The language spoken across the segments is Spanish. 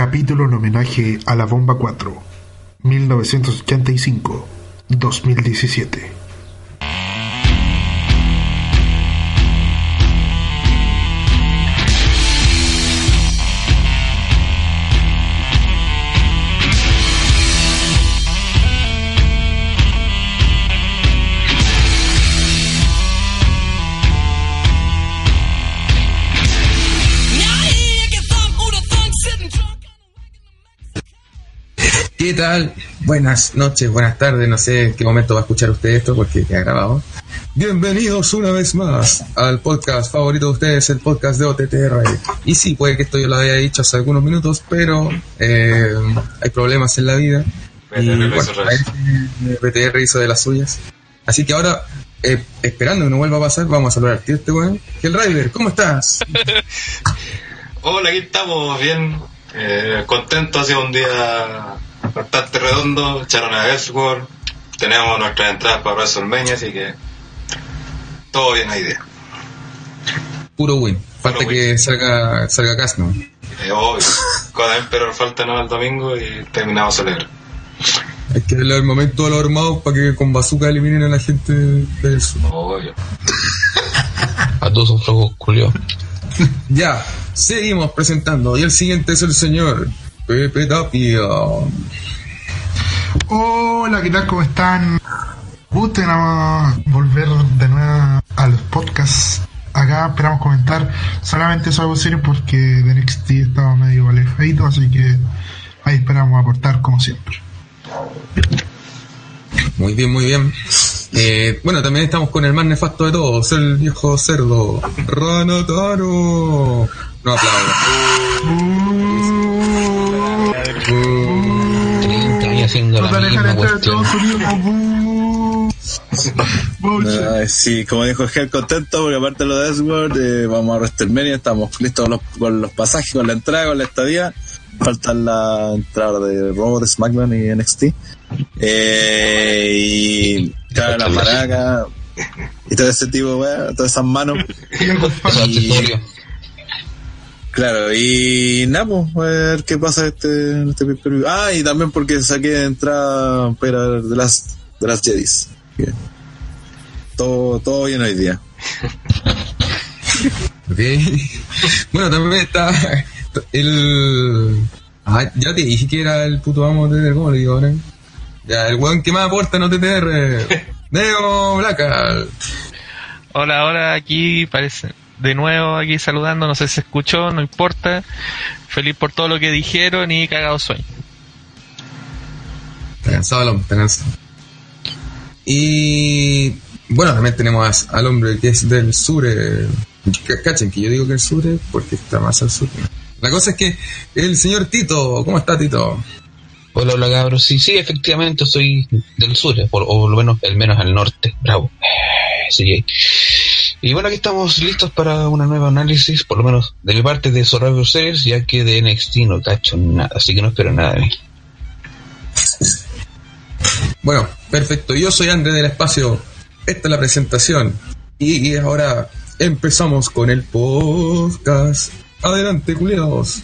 Capítulo en homenaje a la Bomba 4, 1985-2017. ¿Qué tal? Buenas noches, buenas tardes, no sé en qué momento va a escuchar usted esto porque ya grabado. Bienvenidos una vez más al podcast favorito de ustedes, el podcast de OTTR. Y sí, puede que esto yo lo había dicho hace algunos minutos, pero eh, hay problemas en la vida. Y PTR lo bueno, hizo de las suyas. Así que ahora, eh, esperando que no vuelva a pasar, vamos a saludar al tío este weón. El Rider, ¿cómo estás? Hola, aquí estamos bien. Eh, contento, ha sido un día bastante redondo. Echaron a Ellsworth. Tenemos nuestras entradas para WrestleMania, así que todo bien ahí día. Puro win. Falta Puro que salga, salga Casno. Eh, obvio. Con Emperor falta no el domingo y terminamos alegre. Hay que darle el momento a los armados para que con bazooka eliminen a la gente del sur. Obvio. A todos son flojos culiados. Ya, seguimos presentando. Y el siguiente es el señor Pepe Tapia. Hola, ¿qué tal? ¿Cómo están? Gusten a volver de nuevo a los podcasts. Acá esperamos comentar solamente algo serio porque de NXT estaba medio feito, así que ahí esperamos aportar como siempre. Muy bien, muy bien. Eh, bueno, también estamos con el más nefasto de todos, el viejo cerdo, Ranataro. No aplaudan. 30 años haciendo la misma cuestión. Sí, como dijo Gel, contento porque aparte de lo de Edward, eh, vamos a WrestleMania, estamos listos con los, con los pasajes, con la entrada, con la estadía. Faltan la entrada de Raw, de SmackDown y NXT. Eh, y claro, las maracas y todo ese tipo, weá, todas esas manos. Claro, y nada, pues, a ver qué pasa este, en este pay-per-view. Ah, y también porque saqué entrada para de las, de las Jedis. Bien. Todo, todo bien hoy día. Ok. Bueno, también está el. Ah, ya te dije que era el puto amo de ¿cómo le digo ahora? Ya, el weón que más aporta en OTTR. Neo Blackal. Hola, hola, aquí parece de nuevo aquí saludando, no sé si se escuchó, no importa. Feliz por todo lo que dijeron y cagado sueño. Está cansado el hombre, está cansado. Y bueno, también tenemos al hombre que es del sur. eh, cachen que yo digo que el sur es porque está más al sur. La cosa es que el señor Tito, ¿cómo está Tito? Hola, hola cabros. Sí, sí, efectivamente soy del sur, eh, por- o por lo menos, el menos al norte. Bravo. Sí. Y bueno, aquí estamos listos para una nueva análisis, por lo menos de mi parte de Survivor Series, ya que de NXT no cacho nada, así que no espero nada de mí. Bueno, perfecto. Yo soy André del Espacio. Esta es la presentación. Y ahora empezamos con el podcast. Adelante, culiados.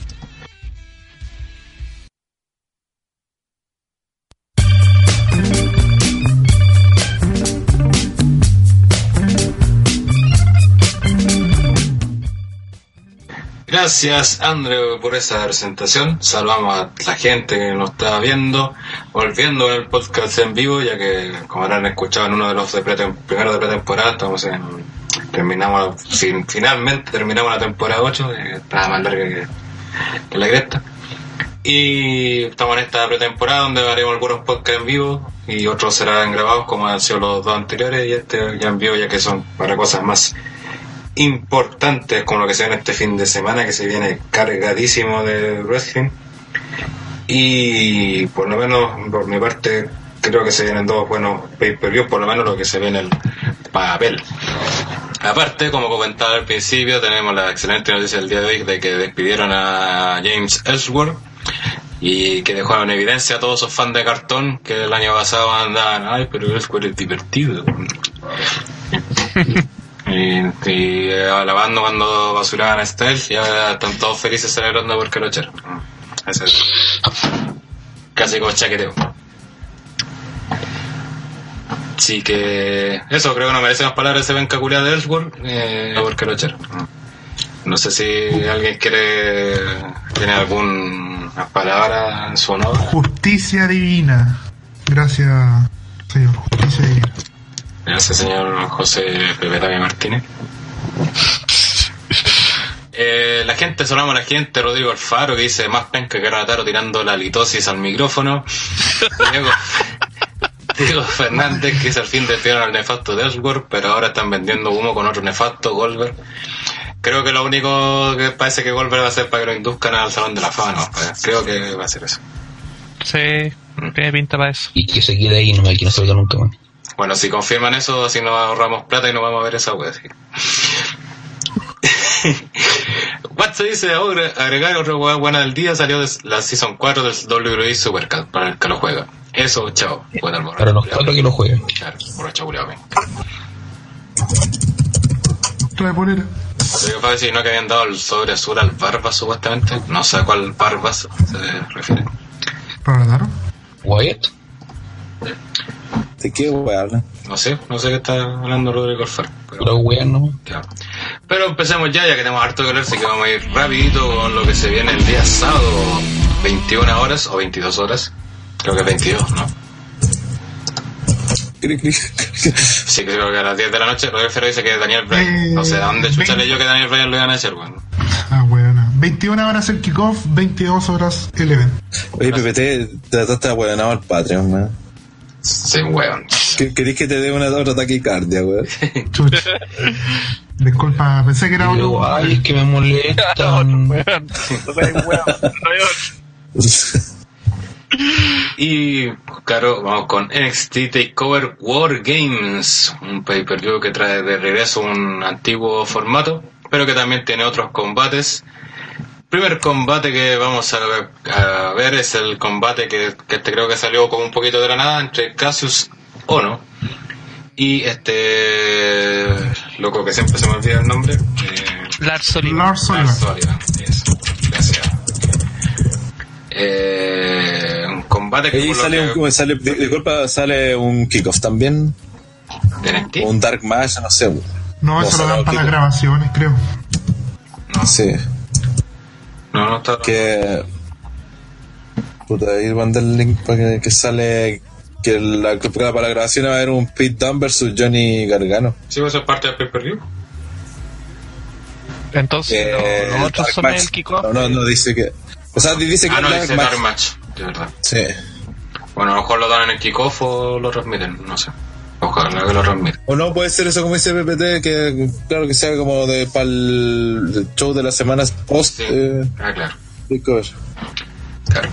Gracias, André, por esa presentación. Saludamos a la gente que nos está viendo, volviendo al podcast en vivo, ya que, como habrán escuchado en uno de los de primeros de pretemporada, estamos en, terminamos, fin- finalmente terminamos la temporada 8, que estaba más larga que, que la cresta. Y estamos en esta pretemporada donde haremos algunos podcasts en vivo y otros serán grabados como han sido los dos anteriores y este ya en vivo ya que son para cosas más importantes como lo que se viene este fin de semana que se viene cargadísimo de wrestling. Y por lo menos por mi parte creo que se vienen dos buenos pay-per-views por lo menos lo que se ve en el papel. Aparte como comentaba al principio tenemos la excelente noticia del día de hoy de que despidieron a James Ellsworth y que dejó en evidencia a todos esos fans de cartón que el año pasado andaban ay pero Ellsworth es divertido Y, y eh, alabando cuando basuraban a Styles y ahora están todos felices celebrando porque lo echaron. Ese es casi como chaqueteo. Así que eso, creo que no merece más palabras ese venca culiado de Ellsworth, eh, porque lo echaron. No sé si alguien quiere, tiene alguna palabra en su honor. Justicia divina. Gracias, señor. Justicia divina. Gracias, señor José Pepe Tavia Martínez. Eh, la gente, sonamos a la gente, Rodrigo Alfaro, que dice más penca que Rataro tirando la litosis al micrófono. Diego, Diego Fernández, que es el fin de al nefasto de Ellsworth, pero ahora están vendiendo humo con otro nefasto, Goldberg. Creo que lo único que parece que Goldberg va a hacer para que lo induzcan al Salón de la Fama, ¿no? Pues, creo que va a ser eso. Sí, tiene pinta para eso. Y que se quede ahí, no me que no salga nunca más. Bueno, si confirman eso, así nos ahorramos plata y nos vamos a ver esa así. Watts dice ahora agregar otra wea buena del día salió de la Season 4 del WWE Supercard para el que lo juega. Eso, chao. Buena borracho. Para los cuatro que lo jueguen. Claro, borracho culiao, ven. Trae polera. Así que fue decir, ¿no? Que habían dado el sobre azul al Barbas supuestamente. No sé a cuál Barbas se refiere. ¿Para? Wyatt. ¿De qué weá hablan? No sé, no sé qué está hablando Rodrigo Alfaro. pero- weas, ¿no? Claro. Pero empecemos ya, ya que tenemos harto que hablar, así que vamos a ir rapidito con lo que se viene el día sábado, 21 horas o 22 horas. Creo que 22, ¿no? Sí, creo que a las 10 de la noche. Rodrigo Ferro dice que Daniel Bryan. No sé de dónde chucha yo que Daniel Bryan lo iban a hacer, bueno. Ah, bueno. 21 horas el kickoff, 22 horas el event. Oye, PPT, trataste de ahueonado al Patreon, man. Sí, weón. ¿Qué- ¿Querés que te dé una otro taquicardia, weón? Chucha. Disculpa, pensé que era otro. ay, es que me molestan. Weón. No weón. Weón. Y, claro, vamos con NXT Takeover War Games, un pay-per-view que trae de regreso un antiguo formato, pero que también tiene otros combates. Primer combate que vamos a, a ver es el combate que, que este creo que salió como un poquito de la nada entre Cassius Ono y este loco que siempre se me olvida el nombre. eh, Lars Sullivan. Lars Sullivan. Eso. Gracias. Eh, un combate que lo sale, que- un, sale, disculpa, sale un kickoff también. de. Un Dark Match, no sé. No, eso lo dan para las grabaciones, creo. No, Sí, no, no está. que. Puta, ahí mandé el link para que, que sale. Que la, para la grabación va a haber un Pete Dunne versus Johnny Gargano. Sí, va a ser parte del. Entonces, los otros Dark son Match- el kickoff. No, no, no, dice que. O sea, dice que Ah, no, Dark dice Match- Dark Match, de verdad. Sí. Bueno, a lo mejor lo dan en el kickoff o lo transmiten, no sé. Ojalá que lo transmiten. O no puede ser eso como dice PPT, que claro que sea como de para el show de las semanas post Sí. eh, Ah, claro. Claro.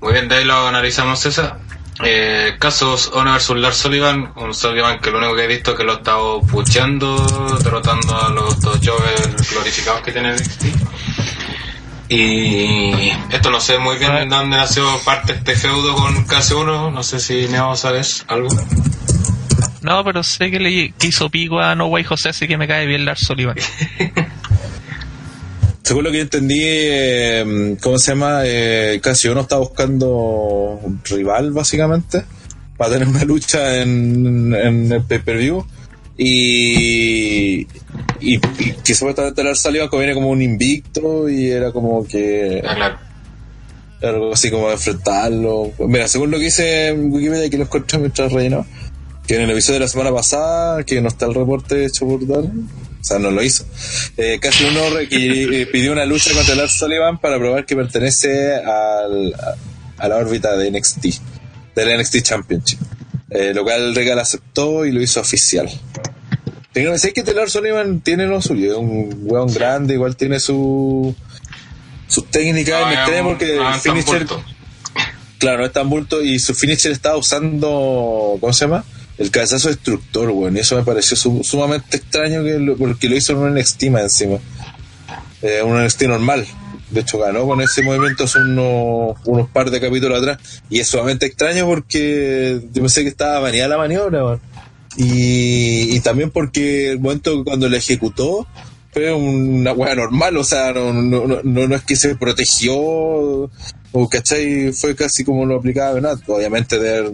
Muy bien, de ahí lo analizamos esa. Eh, casos Ono vs Lars Sullivan, un Sullivan que lo único que he visto es que lo ha estado puchando, derrotando a los dos Jovers glorificados que tiene NXT. Y esto no sé muy bien de dónde nació parte este feudo con casi uno, no sé si Neo sabes algo. No, pero sé que le que hizo pico a No Way José, así que me cae bien Lars Sullivan. Según lo que yo entendí, eh, ¿cómo se llama? Eh, casi uno está buscando un rival, básicamente, para tener una lucha en, en el pay-per-view. Y, y, y que supuestamente Lars Sullivan viene como un invicto y era como que Ah, claro. algo así como enfrentarlo. Mira, según lo que dice en Wikipedia, que lo encontré mientras rellenó, que en el episodio de la semana pasada, que no está el reporte hecho por Dan, o sea, no lo hizo, eh, casi uno eh, pidió una lucha contra Lars Sullivan para probar que pertenece al, a, a la órbita de NXT, del NXT Championship. Eh, lo cual Regal aceptó y lo hizo oficial. Tengo que decir que Lars Sullivan tiene lo suyo, es un weón grande, igual tiene su sus técnicas, No, extraña un- porque no, el finisher, claro, no es tan bulto y su finisher estaba usando, ¿cómo se llama? El cabezazo destructor, weón, y eso me pareció su- sumamente extraño que lo, porque lo hizo en un NXT encima, eh, un NXT normal. De hecho, ganó con ese movimiento hace unos, unos par de capítulos atrás. Y es sumamente extraño porque yo pensé que estaba baneada la maniobra, weón. Y, también porque el momento cuando la ejecutó, fue una weá normal, o sea, no, no, no, no es que se protegió, o cachai, fue casi como lo aplicaba Benoit, obviamente de,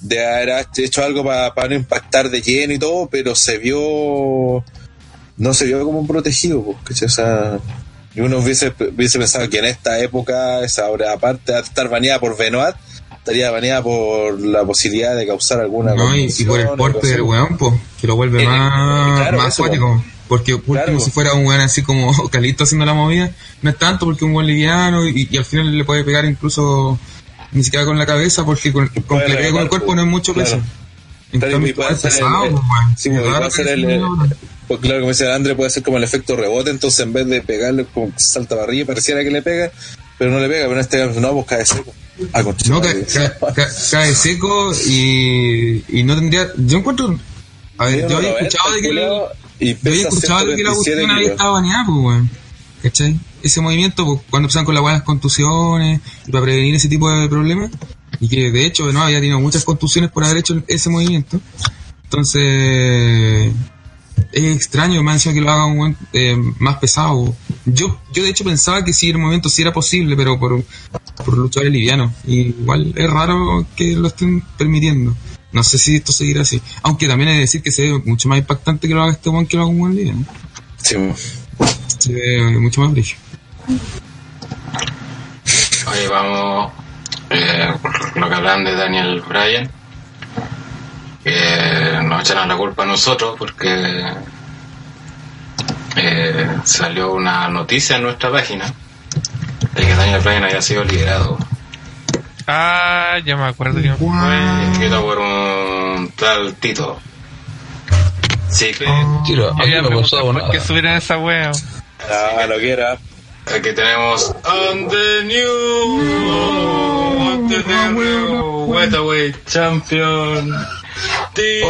de haber hecho algo para no impactar de lleno y todo, pero se vio, no se vio como un protegido, pues, ¿cachai? O sea, y uno hubiese, hubiese pensado que en esta época, esa obra, aparte de estar baneada por Benoit, estaría baneada por la posibilidad de causar alguna No, y, y por el porte del weón, po, que lo vuelve Eh, más, claro, más acuático. Porque por Claro. último, si fuera un weón así como Calito haciendo la movida, no es tanto porque un buen liviano y, y al final le puede pegar incluso ni siquiera con la cabeza porque con, con puede que le pegue con el cuerpo po. no es mucho Claro. peso. En Claro, cambio, y puede igual es ser el- pesado, el- weón. sí, puede ser mueva. Pues claro, como dice André, puede ser como el efecto rebote, entonces en vez de pegarle como que salta barrilla, pareciera que le pega, pero no le pega, pero en este caso no, pues cae seco. Ah, No, cae seco y, y no tendría. Yo encuentro. A ver, yo había 1.90, escuchado de que. y Yo había escuchado de que la 127 cuestión había estado baneada, pues, weón. ¿Cachai? Ese movimiento, pues, cuando empezaron con las buenas contusiones, para prevenir ese tipo de problemas, y que de hecho, no, había tenido muchas contusiones por haber hecho ese movimiento. Entonces, es extraño, más encima que lo haga un buen, eh, más pesado. Yo, yo de hecho pensaba que sí, el movimiento sí era posible, pero por, por luchadores livianos. Y igual es raro que lo estén permitiendo. No sé si esto seguirá así. Aunque también hay que decir que se ve mucho más impactante que lo haga este one que lo haga un buen liviano. Sí, Se ve mucho más brillo. Oye, vamos. Eh, lo que hablan de Daniel Bryan. Que nos echaron la culpa a nosotros porque eh, salió una noticia en nuestra página de que Daniel Bryan había sido liberado. Ah, ya me acuerdo que Guau. fue. Escrito por un tal Tito. Sí, que Tiro, pasó preguntar por nada. qué subieron esa wea. Ah, lo que era. aquí tenemos On the New On the New Welterweight Champion Tito.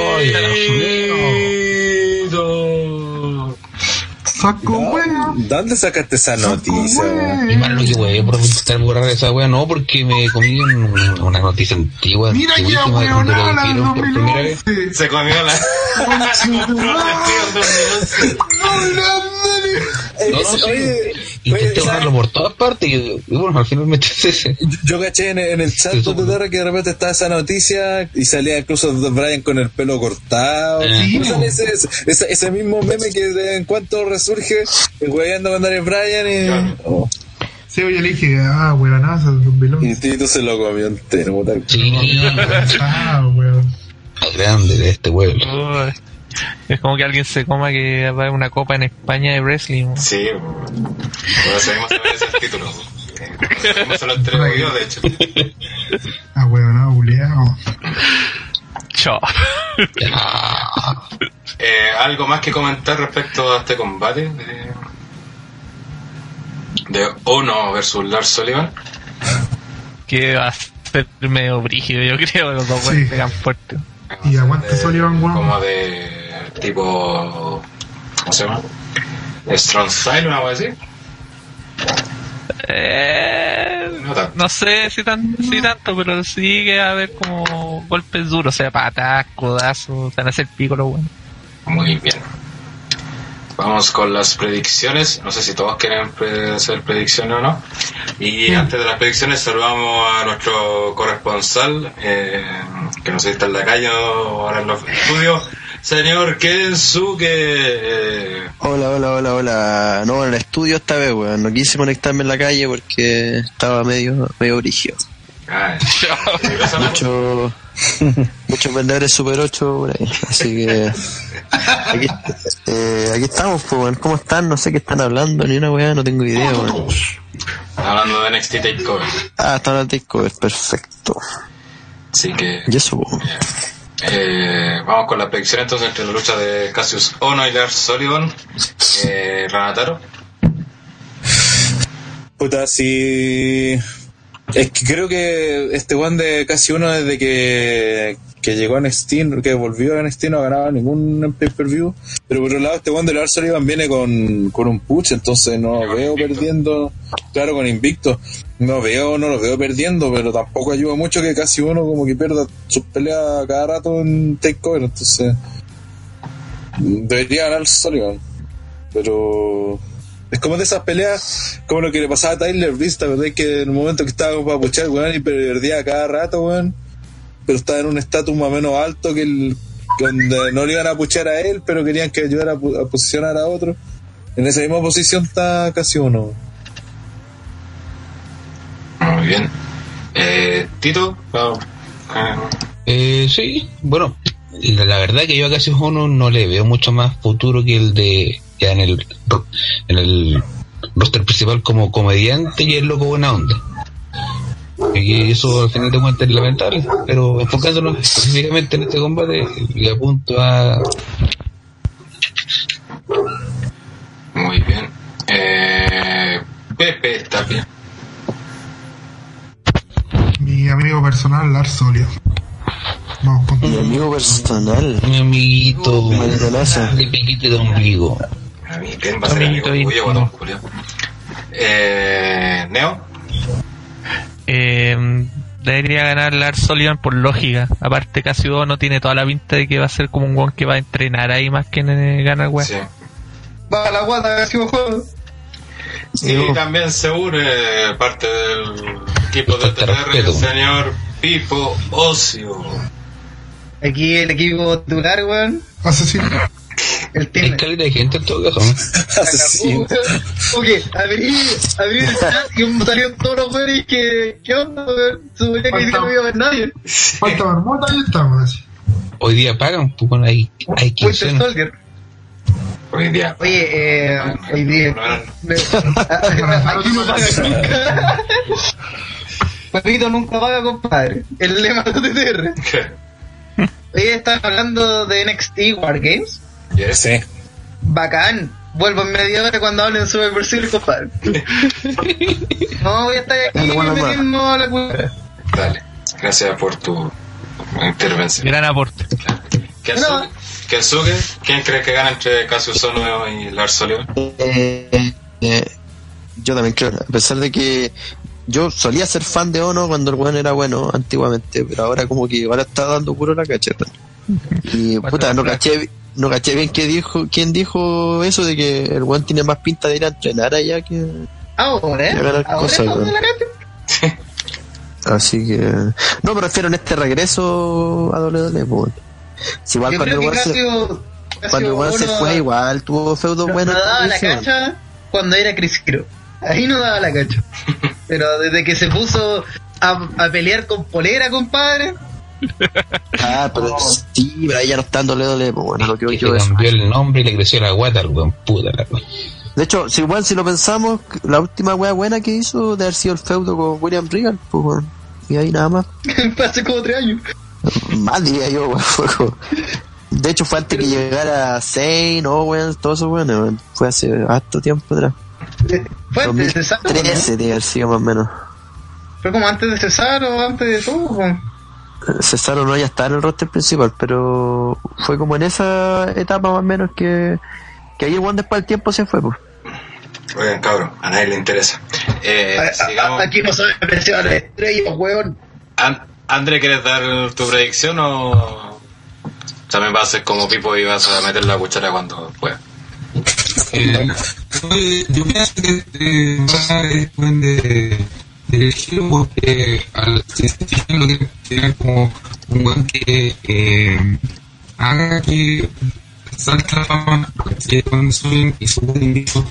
Saco wea. ¿Dónde sacaste esa Saco noticia? wea. Y más lo que wey, por intentar borrar esa wea, no, porque me comí un- una noticia antigua, Mira que weonada lo la por primera vez. 2011. Se comió la. Se compró el vestido en 2011. No, no, oye, Intenté borrarlo por todas partes y, y bueno, al final me ese. Yo, yo caché en, en el chat de TTR que de repente estaba esa noticia y salía incluso Brian con el pelo cortado. ¿No sale ese, ese, ese mismo meme que de en cuanto resurge, hueveando con Daniel Bryan y, Claro. oh, Sí, yo le dije, ah, weonazo, el 2011. y Tito se lo comió entero. puta. Sí, Ah, weón. grande de este. Uy. Es como que alguien se coma que va a haber una copa en España de wrestling. Sí, pero seguimos se merece el título. Eh, No se lo entrego yo, de hecho. Ah, weonado, buleado. Chao. Ah, Eh, ¿Algo más que comentar respecto a este combate? De, de Ono versus Lars Sullivan. que va a ser medio brígido, yo creo, los dos Sí. pegan fuerte. Y aguanta De- Sullivan, weón. Como de tipo. ¿Cómo se llama? Strong Style, una cosa así. Eh, No sé si, tan, si tanto, pero sí que va a haber como golpes duros, o sea, patas, codazos, van a hacer pico los buenos. Muy bien. Vamos con las predicciones. No sé si todos quieren pre- hacer predicciones o no. Y antes de las predicciones saludamos a nuestro corresponsal, eh, que no sé si está en la calle o ahora en los estudios, señor Kensuke. Eh, Hola, hola, hola, hola. No, en el estudio esta vez, weón. No quise conectarme en la calle porque estaba medio, medio brígido. Mucho, muchos vendedores Super 8 por ahí. Así que. Aquí, eh, aquí estamos, pues, weón. ¿Cómo están? No sé qué están hablando, ni una weá, no tengo idea, weón. Hablando de NXT Takeover. Ah, están en el Takeover, perfecto. Así que Y eso, pues. Eh, vamos con la predicción entonces entre la lucha de Cassius Ono y Lars Sullivan. Eh, Ranataro. Puta, sí. Es que creo que este one de casi uno desde que, que llegó a NXT, que volvió a NXT no ha ganado ningún pay-per-view. Pero por otro lado, este one de Lars Sullivan viene con, con un push, entonces no Con veo invicto. perdiendo. Claro, con invicto. No veo, no lo veo perdiendo, pero tampoco ayuda mucho que casi uno como que pierda sus peleas cada rato en takeover, entonces. Debería ganar Sullivan. Pero es como de esas peleas, como lo que le pasaba a Tyler Breeze, ¿verdad? Que en el momento que estaba para puchar, weón, y perdía cada rato, weón. Pero estaba en un estatus más o menos alto que el donde no le iban a puchar a él, pero querían que ayudara a, pu- a posicionar a otro. En esa misma posición está casi uno. Muy bien. Eh, Tito. Eh, sí, bueno, la, la verdad que yo a Cassius Ono no le veo mucho más futuro que el de ya en el en el roster principal como comediante y el loco buena onda. Y eso al final de cuentas es lamentable, pero enfocándonos específicamente en este combate, le apunto a muy bien. Eh, Pepe está bien. Mi amigo personal, Lars Solio. Vamos con Mi amigo personal. mi amiguito Maldonado. de piquite de ombligo. A mí, ¿quién va a ser amigo íntimo. guatón Julio? Eh, Neo, Eh, debería ganar Lars Sullivan por lógica. Aparte, Casio no tiene toda la pinta de que va a ser como un guan que va a entrenar ahí más que en ganar weón. sí. Va la guata, Casio juego. Y también se une parte del equipo de TTR el señor Pipo Ocio. Aquí el equipo titular, weón. Asesino. El Hay team. calidad de gente en todo caso. ¿no? Asesino. Ok, abrí, abrí el chat y salieron todos los weones que. ¿Qué onda, weón? Suponía que no iba a ver nadie. Falta marmota y estamos. Hoy día pagan, pues bueno, hay, hay Winter quincena. Soldier. Hoy día. Oye, eh. Hoy día. Papito nunca paga, compadre. El lema de TTR. Oye, están hablando de NXT Wargames. Yes. Sí. Bacán. Vuelvo en media hora cuando hablen sobre Brasil, compadre. No voy a estar aquí Bueno, bueno, bueno. metiendo a la cuenta. Dale. Gracias por tu intervención. Gran aporte. Kensuke, Kensuke, ¿quién cree que gana entre Cassius Ono y Lars Sullivan? Eh, eh, yo también creo, a pesar de que yo solía ser fan de Ono cuando el weón era bueno antiguamente, pero ahora como que ahora está dando puro la cacheta. Y puta, no caché, no caché bien qué dijo, quién dijo eso de que el weón tiene más pinta de ir a entrenar allá que Ahora, ¿eh? Ahora cosas, la así que no me refiero en este regreso a WWE pues. Si igual Yo cuando el se, cuando se fue igual tuvo feudo no- bueno no daba la cacha cuando era Chris Hero. Ahí no daba la cacha. Pero desde que se puso a, a pelear con polera, compadre. Ah, pero sí, pero ahí ya no está en WWE, pues bueno, lo creo Que yo le eso. cambió el nombre y le creció la guata al weón, puta la weón. De hecho, si igual si lo pensamos, la última wea buena que hizo de haber sido el feudo con William Regal, pues bueno. Y ahí nada más. Hace como tres años. Más diría yo, weón. fue como- De hecho, fue antes que llegara Zane, Owens, todo eso, bueno, weón. Fue hace harto tiempo atrás. Fue antes de Cesaro. ¿no? 2013, tiene que haber sido más o menos. Fue como antes de Cesaro o antes de todo. po. Cesaro no ya está en el roster principal, pero fue como en esa etapa más o menos que, que ahí one después del tiempo se fue, pues. Oigan, cabrón, a nadie le interesa. Eh, A- a- sigamos. Aquí no se apreciar las estrellas, weón. An- André, ¿quieres dar tu predicción o también vas a ser como Pipo y vas a meter la cuchara cuando pueda? Eh, yo pienso que eh, va a elegirlo porque al fijan lo que tiene como un buen que eh, haga que salta la fama que cuando suben y suben invictos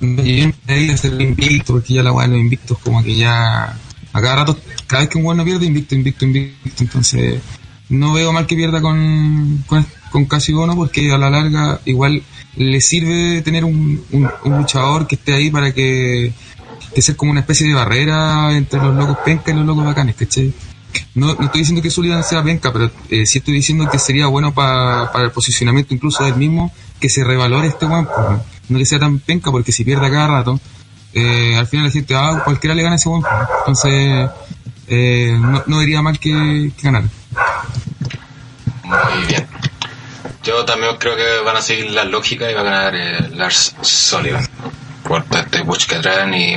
no lleguen ahí a ser invicto porque ya la weá los invictos como que ya a cada rato cada vez que un weón no pierde invicto invicto invicto entonces no veo mal que pierda con, con, con Casi Bono porque a la larga igual le sirve tener un, un luchador que esté ahí para que, que ser como una especie de barrera entre los locos penca y los locos bacanes, ¿cachai? No, no estoy diciendo que Sullivan sea penca, pero eh, sí estoy diciendo que sería bueno pa- para el posicionamiento incluso del mismo que se revalore este weón, pues, no que sea tan penca porque si pierde cada rato, eh, al final la gente, ah, cualquiera le gana ese weón, pues. entonces eh, no, no diría mal que, que ganar. Muy bien. Yo también creo que van a seguir la lógica y va a ganar eh, Lars Sullivan. Que traen y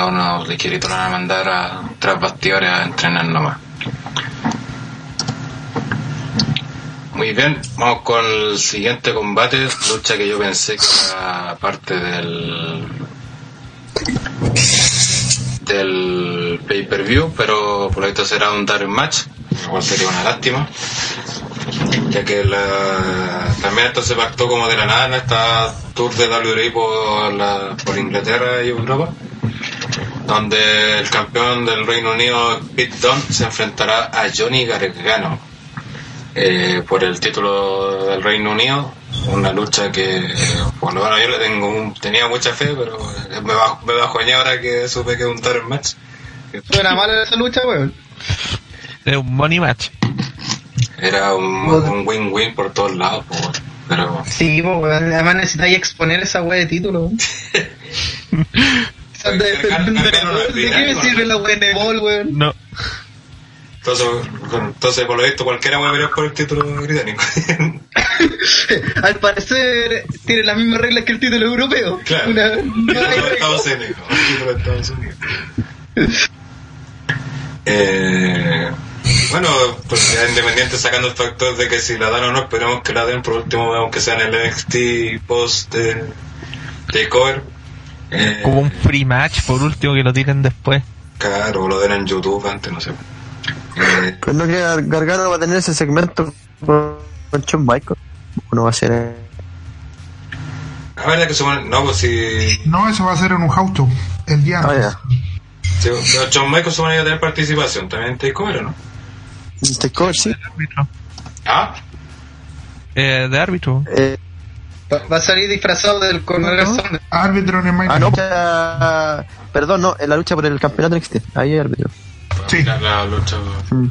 liquiritos lo van a mandar a tras bastidores a entrenar nomás. Muy bien, vamos con el siguiente combate, lucha que yo pensé que era parte del del pay-per-view, pero por lo visto será un dark match, lo cual sería una lástima, ya que la, también esto se pactó como de la nada en esta tour de WWE por, la, por Inglaterra y Europa, donde el campeón del Reino Unido, Pete Dunne, se enfrentará a Johnny Gargano eh, por el título del Reino Unido. Una lucha que, bueno, bueno yo le tengo un- tenía mucha fe, pero me, baj- me bajoñé ahora que supe que es un dark match. Suena mal esa lucha, weón. Es un money match. Era un un win-win por todos lados, po, pero Sí, pues, weón. Además necesitáis exponer esa weá de título, de, de- de- ¿De qué me sirve la weá de ball, weón? No. entonces, entonces por lo visto cualquiera puede pelear por el título británico. Al parecer tiene las mismas reglas que el título europeo. Claro. Una- El no hay de. Estados Unidos. el título de Estados Unidos. Eh, bueno, pues ya Independiente sacando el factor de que si la dan o no, esperemos que la den. Por último, aunque sea en el NXT post de Takeover. Eh, Como un free match, por último, que lo tiren después. Claro, lo den en YouTube antes, no sé. Eh, no que Gar- Gargano va a tener ese segmento con Shawn Michaels. Uno va a ser. eh, a ver, que se pone- No, pues si. No, eso va a ser en un auto el día Ah, antes. ya. si pero John Michael supone que va a tener participación también en Takeover, ¿o no? Takeover, sí. Árbitro. Ah, Eh, de árbitro. Eh, Va a salir disfrazado del Cornel Sanders. Árbitro en el ah, no, event. ya- perdón, no, en la lucha por el campeonato NXT. Ahí hay árbitro. Sí. la, la lucha. Mm.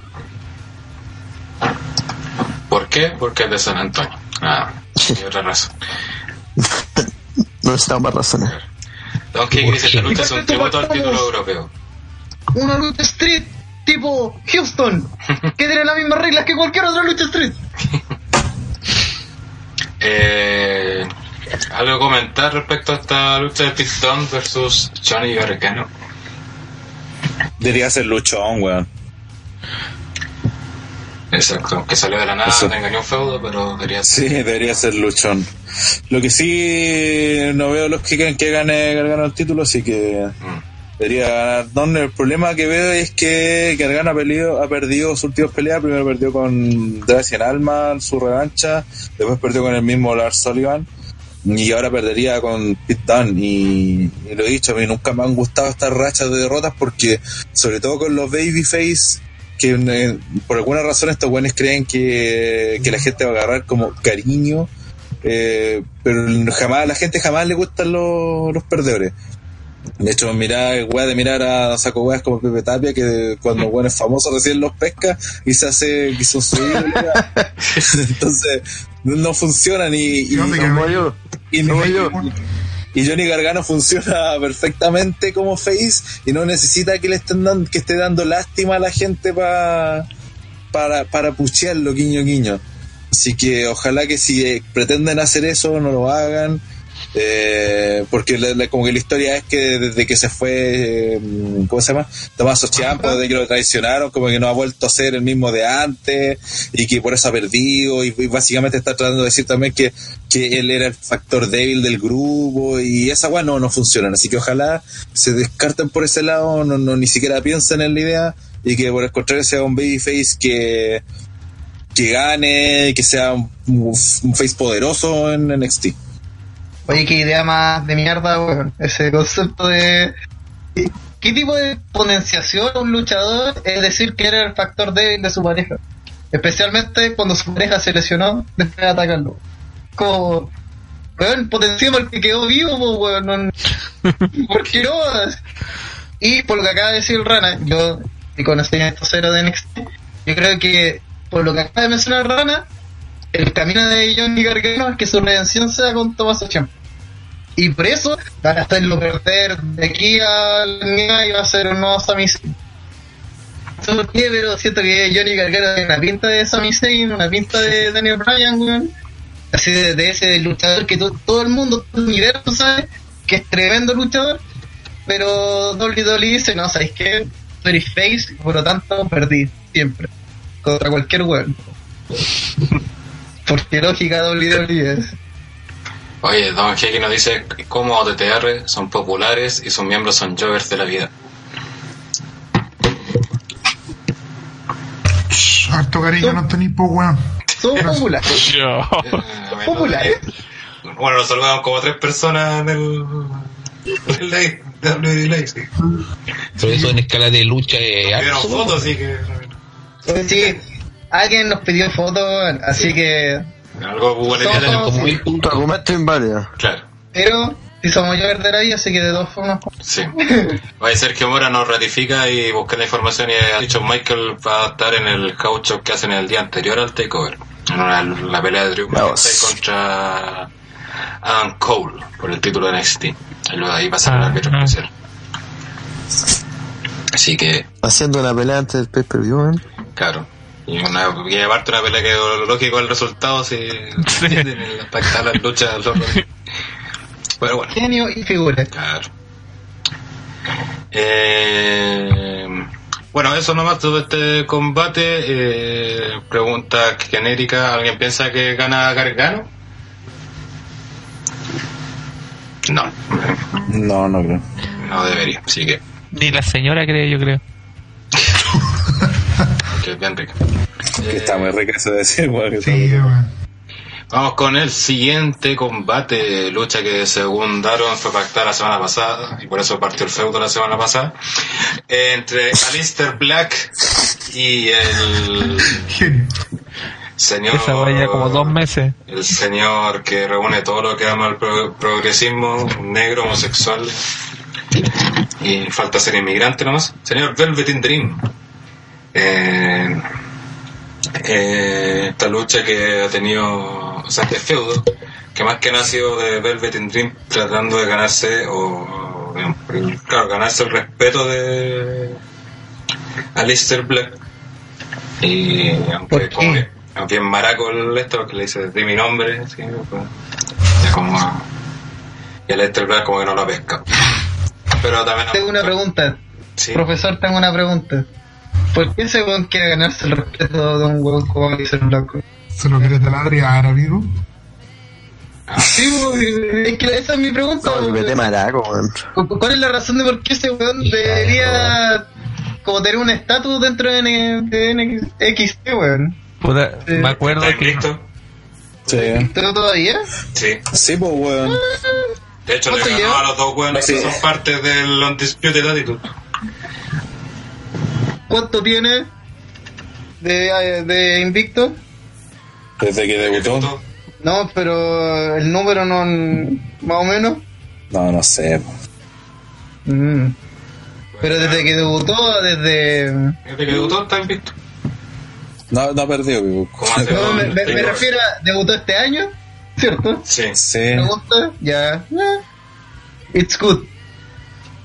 ¿Por qué? Porque es de San Antonio. Ah, y otra razón. No necesitamos más razones. Don King dice esta lucha es un tributo al título europeo. Una lucha street tipo Houston, que tiene las mismas reglas que cualquier otra lucha street. Eh, ¿Algo que comentar respecto a esta lucha de Pistón versus Johnny Gargano? Debería ser luchón, weón. Exacto, aunque salió de la nada, Eso. te engañó un feudo, pero debería ser. Sí, debería ser luchón. Lo que sí no veo los que quieren que gane Gargano el título, así que Mm. Debería ganar. El problema que veo es que Gargano ha perdido, ha perdido sus últimas peleas. Primero perdió con Dracian Alma en su revancha, después perdió con el mismo Lars Sullivan. Y ahora perdería con Pete Dunne y, y lo he dicho, a mí nunca me han gustado estas rachas de derrotas porque, sobre todo con los babyface, que eh, por alguna razón estos buenos creen que, que la gente va a agarrar como cariño, eh, pero jamás a la gente jamás le gustan los, los perdedores. De hecho, mirar, weá de mirar a saco weas como Pepe Tapia, que cuando bueno es famoso recién los pesca y se hace y son. Entonces, no funcionan y, y, yo. y, Como y- yo. y Johnny Gargano funciona perfectamente como face y no necesita que le estén dando, que esté dando lástima a la gente pa- para, para puchearlo, guiño, guiño. Así que ojalá que si eh, pretenden hacer eso, no lo hagan. Eh, porque la- la- como que la historia es que desde que se fue, eh, ¿cómo se llama? Tomás Champo, desde que lo traicionaron, como que no ha vuelto a ser el mismo de antes y que por eso ha perdido y, y básicamente está tratando de decir también que, que él era el factor débil del grupo y esa weá no, no funcionan. Así que ojalá se descarten por ese lado, no, no ni siquiera piensen en la idea y que por el contrario sea un babyface que, que gane, que sea un, un face poderoso en NXT. Oye, qué idea más de mierda, weón. Ese concepto de. ¿Qué tipo de potenciación a un luchador es decir que era el factor débil de su pareja? Especialmente cuando su pareja se lesionó después de atacarlo. Como. Weón, potenciamos al que quedó vivo, weón. ¿Por qué no? Y por lo que acaba de decir el Rana, yo, y conocimiento cero de NXT, yo creo que por lo que acaba de mencionar Rana, el camino de Johnny Gargano es que su redención sea con Tomás Champ. Y por eso van a hacerlo perder de aquí al y va a ser un nuevo Sami Zayn. Por qué, pero siento que Johnny Gargano tiene una pinta de Sami Zayn, una pinta de Daniel Bryan, weón. Así de, de ese luchador que to- todo el mundo, todo el universo sabe que es tremendo luchador. Pero WWE dice, no, ¿sabéis qué? Eres face, por lo tanto perdí, siempre. Contra cualquier weón. Porque lógica WWE es. Oye, Don Heki nos dice cómo OTTR son populares y sus miembros son jovers de la vida. Harto cariño, no tenéis po, weón. Son populares. Eh, bueno, Populares. eh, Bueno, nos saludamos como tres personas en el... En el live, Live, sí. Pero eso en escala de lucha es harto, fotos, así que... Sí, alguien nos pidió fotos, así que. Algo Somos- tiene como mil puntos. argumento inválido. Claro, Pero, si somos yo verdadera, así que de dos formas. sí. Oye, Sergio Mora nos ratifica y busca la información y ha dicho Michael va a estar en el caucho que hacen el día anterior al takeover. En una- la pelea de Drew. McIntyre contra Adam Cole por el título de NXT. Y luego ahí va a ser el Ah, árbitro ah. especial. Así que, Haciendo una pelea antes del pay-per-view, weón. claro. Y, una, y aparte una pelea que lógico el resultado si para quitar las luchas. Pero bueno. Genio y figura. Claro. Eh, bueno, eso nomás todo este combate. Eh, pregunta genérica: ¿alguien piensa que gana Gargano? No, No, no creo. no debería. Así que, Ni la señora cree, yo creo. Que es bien rico. Que está muy rica eso de decir, weón. que Sí, weón. Vamos con el siguiente combate, lucha que según Daron fue pactada la semana pasada, y por eso partió el feudo la semana pasada, entre Alistair Black y el señor... Esa vaya como dos meses. El señor que reúne todo lo que ama el pro- progresismo, negro, homosexual, y falta ser inmigrante nomás. Señor Velvet in Dream. Eh, eh, esta lucha que ha tenido, o sea, este feudo, que más que nada ha sido de Velvet in Dream tratando de ganarse, o, claro, ganarse el respeto de Alistair Black. Y aunque como que, aunque es maraco el esto, porque le dice de mi nombre, así, pues, como, y Alistair Black como que no lo pesca. Pero también, Tengo una pregunta. sí, Profesor, tengo una pregunta. ¿Por qué ese weón quiere ganarse el respeto de un weón como dice el blanco? ¿Se lo querés taladrar, amigo? Sí, weón, es que esa es mi pregunta. No, weón. vete maraco, weón. ¿Cu- ¿Cuál es la razón de por qué ese weón debería como tener un estatus dentro de, N- de NXT, weón? Puta, Sí. me acuerdo ¿Estás que. listo? Sí. ¿Todo todavía? Sí. Sí, pues, weón. De hecho, le ¿Cuánto ganó a los dos buenos que son parte del Undisputed Attitude. ¿Cuánto tiene de, de invicto? Desde que debutó. No, pero el número no... Más o menos. No, no sé. Mm. Pero desde que debutó, desde... Desde que debutó está invicto. No, no ha perdido. ¿Cómo hace? No, me, me- me refiero a... ¿Debutó este año? ¿Cierto? Sí. Sí. ¿Me gusta? Ya. It's good.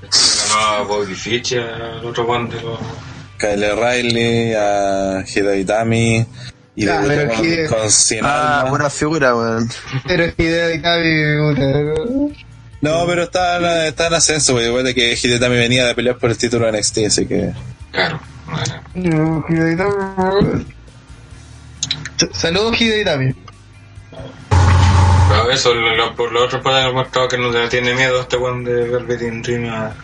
Ganó a Bobby al otro one de los... Kyle Riley, a Hideo Itami. Y debutó pero con, Hideo- con Sin Ah, Alma. buena figura, weón. Pero Cavi, puta. No, pero está, en- está en ascenso, porque igual de que Hideo Itami venía de pelear por el título de NXT, así que. Claro. Bueno. No, Hideo Itami. Sa- Saludos, Hideo Itami. Pero eso, lo, lo- por lo otro haber mostrado que no tiene miedo este one de Velvet Dream a-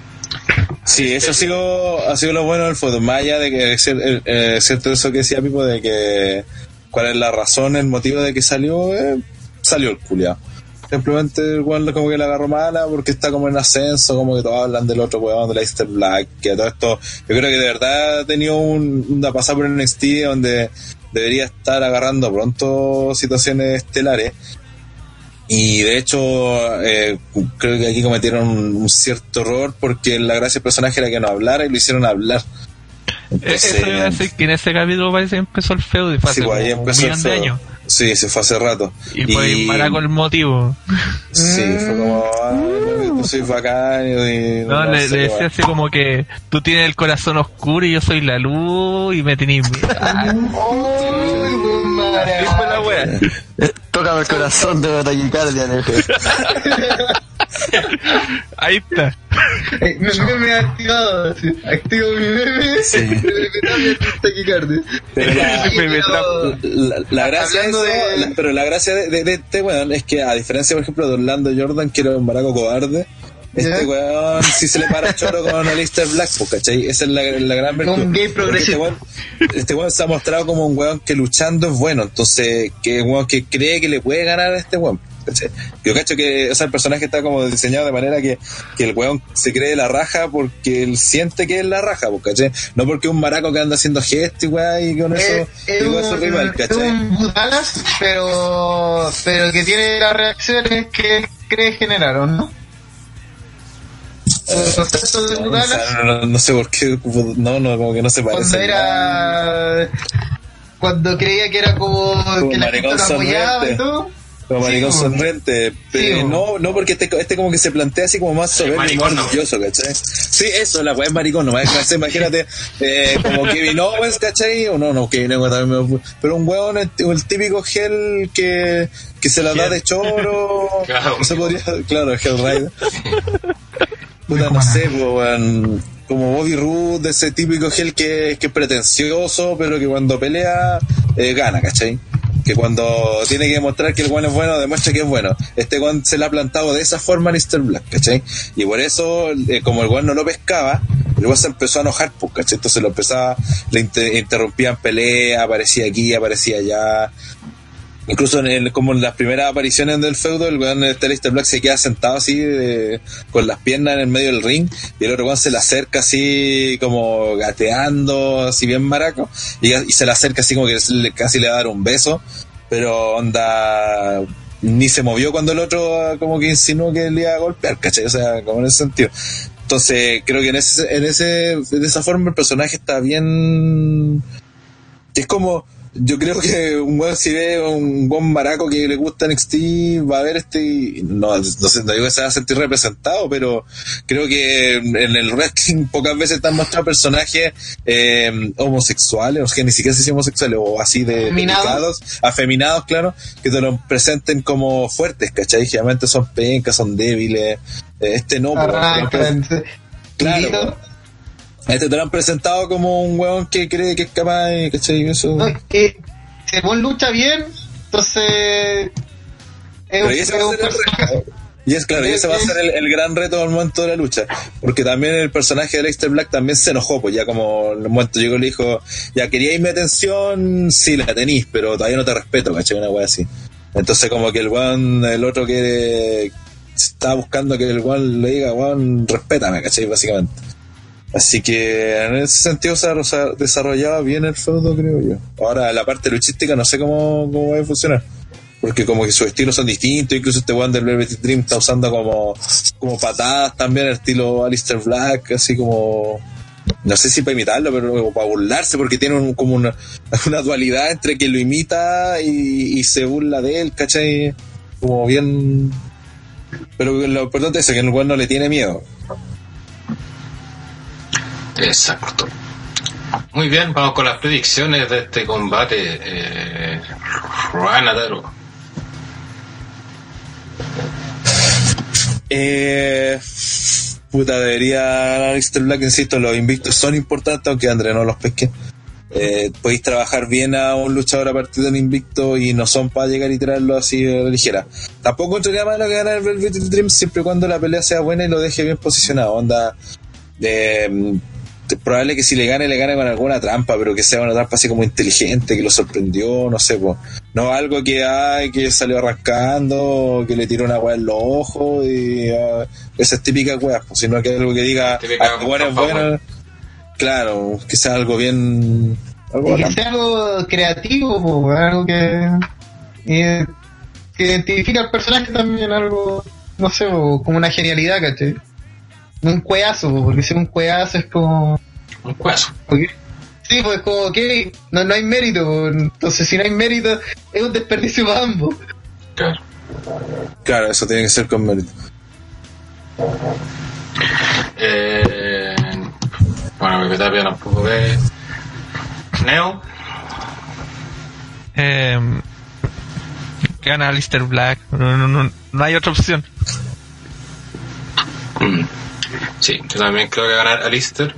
Sí, eso ha sido, ha sido lo bueno del fútbol. Más allá de que es cier- eh, eh, cierto eso que decía Pipo, de que cuál es la razón, el motivo de que salió, eh, salió el culiao. Simplemente el weón como que la agarró mala porque está como en ascenso, como que todos hablan del otro weón, de Leicester Black, que todo esto, yo creo que de verdad ha tenido un, una pasada por NXT donde debería estar agarrando pronto situaciones estelares. Y de hecho, eh, creo que aquí cometieron un, cierto error porque la gracia del personaje era que no hablara y lo hicieron hablar. Eh, Entonces, Eso iba a decir que en ese capítulo parece que empezó el feudo y fue sí, hace pues ahí como un empezó el millón de años. Sí, se fue hace rato. Y por ahí maraco el motivo. Sí, fue como, ay, no, yo soy bacán y... No, le, sé, le decía así como que tú tienes el corazón oscuro y yo soy la luz y me tenés miedo. Uy, buen mara. ¿Qué fue la wea? Tócame el corazón de taquicardia. Ahí está. Eh, Mi meme activado. sí. Activo mi meme. Sí. Meme taquicardia. Pero la, Pero- la, la gracia de la- pero la gracia de, de- de este weón es que a diferencia por ejemplo de Orlando Jordan que era un baraco cobarde este weón sí se le para choro con Alistair Black pues, ¿cachai? esa es la, la gran virtud Un gay Porque progresista. este weón, este weón se ha mostrado como un weón que luchando es bueno entonces que un weón que cree que le puede ganar a este weón ¿cachai? yo cacho que o sea, el personaje está como diseñado de manera que, que el weón se cree la raja porque él siente que es la raja pues, ¿cachai? no porque un maraco que anda haciendo gestos y weón y con eso Es, digo, es su un, rival ¿cachai? un Budalas, pero, pero que tiene las reacciones que cree generaron, ¿no? Concepto de no, no- no sé por qué, no, no, como que no se parece. cuando era. Cuando creía que era como, que la gente maricón lo apoyaba sonriente. y todo. Como maricón Sí, sonriente. Pero Sí, no, no, porque este, este como que se plantea así como más soberbio más ¿no? orgulloso, ¿cachai? Sí, eso, la weá es maricón, no imagínate, eh, como Kevin Owens, ¿cachai? O no, no, Kevin Owens también me- Pero un weón, el, el típico gel que, que se la da de choro. Claro. No se podría, claro, Hell Rider. Puta, no sé, weón, como Bobby Roode, ese típico gel que, que es pretencioso, pero que cuando pelea eh, gana, ¿cachai? Que cuando tiene que demostrar que el guan es bueno, demuestra que es bueno. Este guan se le ha plantado de esa forma a Mr. Black, ¿cachai? Y por eso, eh, como el guan no lo pescaba, el guan se empezó a enojar, pues, ¿cachai? Entonces lo empezaba, le inter- interrumpían pelea, aparecía aquí, aparecía allá. Incluso en el, como en las primeras apariciones del feudo, el weón este Aleister Black se queda sentado así eh, con las piernas en el medio del ring y el otro weón se le acerca así como gateando, así bien maraco, y, se le acerca así como que casi le va a dar un beso, pero onda ni se movió cuando el otro ah, como que insinuó que le iba a golpear, ¿cachai? O sea, como en ese sentido. Entonces, creo que en ese, en ese, de esa forma el personaje está bien es como yo creo que un buen si ve un buen maraco que le gusta NXT va a ver este no, no, sé, no digo que se va a sentir representado pero creo que en el wrestling pocas veces están mostrados personajes eh, homosexuales o que ni siquiera se dicen homosexuales o así de Afeminados. afeminados claro que te lo presenten como fuertes ¿cachai? generalmente son pencas son débiles Eh, este no pues, Arrancan. Claro. A este te lo han presentado como un weón que cree que es capaz, de- ¿cachai? Eso. No, que Sebón lucha bien, entonces. Es Pero y es un personaje. Y es claro, y ese va a ser el, el gran reto al momento de la lucha. Porque también el personaje de Leicester Black también se enojó, pues ya como en el momento llegó le dijo, ya queríais mi atención, sí la tenéis, pero todavía no te respeto, ¿cachai? Una wea así. Entonces como que el weón, el otro que está buscando que el weón le diga, weón, respétame, ¿cachai? Básicamente. Así que en ese sentido se ha desarrollado bien el feudo, creo yo. Ahora, la parte luchística no sé cómo, cómo va a funcionar. Porque como que sus estilos son distintos, incluso este one del Velvet Dream está usando como, como patadas también, el estilo Alistair Black, así como... No sé si para imitarlo, pero para burlarse, porque tiene un- como una, una dualidad entre que lo imita y, se burla de él, ¿cachai? Como bien... Pero lo importante es que el weón no le tiene miedo. Exacto. Muy bien, vamos con las predicciones de este combate. Eh, Juan Ataro. Eh, puta, debería ganar Mr. Black, insisto, los invictos son importantes, aunque André no los pesque. Eh, podéis trabajar bien a un luchador a partir del invicto y no son para llegar y tirarlo así a la ligera. Tampoco encontraría malo que ganar el Velvet Dream siempre y cuando la pelea sea buena y lo deje bien posicionado. Onda, eh, probable que si le gane, le gane con alguna trampa, pero que sea una trampa así como inteligente, que lo sorprendió, no sé, po. no algo que ay, que salió arrancando, que le tiró una weá en los ojos y ah, esas típicas weas, pues, sino que algo que diga, ah, bueno, es bueno, claro, que sea algo bien, algo Y que sea algo creativo, po, algo que, eh, que identifica al personaje también, algo, no sé, po, como una genialidad, ¿cachai? Un cueazo, po, porque si un cueazo es como... Un cuazo. porque- Sí, pues como que no, no hay mérito, entonces si no hay mérito es un desperdicio para ambos. Claro. Claro, eso tiene que ser con mérito. Eh, bueno, Pepe Tapia tampoco ve. Neo. Eh, gana Alistair Black. No, no, no, no hay otra opción. Sí, yo también creo que va a ganar Alistair.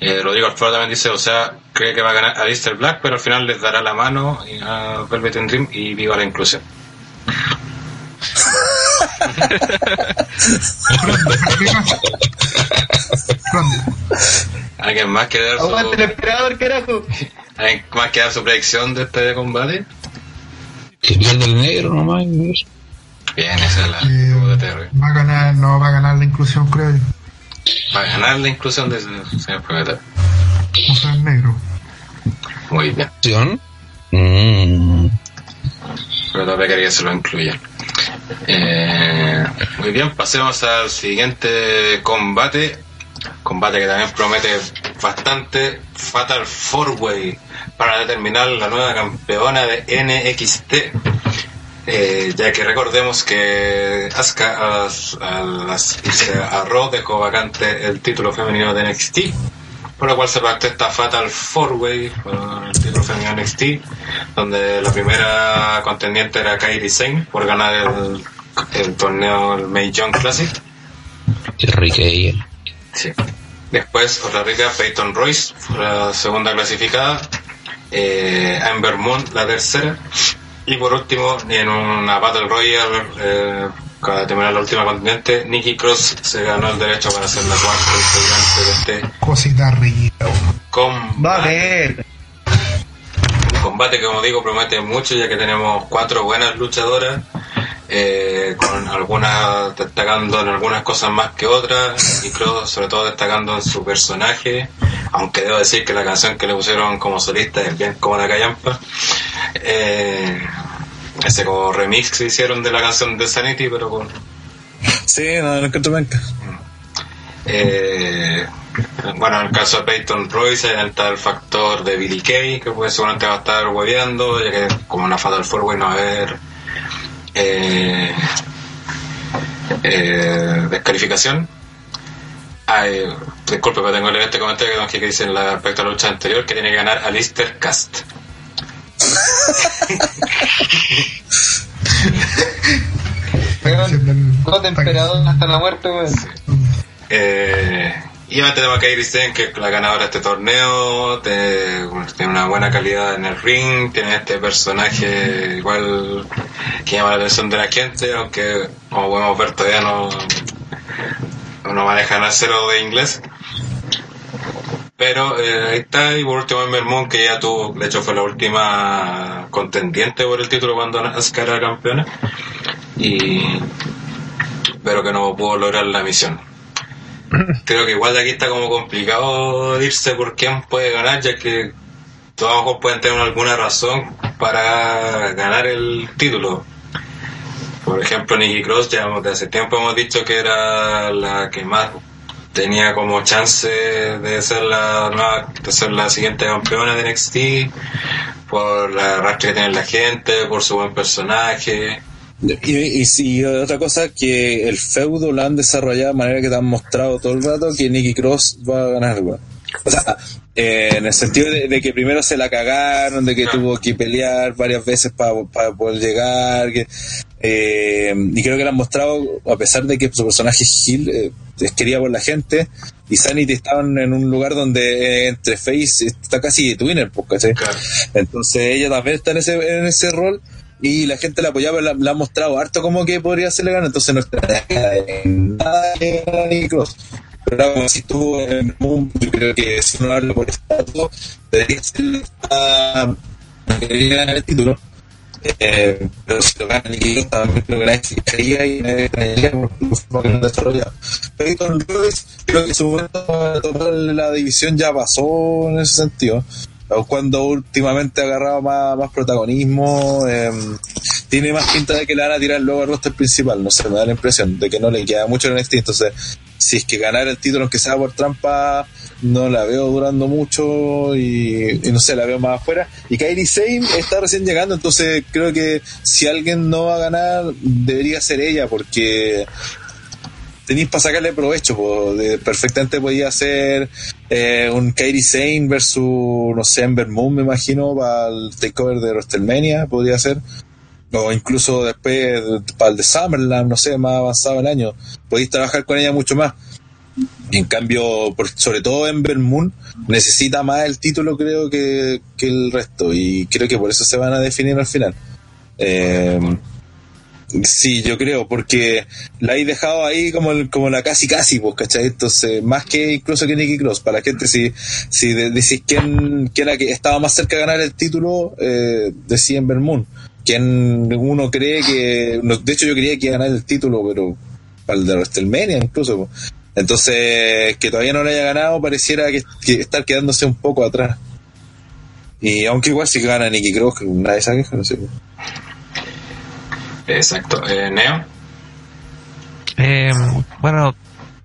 Eh, Rodrigo Alfaro también dice, o sea, cree que va a ganar Alistair Black, pero al final les dará la mano a Velvet and Dream y viva la inclusión. ¿Alguien más quiere dar el su, emperador, carajo. ¿alguien más quiere dar su predicción de este combate? Que pierde el negro nomás. Bien, esa es la Eh, UDTR. va a ganar, no va a ganar la inclusión, creo yo. Va a ganar la inclusión de ese señor Prometeo. O sea, el negro. Muy bien. Mm. pero todavía quería que se lo incluyan. Eh, muy bien, pasemos al siguiente combate. Combate que también promete bastante. Fatal Four Way para determinar la nueva campeona de NXT. Eh, ya que recordemos que Asuka a, las- a, Raw dejó vacante el título femenino de NXT por lo cual se pactó esta Fatal Four Way por el título femenino NXT, donde la primera contendiente era Kairi Sane por ganar el, el torneo el May Young Classic. Qué rica ella. Sí. Después, otra rica, Peyton Royce fue la segunda clasificada, eh, Amber Moon la tercera, y por último, en una Battle Royale, eh, para terminar la última contendiente, Nikki Cross se ganó el derecho para ser la cuarta integrante de este Cosita rica. combate. Un combate que como digo promete mucho ya que tenemos cuatro buenas luchadoras eh, con algunas destacando en algunas cosas más que otras y creo sobre todo destacando en su personaje aunque debo decir que la canción que le pusieron como solista es bien como la callampa eh, ese como remix que hicieron de la canción de Sanity pero con Sí, no, no encuentro penca. Eh, bueno, en el caso de Peyton Royce está el factor de Billy Kay, que pues seguramente va a estar hueveando, ya que como una Fatal Four Way no va a haber eh, eh, descalificación. Ay, disculpe, pero tengo que leer este comentario que que dice en la respecto a la lucha anterior que tiene que ganar Alistair Cast. God emperador hasta la muerte, weón. Eh, y además tenemos a Kairi Sane, que es la ganadora de este torneo, te- tiene una buena calidad en el ring, tiene este personaje igual que llama la atención de la gente, aunque como podemos ver todavía no, no maneja nada cero de inglés. Pero eh, ahí está, y por último Ember Moon, que ya tuvo, de hecho fue la última contendiente por el título cuando Asuka era campeona, y pero que no pudo lograr la misión creo que igual de aquí está como complicado irse por quién puede ganar, ya que todos pueden tener alguna razón para ganar el título. Por ejemplo, Nikki Cross, ya desde hace tiempo hemos dicho que era la que más tenía como chance de ser la nueva- de ser la siguiente campeona de NXT, por la rastre que tiene la gente, por su buen personaje. Y, y, sí, otra cosa, que el feudo lo han desarrollado de manera que te han mostrado todo el rato que Nicky Cross va a ganar, weón. O sea, eh, en el sentido de, de que primero se la cagaron, de que tuvo que pelear varias veces para poder llegar, que, eh, y creo que lo han mostrado, a pesar de que su personaje Gil eh, es querido por la gente, y Sanity estaban en un lugar donde eh, entre Face está casi Twinner, pues, ¿cachai? Claro. Entonces ella también está en ese, en ese rol y la gente la apoyaba, la, la ha mostrado harto como que podría hacerle ganar, entonces no está en nada de Cross. Como si tú en el mundo, yo creo que si uno habla por estatus, debería ser la debería ganar el título. Eh, pero si lo gana Nikki Cross, también se quejaría y nadie extrañaría por forma que no desarrollado. Pero con Royce, creo que su momento para tomar la división ya pasó en ese sentido cuando últimamente ha agarrado más, más protagonismo, eh, tiene más pinta de que le van a tirar luego al roster principal, no sé, me da la impresión de que no le queda mucho en NXT, entonces si es que ganar el título aunque sea por trampa, no la veo durando mucho y, y no sé, la veo más afuera. Y Kairi Sane está recién llegando, entonces creo que si alguien no va a ganar, debería ser ella, porque tenéis para sacarle provecho, po, de- perfectamente podía ser eh, un Kairi Sane versus, no sé, Ember Moon, me imagino, para el takeover de WrestleMania, podría ser. o incluso después para el de Summerland, no sé, más avanzado el año, podéis trabajar con ella mucho más. En cambio, por- sobre todo Ember Moon necesita más el título creo que, que el resto y creo que por eso se van a definir al final. Eh, sí, yo creo, porque la he dejado ahí como, el- como la casi casi, pues, ¿cachai? Entonces, más que incluso que Nicky Cross, para la gente, si, si de- decís quién, quién era que estaba más cerca de ganar el título, eh, decía Ember Moon. Quien uno cree que, de hecho yo creía que iba a ganar el título, pero para el de WrestleMania incluso. pues. Entonces, que todavía no lo haya ganado, pareciera que, estar quedándose un poco atrás. Y aunque igual si gana Nicky Cross, nadie sabe, no sé. pues. Exacto. Eh, Neo. Eh, bueno,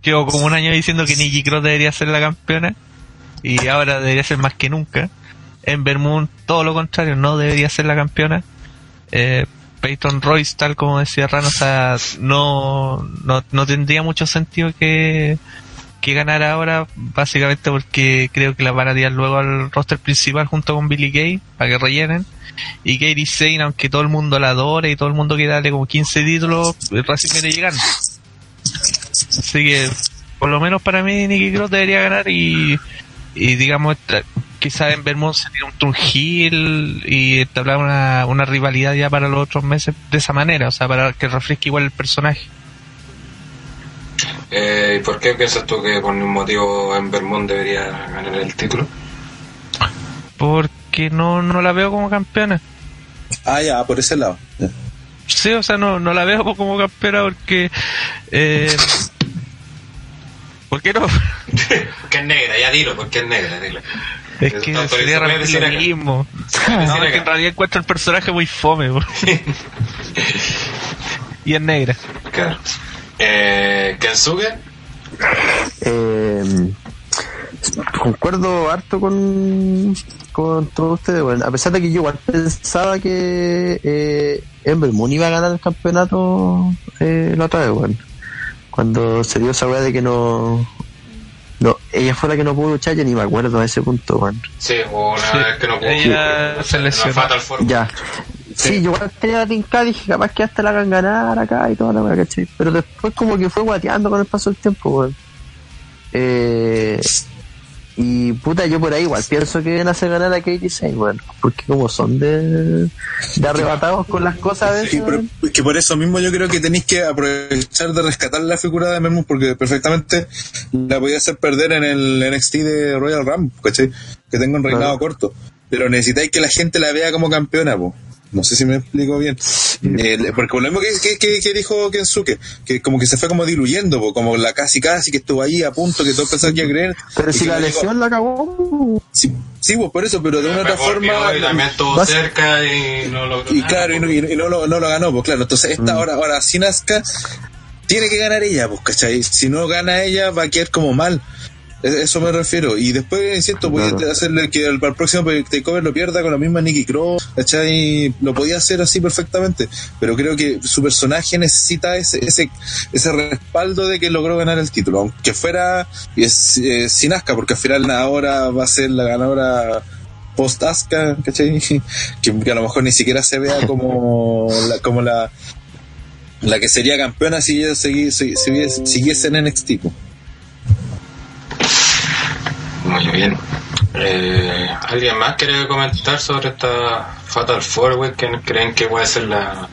llevo como un año diciendo que Nikki Cross debería ser la campeona y ahora debería ser más que nunca. Ember Moon, todo lo contrario, no debería ser la campeona. Eh, Peyton Royce, tal como decía Rano, o sea, no, no, no tendría mucho sentido que, que ganara ahora, básicamente porque creo que la van a tirar luego al roster principal junto con Billy Gay para que rellenen. Y Kairi Sane, aunque todo el mundo la adore y todo el mundo quiere darle como 15 títulos, recién viene llegando. Así que, por lo menos para mí, Nicky Cross debería ganar y, y digamos, quizás en Vermont se tira un turn heel y entablar una, una rivalidad ya para los otros meses de esa manera, o sea, para que refresque igual el personaje. Eh, ¿Y por qué piensas tú que por ningún motivo Ember Moon debería ganar el título? Porque no, no la veo como campeona. Ah, ya, por ese lado. Ya. Sí, o sea, no, no la veo como campeona porque... Eh, ¿Por qué no? Porque es negra, ya dilo, porque es negra, dilo. Es que Tanto sería decir lo mismo. No, es que en realidad encuentro el personaje muy fome. y es negra. Claro. Eh, Kensuke. Eh, concuerdo harto con, con todos ustedes. Bueno, a pesar de que yo igual pensaba que eh, Ember Moon iba a ganar el campeonato eh, la otra vez, bueno. Cuando se dio esa weá de que no. No, ella fue la que no pudo luchar, yo ni me acuerdo a ese punto, weón. Sí, hubo una Sí, vez que no pudo. ella se Una lesionó. Fatal. Ya. Sí, yo igual tenía la tincada y dije, capaz que hasta la hagan ganar acá y toda la weá, ¿cachai? Pero después como que fue guateando con el paso del tiempo, weón. Eh, y puta, yo por ahí igual pienso que van a hacer ganar a Katie Sane, weón. Porque como son de, de arrebatados con las cosas Sí, pero es que por eso mismo yo creo que tenéis que aprovechar de rescatar la figura de Mermund porque perfectamente la podía hacer perder en el NXT de Royal Rumble, ¿cachai? Que tenga un reinado Claro. corto. Pero necesitáis que la gente la vea como campeona, po. No sé si me explico bien. Eh, porque por lo mismo que, que, que- que dijo Kensuke, que como que se fue como diluyendo, po, como la casi casi que estuvo ahí a punto que todos pensaban que iba a creer. Pero y si la lesión la cagó. Sí, sí, pues por eso, pero de una otra forma. hoy también estuvo vas- cerca y no logró y nada, claro, y no, y no lo, no lo ganó, pues claro. Entonces, esta hora, ahora sin Asuka, tiene que ganar ella, pues, ¿cachai? Si no gana ella, va a quedar como mal. Eso me refiero. Y después, insisto, podía Claro. hacerle que el, el próximo takeover lo pierda con la misma Nikki Cross, ¿cachai? Lo podía hacer así perfectamente. Pero creo que su personaje necesita ese, ese, ese respaldo de que logró ganar el título. Aunque fuera eh, eh, sin Asuka, porque al final ahora va a ser la ganadora post Asuka, ¿cachai? Que, que a lo mejor ni siquiera se vea como la, como la, la que sería campeona si ella segui- si- si siguiese en NXT. Muy bien. Eh, ¿Alguien más quiere comentar sobre esta Fatal Four Way que creen que puede ser la...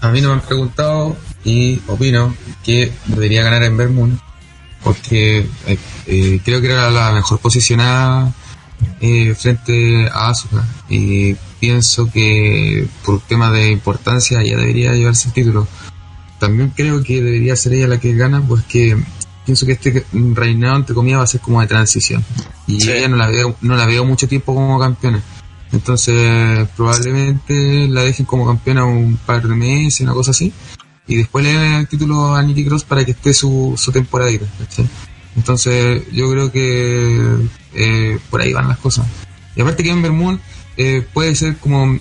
A mí no me han preguntado y opino que debería ganar en Moon porque eh, eh, creo que era la mejor posicionada eh, frente a Asuka y pienso que por tema de importancia ella debería llevarse el título. También creo que debería ser ella la que gana porque pienso que este reinado entre comillas va a ser como de transición y Sí. ella no la veo no la veo mucho tiempo como campeona. Entonces, probablemente la dejen como campeona un par de meses, una cosa así. Y después le den el título a Nikki Cross para que esté su, su temporadita. Entonces, yo creo que eh, por ahí van las cosas. Y aparte que Ember Moon eh, puede ser como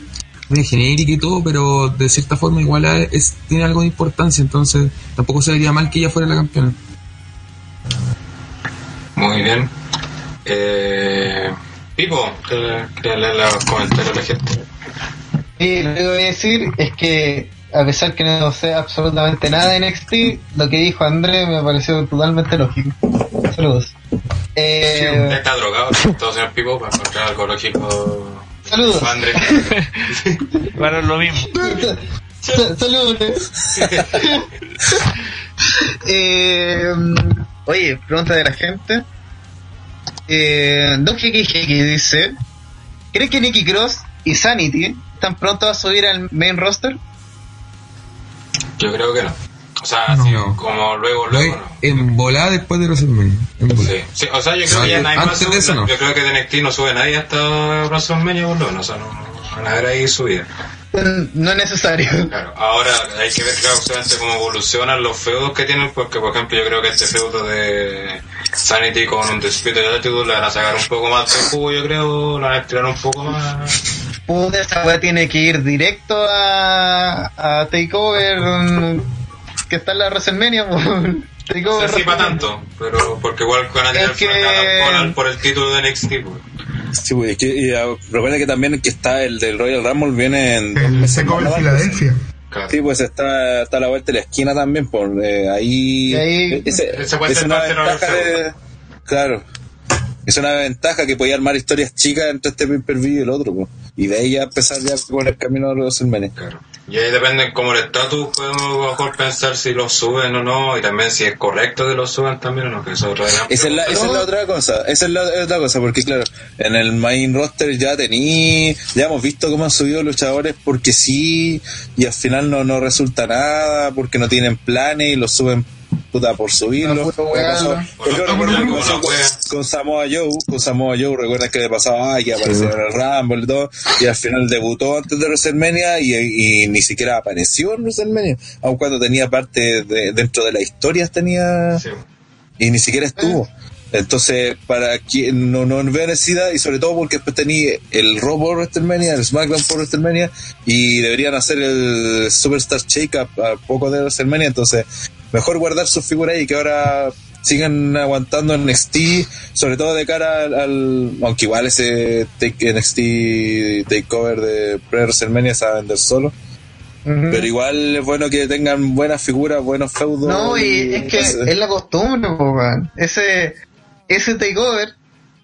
muy genérica y todo, pero de cierta forma igual es, tiene algo de importancia. Entonces, tampoco se vería mal que ella fuera la campeona. Muy bien. Eh, Pipo, ¿qué- quería leer los comentarios de la gente. Y lo que voy a decir es que, a pesar que no sé absolutamente nada de NXT, lo que dijo André me pareció totalmente lógico. Saludos. Eh, Está drogado, todo señor Pipo, para encontrar algo lógico. saludos. André. Bueno, es lo mismo. Sa- Saludos. eh, oye, pregunta de la gente. Eh, Don dice: ¿Cree que Nicky Cross y Sanity están pronto a subir al main roster? Yo creo que no. O sea, No. como luego, luego no. en volada después de WrestleMania. En. Sí, sí, o sea, yo creo que ya nadie más antes de sube- eso no. Yo creo que de NXT no sube nadie hasta WrestleMania, por lo menos. O sea, no, no van a ver ahí subida. No es necesario. Claro, ahora hay que ver claro, obviamente, cómo evolucionan los feudos que tienen, porque por ejemplo yo creo que este feudo de Sanity con un Disputed Attitude le van a sacar un poco más de jugo, yo creo, le van a estirar un poco más. Puta, esa weá tiene que ir directo a, a Takeover que está en la WrestleMania. po. No Takeover. sé si para tanto, pero porque igual van a tirar por el título de NXT. pues. Sí, pues, es que, y, ah, recuerda que también que está el del Royal Rumble viene en El Seco de. Filadelfia. Claro. Sí, pues está, está a la vuelta de la esquina también, por eh, ahí. Ahí- ese- Ese puede es ser una ventaja de. Claro. Es una ventaja que podía armar historias chicas entre este pay-per-view y el otro, pues. Y de ahí ya empezar ya con el camino de los WrestleMania. Claro. Y ahí depende como el estatus, podemos lo mejor pensar si lo suben o no, y también si es correcto que lo suban también o no, que eso es otra Esa es, la, esa es la otra cosa, esa es la otra cosa, porque claro, en el main roster ya tení, ya hemos visto cómo han subido luchadores porque sí, y al final no, no resulta nada, porque no tienen planes y los suben puta por subirlo. Con Samoa Joe, con Samoa Joe, recuerdan que le pasaba, ah, que apareció en el Rumble y todo, y al final debutó antes de WrestleMania y, y ni siquiera apareció en WrestleMania, aun cuando tenía parte de, dentro de las historias tenía Sí. y ni siquiera estuvo. Entonces, para quien no, no veo necesidad, y sobre todo porque después tenía el Raw por WrestleMania, el SmackDown por WrestleMania, y deberían hacer el Superstar Shake-Up a poco de WrestleMania, entonces, mejor guardar sus figuras y que ahora sigan aguantando en NXT, sobre todo de cara al, al- aunque igual ese take, NXT Takeover de pre-WrestleMania se va a vender solo, pero igual es bueno que tengan buenas figuras, buenos feudos. No, y es que ese- es la costumbre, po. Ese, ese takeover,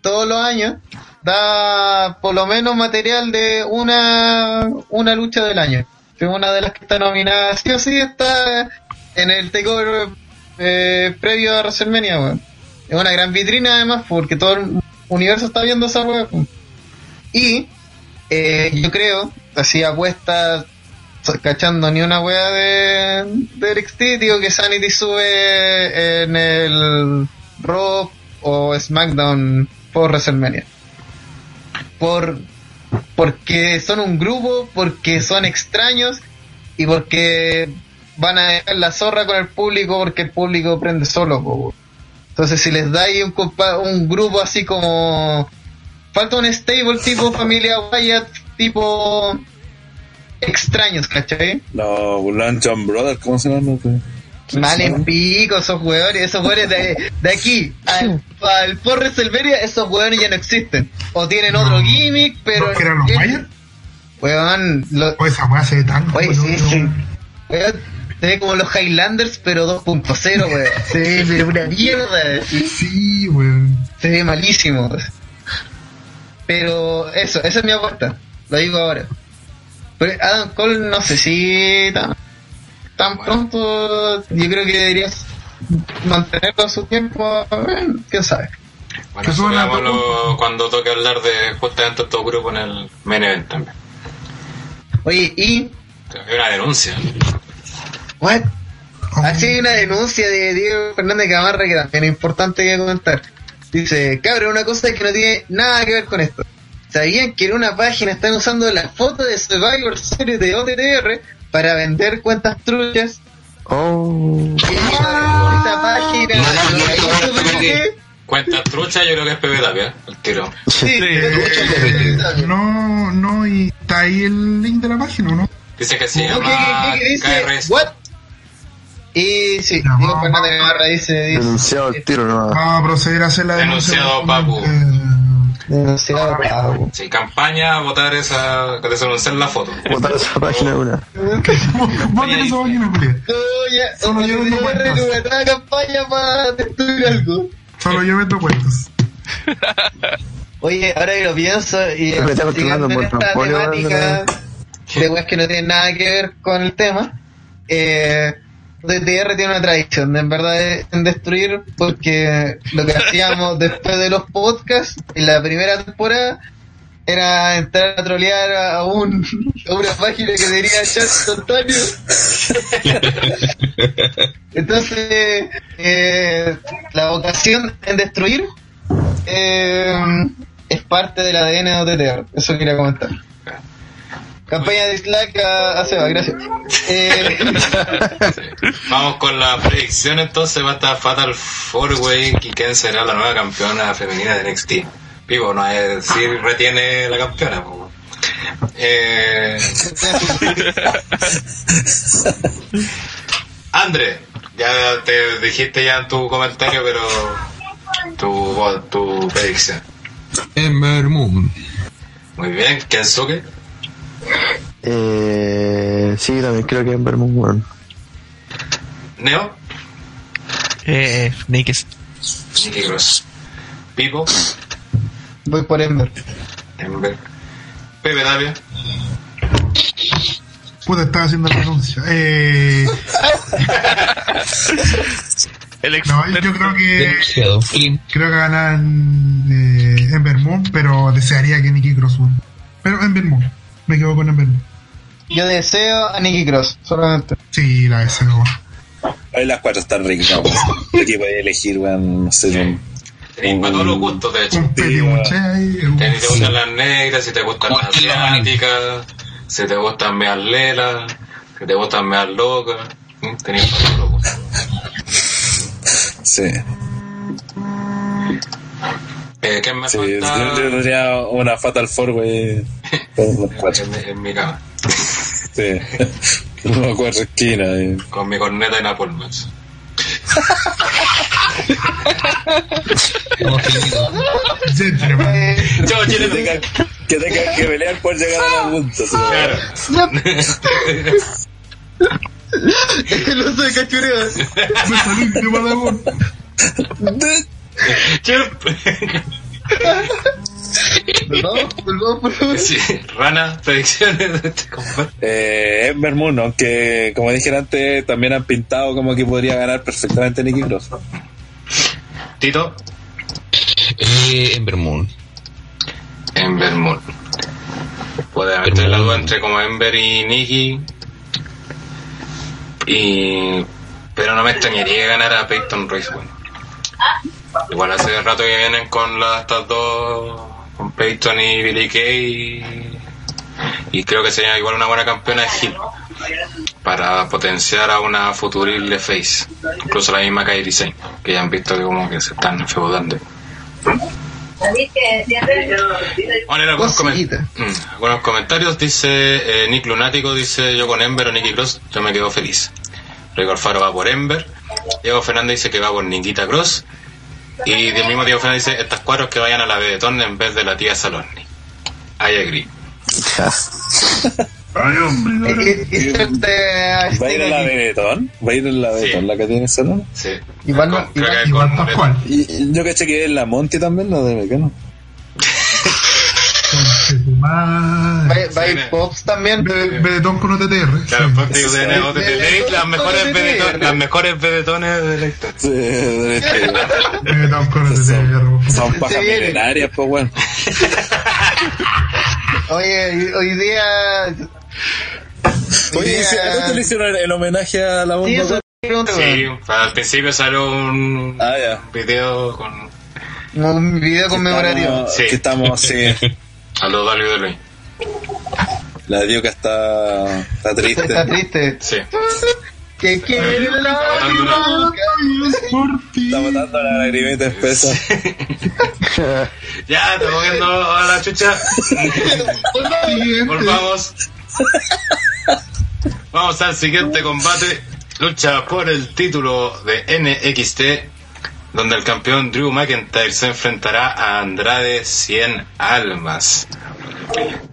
todos los años, da por lo menos material de una, una lucha del año. Una de las que está nominada, sí o sí, está en el takeover eh, previo a WrestleMania, weón. Es una gran vitrina además, porque todo el universo está viendo esa weón. Y eh, yo creo, así apuesta cachando ni una wea de, de NXT, digo que Sanity sube en el Raw o SmackDown por WrestleMania. Por, porque son un grupo, porque son extraños y porque van a dejar la zorra con el público porque el público prende solo. po. Entonces si les dais un, compa- un grupo así como... Falta un stable tipo familia Wyatt, tipo extraños, ¿cachai? Los Luncheon Brothers, ¿cómo se llaman? Mal en pico esos hueones, esos hueones de, de aquí al, al por WrestleMania, esos hueones ya no existen. O tienen otro No. gimmick, pero... ¿No que eran los Mayas? Hueón, lo- O esa weá se ve tan oye, sí, sí. Hueón, se ve como los Highlanders, pero 2.0, weón. Se ve pero una mierda. sí. Weón. Se ve malísimo. Pero eso, esa es mi apuesta. Lo digo ahora. Pero Adam Cole no sé si tan, tan pronto yo creo que deberías mantenerlo a su tiempo. eh, ¿Quién sabe? Bueno, cuando toque hablar de justamente estos grupos en el main event también. Oye, y... Hay una denuncia. ¿What? Así hay una denuncia de Diego Fernández Camarra que también es importante que comentar. Dice, cabrón, una cosa que no tiene nada que ver con esto. ¿Sabían que en una página están usando la foto de Survivor Series de OTTR para vender cuentas truchas? Oh. Esta página... no, Cuenta trucha, yo creo que es Pepe Tapia, el tiro. Sí, Eh, no, no, y está ahí el link de la página, ¿o ¿no? Dice que se ¿Qué, llama qué, qué, qué dice? KRS. What? Y sí, No, Diego Fernández no. Camarra dice, dice Denunciado el tiro, no. Va a proceder a hacer la denuncia. Denunciado, papu. eh, Demasiado pago. Sí, campaña a votar esa, que desanunciar la foto. Botar esa página una. Voten esa Julia. Oye, Solo yo no cuentas. una campaña para destruir algo. Solo yo meto cuentos. Oye, ahora que lo pienso y Me está por esta temática de weas que no tienen nada que ver con el tema, eh, DTR tiene una tradición, en verdad, en destruir, porque lo que hacíamos después de los podcasts, en la primera temporada, era entrar a trolear a, un, a una página que tenía chat instantáneo. Entonces, eh, la vocación en destruir eh, es parte del ADN de OTTR. Eso quería comentar. Campaña de dislike a, a Seba, gracias. Eh, Vamos con la predicción entonces, va a estar Fatal Four Way y quién será la nueva campeona femenina de NXT. Vivo, no es si retiene la campeona. Eh... André, ya te dijiste ya en tu comentario, pero tu, tu predicción. Ember Moon. Muy bien, Kensuke. Eh, sí, también creo que en Vermont, weón. Neo. Eh, Naked. Nicky Cross. Pipo. voy por Ember. Ember. Pepe Davia. Puta, estaba haciendo el anuncio. Eh, El no, yo creo que creo que ganan eh, Ember Moon, pero desearía que Nikki Cross win. Pero Ember Moon, me quedo con. Yo deseo a Nicky Cross, solamente. Sí, la deseo. Hoy las cuatro están ricas. weón. Aquí podéis elegir, weón, no sé. un- Tenéis para todos los gustos, de hecho. Un petit muché ahí. Si te gustan las negras, si te gustan las asiáticas, si te gustan meas lelas, si te gustan meas locas. ¿Mm? Tenéis para todos los gustos. Sí. Eh, ¿Quién me Sí, yo, falta? yo tendría una Fatal Four, cuatro. En, mi- en mi cama. Sí. Unos cuatro esquinas. eh. Con mi corneta finito. Gentleman. Eh, Chao, Que Chile. tengan que, tengan que pelear por llegar a la punta. sí. el oso de cachureo. Me salí de Badabun. Volvamos, volvamos. Sí, Rana, predicciones de este combate. Eh, Ember Moon, aunque como dije antes, también han pintado como que podría ganar perfectamente Nicky Cross. Tito, Eh, Ember Moon. Ember Moon. Puede haber Ember la duda entre como Ember y Nikki. Y. Pero no me extrañaría que ganara Peyton Royce, bueno. Igual hace rato que vienen con las, estas dos. Con Peyton y Billy Kay. Y creo que sería igual una buena campeona de Hill. Para potenciar a una futurible face. Incluso la misma Kairi Sane. Que ya han visto que como que se están feudando. Bueno, algunos. Mm, algunos comentarios. Dice eh, Nick Lunático, dice yo con Ember o Nicky Cross, yo me quedo feliz. Rico Alfaro va por Ember. Diego Fernández dice que va por Nikita Cross. Y del mismo Diego Fernández dice estas cuatro que vayan a la Benetton en vez de la tía Saloni. I agree. Eh, eh, este, ¿Va a ir a la este, Benetton? ¿Va a ir a la Benetton, Sí. la que tiene salón? Sí. Igual no- Con- creo igual- que Igual con Pascual. Y y yo caché que es Va, a ir Pops también. Benetton con OTTR. Claro, de- de- tenéis las mejores. Benetton- las mejores de la historia. Sí, de Benetton con OTTR. son, pajas milenarias, pues bueno. Oye, hoy día. hoy Oye, día- ¿sí, ¿a dónde le hicieron el homenaje a la bomba? Sí, Sí, al principio salió un Ah, video con Un video conmemorativo. Sí. que estamos, sí. a los WWE. La Dioca está, está triste. Está triste. Sí. Que quiere la Por ti. Está botando la lagrimita espesa. Ya, estamos viendo a la chucha. Volvamos. Vamos al siguiente combate. Lucha por el título de NXT. Donde el campeón Drew McIntyre se enfrentará a Andrade 100 Almas.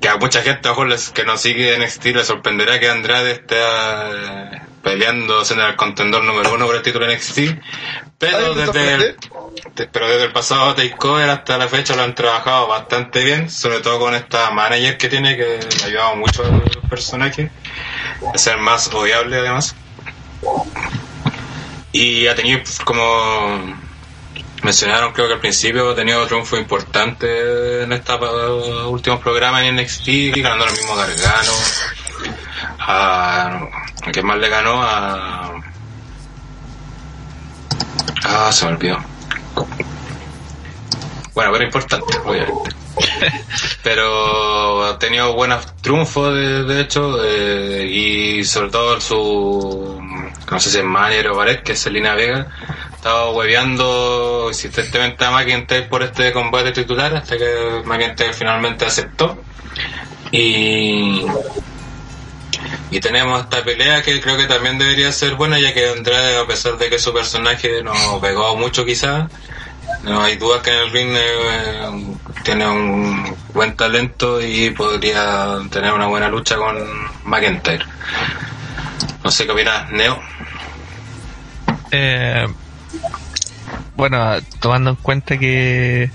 Que a mucha gente, ojo, les- que nos sigue en NXT le sorprenderá que Andrade esté eh, peleando, siendo el contendor número uno por el título NXT. Pero Ay, ¿te desde, el, pero desde el pasado Takeover hasta la fecha lo han trabajado bastante bien, sobre todo con esta manager que tiene, que ha ayudado mucho al personaje a ser más odiable además. Y ha tenido como mencionaron creo que al principio ha tenido triunfo importante en estos últimos programas en NXT, ganando al mismo Gargano. A, ¿a más le ganó? A. Ah, se me olvidó. Bueno, pero importante, obviamente. Pero ha tenido buenos triunfos, de, de hecho, eh, y sobre todo su, no sé si es manager o Baret, que es Selena Vega, estaba hueveando insistentemente a McIntyre por este combate titular hasta que McIntyre finalmente aceptó. Y, y tenemos esta pelea que creo que también debería ser buena, ya que Andrade, a pesar de que su personaje no pegó mucho quizás, no hay duda que en el ring eh, tiene un buen talento y podría tener una buena lucha con McIntyre. No sé qué opinas, Neo. Eh, bueno, tomando en cuenta que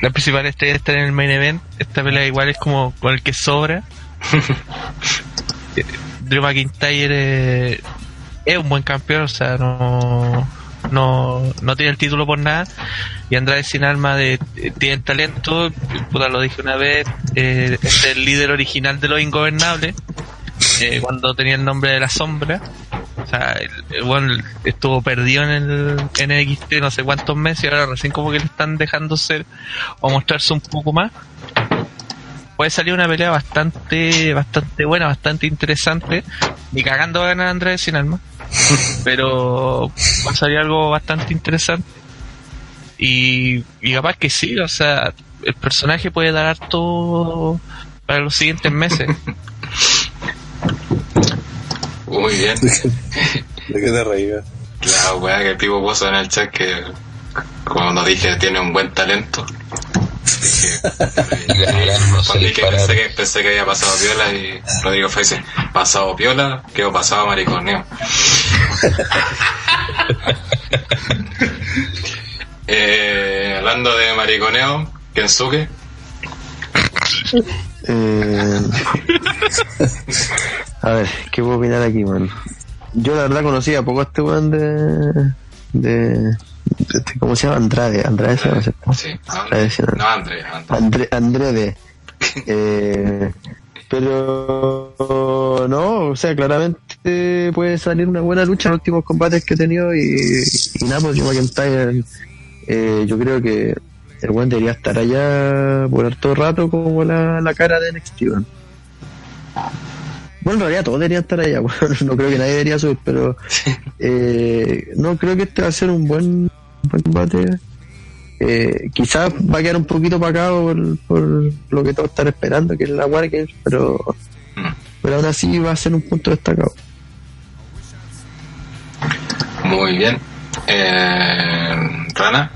la principal estrella está en el main event, esta pelea igual es como con el que sobra. Drew McIntyre es un buen campeón, o sea, no, no, no tiene el título por nada. Y Andrade sin alma de, eh, tiene talento, puta, lo dije una vez, eh, es el líder original de los ingobernables, eh, cuando tenía el nombre de la sombra. O sea, el, el weón estuvo perdido en el NXT no sé cuántos meses y ahora recién como que le están dejando ser o mostrarse un poco más. Puede salir una pelea bastante bastante buena, bastante interesante. Ni cagando va a ganar Andrés sin alma. Pero va a salir algo bastante interesante. Y, y capaz que sí, o sea, el personaje puede dar harto para los siguientes meses. Muy bien. ¿De qué te reías? La weá que Pipo puso en el chat que cuando dije tiene un buen talento. Dije, disparar. pensé, que, pensé que había pasado piola y Rodrigo Fue dice, pasado piola, quedó pasado mariconeo. eh, hablando de mariconeo, Kensuke, Eh, a ver, ¿qué puedo opinar aquí, man? Yo la verdad conocía poco a este weón de, de, este, ¿Cómo se llama? Andrade. Andrade se sí, Andrade, no, André, André. Andre, Andrede. Eh, pero no, o sea, claramente puede salir una buena lucha en los últimos combates que he tenido y, y nada, pues McIntyre, eh, yo creo que el buen debería estar allá por harto rato como la, la cara de NXT, weón. Bueno, en realidad todos deberían estar allá, weón. no creo que nadie debería subir, pero eh, no creo que este va a ser un buen, un buen combate. Eh, quizás va a quedar un poquito pagado por, por lo que todos están esperando, que es la Wargames, pero, Mm. pero aún así va a ser un punto destacado. Muy bien. Eh, Rana,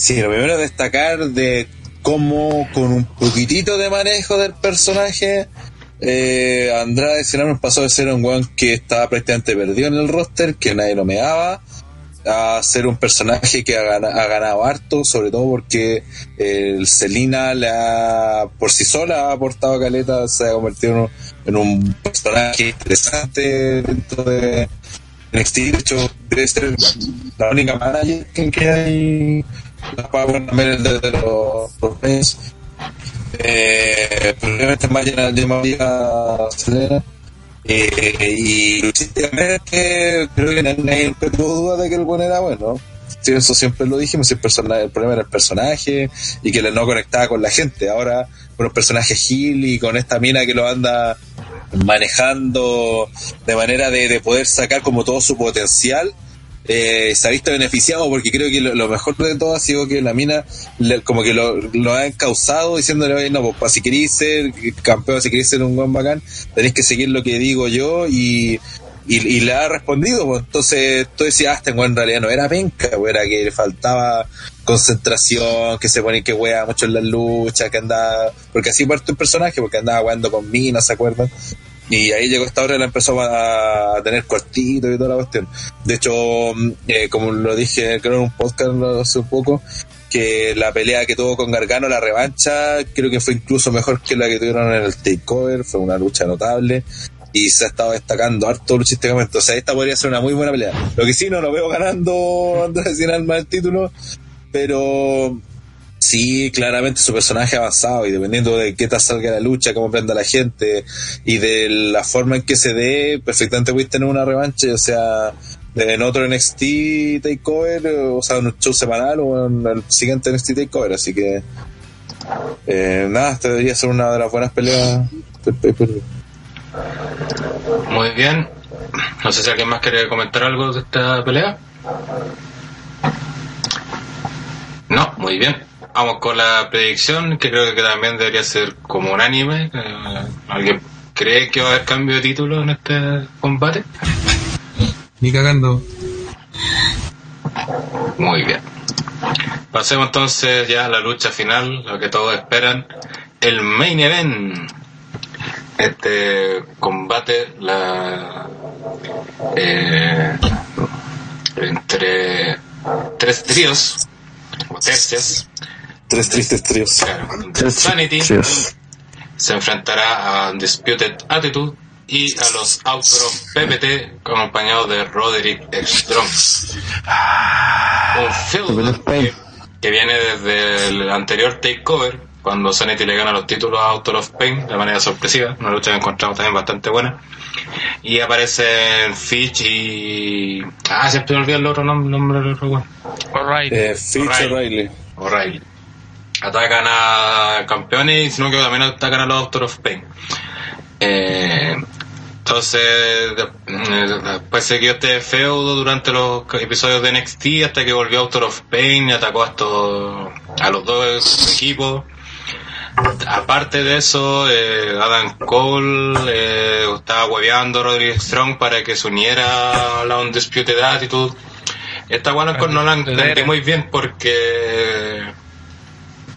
Sí, lo primero es destacar de cómo con un poquitito de manejo del personaje, eh, Andrade Sinal nos pasó de ser un weón que estaba prácticamente perdido en el roster, que nadie lo meaba, a ser un personaje que ha, gana- ha ganado harto, sobre todo porque eh, el Selina le ha, por sí sola ha aportado caleta, se ha convertido en un, personaje interesante dentro de NXT, de hecho debe ser la única manager que hay la Power también de, de los, los eh, probablemente más llena de María Selena eh, y luchísticamente creo que nadie tuvo duda de que el bueno era bueno. Sí, eso siempre lo dijimos el, persona- el problema era el personaje y que no conectaba con la gente. Ahora con un personaje Gil y con esta mina que lo anda manejando de manera de, de poder sacar como todo su potencial eh, se ha visto beneficiado porque creo que lo, mejor de todo ha sido que la mina le- como que lo, lo ha encausado diciéndole "Oye, no pues si queréis ser campeón si queréis ser un buen bacán tenéis que seguir lo que digo yo y y, le ha respondido, pues, entonces tú decías, ah, este en realidad no era penca, pues, era que le faltaba concentración, que se ponía que wea mucho en las luchas, que andaba, porque así parte un personaje, porque andaba jugando con minas, ¿se acuerdan? Y ahí llegó esta hora y la empezó a tener cortito y toda la cuestión. De hecho, mm, eh, como lo dije creo en un podcast hace un poco, que la pelea que tuvo con Gargano, la revancha, creo que fue incluso mejor que la que tuvieron en el Takeover, fue una lucha notable y se ha estado destacando harto luchísticamente. O sea, esta podría ser una muy buena pelea. Lo que sí, no lo veo ganando Andrés Sin Alma el título, pero sí, claramente su personaje ha avanzado y dependiendo de qué tal salga la lucha, cómo prenda la gente y de la forma en que se dé, perfectamente puedes tener una revancha, o sea, en otro NXT Takeover, o sea, en un show semanal o en el siguiente NXT Takeover, así que eh, nada, esta debería ser una de las buenas peleas del pay-per-view. Muy bien. No sé si alguien más quiere comentar algo de esta pelea. No, muy bien. Vamos con la predicción, que creo que también debería ser como unánime. Eh, ¿Alguien cree que va a haber cambio de título en este combate? Ni cagando. Muy bien. Pasemos entonces ya a la lucha final, lo que todos esperan. El main event. Este combate la eh, entre tres tríos o tercias. Tres tristes tríos. Claro, Sanity se enfrentará a Undisputed Attitude y a los of PPT acompañados de Roderick Strong. Un feud que, que viene desde el anterior takeover cuando Sanity le gana los títulos a Author of Pain de manera sorpresiva, una lucha que encontramos también bastante buena. Y aparecen Fitch y. Ah, siempre me olvidé el otro nombre, nombre del otro weón. Alright. Eh, Fitch O'Reilly. O'Reilly. Atacan a campeones y sino que también atacan a los Author of Pain. Eh, entonces, eh, después siguió este feudo durante los episodios de NXT hasta que volvió Author of Pain y atacó a, estos, a los dos equipos. Aparte de eso, eh, Adam Cole eh, estaba hueveando a Roderick Strong para que se uniera a la Undisputed Attitude. Esta bueno no la entendí muy bien porque...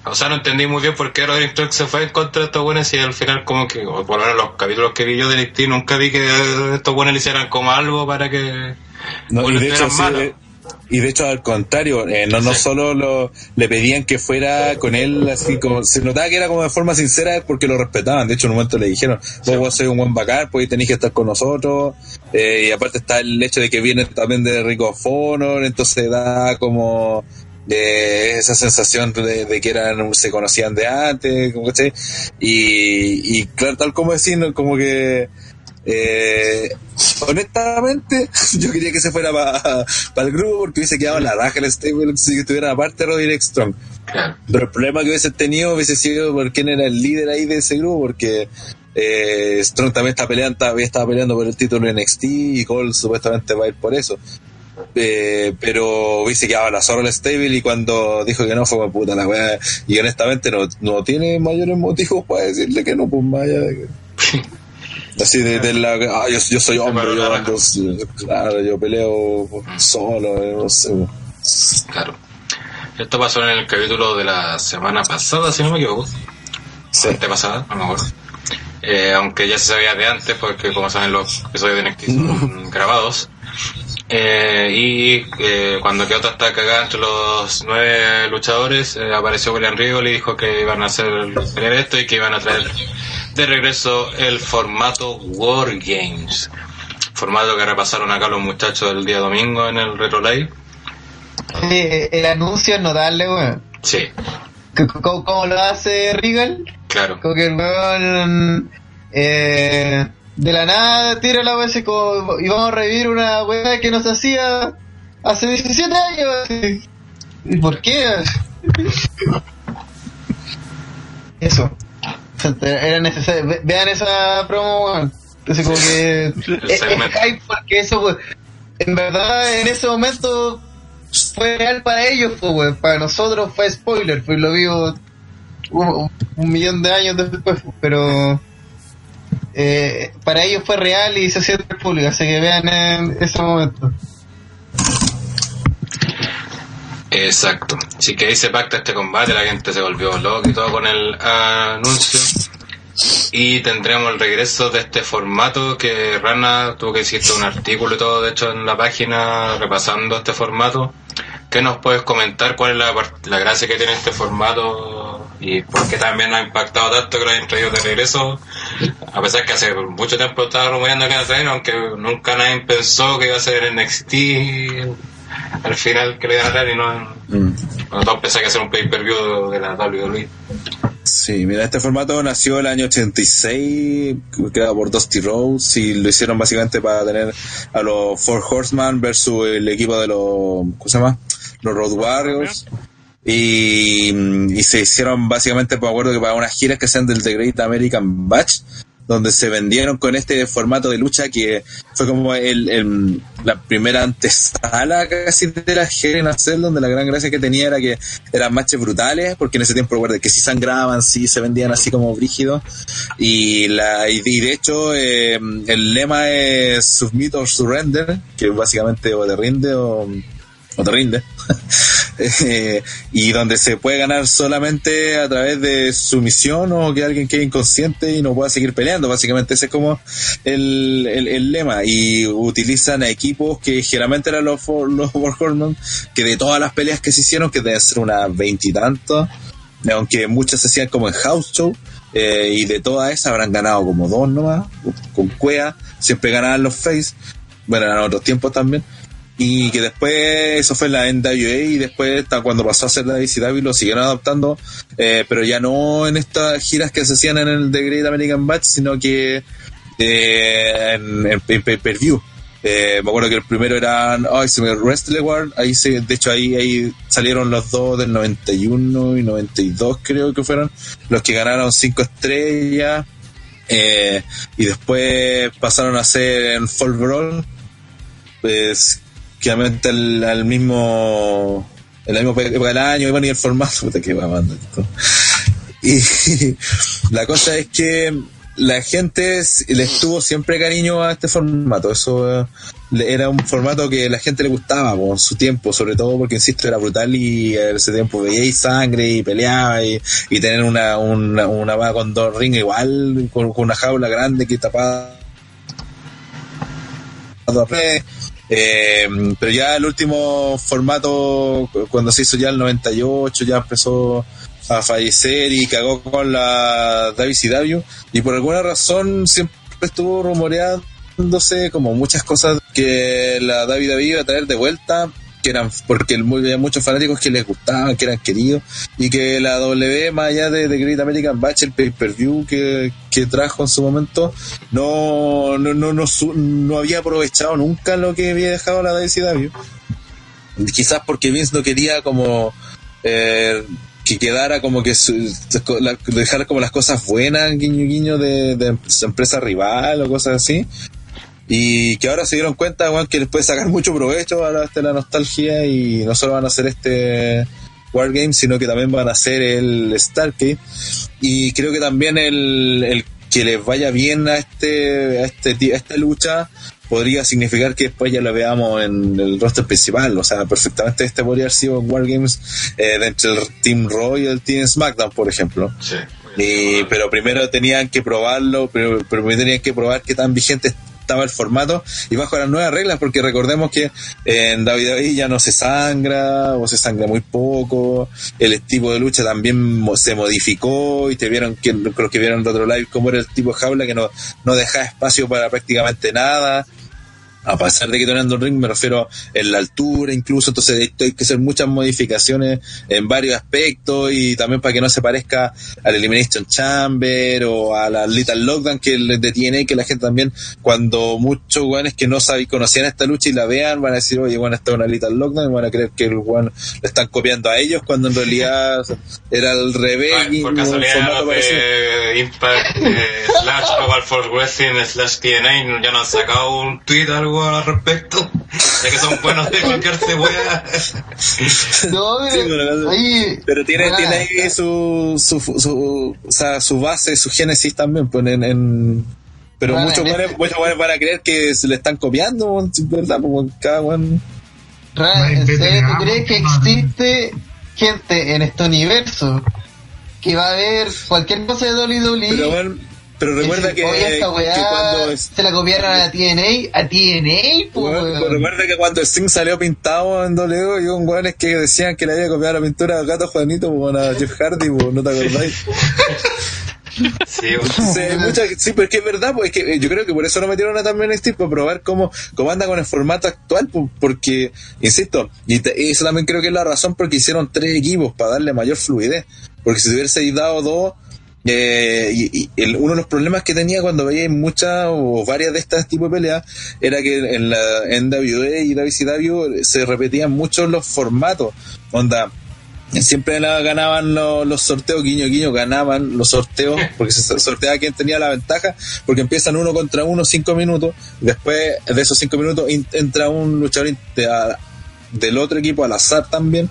O sea, no entendí muy bien por qué Roderick Strong se fue en contra de estos buenos y al final como que, o por lo menos los capítulos que vi yo de NXT, nunca vi que estos buenos le hicieran como algo para que... No, y, de hecho, sí, y de hecho al contrario, eh, no, no solo lo, le pedían que fuera con él así como, se notaba que era como de forma sincera porque lo respetaban, de hecho en un momento le dijeron, vos vos sois un buen bacán, pues tenés que estar con nosotros, eh, y aparte está el hecho de que viene también de Rico of Honor, entonces da como de esa sensación de, que eran se conocían de antes, y, claro, tal como ¿no? como que eh, honestamente, yo quería que se fuera para el grupo porque hubiese quedado en la raja el stable si estuviera aparte Roderick Strong. Pero el problema que hubiese tenido hubiese sido por quién era el líder ahí de ese grupo, porque eh, Strong también está peleando, todavía estaba peleando por el título NXT y Cole supuestamente va a ir por eso. Eh, pero hubiese quedado la zorra el stable y cuando dijo que no fue puta la weá y honestamente no, no tiene mayores motivos para decirle que no pues más allá de que así de, de la ah, yo, yo soy hombre yo ando claro yo peleo solo eh, no sé Claro. Esto pasó en el capítulo de la semana pasada, si no me equivoco. sí. Antepasada, a lo mejor. Eh, aunque ya se sabía de antes, porque como saben los episodios de NXT son grabados. Eh, y eh, cuando Kyoto está cagada entre los nueve luchadores, eh, apareció William Regal y dijo que iban a hacer pelear esto y que iban a traer de regreso el formato War Games. Formato que repasaron acá los muchachos el día domingo en el Retro Live. El anuncio es notable, weón. Sí, C- ¿Cómo, cómo lo hace Regal? claro. Como que el weón eh, de la nada tira la como y vamos a revivir una weá que nos hacía hace 17 años. ¿Y por qué? Eso. Era necesario. Ve- Vean esa promo, weón. Entonces como que es, es segmento. hype porque eso, weón, en verdad en ese momento fue real para ellos, pues. Para nosotros fue spoiler, pues lo vivo un, un millón de años después, pero eh, para ellos fue real y se hacía público, así que vean en ese momento. Exacto. Así que ahí se pacta este combate, la gente se volvió loca y todo con el anuncio. Y tendremos el regreso de este formato que Rana tuvo que decir un artículo y todo, de hecho, en la página repasando este formato. ¿Qué nos puedes comentar? ¿Cuál es la, la gracia que tiene este formato? Y por qué también ha impactado tanto que lo hayan traído de regreso. A pesar que hace mucho tiempo estaba rumoreando que iba a traer, aunque nunca nadie pensó que iba a ser NXT al final que lo iban a traer y no. Mm. Todos pensaban que hacer un pay-per-view de la WWE. Sí, mira, este formato nació el año 86, creado por Dusty Rhodes, y lo hicieron básicamente para tener a los Four Horsemen versus el equipo de los, ¿cómo se llama? Los Road Warriors. Y, y se hicieron básicamente, me acuerdo que para unas giras que sean del The Great American Batch, donde se vendieron con este formato de lucha que fue como el, la primera antesala casi de la Cell, donde la gran gracia que tenía era que eran matches brutales, porque en ese tiempo recuerdo que sí sangraban, sí se vendían así como brígidos, y, la, y de hecho eh, el lema es Submit or Surrender, que básicamente o te rinde o, o te rinde. Eh, y donde se puede ganar solamente a través de sumisión o que alguien quede inconsciente y no pueda seguir peleando. Básicamente ese es como el, el, lema. Y utilizan a equipos que generalmente eran los, los War Horsemen, que de todas las peleas que se hicieron, que deben ser unas veintitantos, aunque muchas se hacían como en house show, eh, y de todas esas habrán ganado como dos nomás, con Cuea, siempre ganaban los face, bueno, en otros tiempos también, y que después eso fue la NWA y después cuando pasó a ser la WCW lo siguieron adaptando, eh, pero ya no en estas giras que se hacían en el The Great American Batch, sino que eh, en, en pay- pay-per-view. Eh, me acuerdo que el primero era ay, se ahí se, de hecho ahí, ahí salieron los dos del 91 y 92 creo que fueron los que ganaron cinco estrellas eh, y después pasaron a ser en Fall Brawl pues que al, al mismo en año y bueno y el formato puta que va esto. y la cosa es que la gente s- les tuvo siempre cariño a este formato eso eh, le- era un formato que la gente le gustaba por su tiempo sobre todo porque insisto era brutal y ese tiempo veía sangre y peleaba y, tener una una, una con dos rings igual con, con una jaula grande que tapaba eh, pero ya el último formato, cu- cuando se hizo ya el 98, ya empezó a fallecer y cagó con la WCW. Y por alguna razón siempre estuvo rumoreándose como muchas cosas que la WWE iba a traer de vuelta, que eran porque el- había muchos fanáticos que les gustaban, que eran queridos, y que la W, más allá de, Great American Batch, el pay-per-view que, que trajo en su momento, no, no, no, no, no había aprovechado nunca lo que había dejado la WCW. Quizás porque Vince no quería como eh, que quedara como que su, la- dejar como las cosas buenas, guiño guiño de, de su empresa rival o cosas así. Y que ahora se dieron cuenta, que les puede sacar mucho provecho ahora de la nostalgia y no solo van a hacer este Wargame, sino que también van a hacer el Starcade. Y creo que también el, el que les vaya bien a este a este a esta lucha podría significar que después ya lo veamos en el roster principal. O sea, perfectamente este podría haber sido Wargames eh, dentro del Team Raw y el Team SmackDown, por ejemplo. Sí. Y- pero primero tenían que probarlo, pero primero tenían que probar qué tan vigente estaba el formato y bajo las nuevas reglas, porque recordemos que en WWE ya no se sangra o se sangra muy poco, el tipo de lucha también se modificó y te vieron que creo que vieron en otro live cómo era el tipo de jaula que no, no dejaba espacio para prácticamente nada a pesar de que teniendo el ring me refiero en la altura incluso entonces hay que hacer muchas modificaciones en varios aspectos y también para que no se parezca al Elimination Chamber o a la Little Lockdown que les detiene que la gente también cuando muchos guanes que no sabían conocían esta lucha y la vean van a decir oye bueno esta es una Little Lockdown y van a creer que el guan le están copiando a ellos cuando en realidad era al revés Ah, y por casualidad de Impact eh, slash Global Force Wrestling slash TNA ya nos han sacado un tweet algo al respecto ya que son buenos de explicarse weá No, Sí, pero- ahí, Pero tiene, ah, tiene ahí su, su, su, o sea, su base, su génesis también, pues en, en, Pero Bueno, muchos en buenos, este- muchos buenos van a creer que se le están copiando, ¿verdad? Porque cada weón. Ra, No hay ¿En serio tú crees que existe gente en este universo que va a ver cualquier cosa de WWE? Pero, weón, pero recuerda que, decir, "Oye, esta que cuando es- se la copiaron a TNA, a TNA, Weón, weón. pues recuerda que cuando Sting salió pintado en W, y un weones que decían que le había copiado la pintura a Gato Juanito, pues, a Jeff Hardy, pues, ¿no te acordáis? Sí, Sí, mucha- sí, pero es que es verdad, pues es que eh, yo creo que por eso lo metieron a también Steve, para probar cómo, cómo anda con el formato actual, pues, porque, insisto, y te- y eso también creo que es la razón porque hicieron tres equipos para darle mayor fluidez, porque si hubiese dado dos, eh, y, y el- uno de los problemas que tenía cuando veía muchas o varias de estas tipos de peleas era que en la NWA y WCW se repetían mucho los formatos. Onda, siempre ganaban los, los sorteos, guiño guiño, ganaban los sorteos, porque se sorteaba quien tenía la ventaja, porque empiezan uno contra uno cinco minutos, después de esos cinco minutos in- entra un luchador in- de- a- del otro equipo al azar también,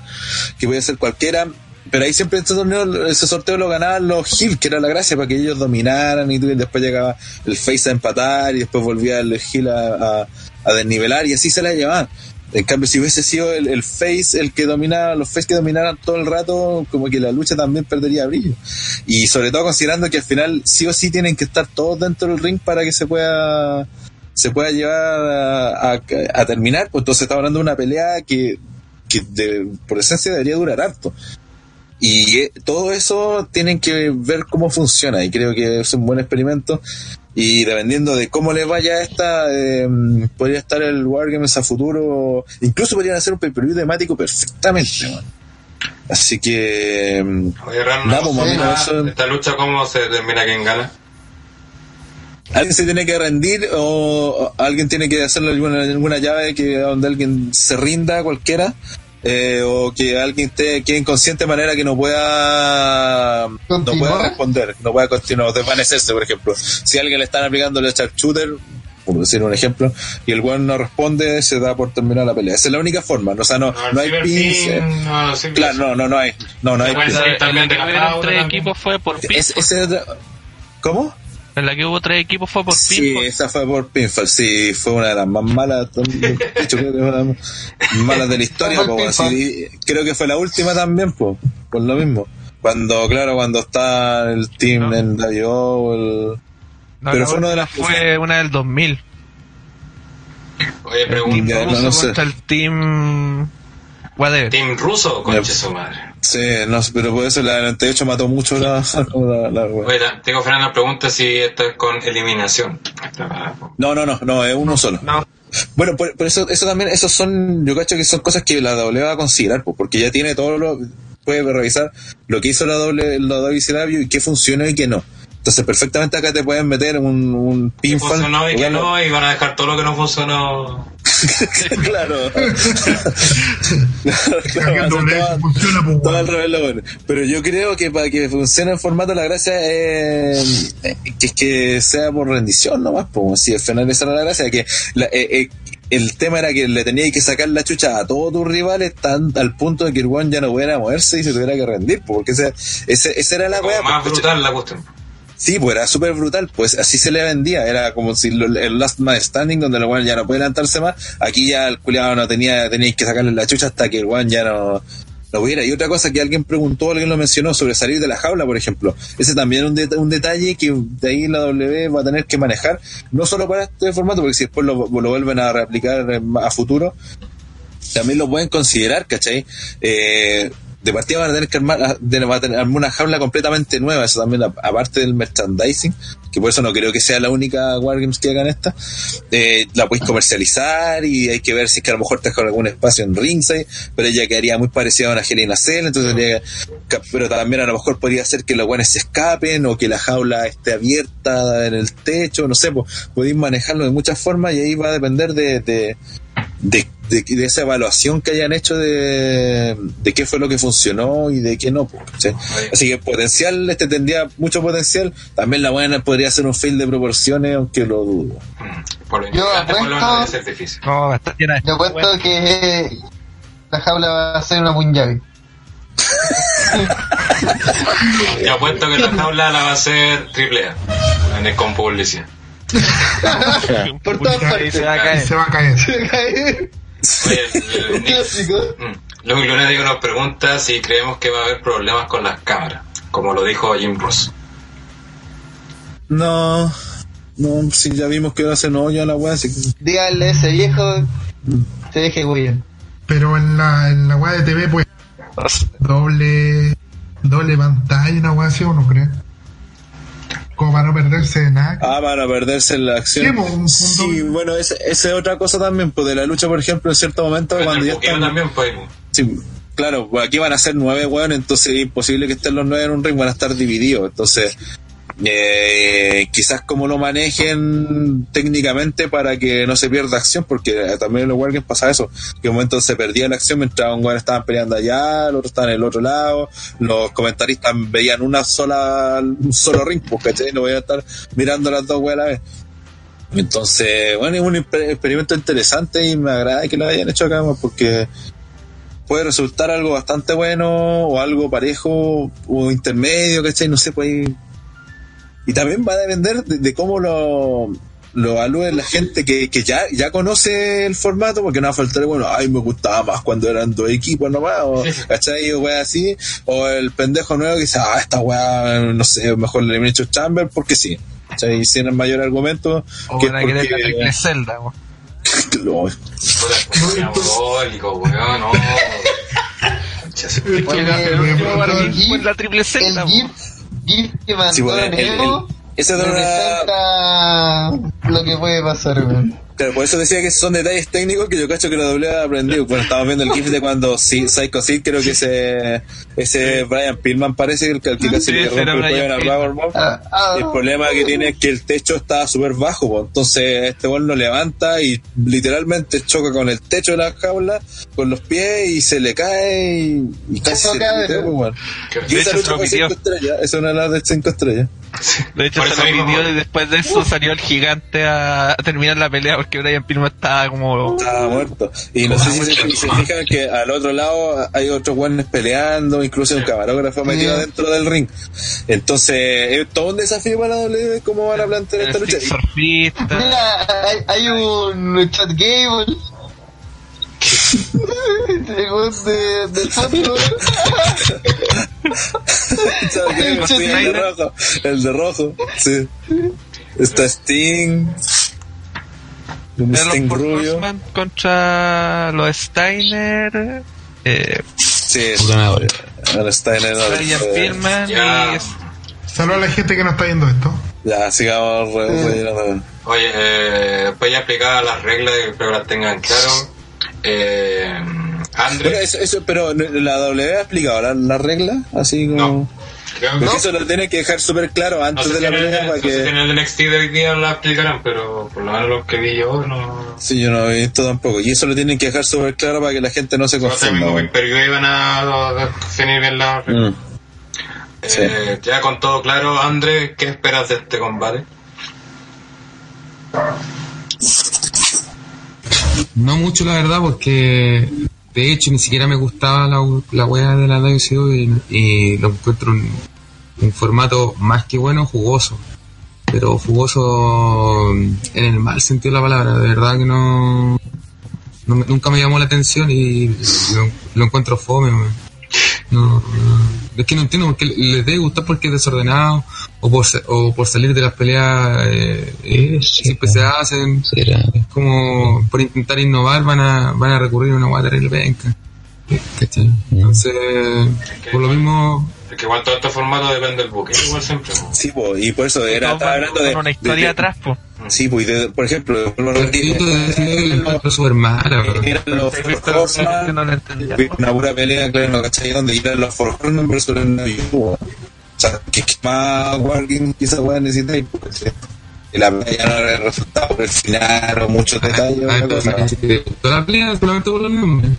que puede ser cualquiera, pero ahí siempre ese, torneo, ese sorteo lo ganaban los Hill, que era la gracia para que ellos dominaran y, después llegaba el Face a empatar y después volvía el Hill a, a- desnivelar y así se la llevaban. En cambio, si hubiese sido el, Face el que dominaba, los Face que dominaran todo el rato, como que la lucha también perdería brillo. Y sobre todo considerando que al final sí o sí tienen que estar todos dentro del ring para que se pueda se pueda llevar a, a- terminar, pues entonces estamos hablando de una pelea que, que de- por esencia debería durar harto. Y eh, todo eso tienen que ver cómo funciona y creo que es un buen experimento y dependiendo de cómo les vaya a esta, eh, podría estar el Wargames a futuro, incluso podrían hacer un pay-per-view temático perfectamente. man. Así que... Oye, Ran, Vamos, no sé, mami, eso- esta lucha, ¿cómo se determina quién gana? alguien se tiene que rendir o alguien tiene que hacerle alguna, alguna llave que donde alguien se rinda cualquiera eh, o que alguien esté quede inconsciente de manera que no pueda no pueda responder no pueda continuar desvanecerse por ejemplo. Si a alguien le están aplicando el shooter por decir un ejemplo y el weón no responde se da por terminar la pelea. Esa es la única forma no, o sea no, No, el no hay pins Pin, no, claro no no no hay no no hay Bueno, pins. también de Jaula tres equipos fue por ¿cómo? En la que hubo tres equipos fue por Sí, pin. esa fue por Pinfall, sí, fue una de las más malas, de hecho creo que fue una de las más malas de la historia, po, pinfall. así, creo que fue la última también, pues, por lo mismo. Cuando, claro, cuando está el team No. en WO, el... No, pero fue una de las Fue una del 2000. Oye, Team pregunta. Ruso no sé. contra el team... Whatever. ¿Team ruso? Conche su madre. Sí, no, pero por eso la 98 mató mucho la... la, la- ta- tengo Fernando pregunta si esto es con eliminación. No, no, no, no, es uno solo. No, Bueno, por, por eso, eso también, esos son, yo cacho que son cosas que la W va a considerar, pues, porque ya tiene todo lo, puede revisar lo que hizo la W, la WCW y qué funcionó y qué no. Entonces, perfectamente acá te pueden meter un, un Que pinfall. funcionó y que no, y van a dejar todo lo que no funcionó. claro. Que claro, doble todo- funciona, pues, todo al revés lo bueno. Pero yo creo que para que funcione el formato, la gracia es eh, que, es que sea por rendición nomás. Pues, si al final esa era la gracia, que la- eh, eh, el tema era que le tenías que sacar la chucha a todos tus rivales tan, al punto de que el one ya no pudiera moverse y se tuviera que rendir. pues, Porque ese, ese, esa era la wea. más pues, brutal la cuestión. Sí, pues era súper brutal, pues así se le vendía, era como si lo- el Last Man Standing, donde el weón ya no puede levantarse más, aquí ya el culiado no tenía, teníais que sacarle la chucha hasta que el weón ya no, no pudiera. Y otra cosa que alguien preguntó, alguien lo mencionó, sobre salir de la jaula, por ejemplo, ese también es un, un detalle que de ahí la W va a tener que manejar, no solo para este formato, porque si después lo, lo vuelven a reaplicar a futuro, también lo pueden considerar, ¿cachai? Eh, de partida van a tener que armar, de- van a tener- armar una jaula completamente nueva, eso también, aparte del merchandising, que por eso no creo que sea la única Wargames que hagan esta, eh, la podéis comercializar y hay que ver si es que a lo mejor te dejan algún espacio en ringside, pero ella quedaría muy parecida a una Angelina Cell, entonces que- pero también a lo mejor podría ser que los guanes se escapen o que la jaula esté abierta en el techo, no sé, pues podéis manejarlo de muchas formas y ahí va a depender de, de, de, de- de esa evaluación que hayan hecho de, de qué fue lo que funcionó y de qué no. pues, ¿sí? Así que potencial, este tendría mucho potencial. También la buena podría ser un fail de proporciones, aunque lo dudo. Mm. Por lo Yo apuesto- ser difícil. no, Yo apuesto que la jaula va a ser una punjabi. Yo apuesto que la jaula la va a hacer triple A en el con publicidad. Por todas partes. se va a Y caer. se va a caer. Se va a caer. Oye, Clásico. Luego Lunático nos pregunta si creemos que va a haber problemas con las cámaras, como lo dijo Jim Ross. No, no, si ya vimos que hace no ya la weá, así que. Díganle a ese viejo se deje güey. Pero en la, en la weá de TV, pues, doble, doble pantalla, una weá así, ¿o no crees? Como para no perderse de nada. Ah, para perderse en la acción. Sí, pues, bueno, esa es otra cosa también, pues de la lucha, por ejemplo, en cierto momento, Pero cuando ya están. también, pues, Sí, claro, pues aquí van a ser nueve weones, entonces es imposible que estén los nueve en un ring, van a estar divididos. Entonces, eh, quizás como lo manejen técnicamente para que no se pierda acción, porque también en los Wargames pasa eso, que un momento se perdía la acción mientras un estaban peleando allá, el otro estaba en el otro lado, los comentaristas veían una sola, un solo ring, pues, ¿cachai? No voy a estar mirando las dos weas a la vez. Entonces, bueno, es un exper- experimento interesante y me agrada que lo hayan hecho acá, porque puede resultar algo bastante bueno o algo parejo o intermedio, ¿cachai? No sé, pues Y también va a depender de, de cómo lo, lo evalúe la gente que, que ya, ya conoce el formato, porque no va a faltar, bueno, ay, me gustaba más cuando eran dos equipos nomás, o, ¿cachai? O wea así, o el pendejo nuevo que dice, ah, esta wea, no sé, mejor le he hecho Chamber porque sí. ¿cachai? Y sin el mayor argumento, O que van a querer la porque- triple celda, weón. No, weón, la triple celda, El. GIF, Mandó Sí, bueno, el- Nemo el- una- representa lo que puede pasar, weón. Claro, por eso decía que son detalles técnicos que yo cacho que W ha aprendido. Cuando estábamos viendo el GIF de cuando sí, Psycho Sid, creo que ese, ese Brian Pillman parece el que, el que casi Sí, le rompe el cuello a. Ah, ah, el problema que tiene es que el techo está súper bajo, po. entonces este gol lo levanta y literalmente choca con el techo de la jaula, con los pies y se le cae y, y casi se le ¿no? De Y esa lucha fue. 5 estrellas, esa es una de las de 5 estrellas. De hecho, se lo pidió y después de eso salió el gigante a, a terminar la pelea porque Brian Pillman estaba como... Estaba muerto. Y no sé si se, fijan que al otro lado hay otros guanes peleando, incluso un camarógrafo metido dentro del ring. Entonces, es todo un desafío para la WWE cómo van a plantear esta lucha. surfista. Mira, hay, hay un chat. Sí, el de rojo. El de rojo, sí. Está Sting. Un Sting los rubio. Contra los Steiner, eh, Sí, ganadores. Brian Pillman Ya. y Saludos a la gente que no está viendo esto. Ya, sigamos re- rellenando. Oye, eh, después ya explicaba las reglas y espero que las tengan claro. Eh, Bueno, Andrés, eso, eso, pero la W ha explicado la, la regla, así como. No. Creo que Porque eso lo tiene que dejar súper claro No antes sé de si la en el, pelea no para sé si en que. el NXT de hoy día la explicarán, pero por lo menos lo que vi yo no... Sí, yo no he visto tampoco. Y eso lo tienen que dejar súper claro para que la gente no se No confunda. weón. pero iban a definir bien las reglas. Mm. sí. Eh, ya con todo claro, Andrés, ¿qué esperas de este combate? No mucho, la verdad, porque de hecho ni siquiera me gustaba la, la de la WCW y, lo encuentro un, un formato más que bueno, jugoso. Pero jugoso en el mal sentido de la palabra, de verdad que no. nunca me llamó la atención y lo, lo encuentro fome. no, es que no entiendo por qué les debe gustar porque es desordenado o por, o por salir de las peleas eh, eh, Sí, siempre se hacen Será. es como por intentar innovar van a van a recurrir a una terrible penca ¿cachai? entonces por lo mismo Es que igual todo este formato depende del buque, igual siempre. Sí, po, y por eso era, estaba hablando de. una historia de- de- atrás, pues. Sí, pues, de- por ejemplo, encuentro súper mala los una pelea, claro, ¿no? ¿cachai? Donde eran los Four Horsemen versus el New O sea, que, que más Wargames que esa weá necesita y pues, eh, y la pelea no era el resultado por el final o muchos detalles. Ah, la pelea solamente por los nombres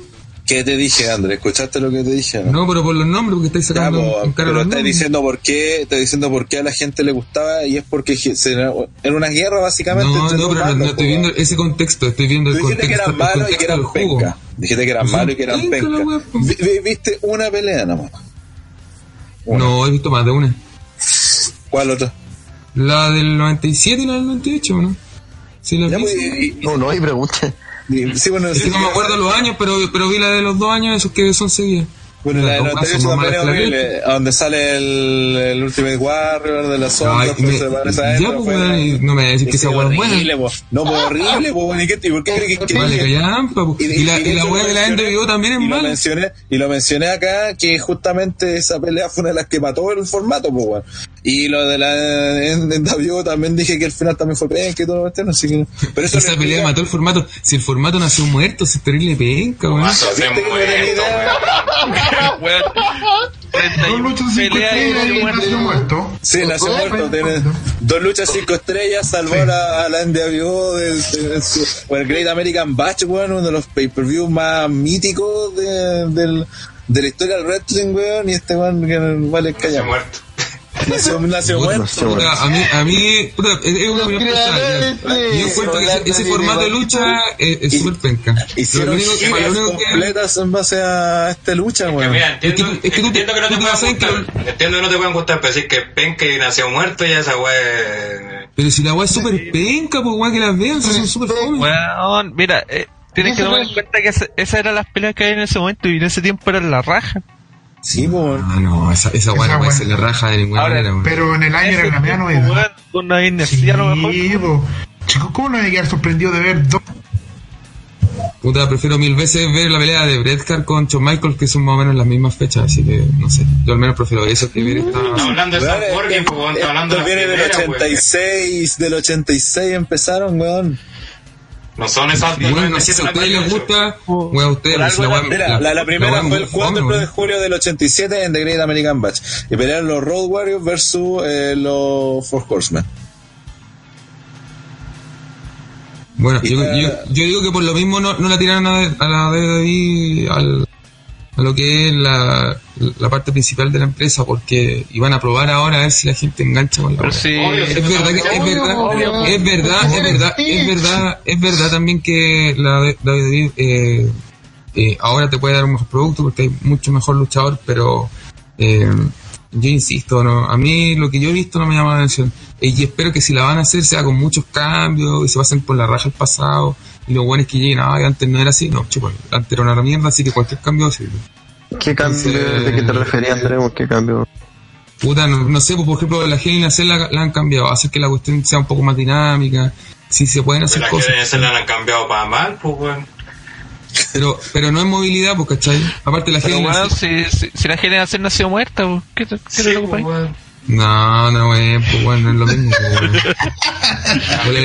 ¿Qué te dije, Andrés? ¿Escuchaste lo que te dije? no pero por los nombres porque estáis Ya, sacando po, en cara pero los nombres diciendo por qué, estás diciendo por qué a la gente le gustaba y es porque se- era una guerra básicamente. no, no, pero no, estoy po, viendo ese contexto, estoy viendo el Tú dijiste que contexto, eran el malos y que contexto eran penca. Dijiste que eran Pues malos y que eran penca ¿Viste una pelea nomás? Una. No, he visto más de una. ¿Cuál otra? La del 97 y la del 98, ¿no? Sí, la Ya, pues, sí. y- No, no hay pregunta. Y- sí, bueno, sí, no me acuerdo los años, pero, pero vi la de los dos años, esos que son seguidas. Bueno, la de Las dos 98 son también es horrible, donde sale el, el Ultimate Warrior de la sombra, pues me- se parece a ya, pues, y no me voy a decir que es buena. horrible. No, pues horrible, pues, bueno, ¿y qué- y por qué crees que- que- Vale, callampa, po. de- Y la, de y la weá de la mencioné- NWO también es y lo mala. mencioné y lo mencioné acá que justamente esa pelea fue una de las que mató el formato pues weón. Y lo de la en, en WO también dije que el final también fue penca y todo lo cuestión, así que pero eso Esa pelea mató el formato. Si el formato nació muerto, si es terrible penca, weón. Mazo se ¿Viste que. Dos 31 luchas cinco estrellas y nació muerto. Sí, nació muerto, tiene muertos. dos luchas cinco estrellas, salvó a la, a la NWO de, de- de su, o el Great American Batch, weón, uno de los pay-per-view más míticos de, del, de la historia del wrestling, weón, y este weón que vale calla. muerto. Nació, nació Puta, muerto. puta, a mí, a mí, puta, es, es una opinión personal. Yo encuentro que ese, ese formato de lucha es súper penca. Lo Hicieron único, lo único que, completas en base a esta lucha, weón. entiendo, Es que tú- es que tú- entiendo que no te puedan gustar. Entiendo que no te puedan gustar, pero decir que penca y nació muerto ya esa weá pero si la weá es súper penca, pues weá que las vean, son súper fome. Weón, mira, eh, tienes que tomar en cuenta que esa- esas eran las peleas que había en ese momento y en ese tiempo eran la raja. Sí, pues, weón. Ah, no, esa, esa weá Esa no puede weá. ser la raja de ninguna Ahora, manera, weón. Pero en el año era la media novedad. weón, Con una energía a lo mejor. Sí. Chicos, ¿cómo no me quedar sorprendido de ver dos? Puta, prefiero mil veces ver la pelea de Bret Hart con Shawn Michaels, que son más o menos las mismas fechas, así que, no sé. Yo al menos prefiero eso que ver esta... Hablando de San Jorge, pues, weón, estamos hablando de viene del primera, weón. 86, del 86 empezaron, weón. No son esas bueno, si a ustedes les gusta, a ustedes, si la algo weá- Mira, la, la primera fue el muy fome, 4 de julio del 87 en The Great American Batch. Y pelearon los Road Warriors versus eh, los Four Horsemen. Bueno, yo, para- yo, yo digo que por lo mismo no, no la tiraron a, a la WWE al, a lo que es la, la parte principal de la empresa, porque iban a probar ahora a ver si la gente engancha con la sí, Obvio, Es verdad, que, es verdad, Obvio. es verdad, es verdad, es verdad, es verdad también que la WWE eh, eh, ahora te puede dar un mejor producto porque hay mucho mejor luchador, pero eh, yo insisto, no, a mí lo que yo he visto no me llama la atención. Y espero que si la van a hacer sea con muchos cambios y se pasen por la raja el pasado y lo bueno es que lleguen, ah, antes no era así, no, chupa, antes era una mierda, así que cualquier cambio sirve. ¿Qué cambio? Entonces- ¿De qué te referías, Andrés? ¿Qué cambio? Puta, no, no sé, pues, por ejemplo, la a Cell la, la han cambiado, hacer que la cuestión sea un poco más dinámica, si se pueden hacer La cosas. que se la han cambiado para mal, pues, weón. Pero, pero no es movilidad, pues, ¿cachai? Aparte la Pero Cell- si, si, si la generación nació muerta, pues, ¿qué te, qué te preocupa ahí? pues. No, no, güey, pues bueno, es lo mismo, weón. O la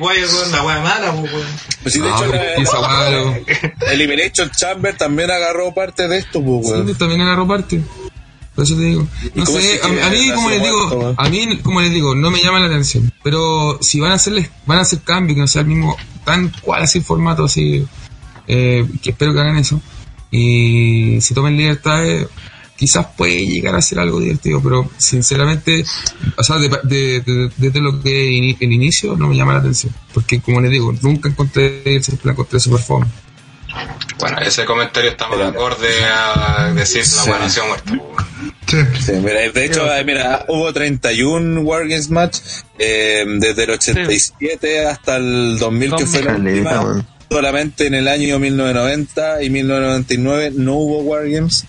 Wyatt, weón, la weá mala, pues, weón. Pues sí, de No, hecho, la- Elimination Chamber también agarró parte de esto, pues, Sí, weón. pues, también agarró parte. Por eso te digo. No sé, a, a mí, como les digo, a mí, como les digo, no me llama la atención. Pero si van a hacerles, van a hacer cambios, que no sea el mismo, tan cual así el formato, así, eh, que espero que hagan eso. Y si tomen libertades, quizás puede llegar a ser algo divertido, pero sinceramente, o sea, de- de- de- desde lo que ini- el inicio no me llama la atención. Porque como les digo, nunca encontré, siempre la encontré super fome. Bueno, ese comentario estamos de acorde a decir la Sí. muerta. Sí. Sí, mira, de hecho, mira, hubo 31 Wargames Match eh, desde el 87 hasta el 2000, que fue la última. Solamente en el año 1990 y 1999 no hubo Wargames.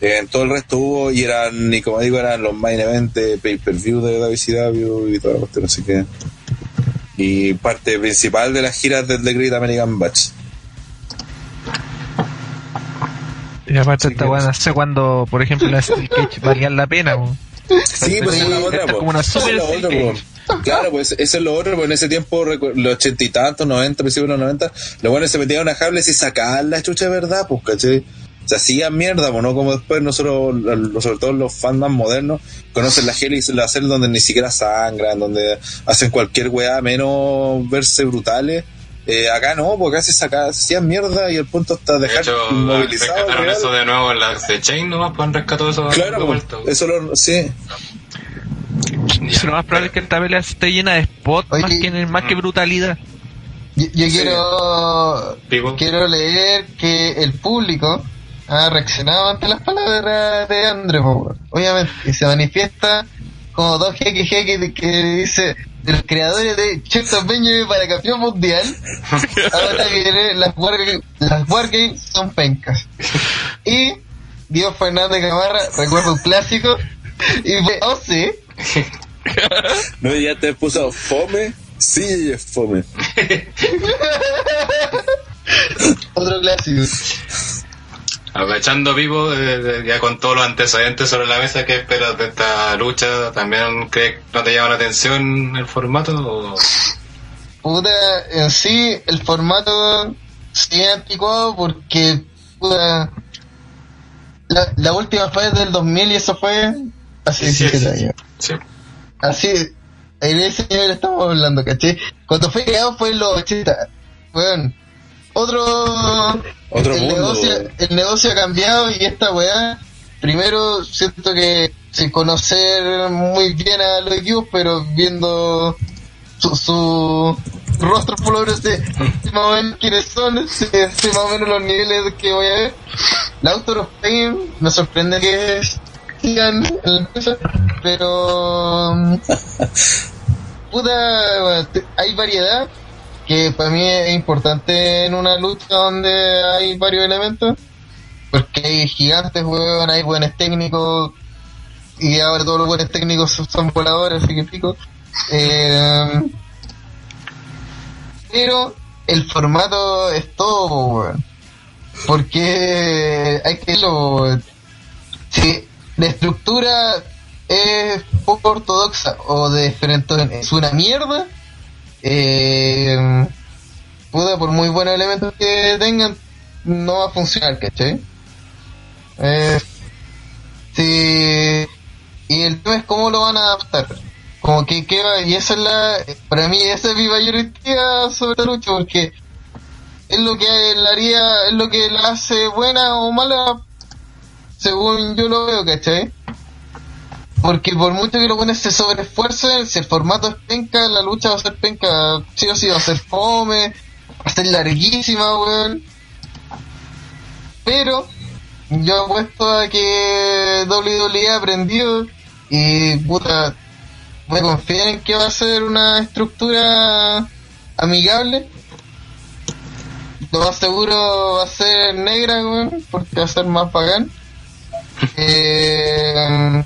Eh, en todo el resto hubo y eran, y como digo, eran los main event de pay-per-view de WCW y toda la cuestión, así que. Y parte principal de las giras del The Great American Batch. Y aparte esta weá nació cuando, por ejemplo, las Steel Cage valían la pena. Sí, pues es otra, como una es super otra. Claro, pues eso es lo otro, pues en ese tiempo, los ochenta y tantos, noventa, principios de los noventa, los buenos se metían a cables y sacaban la chucha de verdad, pues, ¿cachai? Se hacían mierda, pues, ¿no? Como después nosotros, los- sobre todo los fans más modernos, conocen la gel y la hacen donde ni siquiera sangran, donde hacen cualquier weá menos verse brutales. Eh, acá no, porque acá se saca- hacían mierda y el punto está De dejar hecho, inmovilizado. eso de nuevo en la de Chain nomás, pues han rescatado eso Claro, de vuelta, eso lo, sí. Si lo más probable es que esta pelea esté llena de spots Oye, más que, más que brutalidad. Yo, yo quiero quiero leer que el público ha reaccionado ante las palabras de weón. obviamente, y se manifiesta como dos jeques jeques que dice de los creadores de Chetos Benjamin para campeón mundial. Ahora viene las Wargames, las Wargames son pencas. Y Dios Fernández Gamarra recuerda un clásico y fue, oh sí, No, ya te puso fome. Sí, es fome. otro clásico. Aprovechando vivo, eh, ya con todos los antecedentes sobre la mesa, ¿qué esperas de esta lucha? ¿También crees que no te llama la atención el formato? O... Puta, en sí, el formato sigue anticuado porque, puta, la, la última fue del 2000 y eso fue hace sí, 17 sí. años. Sí. Así, en ese nivel estamos hablando, ¿caché? Cuando fue creado fue en los 80. Bueno, otro... Otro el, mundo. negocio, el negocio ha cambiado y esta weá, primero siento que sin conocer muy bien a los equipos, pero viendo su, su rostro por lo menos sé, más o menos quiénes son, sé, sé más o menos los niveles que voy a ver. La Autor of Pain me sorprende que sigan en la empresa, pero puta, hay variedad que para mí es importante en una lucha donde hay varios elementos porque hay gigantes, weón, hay buenos técnicos y ahora todos los buenos técnicos son- voladores, así que pico. Eh, pero el formato es todo, weón. Porque hay que weón. Si la estructura es poco ortodoxa o de frente es una mierda, eh, puta, por muy buenos elementos que tengan, no va a funcionar, ¿cachai? Eh, sí, y el tema es cómo lo van a adaptar. Como que, que va- y esa es la, para mí esa es mi mayor intriga sobre la lucha, porque es lo que la haría, es lo que la hace buena o mala, según yo lo veo, ¿cachai? Porque por mucho que los buenos se sobreesfuercen, si el formato es penca, la lucha va a ser penca, sí o sí, va a ser fome, va a ser larguísima, weón. Pero, yo apuesto a que WWE ha aprendido y, puta, a confiar en que va a ser una estructura amigable. Lo más seguro va a ser negra, weón, porque va a ser más bacán. Eh,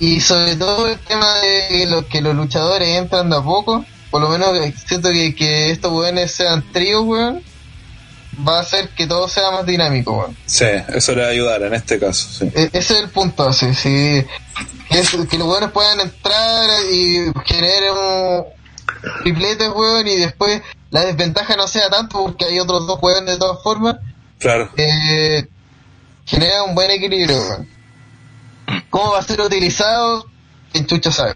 y sobre todo el tema de los que los luchadores entran de a poco, por lo menos siento que, que estos weones sean tríos, weón, va a hacer que todo sea más dinámico, weón. Sí, eso le va a ayudar en este caso. Sí. E- ese es el punto, sí. Que, es- que los weones puedan entrar y generen un tripletes, weón, y después la desventaja no sea tanto porque hay otros dos weones de todas formas, Claro. eh, genera un buen equilibrio, weón. ¿Cómo va a ser utilizado? En chucha sabe,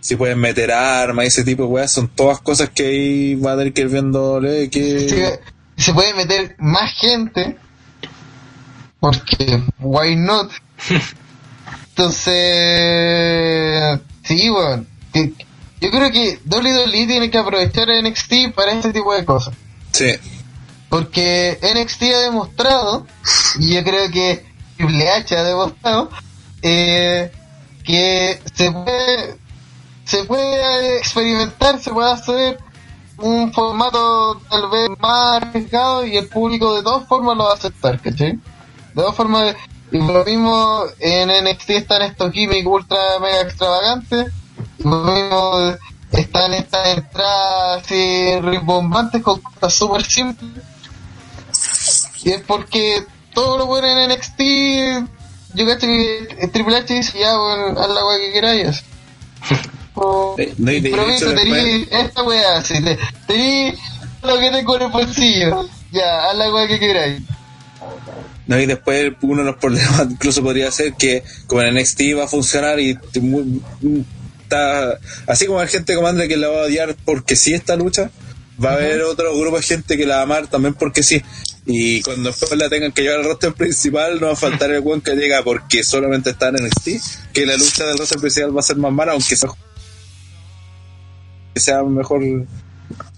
Si pueden meter armas y ese tipo de weas, son todas cosas que ahí va a tener que ir viéndole que... si se puede meter más gente porque why not entonces sí bueno yo creo que WWE tiene que aprovechar a NXT para este tipo de cosas. Sí, porque NXT ha demostrado y yo creo que Triple H ha demostrado eh, que se puede se puede experimentar se puede hacer un formato tal vez más arriesgado y el público de todas formas lo va a aceptar ¿cachai? de todas formas y lo mismo en NXT están estos gimmicks ultra mega extravagantes lo mismo están estas entradas así rimbombantes con cosas súper simples y es porque todo lo bueno en NXT yo cacho que Triple H dice ya bueno, haz la weá que queráis o no, y de improviso, hecho tení esta weá así, te- tení lo que tengo en el bolsillo. Ya haz la weá que queráis No, y después uno de los problemas incluso podría ser que como en NXT va a funcionar y mu- está así como hay gente como Andre que la va a odiar porque sí esta lucha, va a haber otro grupo de gente que la va a amar también porque sí. Y cuando después la tengan que llevar al roster principal, no va a faltar el buen que llega porque solamente está en NXT, que la lucha del roster principal va a ser más mala, aunque sea, que sea mejor,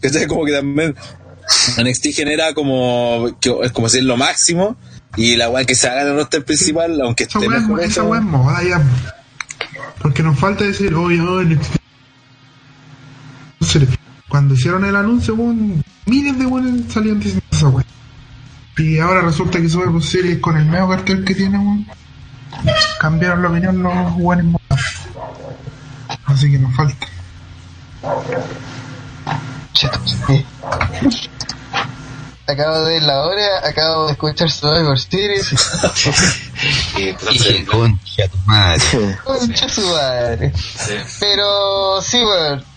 que sea como que también NXT genera como, que es como decir lo máximo, Y la weá que se haga en el roster principal, aunque Esa esté weá es mejor esa moda ya. Porque nos falta decir, oye, oye, NXT. Cuando hicieron el anuncio, miles de weones salían diciendo esa weá. Y ahora resulta que Survivor Series con el medio cartel que tiene, weón, cambiaron la opinión los weones. Así que nos falta. Acabo de ver la hora, acabo de escuchar Survivor Series. Y concha tu madre. Concha su madre. sí. Pero sí, weón.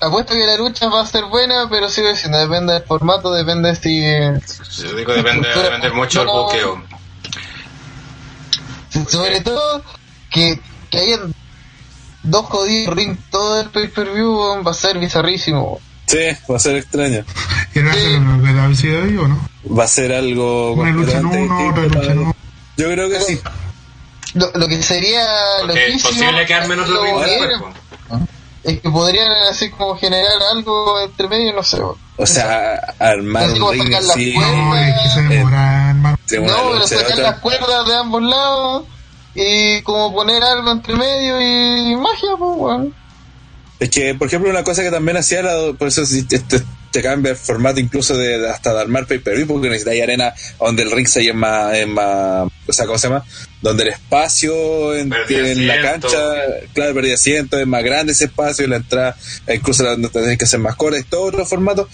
Apuesto que la lucha va a ser buena, pero sigo diciendo, depende del formato, depende si. Yo digo, depende, depende mucho del No. buqueo. Sobre todo, que, que hayan dos jodidos ring todo el pay-per-view va a ser bizarrísimo. sí, va a ser extraño. ¿Quieren hacer lo que la o no? Va a ser algo Una lucha en completamente uno, otra lucha otro. Yo creo que sí. Lo, lo que sería Porque es posible que armen otro lo ring que después, era, po. Es que podrían así como generar algo entre medio, no sé. O sea, armar un ring la así cuerda. No, es que se demora, hermano. entre una No, pero sacar las cuerdas de ambos lados y como poner algo entre medio y magia, pues, weón. Es que, por ejemplo, una cosa que también hacía era, por eso si te, cambia el formato incluso de, de hasta de armar pay-per-view, porque necesitáis arena donde el ring se es más, es más, o sea, ¿cómo se llama? Donde el espacio en, en la cancha, claro, perdí asiento, es más grande ese espacio, y la entrada, eh, incluso la donde tenés que hacer más corta, y todo otro formato.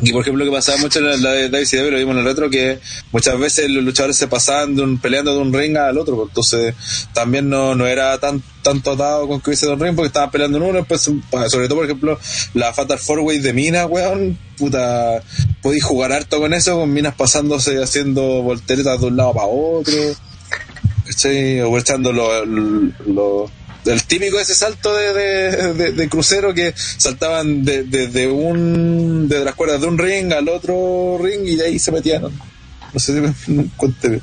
Y por ejemplo, lo que pasaba mucho en la, de WCW, lo vimos en el otro, que muchas veces los luchadores se pasaban de un, peleando de un ring al otro, pues, entonces también no, no era tan tanto atado con que hubiese de un ring, porque estaban peleando en uno, pues, sobre todo, por ejemplo, la Fatal Four Way de Minas, weón, puta, podéis jugar harto con eso, con Minas pasándose, haciendo volteretas de un lado para otro, ¿cachai? O echando lo, lo- el típico ese salto de, de, de- crucero que saltaban de, un de las cuerdas de un ring al otro ring y de ahí se metían. No sé si me cuente bien.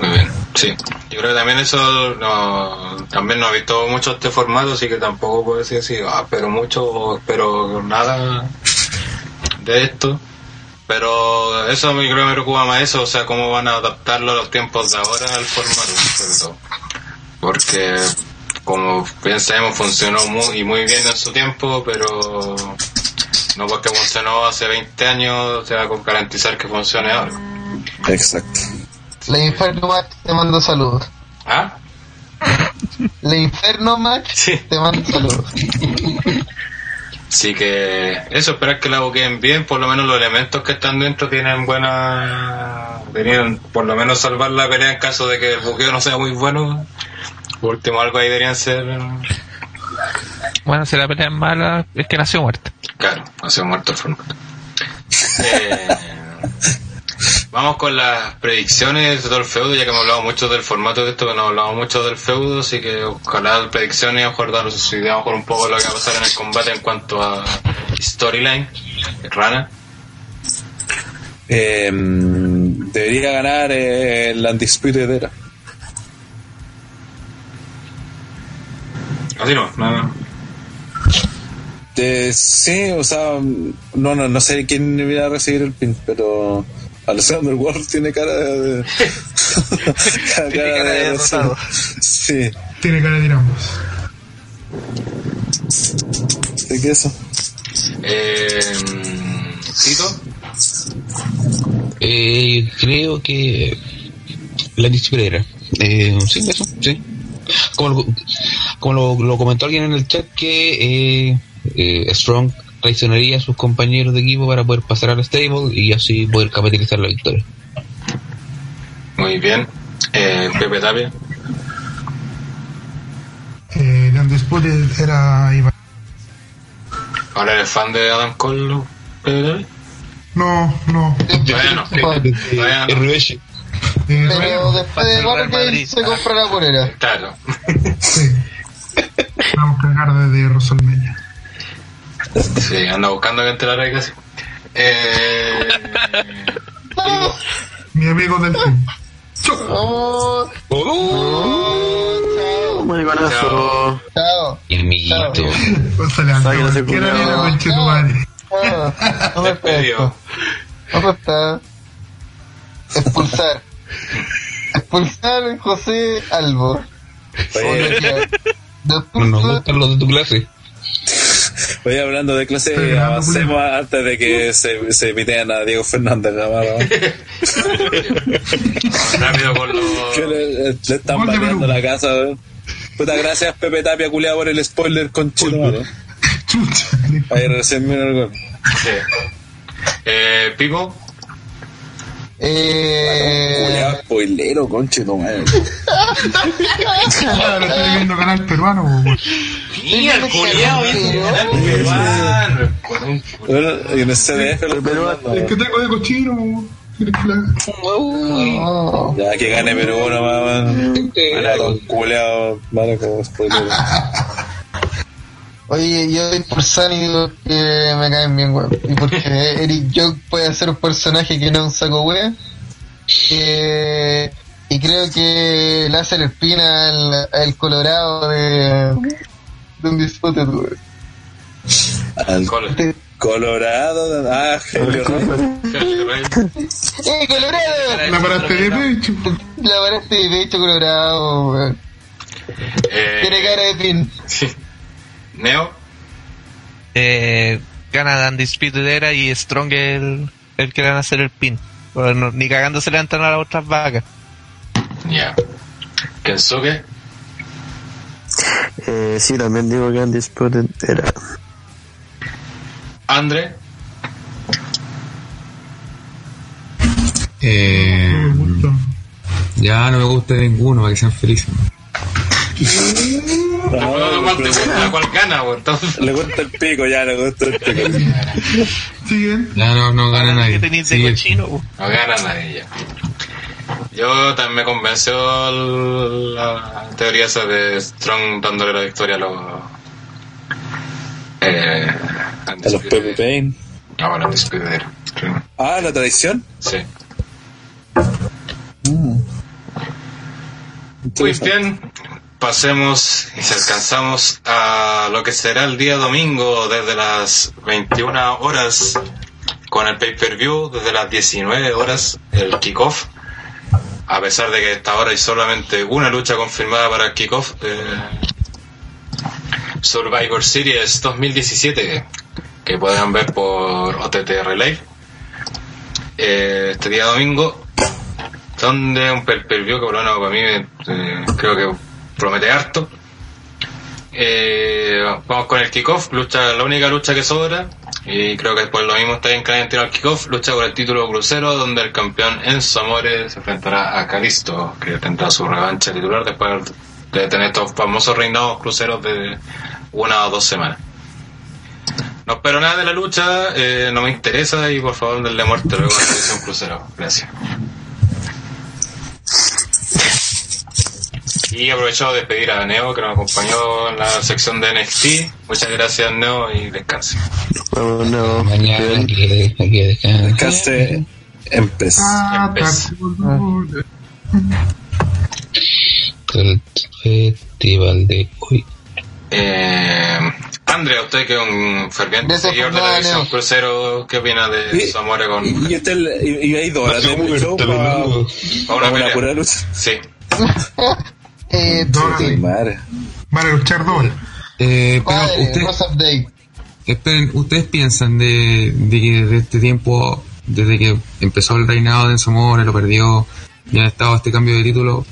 Muy bien, sí. Yo creo que también eso no, también no he visto mucho este formato, así que tampoco puedo decir así, ah, pero mucho, o espero nada de esto. Pero eso me creo que me preocupa más eso, o sea, cómo van a adaptarlo a los tiempos de ahora al formato, sobre todo. Porque, como bien sabemos, funcionó muy, y muy bien en su tiempo, pero no porque funcionó hace 20 años, se va a garantizar que funcione ahora. Exacto. La Inferno Match te manda saludos. ¿Ah? La Inferno Match Sí. te manda saludos. Así que eso, esperar que la buqueen bien, por lo menos los elementos que están dentro tienen buena... Deberían por lo menos salvar la pelea en caso de que el buqueo no sea muy bueno. Por último, algo ahí deberían ser... Bueno, si la pelea es mala, es que nació muerta. Claro, sido muerto el formato. Eh, vamos con las predicciones de todo el feudo, ya que hemos hablado mucho del formato de esto, que no hemos hablado mucho del feudo, así que ojalá las predicciones, a dar sus ideas por un poco lo que va a pasar en el combate en cuanto a storyline. Rana. Eh, debería ganar eh, el Undisputed Era. Así no, no. Eh, sí, o sea, no, no, no sé quién debería recibir el pin, pero Alexander Ward tiene cara de. cara, Tiene cara de derrotado. Sí, Tiene cara de ir ambos. ¿de qué eso? Eh, Tito. Eh, creo que la disciplina. Eh, sí, eso, sí. Como, lo, como lo, lo comentó alguien en el chat que eh, eh, Strong traicionaría a sus compañeros de equipo para poder pasar al stable y así poder capitalizar la victoria. Muy bien. Eh, Pepe Tapia. Eh, Undisputed era Iván. Ahora eres fan de Adam Cole, Pepe Tapia. No, no. Todavía no. Todavía no. Pero después de Madrid. se compra la polera. Claro. sí. Vamos a cagar desde WrestleMania. Sí, anda buscando que enterar ahí casi. Eh, Mi amigo del team. Oh, Mariconazo. chao. La. Chao. No me despedido. pesco. Otro está. Expulsar. Expulsar José Albo. Oye, No nos gustan los de tu clase. Oye, hablando de clase, grabando, avancemos antes de que se, se piten a Diego Fernández Gamarra. Rápido con los. que le, le están Perú. la casa, weón. Puta, gracias Pepe Tapia, culiado, por el spoiler con Chucha. Ahí recién vino el gol. Sí. Eh, Pipo. Eh. Spoilero, conche, no madre. Ahora lo estoy viendo canal peruano. Mira, el culiao, Bueno, y en el CDF lo Pero- Es que tengo de cochino, po, weón. ¿Quieres que la- No. Ya que gane Perú nomás, man. Gana con culeado, vale, como spoiler. Oye, yo doy por San y digo que me caen bien, weón. Y porque Eric Joke puede ser un personaje que no es un saco weón. Eh, y creo que le hace el espina al, al Colorado de, de un disfrute, weón. Al Cole. Colorado, ah, Helio. ¡Eh, Colorado! La paraste de pecho. La paraste de pecho, Colorado, weón. Tiene cara Eh, de pin. Neo. Eh, gana Undisputed Era y Strong el, el que le van a hacer el pin. Bueno, ni cagando se le entran a las otras vacas. Ya. Kensuke. Eh, sí, también digo que Undisputed era. Andre. Eh, Me gusta. ya no me gusta ninguno, para que sean felices. No, no. ¿Cuál gana, Le gusta el pico, ya, le gusta el pico. Siguen. Ya no, no gana nadie. cochino. No gana nadie ya. Yo también me convenció la teoría esa de Strong dándole la victoria a los. Eh, A los Pepe Payne. No, bueno. Ah, la tradición. Sí. Muy bien, pasemos y alcanzamos a lo que será el día domingo desde las 21 horas con el pay-per-view, desde las 19 horas el kickoff. A pesar de que hasta ahora hay solamente una lucha confirmada para el kickoff, eh, Survivor Series 2017, que pueden ver por OTTR Live. Eh, este día domingo donde un per per view que por lo menos para mí eh, creo que promete harto. Eh, vamos con el kickoff, lucha, la única lucha que sobra, y creo que después lo mismo está bien caliente al kickoff, lucha por el título crucero, donde el campeón Enzo Amore se enfrentará a Calisto, que tendrá su revancha titular después de tener estos famosos reinados cruceros de una o dos semanas. No espero nada de la lucha, eh, no me interesa y por favor denle muerte luego a la edición crucero. Gracias. Y aprovecho de despedir a Neo que nos acompañó en la sección de NXT. Muchas gracias Neo y descanse. Vamos, no. Mañana. Caste empezó. Ah, Empez. tarde, El festival de hoy. Eh, Andrea, usted que es un ferviente seguidor de la Neo. crucero, ¿qué opina de Y- su amor con Y, usted le- y, y hay dos horas de show para, para una para una pelea? pura lucha. Sí. Eh, a luchar doble. Eh, pero Padre, usted, Rosa Day. esperen, ¿ustedes piensan de, de que de este tiempo, desde que empezó el reinado de Enzo More, lo perdió, y ha estado este cambio de título,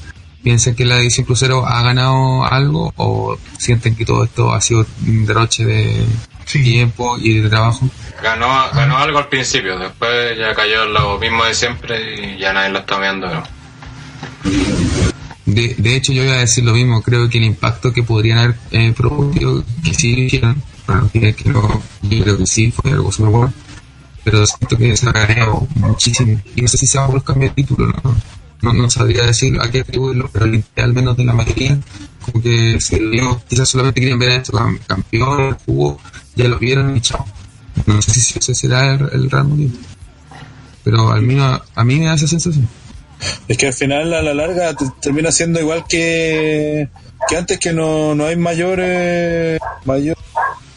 piensan que la edición crucero ha ganado algo o sienten que todo esto ha sido un derroche de Sí. tiempo y de trabajo? Ganó, ganó algo al principio, después ya cayó lo mismo de siempre y ya nadie lo está viendo. ¿no? De, de hecho, yo iba a decir lo mismo. Creo que el impacto que podrían haber eh, producido, que sí hicieron, bueno, que, no, yo creo que sí fue algo súper bueno, pero siento que se ha ganado muchísimo. Y no sé si se va los cambios de título, no, no, sabría decir a qué atribuirlo, pero al menos de la mayoría, como que se lo quizás solamente querían ver a esto cam- campeón, el jugo, ya lo vieron y chao. No sé si ese será el, el real motivo. Pero al menos a mí me da esa sensación. Es que al final, a la larga, te- termina siendo igual que, que antes, que no, no hay mayor, eh, mayor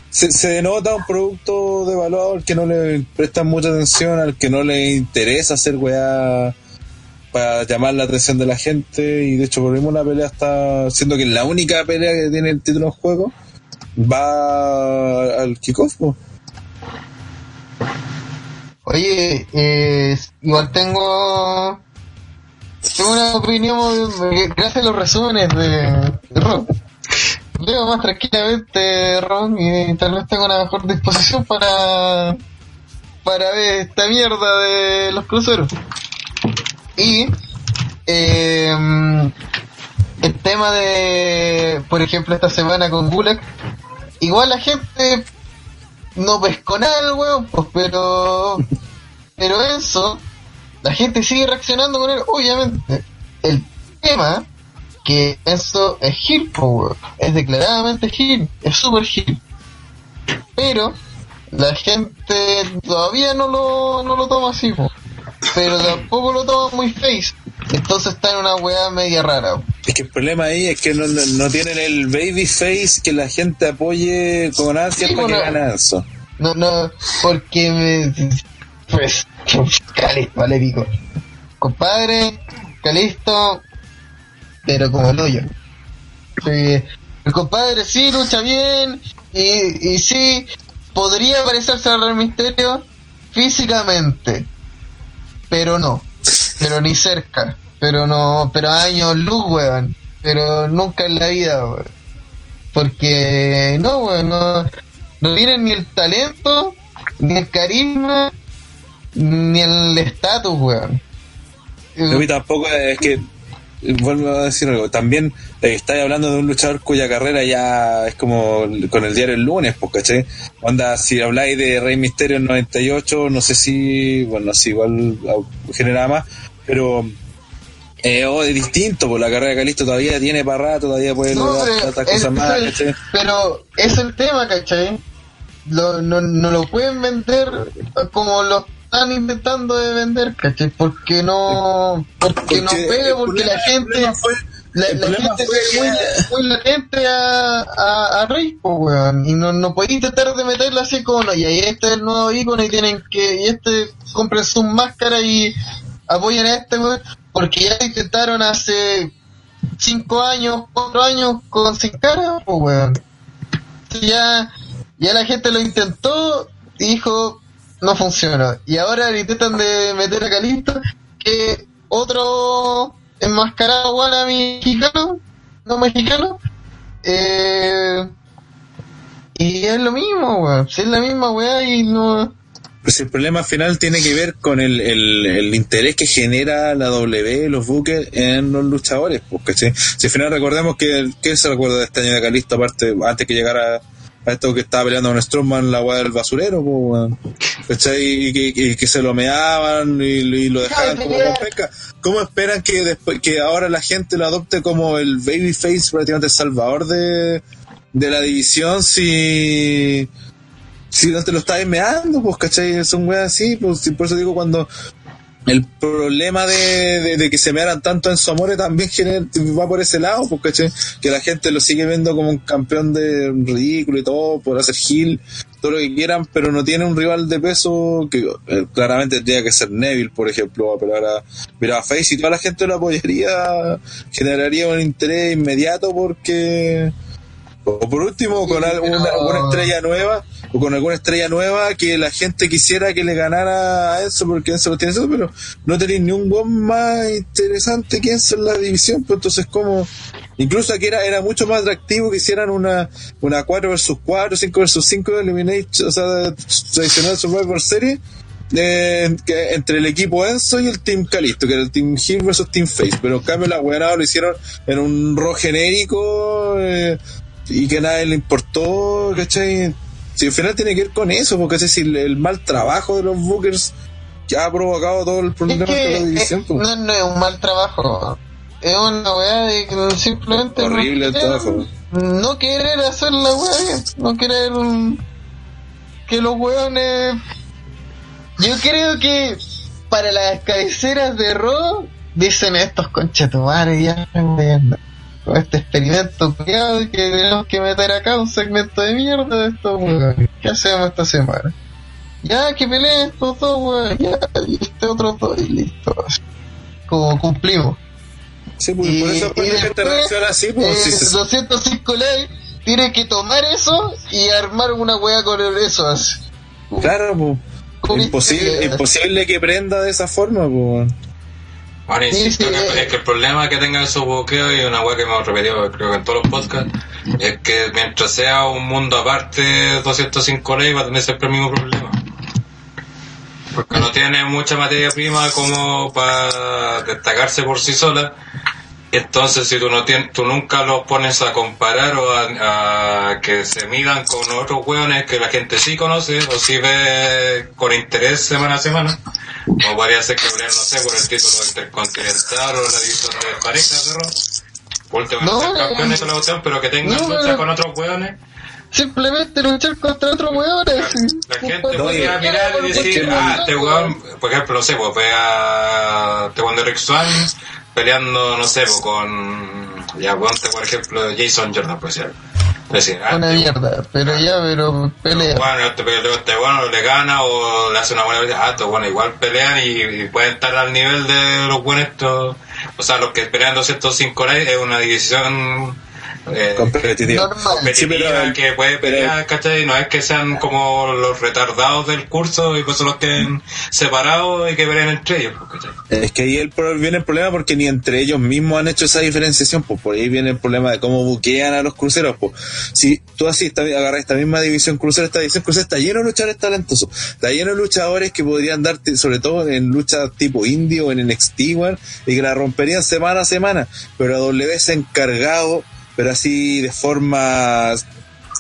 se, se denota un producto devaluado al que no le prestan mucha atención, al que no le interesa hacer weá para llamar la atención de la gente. Y de hecho, por mismo la pelea está siendo que la única pelea que tiene el título en juego va al kickoff. Oye, eh, igual tengo, tengo una opinión eh, gracias a los resúmenes de, Ron. Leo más tranquilamente Ron y tal vez tengo una mejor disposición para para ver esta mierda de los cruceros. Y eh, el tema de, por ejemplo, esta semana con Gulag, igual la gente no pescó nada el weón, pues, pero pero eso, la gente sigue reaccionando con él, obviamente. El tema que eso es Gil, es declaradamente Gil, es super Gil. Pero la gente todavía no lo, no lo toma así, po. pero tampoco lo toma muy face. Entonces está en una weá media rara. Es que el problema ahí es que no, no, no tienen el baby face que la gente apoye con ansias Sí, para que gane eso. No, no, porque me. Pues. Calisto, vale, pico. Compadre, Calisto, pero como el hoyo. El compadre sí lucha bien, y, y sí, podría parecerse al Rey Misterio físicamente, pero no, pero ni cerca, pero no, pero años luz, weón, pero nunca en la vida, weón. Porque no, weón, no, no tienen ni el talento, ni el carisma, ni el estatus, weón. No, y tampoco es que, vuelvo a decir algo, también eh, estáis hablando de un luchador cuya carrera ya es como con el diario el lunes, pues, ¿cachai? Onda, si habláis de Rey Misterio en 98, no sé si, bueno, si igual ah, genera más, pero eh, oh, es distinto, pues la carrera de Calisto todavía tiene para rato, todavía puede No, lograr tantas cosas más, ¿cachai? pero es el tema, ¿cachai? Lo, no, no lo pueden vender como lo están intentando de vender, ¿cachai? Porque no, porque, no Porque el porque problema- la gente, fue- la, la gente fue que- muy latente a, a, a Rey, po, weón. Y no, no podéis intentar de meterla así como, no, y ahí este es el nuevo icono y tienen que, y este compren su máscara y apoyen a este, weón. Porque ya intentaron hace cinco años, cuatro años con Sin Cara, pues weón. Ya, ya la gente lo intentó y dijo, no funcionó. Y ahora le intentan de meter a Calisto, que otro enmascarado guana mexicano, no mexicano, eh, y es lo mismo. Si es la misma weá y no... Pues el problema final tiene que ver con el, el, el interés que genera la W, los buques en los luchadores. Pues, ¿cachai? Si al final recordemos que, ¿qué se recuerda de este año de Calisto, aparte, antes que llegara a esto que estaba peleando con Strongman, la weá del basurero, pues. Y que, y que se lo meaban y, y lo dejaban como con pesca. ¿Cómo esperan que después que ahora la gente lo adopte como el babyface prácticamente el salvador de, de la división si si no te lo estás meando, pues, ¿cachai? Son weas así, pues, y por eso digo cuando el problema de, de, de que se mearan tanto en su amor también va por ese lado, ¿cachai? Que la gente lo sigue viendo como un campeón de ridículo y todo, por hacer heel, todo lo que quieran, pero no tiene un rival de peso que eh, claramente tendría que ser Neville, por ejemplo, a pelear a, mira, a Face y toda la gente lo apoyaría, generaría un interés inmediato porque o por último con pero- alguna estrella nueva o con alguna estrella nueva que la gente quisiera que le ganara a Enzo porque Enzo lo tiene eso, pero no tenéis ni un gol más interesante que Enzo en la división, pues entonces como incluso aquí era, era mucho más atractivo que hicieran una, una 4 versus 4, 5 versus 5 de Elimination, o sea, tradicional Survivor Series eh, que entre el equipo Enzo y el Team Calisto, que era el Team Hill versus Team Face, pero en cambio la weá lo hicieron en un rol genérico eh, y que nadie le importó, ¿cachai? Si al final tiene que ver con eso, porque si el, mal trabajo de los Bookers ya ha provocado todo el Es problema de la que división. no, no es un mal trabajo. Es una weá de que simplemente no el querer- trabajo. No querer hacer la weá bien. No querer que los weones. Yo creo que para las cabeceras de Raw dicen estos conchetumares ya. Con este experimento cuidado que tenemos que meter acá un segmento de mierda de estos weones. ¿Qué hacemos esta semana? Ya que peleen estos dos weones, ya, y este otro dos, y listo. Como cumplimos. Sí, pues, por Y- eso y después, así, pues, eh, si se- 205 likes tiene que tomar eso y armar una wea con eso así. Claro, pues. Imposible, imposible que prenda de esa forma, pues. Bueno, insisto Sí, sí, que, eh. es que el problema que tengan esos bloqueos y una weá que hemos repetido creo que en todos los podcasts es que mientras sea un mundo aparte 205 ley va a tener siempre el mismo problema. Porque no tiene mucha materia prima como para destacarse por sí sola. Entonces, si tú no tienes, tú nunca los pones a comparar o a, a que se midan con otros hueones que la gente sí conoce o sí ve con interés semana a semana, como podría ser que no sé, por el título intercontinental o la división de parejas. Por último, no, ser no, campeones de la cuestión, pero que tengan no, lucha no. con otros hueones. Simplemente luchar contra otros así. La gente podría mirar y decir, ah, este weón, por ejemplo, no sé, pues ve a de Rick Swan peleando, no sé, pues con, ya ponte por ejemplo Jason Jordan, pues ya. Decir, ah, Una este mierda, pero ya, pero pelea. bueno, este, este bueno le gana o le hace una buena pelea, ah, estos bueno, igual pelean y, y pueden estar al nivel de los buenos estos, o sea, los que pelean 205 likes es una división eh. Normal. competitiva Sí, pero- que puede pelear, ¿cachai? No es que sean como los retardados del curso y pues los estén separados y que peleen entre ellos, pues, ¿cachai? Es que ahí el, pro- viene el problema porque ni entre ellos mismos han hecho esa diferenciación, pues por ahí viene el problema de cómo buquean a los cruceros. Pues. Si tú así agarras esta misma división crucero, esta división crucero está lleno de luchadores talentosos, está lleno de luchadores que podrían darte, sobre todo en lucha tipo indio o en NXT, weón, y que la romperían semana a semana, pero a W se ha encargado, pero así de forma...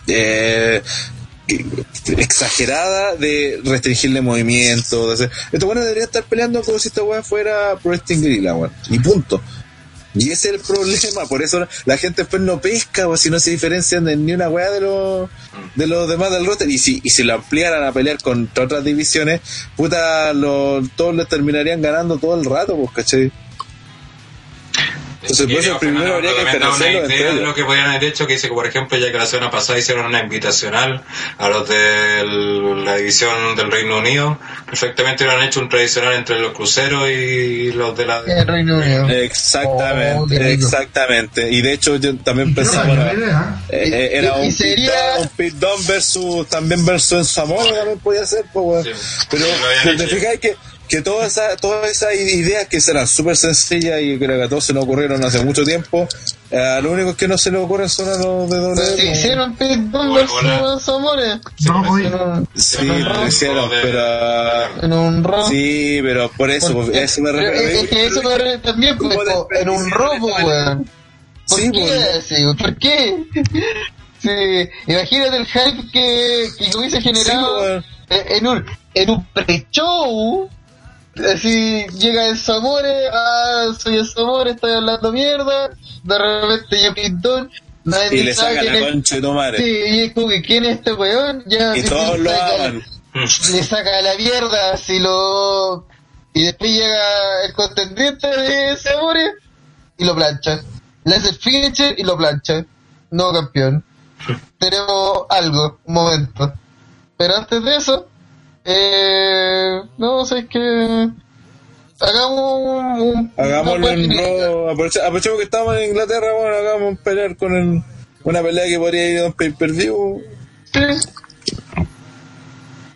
Eh, exagerada de restringirle movimiento. De hacer... Esto bueno debería estar peleando como si esta weá fuera Pro Wrestling Guerrilla, weón. Y punto. Y ese es el problema, por eso la gente después no pesca, o si no se diferencian en ni una weá de los de los demás del roster. Y si, y si lo ampliaran a pelear contra otras divisiones, puta, los, todos les terminarían ganando todo el rato, pues, ¿cachai? Eso Y, primero habría que una idea de lo que podrían haber hecho, que dice que, por ejemplo, ya que la semana pasada hicieron una invitacional a los de la división del Reino Unido, perfectamente hubieran hecho un tradicional entre los cruceros y los de la... El Reino Unido. Exactamente, Oh, exactamente. Y de hecho yo también No, pensaba... idea. Eh, era un, sería- pit- un pit down versus también versus en Samoa también podía ser pues, weón. Sí. pero lo te fijáis que que todas esas todas esas ideas que serán súper sencillas y creo que a todos se nos ocurrieron hace mucho tiempo eh, lo único que no se nos ocurren son a los de doble Se hicieron Pitbull versus Amores. Pues, sí lo hicieron pero En un round. sí pero por eso pues, Porque- eso me pero es refiero que eso me también, pues, ¿Cómo po, en un robo, weón. ¿Por Sí, qué? pues. ¿Por qué? Sí, imagínate el hype que, que hubiese generado eh, en un, en un pre-show. Así llega el Zamore, ah, soy el Zamore, estoy hablando mierda. De repente yo Pintón, nadie y le quién la es. concha de tu madre Sí, y es como que quién es este weón, ya y todos lo saca- aman le saca la mierda, así lo. Y después llega el contendiente de Zamore y lo plancha. Le hace el finisher y lo plancha. No campeón. Tenemos algo, un momento. Pero antes de eso, eh, no sé que. Hagamos un. un Hagámoslo una en Raw. Aprovechemos que estamos en Inglaterra, bueno, hagamos un pelear con el, una pelea que podría ir a un pay-per-view. Sí.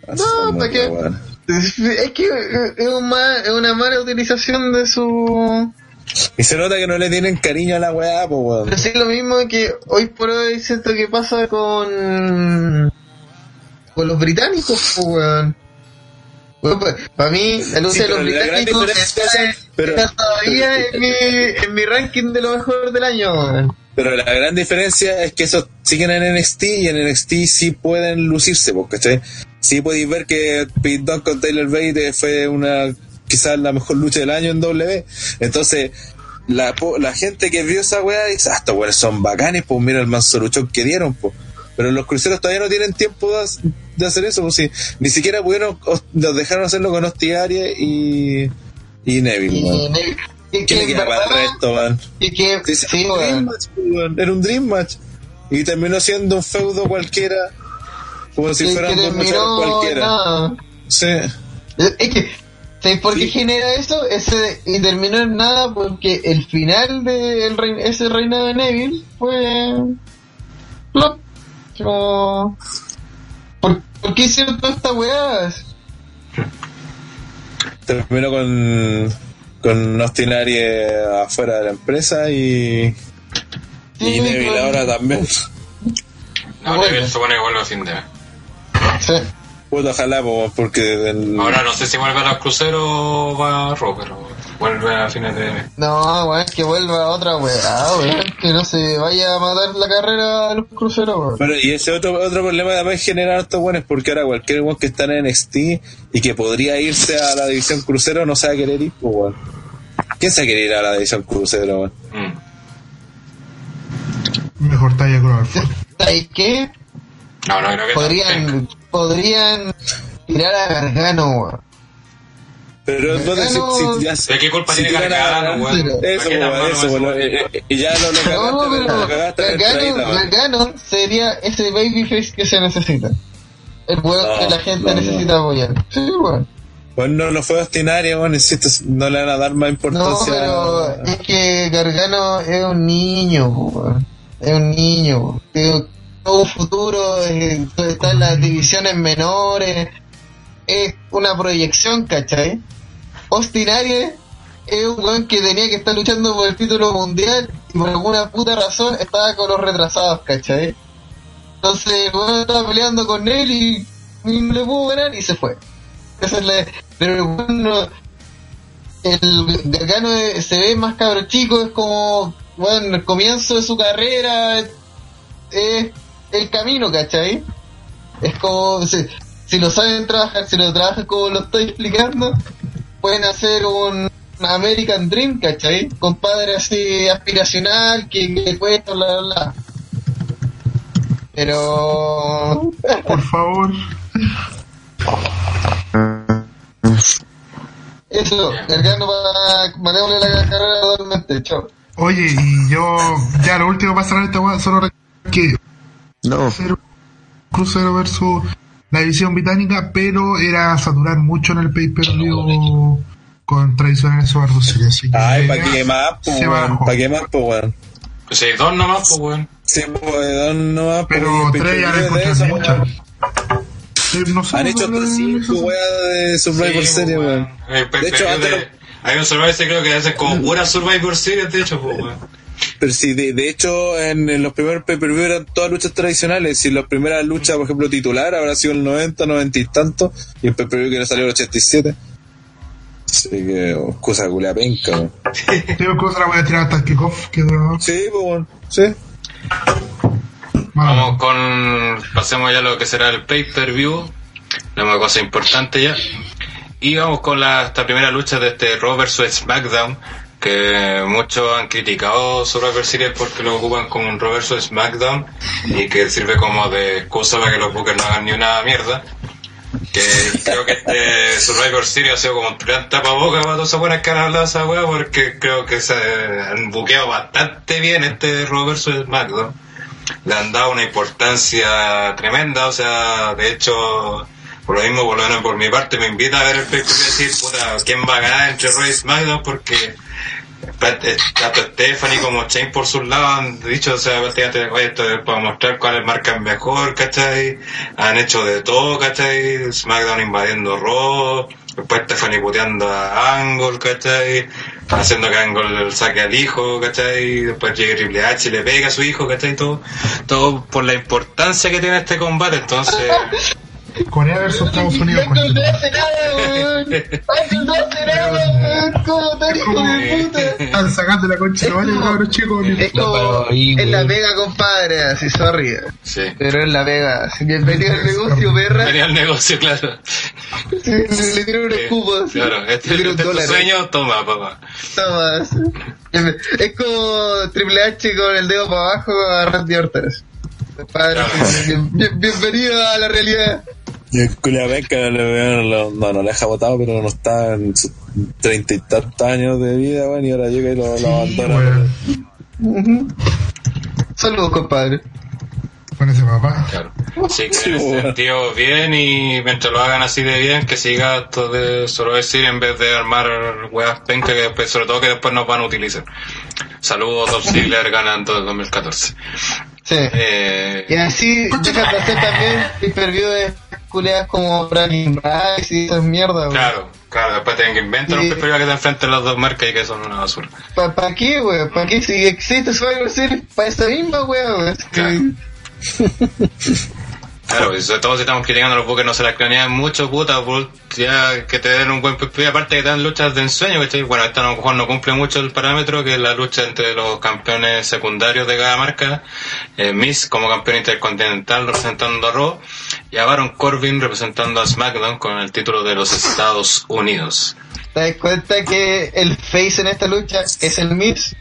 Hacemos, ¿para qué? bueno. Es que es, un ma- es una mala utilización de su. Y se nota que no le tienen cariño a la weá, pues weón. Pero sí, lo mismo que hoy por hoy siento que pasa con. Con los británicos, pues, weón. para mí, la lucha Sí, de los británicos es- pero- está todavía en mi, en mi ranking de lo mejor del año, weón. Pero la gran diferencia es que esos siguen en NXT y en NXT sí pueden lucirse, pues, ¿cachai? Sí podéis ver que Pete Dunne con Taylor Bate fue una quizás la mejor lucha del año en W. Entonces, la, la gente que vio esa weá dice, ah, estos weones son bacanes, pues mira el manso luchón que dieron, pues. Pero los cruceros todavía no tienen tiempo de, de hacer eso, pues sí. Ni siquiera pudieron, os- los dejaron hacerlo con Hostiaria y, y Neville, Y que, ¿Qué le que queda para el resto, weón? y que Sí, sí, sí, un. Match. Era un Dream Match. Y terminó siendo un feudo cualquiera. Como si fueran dos luchadores cualquiera. Sí. Es que, ¿sabes por qué Sí. genera eso? Ese, y terminó en nada porque el final de el rei- ese reinado de Neville fue. Como. ¿Por, ¿por qué hicieron todas estas weas? Terminó con, con Austin Aries afuera de la empresa y, Sí, y Neville con- ahora también. No, Bueno. Neville supone que vuelve a fin de mes. Sí. Puta, ojalá, po, porque el- Ahora no sé si vuelve a los cruceros o va a Raw, pero vuelve a fines de. No, weón, que vuelva otra weá, weón. Que no se vaya a matar la carrera a los cruceros, weón. Bueno, y ese otro otro problema también generar estos buenos porque ahora cualquier weón que está en NXT y que podría irse a la división crucero no se va a querer ir, pues weón. ¿Quién se va a querer ir a la división crucero, weón? Mm. Mejor talla Cloverfield. ¿Sabes qué? No, no creo que Podrían, podrían tirar a Gargano, weón. Pero Gargano- si, ya, ¿De qué culpa si tiene tiran a Gargano, weón? Eso, ¿Para qué tan weón, malo eso? Eh, eh, Y ya lo, lo cagaste, No, lo pero cagaste Gargano, sería ese babyface que se necesita. El weón No, que la gente no, no. necesita apoyar. Sí, weón. Pues no, no fue Ostinaria, weón, insisto, no le van a dar más No, importancia. pero es que Gargano es un niño, weón. Es un niño, weón. Todo futuro eh, está en las divisiones menores. Es una proyección, ¿cachai? Austin Aries es un weón que tenía que estar luchando por el título mundial y por alguna puta razón estaba con los retrasados, ¿cachai? Entonces el weón estaba peleando con él y, y le pudo ganar y se fue. Esa es la- pero el weón no, el Gargano se ve más cabro chico, es como, bueno, el comienzo de su carrera es, el camino, ¿cachai? Es como, si lo saben trabajar, si lo trabajan como lo estoy explicando, pueden hacer un American Dream, ¿cachai? Compadre así aspiracional, que, que cuesta, bla, bla, bla. Pero... Por favor. Eso, Gargano para mandémosle la carrera totalmente, chao. Oye, y yo, ya lo último para cerrar esta solo que No, Crucero versus la división británica, pero era saturar mucho en el pay-per-view con tradicionales Survivor Series. Así que Ay, ¿para qué más, po, se weón? bajó. ¿Para qué más, po, weón? Pues si hay dos nomás, pues, weón. Sí, pues, no más, Pero tres ya le No Han hecho hasta cinco weas de Survivor Sí, Series, weón. Eh, De hecho, antes Hay un Survivor Series creo que hacen como pura Survivor Series, de hecho, pues, weón. Pero sí, de, de hecho, en, en los primeros pay-per-view eran todas luchas tradicionales. Y las primeras luchas, por ejemplo, titular, habrá sido el 90, 90 y tanto. Y el pay-per-view que no salió el 87. Así que, oh, cosa culea penca, weón. Tengo cosas la voy a tirar hasta el kickoff. Que no, Sí, pues, weón. Sí. Vamos con. Pasemos ya a lo que será el pay-per-view. Una cosa importante ya. Y vamos con la, esta primera lucha de este Raw vs SmackDown. Que muchos han criticado Survivor Series porque lo ocupan como un Raw vs SmackDown. Y que sirve como de excusa para que los bookers no hagan ni una mierda. Que creo que este Survivor Series ha sido como un gran tapabocas para todas esas buenas que han hablado de esa wea. Porque creo que se han buqueado bastante bien este Raw vs SmackDown le han dado una importancia tremenda, o sea, de hecho, por lo mismo, por lo menos por mi parte, me invita a ver el pay decir, puta, ¿quién va a ganar entre Roy y SmackDown? Porque tanto Stephanie como Shane por sus lados han dicho, o sea, prácticamente, oye, esto es para mostrar cuáles marcan mejor, ¿cachai? Han hecho de todo, ¿cachai? SmackDown invadiendo Raw, después Stephanie puteando a Angle, ¿cachai? Haciendo que Angle saque al hijo, ¿cachai? Después llega Triple H y le pega a su hijo, ¿cachai? Todo, todo por la importancia que tiene este combate, entonces... Corea versus Estados Unidos. No hace nada, weón. No hace nada, weón. ¿Cómo tan hijo de puta? Están sacando la concha de varios cabros chicos. Es como, es la pega, compadre, así, sorry. Sí. Pero es la pega. así, Bienvenido al negocio, perra. Venía al negocio, claro. Le, le tiró un escupo así. Claro, este, este es tu sueño, toma, papá. Toma. Es como Triple H con el dedo para abajo a Randy Orton. bien- bien- bienvenido a la realidad. Y el Culiabeca no, no, no le deja votado, pero no está en sus treinta y tantos años de vida, weón, y ahora llega y lo, lo abandona. Saludos, compadre. Con ese papá. Claro. Sí, que Sí, bueno. sentido bien y mientras lo hagan así de bien, que siga esto de solo decir en vez de armar weas penca que después, sobre todo que después nos van a utilizar. Saludos, Ziggler ganando el 2014. Sí. Eh, Y así dejan de hacer también pay-per-view de culeadas como Brandon Rice y esas mierdas, weón. claro, claro, después tienen que inventar un Sí. preferido que te enfrenten las dos marcas y que son una basura. ¿Para qué, weón? ¿Para qué si existe Survivor Series? Para esa misma, weón. Es que- Claro. Claro, y sobre todo si estamos criticando a los buques, no se las cranean mucho, puta, por ya que te den un buen PPV, aparte que te dan luchas de ensueño, ¿cachai? Bueno, esta a lo mejor no cumple mucho el parámetro, que es la lucha entre los campeones secundarios de cada marca, eh, Miss como campeón intercontinental representando a Raw, y a Baron Corbin representando a SmackDown con el título de los Estados Unidos. ¿Te das cuenta que el face en esta lucha es el Miz?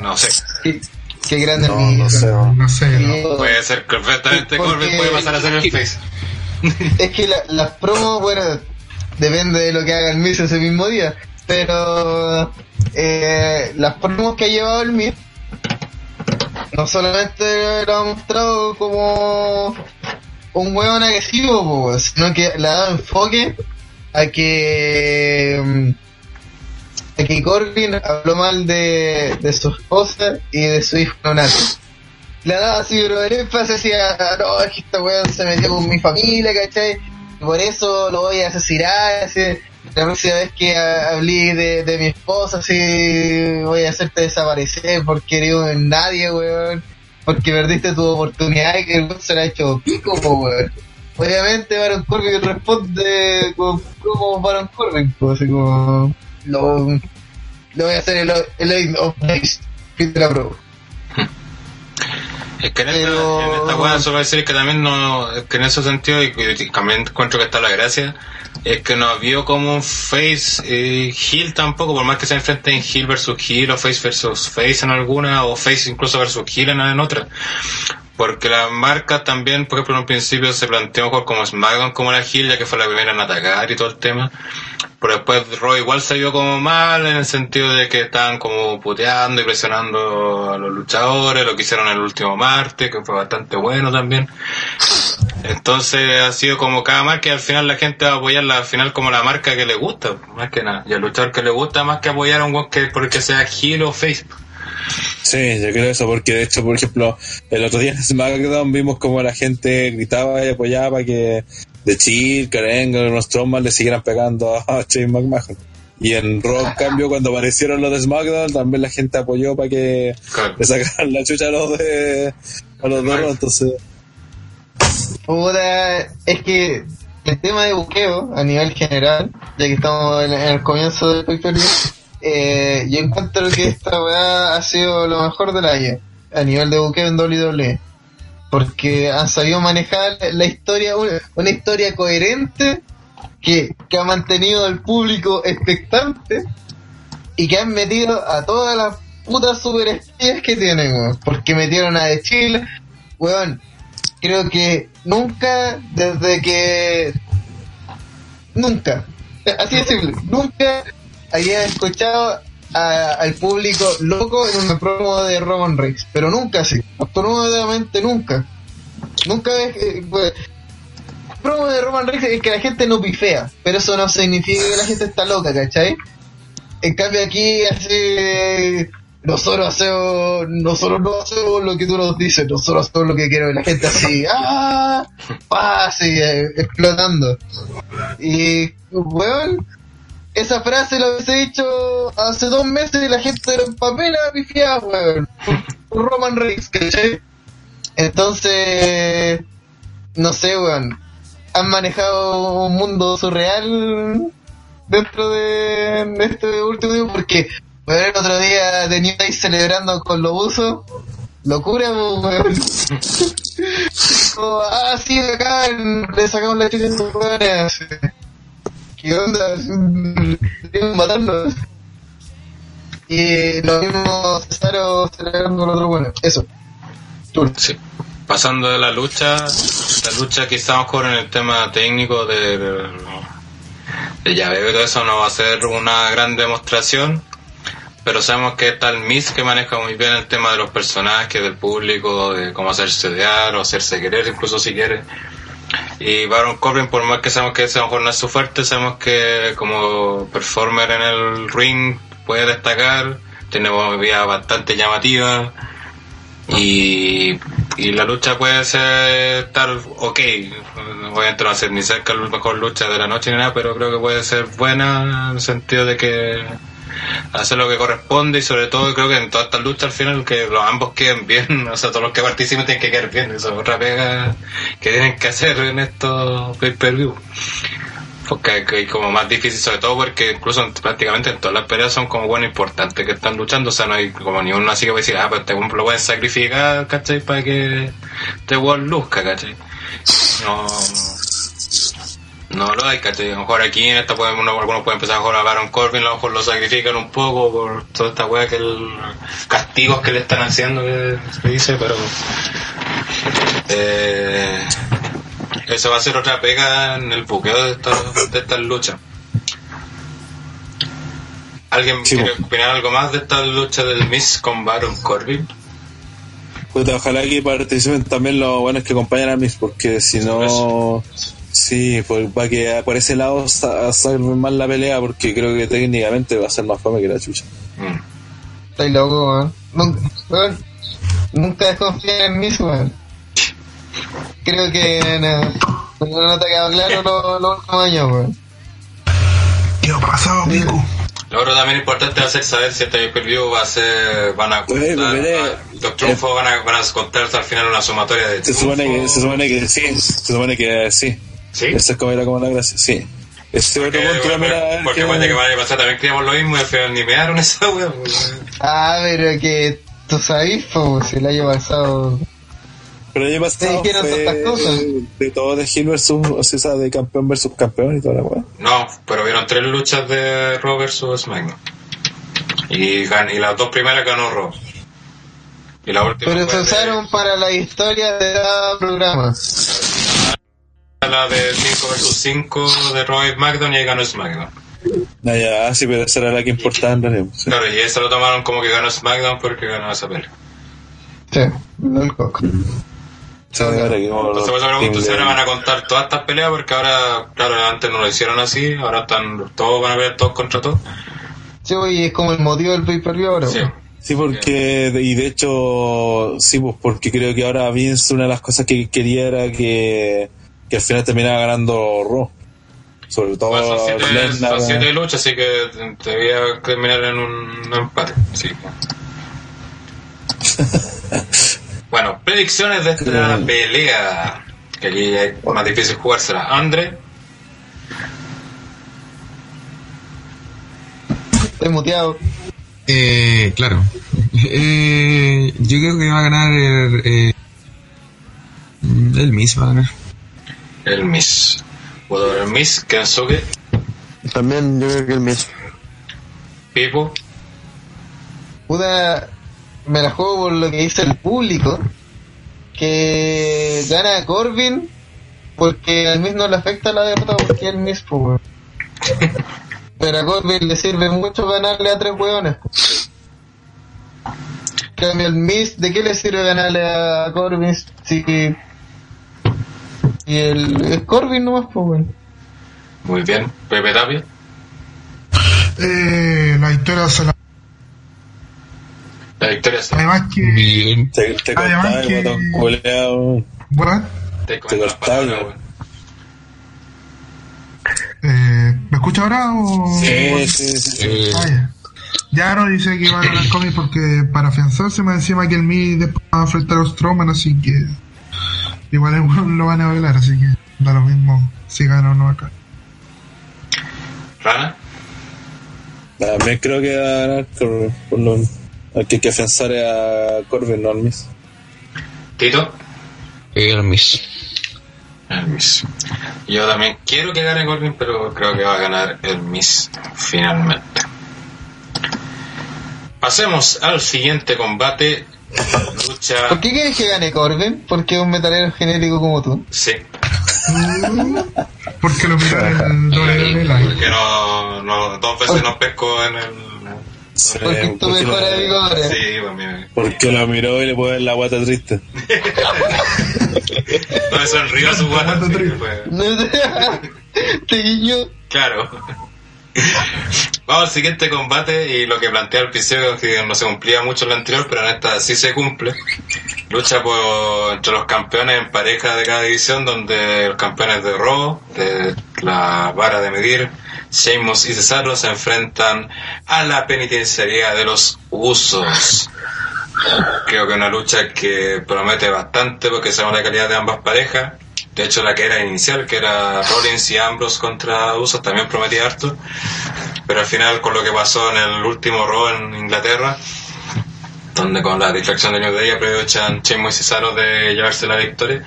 No sé, qué grande No, el no sé. No sé, ¿no? puede ser perfectamente Porque- Corbin, puede pasar a ser el face. Es que la- las promos, bueno, depende de lo que haga el Miz ese mismo día. Pero eh, las promos que ha llevado el Miz no solamente lo ha mostrado como un hueón agresivo, sino que le ha dado enfoque a que mm, que Corbin habló mal de, de su esposa y de su hijo. Le ha dado así, pero el énfasis decía, no, es que esta weón se metió con mi familia, ¿cachai? Y por eso lo voy a asesinar, así. La próxima vez que ha- hablé de, de mi esposa, así, voy a hacerte desaparecer porque eres un nadie, weón. Porque perdiste tu oportunidad y que el se la ha hecho pico, po, weón. Obviamente Baron Corbin responde como, como Baron Corbin, pues, así como, lo, lo voy a hacer el, el of next, fin de la prueba. Es que en esta, Pero- en esta weá solo decir que también no, es que en ese sentido, y, y también encuentro que está la gracia, es que no vio como un face eh, heel tampoco, por más que se enfrenten heel versus heel o face versus face en alguna, o face incluso versus heel en, en otra. Porque la marca también, por ejemplo, en un principio se planteó mejor como SmackDown como la heel, ya que fue la primera en atacar y todo el tema. Pero después Raw igual vio como mal en el sentido de que estaban como puteando y presionando a los luchadores, lo que hicieron el último martes, que fue bastante bueno también. Entonces ha sido como cada marca y al final la gente va a apoyarla al final como la marca que le gusta, más que nada. Y al luchador que le gusta más que apoyar a un que porque sea heel o face. Sí, yo creo eso, porque de hecho, por ejemplo, el otro día en SmackDown vimos como la gente gritaba y apoyaba para que de Chill, Karen, los Strowman le siguieran pegando a Shane McMahon. Y en Raw, en cambio, cuando aparecieron los de SmackDown, también la gente apoyó para que Claro. le sacaran la chucha a los de, a los de Raw, entonces... Puta, es que el tema de buqueo a nivel general, ya que estamos en, en el comienzo del pay eh, yo encuentro que esta weá ha sido lo mejor del año a nivel de buqueo en WWE. Porque han sabido manejar la historia, una, una historia coherente que, que ha mantenido al público expectante y que han metido a todas las putas superestrellas que tienen, weón. Porque metieron a De Chile, weón, creo que nunca, desde que. Nunca, así de simple, nunca había escuchado a- al público loco en una promo de Roman Reigns, pero nunca así, absolutamente nunca. Nunca ves. eh, pues, promo de Roman Reigns es que la gente no pifea, pero eso no significa que la gente está loca, ¿cachai? En cambio aquí así nosotros hacemos, nosotros no hacemos lo que tú nos dices, nosotros hacemos lo que quiero la gente así, ¡ah! Así, eh, explotando. Y, weón, esa frase la hubiese dicho hace dos meses y la gente era en papel pifiada, weón. Roman Reigns, ¿cachai? Entonces, no sé, weón. Han manejado un mundo surreal dentro de, este último porque weón, el otro día tenía ahí celebrando con los buzos. Locura, weón. Como, ah, sí, acá le sacamos la chica estos weones. ¿Qué onda? Querían matarnos. Y lo mismo Cesaro celebrando con otro bueno. Eso. Tú. Sí. pasando de la lucha, la lucha que estamos con el tema técnico de, de, llaveo y todo eso no va a ser una gran demostración, pero sabemos que está el Miz que maneja muy bien el tema de los personajes, del público, de cómo hacerse odiar o hacerse querer, incluso si quiere. Y Baron Corbin, por más que sabemos que ese a lo mejor no es su fuerte, sabemos que como performer en el ring puede destacar, tiene una vida bastante llamativa y, y la lucha puede ser estar ok. Obviamente no va a ser ni cerca la mejor lucha de la noche ni nada, pero creo que puede ser buena en el sentido de que hace lo que corresponde y sobre todo creo que en todas estas luchas al final que los ambos queden bien, o sea, todos los que participen tienen que quedar bien, eso es otra pega que tienen que hacer en estos pay-per-view. Porque es como más difícil, sobre todo porque incluso prácticamente en todas las peleas son como bueno importantes que están luchando, o sea, no hay como ni uno así que va a decir, ah, pues este lo pueden sacrificar, ¿cachai? Para que este weón luzca, ¿cachai? No, no lo hay, ¿cachai? A lo mejor aquí en esta uno, algunos pueden empezar a jugar a Baron Corbin, a lo mejor lo sacrifican un poco por toda esta weá que el castigos que le están haciendo, que se dice, pero eh, eso va a ser otra pega en el buqueo de estas de estas luchas. ¿Alguien Sí, quiere opinar algo más de esta lucha del Miss con Baron Corbin? Puta, ojalá que participen también los buenos que acompañan a Miss, porque si no. Sí, pues va que por ese lado sa- salve más la pelea, porque creo que técnicamente va a ser más fome que la chucha. Mm. Estoy loco, weón. Nunca, weón, nunca desconfié en mí, weón. Creo que no, no te ha quedado claro los los últimos años, weón. ¿Qué ha pasado, Miku? Lo otro también importante va a ser saber si este pay-per-view va a ser, van a contar, ah, los triunfos van a, van a contar al final una sumatoria de Se supone que, se supone que sí, se supone que sí. ¿Sí? Esa es como era como la gracia, sí. Ese otro Porque, punto también era porque que- puede que vaya a pasar también creíamos lo mismo y al final ni mearon esa wea. pues. Ah, pero que tú sabes, pues, si el año pasado. Pero el año pasado dijeron fue tantas cosas. de todo de Hill versus, o sea, de campeón versus campeón y toda la weá. No, pero vieron tres luchas de Raw versus SmackDown. Y, gan- y las dos primeras ganó Raw. Y la última Pero se de- usaron para la historia de cada programa. La de 5 versus 5 de Raw y SmackDown y ahí ganó SmackDown. Ah, ya, ah, sí, pero esa era la que importaba en realidad. sí. Claro, y eso lo tomaron como que ganó SmackDown porque ganó esa pelea. Sí, el coco. Sí, ahora que como Entonces, si ahora van a contar todas estas peleas porque ahora, claro, antes no lo hicieron así, ahora están todos van a pelear todos contra todos. Sí, pues, y es como el motivo del pay-per-view ahora. Sí. weón. Sí, porque, y de hecho, sí, pues porque creo que ahora Vince una de las cosas que quería era que, que al final terminaba ganando Raw. Sobre todo Igual son siete, Lesnar, son siete luchas, así que debía terminar en un empate. Sí. bueno, predicciones de esta pelea. Que aquí es más difícil jugársela. Andre, Estoy muteado. Eh, claro. Eh, yo creo que va a ganar el, eh, el Miss, va a ganar. El Miss. Puedo ver el Miss, Kensuke, También yo creo que el mismo. Pipo, Puta, me la juego por lo que dice el público. Que gana Corbin porque al mismo no le afecta la derrota porque es el mismo, weón. Pero a Corbin le sirve mucho ganarle a tres. En Cambio el Miss, ¿de qué le sirve ganarle a Corbin si y el es Corbin nomás, pues weón? muy bien. Pepe Tapia, Eh, la historia se la... la victoria se Además que... Bien. Te, te Además el que- botón culeado. Bueno, te te cortaba, weón. eh, ¿me escucha ahora o...? Sí, sí, sí. Eh, Ah, ya. Ya no dice que iba a ganar cómic porque para afianzarse más encima que el Mi después va a enfrentar a los Strowman, así que igual lo van a bailar, así que da lo mismo si gana o no acá. Rana, También creo que va a ganar por, por lo que hay que afianzar es a Corbin, no al Miss. Tito. el Miss. El Miss. Yo también quiero que gane Corbin, pero creo que va a ganar el Miss finalmente. Pasemos al siguiente combate. Lucha. ¿Por qué quieres que gane Corbin? Porque es un metalero genérico como tú. Sí. Porque lo miró en el WWE Live. Porque no, no, dos veces nos pescó en el. Porque es tu porque mejor lo- amigo ahora. Sí, pues mira. Porque lo miró y le ver la guata triste. No me sonrió a su guata. Guata sí, triste. sé. Te guiñó. Claro. Vamos al siguiente combate y lo que plantea al principio que no se cumplía mucho en la anterior, pero en esta sí se cumple. Lucha por, entre los campeones en pareja de cada división, donde los campeones de Raw, de la vara de medir, Sheamus y Cesaro se enfrentan a la penitenciaría de los usos. Creo que una lucha que promete bastante porque sabemos la calidad de ambas parejas. De hecho, la que era inicial, que era Rollins y Ambrose contra Usos, también prometía harto. Pero al final, con lo que pasó en el último Raw en Inglaterra, donde con la distracción de New Day aprovechan Sheamus y Cesaro de llevarse la victoria,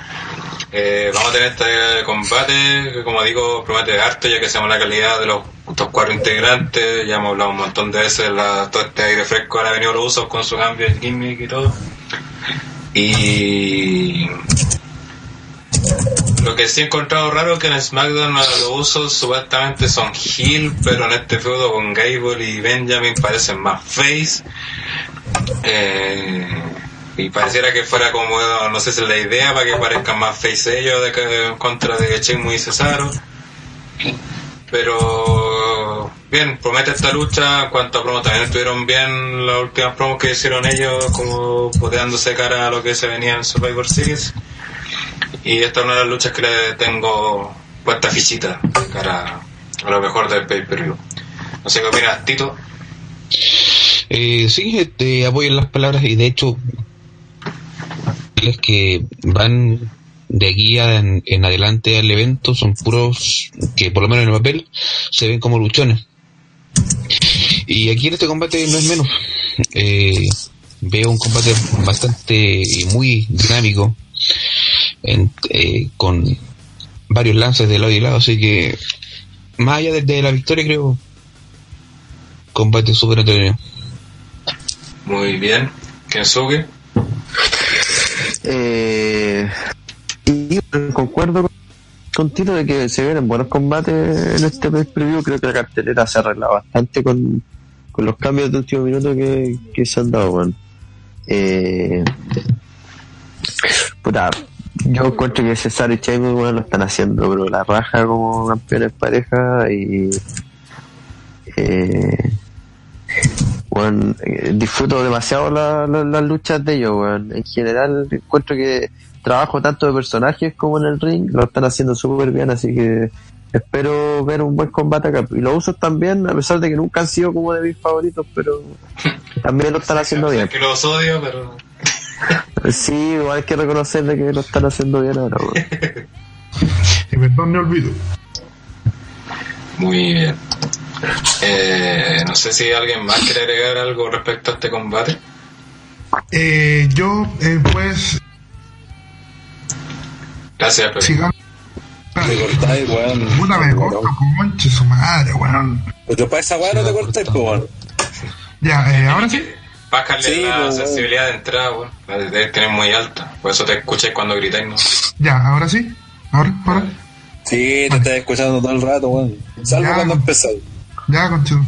eh, vamos a tener este combate que, como digo, promete harto, ya que sabemos la calidad de los estos cuatro integrantes. Ya hemos hablado un montón de veces, la, todo este aire fresco ahora ha venido los usos con su cambio de gimmick y todo. Y lo que sí he encontrado raro es que en SmackDown los usos supuestamente son heel, pero en este feudo con Gable y Benjamin parecen más face. Eh, y pareciera que fuera como, no sé si es la idea, para que parezcan más face ellos de que, contra de Chemo y Cesaro. Pero bien, promete esta lucha. En cuanto a promos, también estuvieron bien las últimas promos que hicieron ellos, como poteándose cara a lo que se venía en Survivor Series. Y esta es una de las luchas que le tengo puesta fichita cara a lo mejor del pay-per-view. No sé qué opinas, Tito. Eh, sí, este, apoyo las palabras y de hecho los que van de aquí a- en, en adelante al evento son puros que por lo menos en el papel se ven como luchones. Y aquí en este combate no es menos. Eh, veo un combate bastante y muy dinámico en- eh, con varios lances de lado y lado, así que más allá de, de la victoria creo combate súper entretenido. Muy bien. Kensuke. Eh, y concuerdo con, con Tito de que se vienen buenos combates en este preview. Creo que la cartelera se arregla bastante con, con los cambios de último minuto que, que se han dado. Bueno. Eh, puta, yo encuentro que César y bueno, lo están haciendo, pero la raja como campeones pareja y. Eh, bueno, eh, disfruto demasiado la- la- las luchas de ellos, weón. En general, encuentro que trabajo tanto de personajes como en el ring, lo están haciendo súper bien, así que espero ver un buen combate acá. Y los usos también, a pesar de que nunca han sido como de mis favoritos, pero también lo están haciendo bien. que los odio, pero Sí, igual hay que reconocerle que lo están haciendo bien ahora, weón. Y perdón, me olvido. muy bien. Eh, no sé si alguien más quiere agregar algo respecto a este combate. Eh, yo, eh, pues, Gracias, Pepe. sigamos. Te cortáis, weón. Puta, me corto, conche su madre, weón. Pero para esa weá no te cortáis, pues, weón. Ya, eh, ahora sí. Bájale Sí, la pues, sensibilidad de entrada, weón. La debes tener muy alta. Por eso te escucháis cuando gritáis, ¿no? Ya, ahora sí. Ahora, ahora. Sí, te estás escuchando todo el rato, weón. Salvo Ya. cuando empezáis. Ya, concho.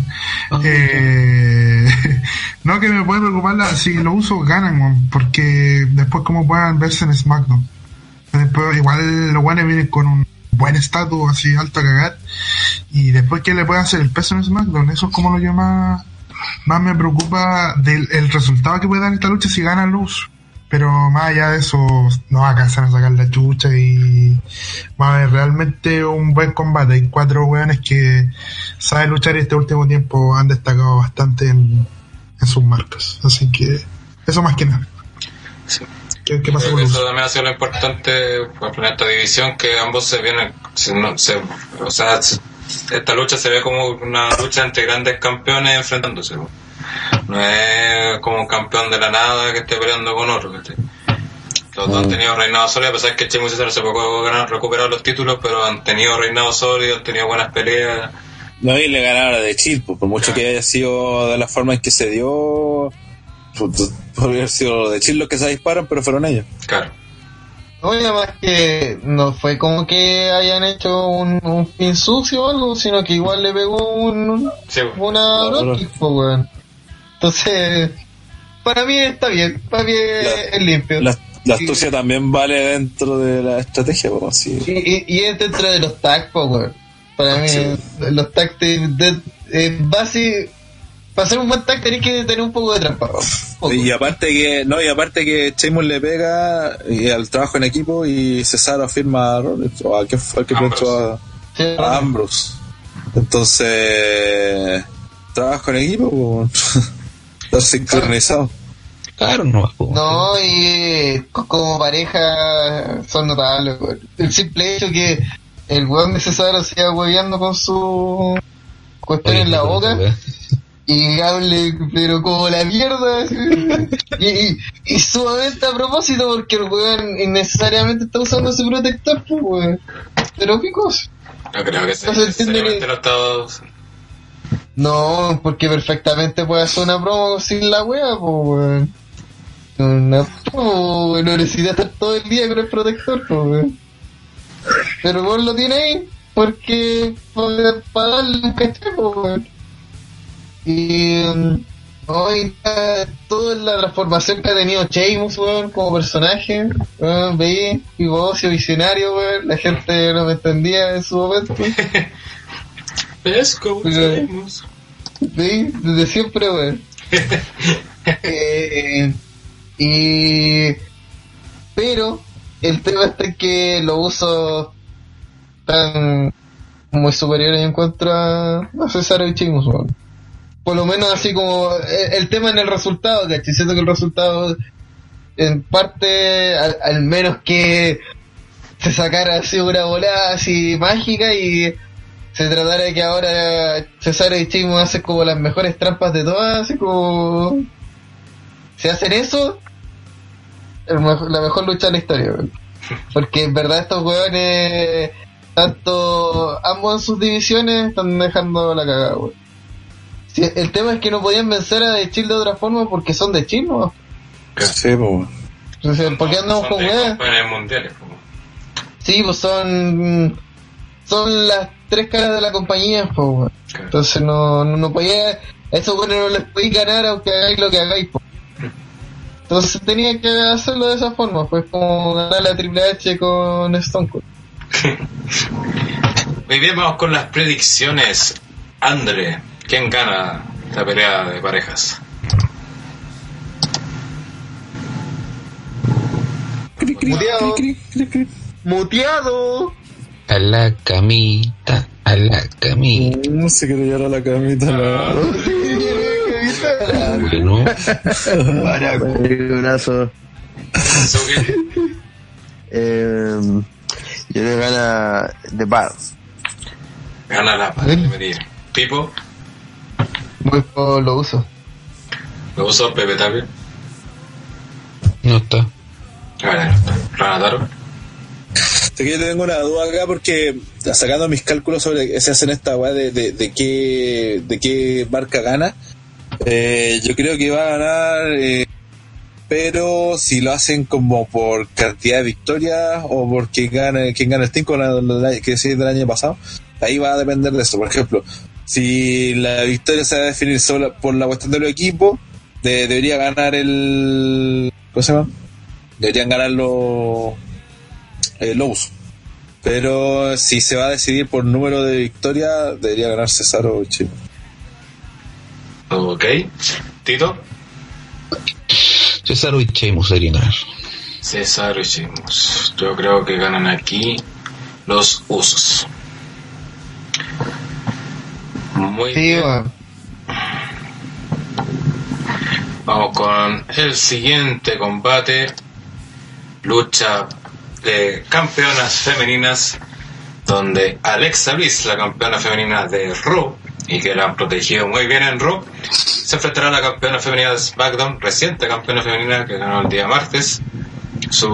Eh, no, que me puede preocupar la, si lo uso, ganan, weón, porque después como puedan verse en SmackDown. Después, igual los guanes vienen con un buen estatus así alto a cagar. Y después que le puede hacer el peso en SmackDown, eso es como lo que más, me preocupa del el resultado que puede dar esta lucha si gana luz. Pero más allá de eso, no va a alcanzar a sacar la chucha y va a haber realmente un buen combate. Hay cuatro weones que saben luchar y este último tiempo han destacado bastante en, en sus marcas. Así que eso más que nada. Sí. ¿Qué, qué pasa con los eso también ha sido lo importante por ejemplo, en esta división, que ambos se vienen, se- no- se- o sea, se- esta lucha se ve como una lucha entre grandes campeones enfrentándose. ¿no? No es como un campeón de la nada que esté peleando con otro. Los dos han tenido reinados sólidos, a pesar que Chemo y César se poco han recuperado los títulos, pero han tenido reinados sólidos, han tenido buenas peleas. No, y le ganaron a de pues, por mucho que haya sido de la forma en que se dio, podría haber sido de Chile los que se disparan, pero fueron ellos. Claro. No, y además que no fue como que hayan hecho un, un fin sucio o algo, sino que igual le pegó un, Sí, una po, weón. Entonces, para mí está bien, para mí La- es limpio. La, la astucia también vale dentro de la estrategia, pues, sí. Y, y, y es dentro de los tags, po, weón. Para mí, Sí. los tags de, de- eh, base, para hacer un buen tag tenés que tener un poco de trampa. poco. Y aparte que, no, y aparte que Sheamus le pega y al trabajo en equipo y Cesaro firma a Rollins, o a que fue el que Ambrose. planchó a, a Ambrose. Entonces, trabajo en equipo, está sincronizado. Claro, no. No, y co- como pareja son notables. El simple hecho que el weón de Cesaro siga hueveando con su cuestión Oye, en la boca. Y hable, pero como la mierda. y, y, y sumamente a propósito, porque el weón innecesariamente está usando su protector, pues, weón. Pero picos. No creo que sea No se entiende lo No, porque perfectamente puede hacer una promo sin la wea, pues, weón. Una promo, weón, no necesita estar todo el día con el protector, pues, weón. Pero vos lo tiene ahí, porque para darle un caché, pues, weón. Y mm, hoy toda la transformación que ha tenido Sheamus, weón, como personaje, weón, veí, negocio visionario, weón, la gente no me entendía en su momento. Es como sabemos. Sí, desde siempre, weón. Eh, y. Pero, el tema está en que los usos están muy superiores en contra a Cesaro y Chimus, weón. Por lo menos así como el, el tema en el resultado, ¿cachai? Siento que el resultado, en parte, al, menos que se sacara así una volada así mágica y se tratara de que ahora Cesaro y Chimo hacen como las mejores trampas de todas, así como... Si hacen eso, la mejor lucha de la historia, weón. Porque en verdad estos weones, tanto ambos en sus divisiones, están dejando la cagada, weón. Si, el tema es que no podían vencer a The Chill de otra forma porque son de Chill, ¿no? Sí, pues. Entonces, ¿por qué andamos Son con de weas? mundiales. como. Sí, pues son son las tres caras de la compañía, pues. Entonces no, no, no podía, a esos buenos no les podéis ganar aunque hagáis lo que hagáis, pues. Entonces tenía que hacerlo de esa forma, pues como ganar la Triple H con Stone Cold. Muy bien, vamos con las predicciones. Andre, ¿quién gana la pelea de parejas? Muteado. Muteado. A la camita, a la camita. No se quiere llevar a la camita, la... Bueno, Un abrazo. Suki, Eh, yo creo que gana The Bar. gana la Padre Pipo, Muy poco lo uso. lo uso Pepe Tapio. no está. Gana, Ranataro. Sé que yo tengo una duda acá porque sacando mis cálculos sobre que se hacen esta weá de, de, de qué de qué marca gana, eh, yo creo que va a ganar, eh, pero si lo hacen como por cantidad de victorias o por quién gana, quién gana el 5 que sí del año pasado, ahí va a depender de eso. Por ejemplo, si la victoria se va a definir solo por la cuestión de los equipos, de- debería ganar el. ¿Cómo se llama? Deberían ganar los eh, Lobos. Pero si se va a decidir por número de victorias, debería ganar Cesaro o Chile. Ok. Tito, Cesaro y Sheamus deberían ganar. César y Sheamus. Yo creo que ganan aquí los usos. Muy Sí, bien. Vamos con el siguiente combate. Lucha de campeonas femeninas. Donde Alexa Bliss, la campeona femenina de Raw, y que la han protegido muy bien en Raw, se enfrentará a la campeona femenina de SmackDown, reciente campeona femenina que ganó el día martes. Su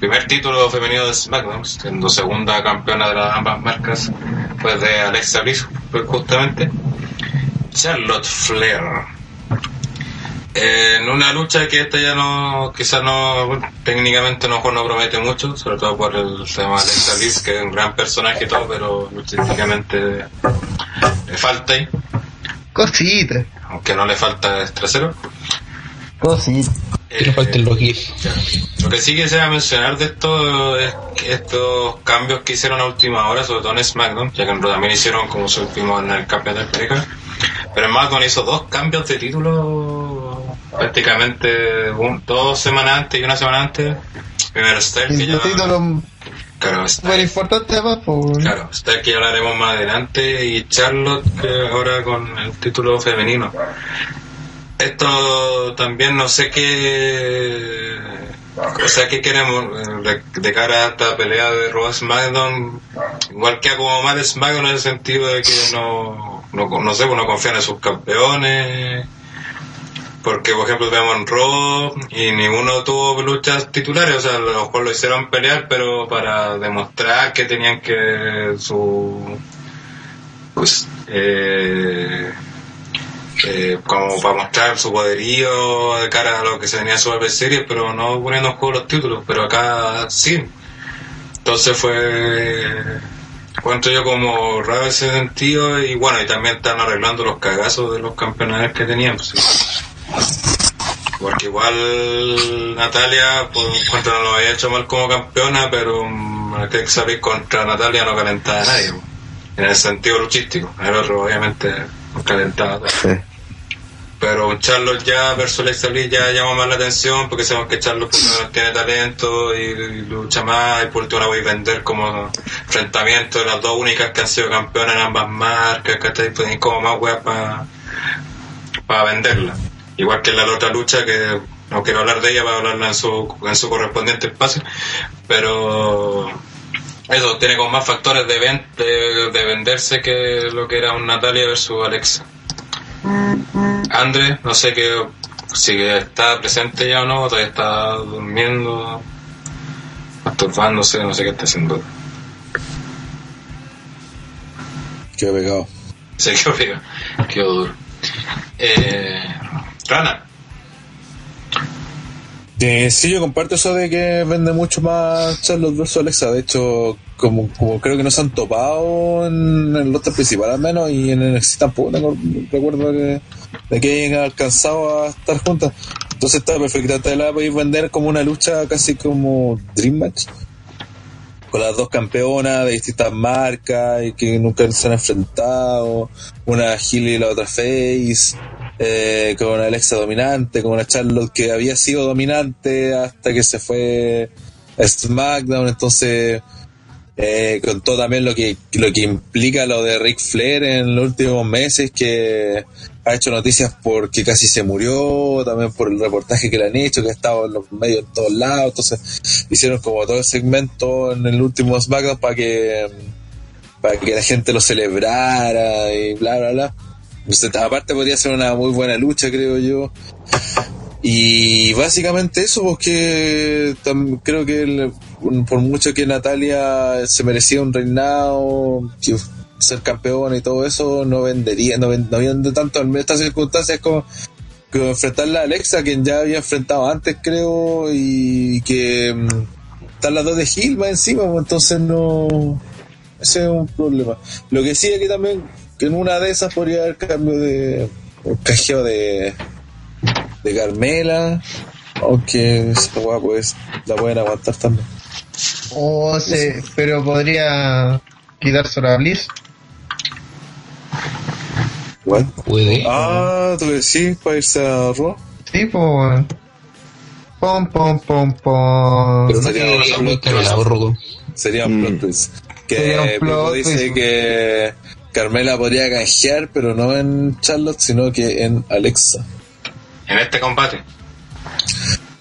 primer título femenino de SmackDown, siendo segunda campeona de las ambas marcas, pues de Alexa Bliss, pues justamente. Charlotte Flair Eh, en una lucha que esta ya no, quizás no, bueno, técnicamente no, no promete mucho, sobre todo por el tema de Alexa Bliss, que es un gran personaje y todo, pero luchísticamente le falta ahí, Cosita. aunque no le falta es trasero. Cosita. Que le falten los GIFs. Lo que sí quisiera mencionar de esto es que estos cambios que hicieron a última hora, sobre todo en SmackDown, ya que también hicieron como supimos en el campeonato de pareja, pero en SmackDown hizo dos cambios de título prácticamente un- dos semanas antes y una semana antes. Primero Styles, que ya... título Claro, Styles, importante además, claro, que ya hablaremos más adelante y Charlotte que ahora con el título femenino. Esto también no sé qué... O sea, ¿qué queremos eh, de, cara a esta pelea de Raw SmackDown? Igual que como mal SmackDown en el sentido de que no, no, no sé, pues no confían en sus campeones. Porque, por ejemplo, vemos en Raw y ninguno tuvo luchas titulares. O sea, a lo mejor lo hicieron pelear, pero para demostrar que tenían que su. Pues. Eh, eh, como para mostrar su poderío de cara a lo que se venía a su series, pero no poniendo en juego los títulos, pero acá sí. Entonces fue, cuento yo como raro ese sentido y bueno, y también están arreglando los cagazos de los campeonatos que tenían. pues. Porque igual Natalia, pues cuanto no lo había hecho mal como campeona, pero mm, que saber contra Natalia no calentaba a nadie, pues, en el sentido luchístico. El otro obviamente calentaba. Pero un Charlotte ya versus Alexa Bliss ya llama más la atención porque sabemos que lo menos tiene talento y, lucha más y por último la voy a vender como enfrentamiento de las dos únicas que han sido campeonas en ambas marcas, que Pues, como más weas para venderla. Igual que la otra lucha que no quiero hablar de ella para hablarla en su, en su correspondiente espacio, pero eso tiene como más factores de, ven- de, de venderse que lo que era un Natalia versus Alexa. André, no sé qué, si está presente ya o no, todavía está durmiendo, masturbándose, no sé qué está haciendo. Qué pegado. Se quedó pegado, quedó duro. Eh, Rana, Eh, sí, yo comparto eso de que vende mucho más Charlotte versus Alexa. De hecho, como, como creo que no se han topado en el roster principal al menos y en el NXT tampoco tengo recuerdo que, de que hayan alcanzado a estar juntas. Entonces está perfecta. Te la podéis vender como una lucha casi como Dream Match. Con las dos campeonas de distintas marcas y que nunca se han enfrentado. Una Heel y la otra Face eh, con una Alexa dominante, con una Charlotte que había sido dominante hasta que se fue a SmackDown, entonces eh, con todo también lo que lo que implica lo de Ric Flair en los últimos meses que ha hecho noticias porque casi se murió, también por el reportaje que le han hecho, que ha estado en los medios en todos lados, entonces hicieron como todo el segmento en el último SmackDown para que para que la gente lo celebrara y bla bla bla. Entonces, aparte podría ser una muy buena lucha, creo yo. Y básicamente eso, porque tam- creo que por mucho que Natalia se merecía un reinado, que ser campeona y todo eso, no vendería, no, ven- no vende tanto en estas circunstancias como, enfrentarla a Alexa, quien ya había enfrentado antes, creo, y que mm, están las dos de Gil más encima, pues, entonces no. Ese es un problema. Lo que sí es que también, que en una de esas podría haber cambio de. un cajeo de. de Carmela, aunque esa weá, pues la pueden aguantar también. O se, pero podría quitarse la Bliss. Igual. Puede. Ah, tú decís para irse a Raw. Sí, pues. Pom, pom, pom, pom. Pero no sería un plot cargado, Roco. Sería un Mm. plot twist. Que Sería un Pipo plot dice twist. que Carmela podría canjear, pero no en Charlotte, sino que en Alexa. en este combate,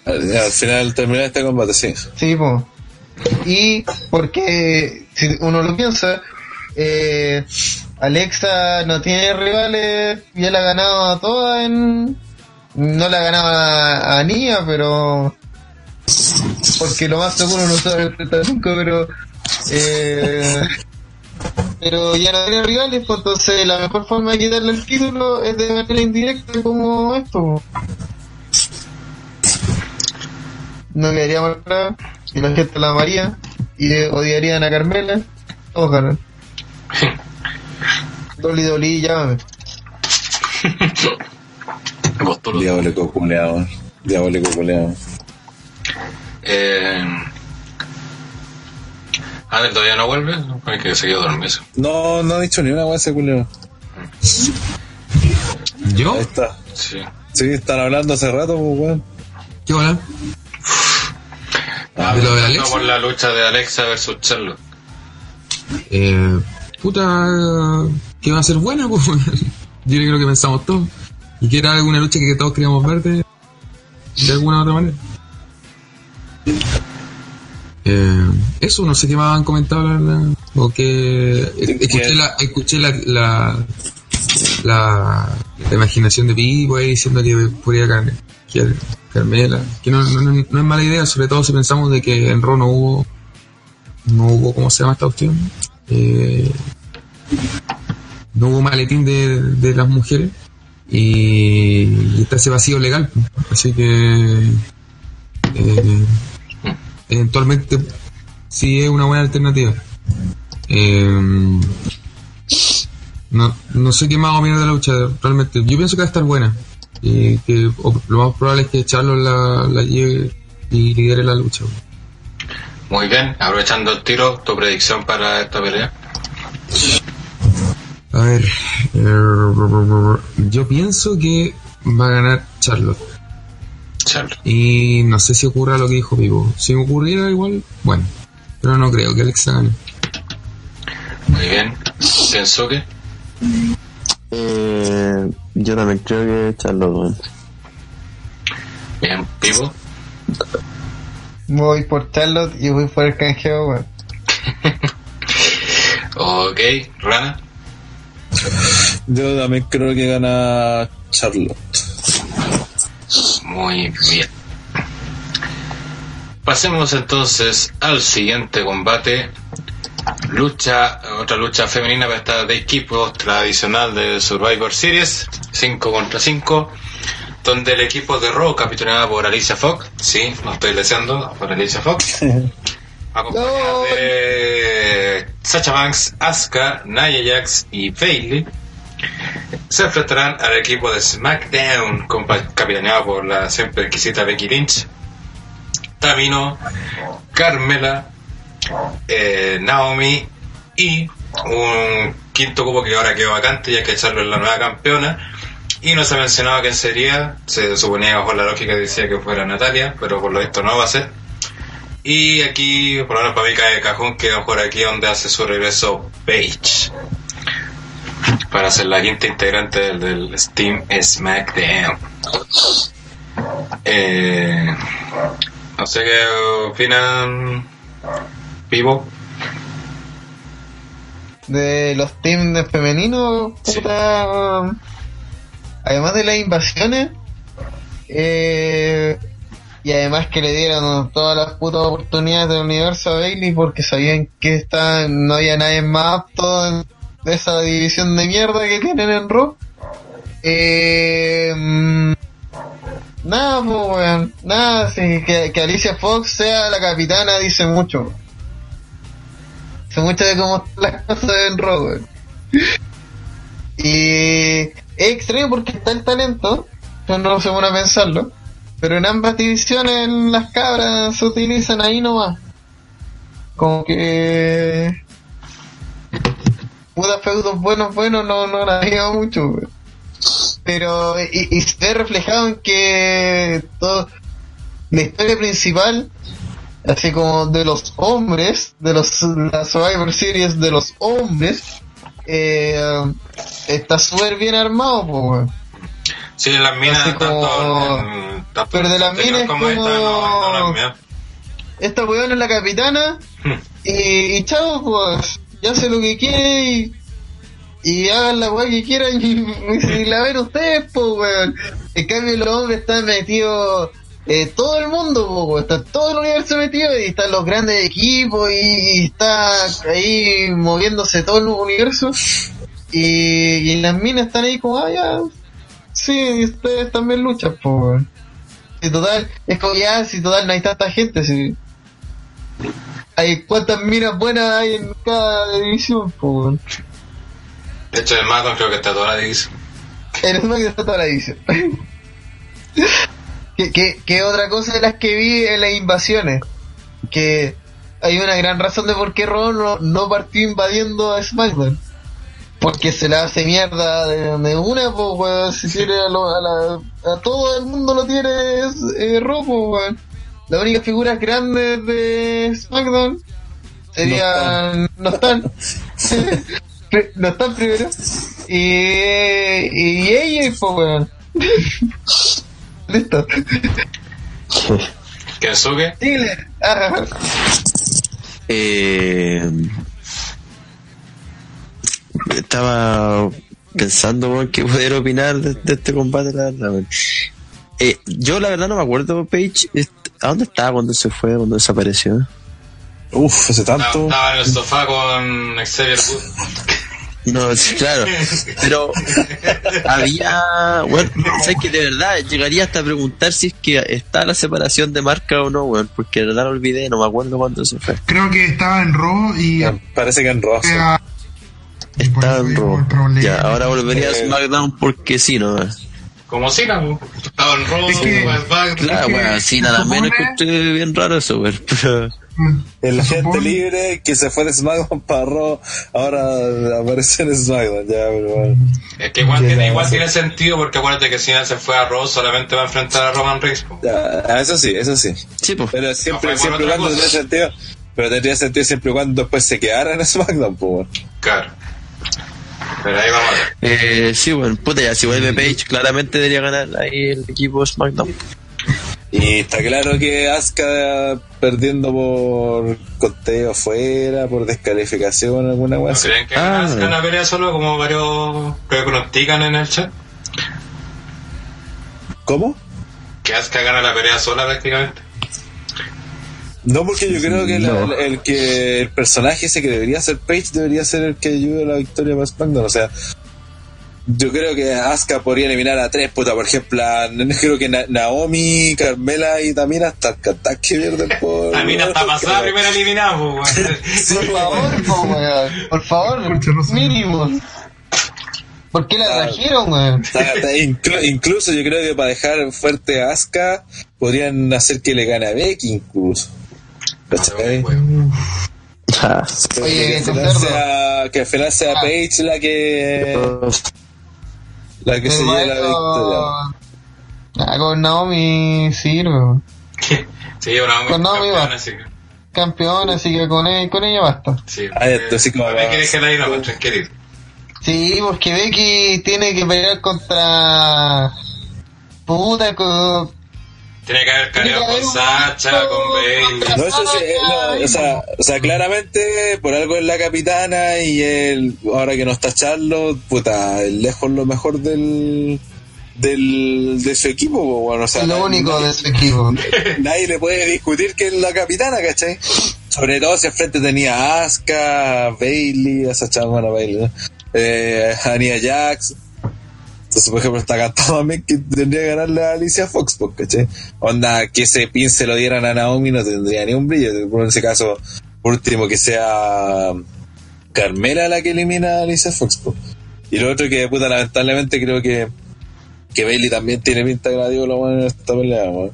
Al, al final terminar este combate, sí. Sí, pues. Y porque, si uno lo piensa, eh, Alexa no tiene rivales, ya la ha ganado a todas en... No la ha ganado a, Nia, pero... Porque lo más seguro no se va a enfrentar nunca, pero... Eh, pero ya no tiene rivales, pues entonces la mejor forma de quitarle el título es de manera indirecta como esto. no quedaría mal y la gente la amaría, y odiarían a Carmela, todos ganan. Dolly Dolly, llámame. Diabólico culeado. Diabólico culeado. Eh... A ver, ¿todavía no vuelve? Hay que se quedó dormido. No, no ha dicho ni una weá ese culeado. ¿Yo? Ahí está. Sí. Sí, están hablando hace rato, pues, weón. ¿Qué hola? Ah, ¿De lo de Alexa? por la lucha de Alexa versus Charlotte. Eh, puta, que va a ser buena, pues. Yo creo que pensamos todos. Y que era alguna lucha que todos queríamos ver de, de alguna u otra manera. Eh, eso, no sé qué más han comentado, la verdad. O que escuché la, escuché la, la, la, la imaginación de Pipo ahí diciendo que podría Car- que Carmela. Que no, no, es mala idea, sobre todo si pensamos de que en Raw no hubo, no hubo, ¿cómo se llama esta opción? Eh, no hubo maletín de, de las mujeres y, y está ese vacío legal. Así que eh, eventualmente sí es una buena alternativa. Eh, no, no sé qué más opinar de la lucha, realmente. Yo pienso que va a estar buena. Y que o- lo más probable es que Charlo la, la lleve y lidere la lucha. Muy bien, aprovechando el tiro, tu predicción para esta pelea. A ver, eh, yo pienso que va a ganar Charlotte. Charlotte. Y no sé si ocurra lo que dijo Vivo. Si ocurriera igual, bueno. Pero no creo que Alexa gane. Muy bien. Pienso que. Eh, yo también creo que Charlotte. Bien, Pipo. Voy por Charlotte y voy por el canjeo, weón. Ok, Rana. Yo también creo que gana Charlotte. Muy bien. Pasemos entonces al siguiente combate. Lucha, otra lucha femenina para esta de equipos tradicional de Survivor Series, 5 contra 5, donde el equipo de Raw, capitaneado por Alicia Fox, sí, no estoy deseando, por Alicia Fox, acompañada de Sacha Banks, Asuka, Nia Jax y Bailey, se enfrentarán al equipo de SmackDown, capitaneado por la siempre exquisita Becky Lynch, Tamino, Carmela, eh, Naomi y un quinto cupo que ahora quedó vacante ya que Charlo es la nueva campeona. Y no se mencionaba quién sería, se suponía que bajo la lógica decía que fuera Natalia, pero por lo visto no va a ser. Y aquí, por lo menos para mí cae de cajón, queda por aquí donde hace su regreso Paige. Para ser la quinta integrante del, del Steam SmackDown. Eh, no sé qué opinan Vivo. de los teams de femeninos, Sí. además de las invasiones, eh, y además que le dieron todas las putas oportunidades del universo a Bailey porque sabían que está, no había nadie más apto en esa división de mierda que tienen en Raw. Mm, nada, pues, weón, nada, sí, que, Alicia Fox sea la capitana dice mucho. Dice mucho de cómo las cosas en Raw, weón. Y es extraño porque está el talento, no se pone a pensarlo, pero en ambas divisiones las cabras se utilizan ahí nomás. Como que... Puta feudos buenos, buenos, no, no la digo mucho, weón. Pero, y, y se ve reflejado en que todo, la historia principal, así como de los hombres, de los, la Survivor Series de los hombres, eh, está súper bien armado, weón. Sí, las minas, como- tanto, en- tanto pero de las minas como esta, no, no esta weón es la capitana y, y chao pues ya hace lo que quiere y, y hagan la weá que quieran y, y la ven ustedes pues weón en cambio los hombres están metidos eh, todo el mundo po, weón. está todo el universo metido y están los grandes equipos y, y está ahí moviéndose todo el universo y, y las minas están ahí como ah ya sí ustedes también luchan weón Si total, es como ya, si total no hay tanta gente, si. Hay cuántas minas buenas hay en cada división, weón. De hecho, el Macon creo que está toda la división. En el que está toda la división. ¿Qué, qué, qué otra cosa de las que vi en las invasiones? Que hay una gran razón de por qué Raw no, no partió invadiendo a SmackDown. Porque se la hace mierda de, de una, pues, weón. Si tiene a, lo- a, la- a todo el mundo lo tiene es, eh, pues, weón. Las únicas figuras grandes de SmackDown serían. No están. No están, primero. Y. Y ella, pues, weón. Listo. Kensuke, Ziggler. Ajá. Eh, estaba pensando weón, qué poder opinar de, de este combate, la verdad. Eh, yo la verdad no me acuerdo, Paige, est- ¿a dónde estaba cuando se fue, cuando desapareció? Uf, hace tanto. estaba en el sofá con Xavier Wood. No, claro, pero había, bueno, sabes que de verdad llegaría hasta a preguntar si es que está la separación de marca o no, weón, porque de verdad lo olvidé, no me acuerdo cuándo se fue. Creo que estaba en Raw y Parece que en era- y por Está eso en digo Raw. el. Ya, ahora volvería a Eh, SmackDown porque sí, ¿no? Como Cena, pues. estaba en Raw, Es que- en SmackDown. Claro, que bueno, sí, nada menos supone- encontré bien raro eso, pero... El Se agente supone- libre que se fue de SmackDown para Raw, ahora aparece en SmackDown, ya, pero bueno. Es que igual, Que tiene, igual tiene sentido porque acuérdate que Cena se fue a Raw solamente va a enfrentar a Roman Reigns. Ya, ah, eso sí, eso sí. Sí, pues. Pero siempre, No, siempre cuando tendría sentido. Pero tendría sentido siempre y cuando después se quedara en SmackDown, pues. Claro. Pero ahí vamos a ver. Eh, sí, bueno, puta, ya si vuelve Page, claramente debería ganar ahí el equipo SmackDown. Y está claro que Asuka perdiendo por conteo afuera, por descalificación, alguna ¿No cosa. creen que Ah, Asuka la pelea solo como varios que pronostican en el chat? ¿Cómo? Que Asuka gana la pelea sola prácticamente. No, porque yo creo que No. el, el que el personaje ese que debería ser Page debería ser el que ayude a la victoria para SmackDown. O sea, yo creo que Asuka podría eliminar a tres, puta. Por ejemplo, a- creo que Na- Naomi, Carmela y Tamina hasta hasta que pierden por. Mí hasta pasada po, weón. Sí, Por favor, po, weón. Por favor, mínimo. ¿Por qué la trajeron, weón? Inclu- incluso yo creo que para dejar fuerte a Asuka podrían hacer que le gane a Becky incluso. ¿Cachai? Ah, Que Oye, final sea, que al final sea Ah. Paige la que la que se lleve la victoria. Ah, con Naomi sirve. Sí, una Con Naomi campeona, va. así que. Campeona, así que con ella, con ella basta. Sí. Ah, como que la. Sí, porque Becky tiene que pelear contra. Puta, con. Tiene que haber haber con Sacha, con Bailey. No, eso sí, eh, no, o, sea, o sea, claramente por algo es la capitana y él, ahora que no está Charlotte, puta, lejos lo mejor del, del de su equipo, bueno, o sea, lo nadie- único de su equipo. nadie le puede discutir que es la capitana, ¿cachai? Sobre todo si al frente tenía a Asuka, a Bailey, a Sacha, bueno, Bailey, ¿no? eh, a Nia Jax. Entonces, por ejemplo, está también que tendría que ganarle a Alicia Fox, pues, ¿cachai? Onda, que ese pin se lo dieran a Naomi no tendría ni un brillo. Por ese caso, por último, que sea Carmela la que elimina a Alicia Fox, pues. Y lo otro que, puta, lamentablemente creo que que Bailey también tiene pinta la buena en esta pelea, weón.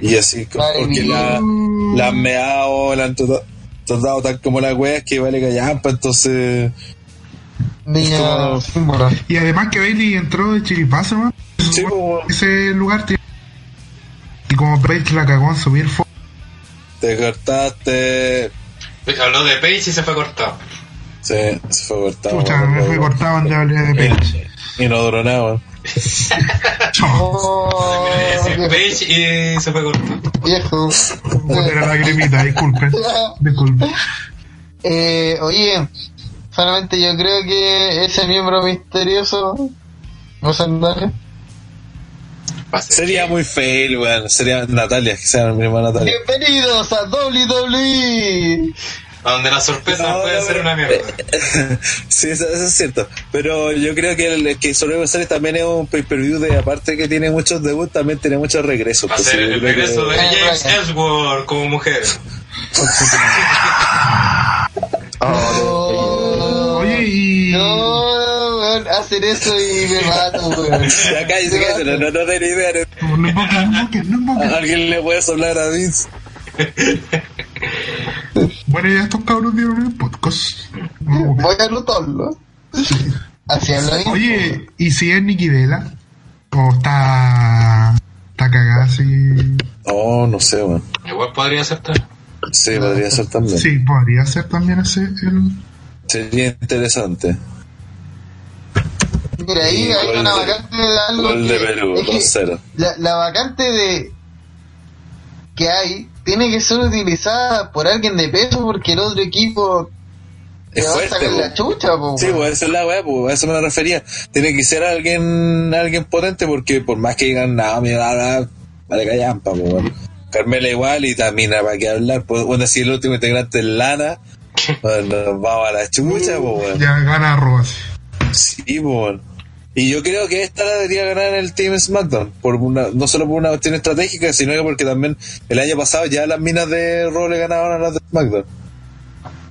Y así, porque la, la han meado, la han tratado, tratado tal como la wea, que vale callampa, entonces. Niña como- símbolo. Y además que Bailey entró de chiripazo, ¿no? Sí, como Ese lugar tiene- Y como Page la cagó en subir fo- te cortaste. Habló de Paige y se fue cortado. Sí, se fue cortado. Pucha, me fue cortado donde hablé de Page. Y no duró nada, weón. Oh, Paige y se fue cortado. viejo. Era la gremita, disculpen. Disculpen. Eh, oye, solamente yo creo que ese miembro misterioso, no sé dónde. Va a ser Sería muy fail, weón. Sería Natalia, que sea mi hermana Natalia. Bienvenidos a WWE. A donde la sorpresa No, puede no, ser una mierda. Sí, eso, eso es cierto. Pero yo creo que, el, que Survivor Series también es un pay-per-view de, aparte que tiene muchos debuts, también tiene muchos regresos. Va a Pues, ser el que- regreso de Ah, James. Ellsworth como mujer. Oh. No, weón, hacer eso y me mato, weón. Ya cállese, cállese, no, no, no tengo idea. No invoquen, no invoquen, no invoquen. ¿A alguien le puede soplar a Vince? Bueno, ya estos cabros dieron el podcast. No, Voy a anotarlo. Así habla bien. Oye, ¿y si es Nikki Vela? ¿O está. está cagada así? Oh, no sé, man. Igual podría ser también. Sí, podría ser también. Sí, podría ser también ese el. Sería interesante. Mira, ahí hay una de- vacante de algo. Gol de Perú, es que 2-0. La, la vacante de que hay tiene que ser utilizada por alguien de peso porque el otro equipo te Es va a fuerte, sacar la chucha, po, Sí, pues esa es la weá, pues a eso me refería. Tiene que ser alguien alguien potente porque por más que digan, nada, me va a dar, vale callampa, pues. Carmela igual y Tamina, para qué hablar. Pues, bueno, si el último integrante es Lana, pues nos vamos a la chucha, pues bueno. Ya gana Ross. Sí, pues bueno. Y yo creo que esta la debería ganar el Team SmackDown, por una, no solo por una cuestión estratégica, sino que porque también el año pasado ya las minas de Raw le ganaban a las de SmackDown.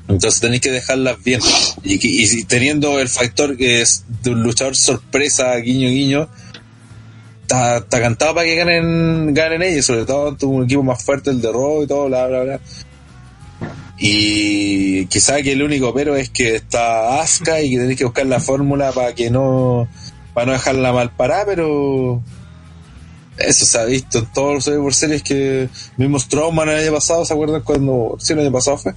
Entonces tenéis que dejarlas bien. Y, teniendo el factor que es de un luchador sorpresa, guiño, guiño, está, cantado para que ganen, ganen ellos, sobre todo un equipo más fuerte, el de Raw y todo, bla, bla, bla. Y quizá que el único pero es que está Asuka y que tenéis que buscar la fórmula para que no, para no dejarla mal parada, pero eso se ha visto en todos los Survivor Series que mismo Strowman el año pasado, ¿se acuerdan cuando, sí, el año pasado fue?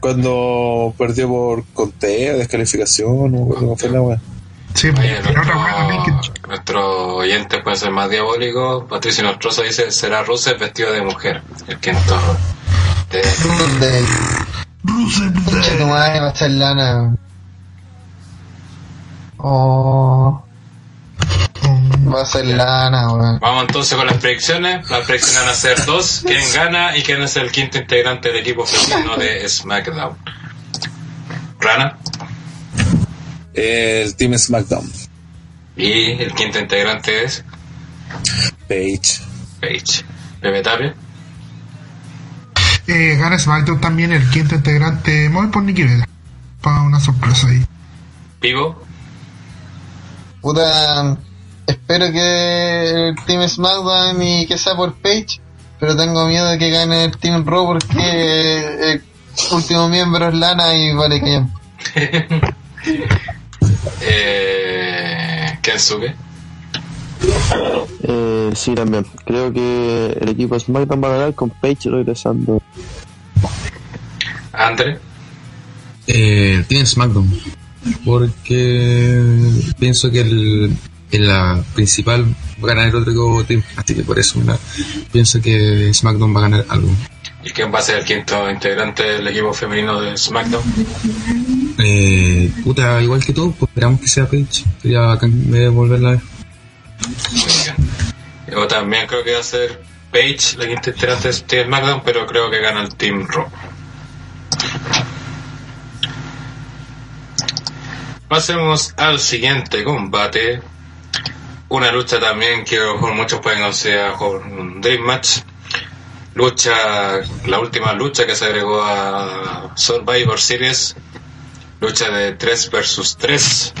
Cuando perdió por conteo, descalificación, no me acuerdo cómo fue la wea. Sí, Oye, también que. nuestro, nuestro oyente puede ser más diabólico. Patricio Nostroza dice: será Rusev vestido de mujer. El quinto. De, De- Concha tu madre va a ser lana. Oh, va a ser lana, weón. Vamos entonces con las predicciones. Las predicciones van a ser dos: quién gana y quién es el quinto integrante del equipo femenino de SmackDown. Rana. El Team SmackDown, Y el quinto integrante es Page. Paige. Pepe Tapia. Eh, gana SmackDown también el quinto integrante. Voy por Nikki Vela. Para una sorpresa ahí. Vivo. Puta, espero que el Team SmackDown y que sea por Page, pero tengo miedo de que gane el Team Raw porque el último miembro es Lana y vale que Eh, Kensuke. Eh, sí, también. Creo que el equipo SmackDown va a ganar con Page regresando. Andre. Eh, Team SmackDown. Porque pienso que el, en la principal va a ganar el otro team. Así que por eso una- pienso que SmackDown va a ganar algo. ¿Y quién va a ser el quinto integrante del equipo femenino de SmackDown? Eh, puta, igual que todo, pues esperamos que sea Page. Sería de volverla a ver. Yo también creo que va a ser Page, la quinta integrante de Team SmackDown, pero creo que gana el Team Raw. Pasemos al siguiente combate. Una lucha también que mejor muchos pueden considerar un Dream Match. Lucha, la última lucha que se agregó a Survivor Series. Lucha de 3 versus 3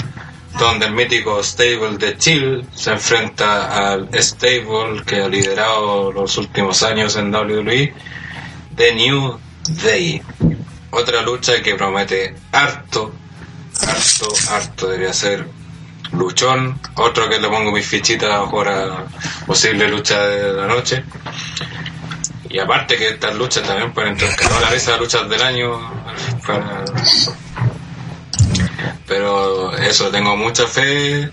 donde el mítico stable de Chill se enfrenta al stable que ha liderado los últimos años en WWE, The New Day. Otra lucha que promete harto, harto, harto, debería ser luchón. Otro que le pongo mis fichitas ahora posible lucha de la noche. Y aparte que estas luchas también pueden entrar en la risa de luchas del año para pero eso, tengo mucha fe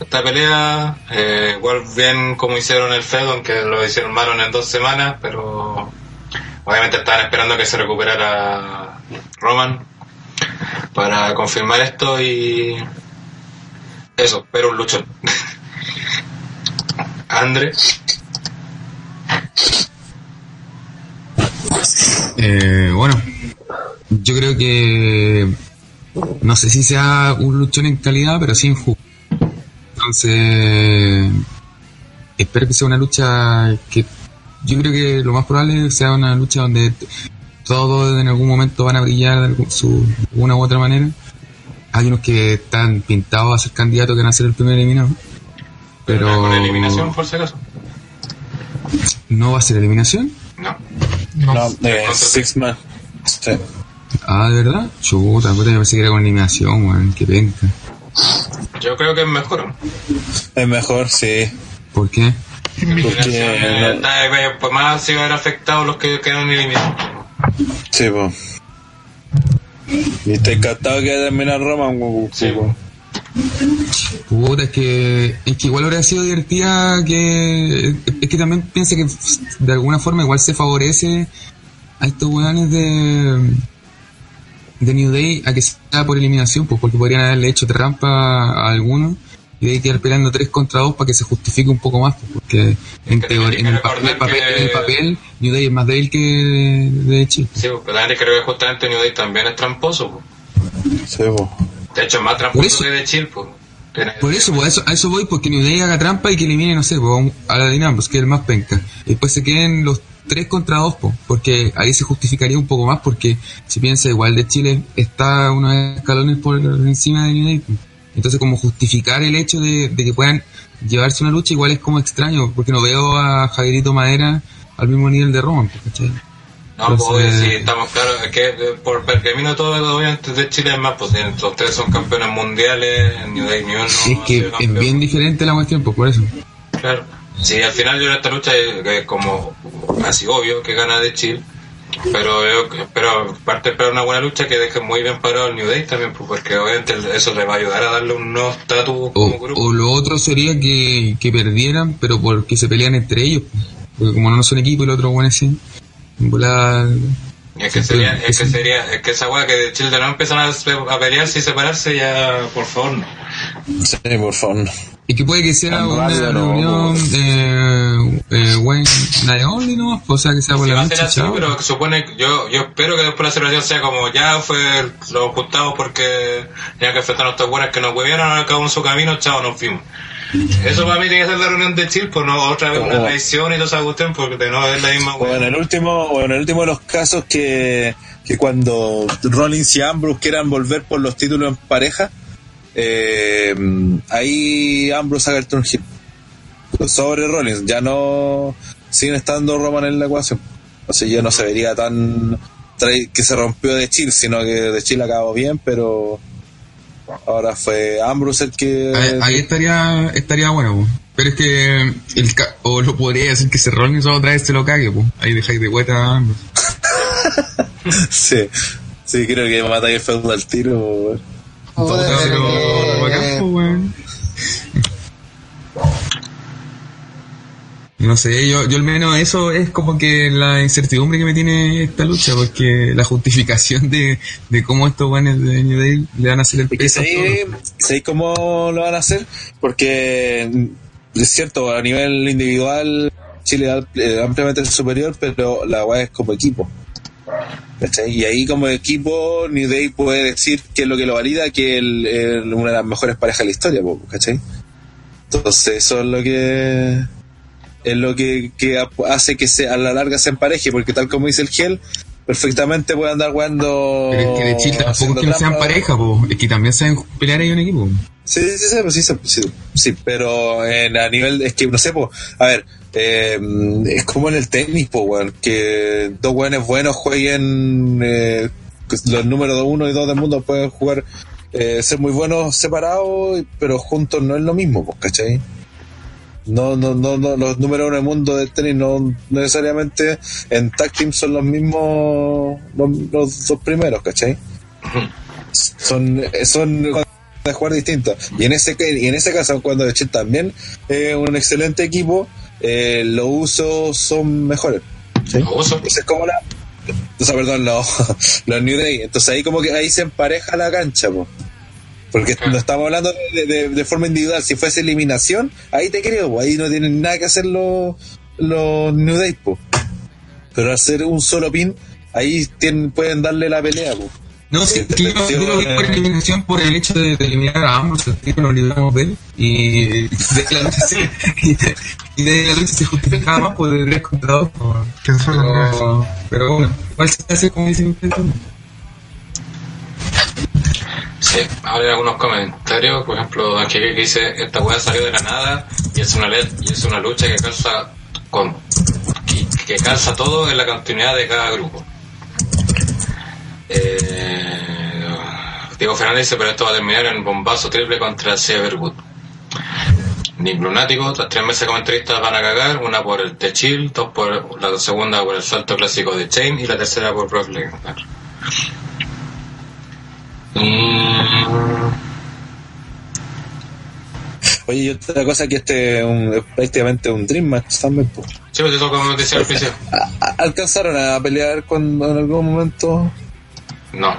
esta pelea. Eh, igual bien como hicieron el Fed, aunque lo hicieron malo en dos semanas, pero obviamente estaban esperando que se recuperara Roman para confirmar esto y eso, pero un luchón. Andre, Eh, bueno, yo creo que no sé si sea un luchón en calidad, pero sí en juego. Entonces, espero que sea una lucha que yo creo que lo más probable sea una lucha donde todos en algún momento van a brillar de algún- su- de una u otra manera. Hay unos que están pintados a ser candidatos que van a ser el primer eliminado. Pero Con eliminación, por si acaso. no va a ser eliminación. No. No, No, eh, Six Man. Sí. Ah, ¿de verdad? Chuta, puta, yo pensé que era con eliminación, weón, qué penca. Yo creo que es mejor. Es mejor, sí. ¿Por qué? Porque pues más se van a ver afectados los que quedan eliminados. Sí, po. Y estoy encantado que haya terminado Roman, po, Sí, po. Puta, es que, es que igual habría sido divertida que... Es que también piensa que de alguna forma igual se favorece a estos weones de... De New Day a que sea por eliminación, pues porque podrían haberle hecho trampa a algunos y de ahí quedar peleando 3 contra 2 para que se justifique un poco más, pues, porque en, que teoría, en, el papel, recordar papel- que- en el papel New Day es más débil que de, Chile. Sí, pues, pero también creo que justamente New Day también es tramposo. pues. Sí, po. De hecho, es más tramposo eso- que de Chill. Pues. Tiene- Por eso, pues, a eso, a eso voy, porque New Day haga trampa y que elimine, no sé, pues, a la Dynamos, que es el más penca. Y después se queden los tres contra dos, pues, porque ahí se justificaría un poco más, porque si piensa igual de Chile, está unos escalones por encima de New pues. Entonces, como justificar el hecho de, de que puedan llevarse una lucha, igual es como extraño, porque no veo a Javierito Madera al mismo nivel de Roman, ¿cachai? No, pues sí, estamos claros. Es que eh, por pergamino todo, obviamente, de Chile es más, pues los tres son campeones mundiales, New Day ni uno. es ha que es bien diferente la cuestión, pues, por eso. Claro. Sí, al final yo en esta lucha es es como casi obvio que gana de Chile. Pero yo espero, parte de esperar una buena lucha que deje muy bien parado el New Day también, pues, porque obviamente eso le va a ayudar a darle un nuevo estatus como O, grupo. o lo otro sería que, que perdieran, pero porque se pelean entre ellos. Porque como no son equipo y sí. en volada- Y es que sería, es que sería, es que esa weá que de Chile no empiezan a, a pelearse y separarse, ya por favor no. Sí, por favor. no. Y que puede que sea una reunión eh, eh, Wayne Night Only, ¿no? O sea, que sea por la noche, así, pero supone, yo, yo espero que después la celebración sea como ya fue, lo juntamos porque tenían que enfrentar a estos buenas que nos huevieron, ahora cada uno su camino, chao, nos fuimos. Eso para mí tiene que ser la reunión de Chile, pues no otra vez una traición y toda esa cuestión, porque de no es la misma O en el último, o en el último de los casos que, que cuando Rollins y Ambrose quieran volver por los títulos en pareja, eh, ahí Ambrose haga el turn heel. Sobre Rollins, ya no siguen estando Roman en la ecuación. O sea, ya no se vería tan que se rompió de Chile, sino que de Chile acabó bien, pero ahora fue Ambrose el que Ahí, ahí estaría estaría bueno, pero es que el ca- o lo podría decir que se Rollins otra vez se lo cague, po. ahí dejáis de vuelta a ambos. sí, sí creo que mata el feudo al tiro. po, weón. No sé, yo, yo al menos eso es como que la incertidumbre que me tiene esta lucha, porque la justificación de, de cómo estos buenos de New Day le van a hacer el peso. sé cómo lo van a hacer, porque mm, es cierto, a nivel individual Chile es eh, ampliamente superior, pero la weá es como equipo. ¿Cachai? Y ahí como equipo New Day puede decir que es lo que lo valida, que el- una de las mejores parejas de la historia, po, ¿cachai? Entonces eso es lo que es lo que, que hace que se, a la larga se empareje, porque tal como dice el Gel, perfectamente puede andar jugando Pero es que de Chile tampoco es que no sean pareja, po. es que también saben pelear ahí un equipo. Sí, sí, sí, pues sí, sí, sí, sí, pero en, a nivel, es que no sé, pues, a ver, eh, es como en el tenis, weón, que dos weones buenos jueguen, eh, los números uno y dos del mundo pueden jugar, eh, ser muy buenos separados, pero juntos no es lo mismo, pues, ¿cachai? No, no, no, no, los números uno del mundo del tenis no necesariamente en tag team son los mismos, los, los dos primeros, ¿cachai? Son, son de jugar distintos. Y en ese y en ese caso, cuando de también es un excelente equipo, eh, los usos son mejores. ¿sí? Los usos. Entonces, es como la. O sea, perdón, los, los New Day. Entonces ahí como que ahí se empareja la cancha, po. Porque no estamos hablando de, de- de forma individual. Si fuese eliminación, ahí te creo, po. ahí no tienen nada que hacer los, los New Day, po. Pero ser un solo pin, ahí tienen, pueden darle la pelea, pues. No, sí, que yo, yo lo vi por eliminación por el hecho de, de eliminar a ambos, el tipo nos libramos de él y de la lucha se, y de, y de la lucha se justificaba más por el Que que- pero, pero bueno, igual se hace como dicen. Sí, ahora hay algunos comentarios, por ejemplo, aquí que dice, esta weá salió de la nada y es una y es una lucha que calza con que, que calza todo en la continuidad de cada grupo. Eh, Diego Fernández dice, pero esto va a terminar en bombazo triple contra Severwood. Nick Lunático, tras tres meses de comentaristas van a cagar, una por el The Chill, dos por la segunda por el salto clásico de Chain y la tercera por Brock Lesnar. Mm, Oye, y otra cosa que este es un- es prácticamente un Dream Match también, pues. Sí, pues eso como decía al principio. ¿A- a- ¿Alcanzaron a pelear cuando en algún momento? No.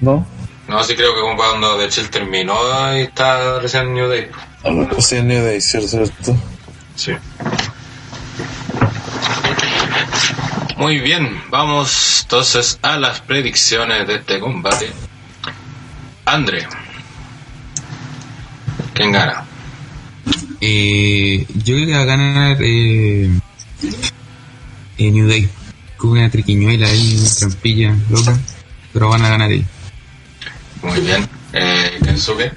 ¿No? No, sí creo que como cuando The Chill terminó y está recién New Day. Sí, New Day, cierto, cierto. Sí. Muy bien, vamos entonces a las predicciones de este combate. André. ¿Quién gana? Eh, yo creo que va a ganar eh, eh, New Day con una triquiñuela ahí, una trampilla loca, pero van a ganar ellos. Muy bien. Eh, Kensuke.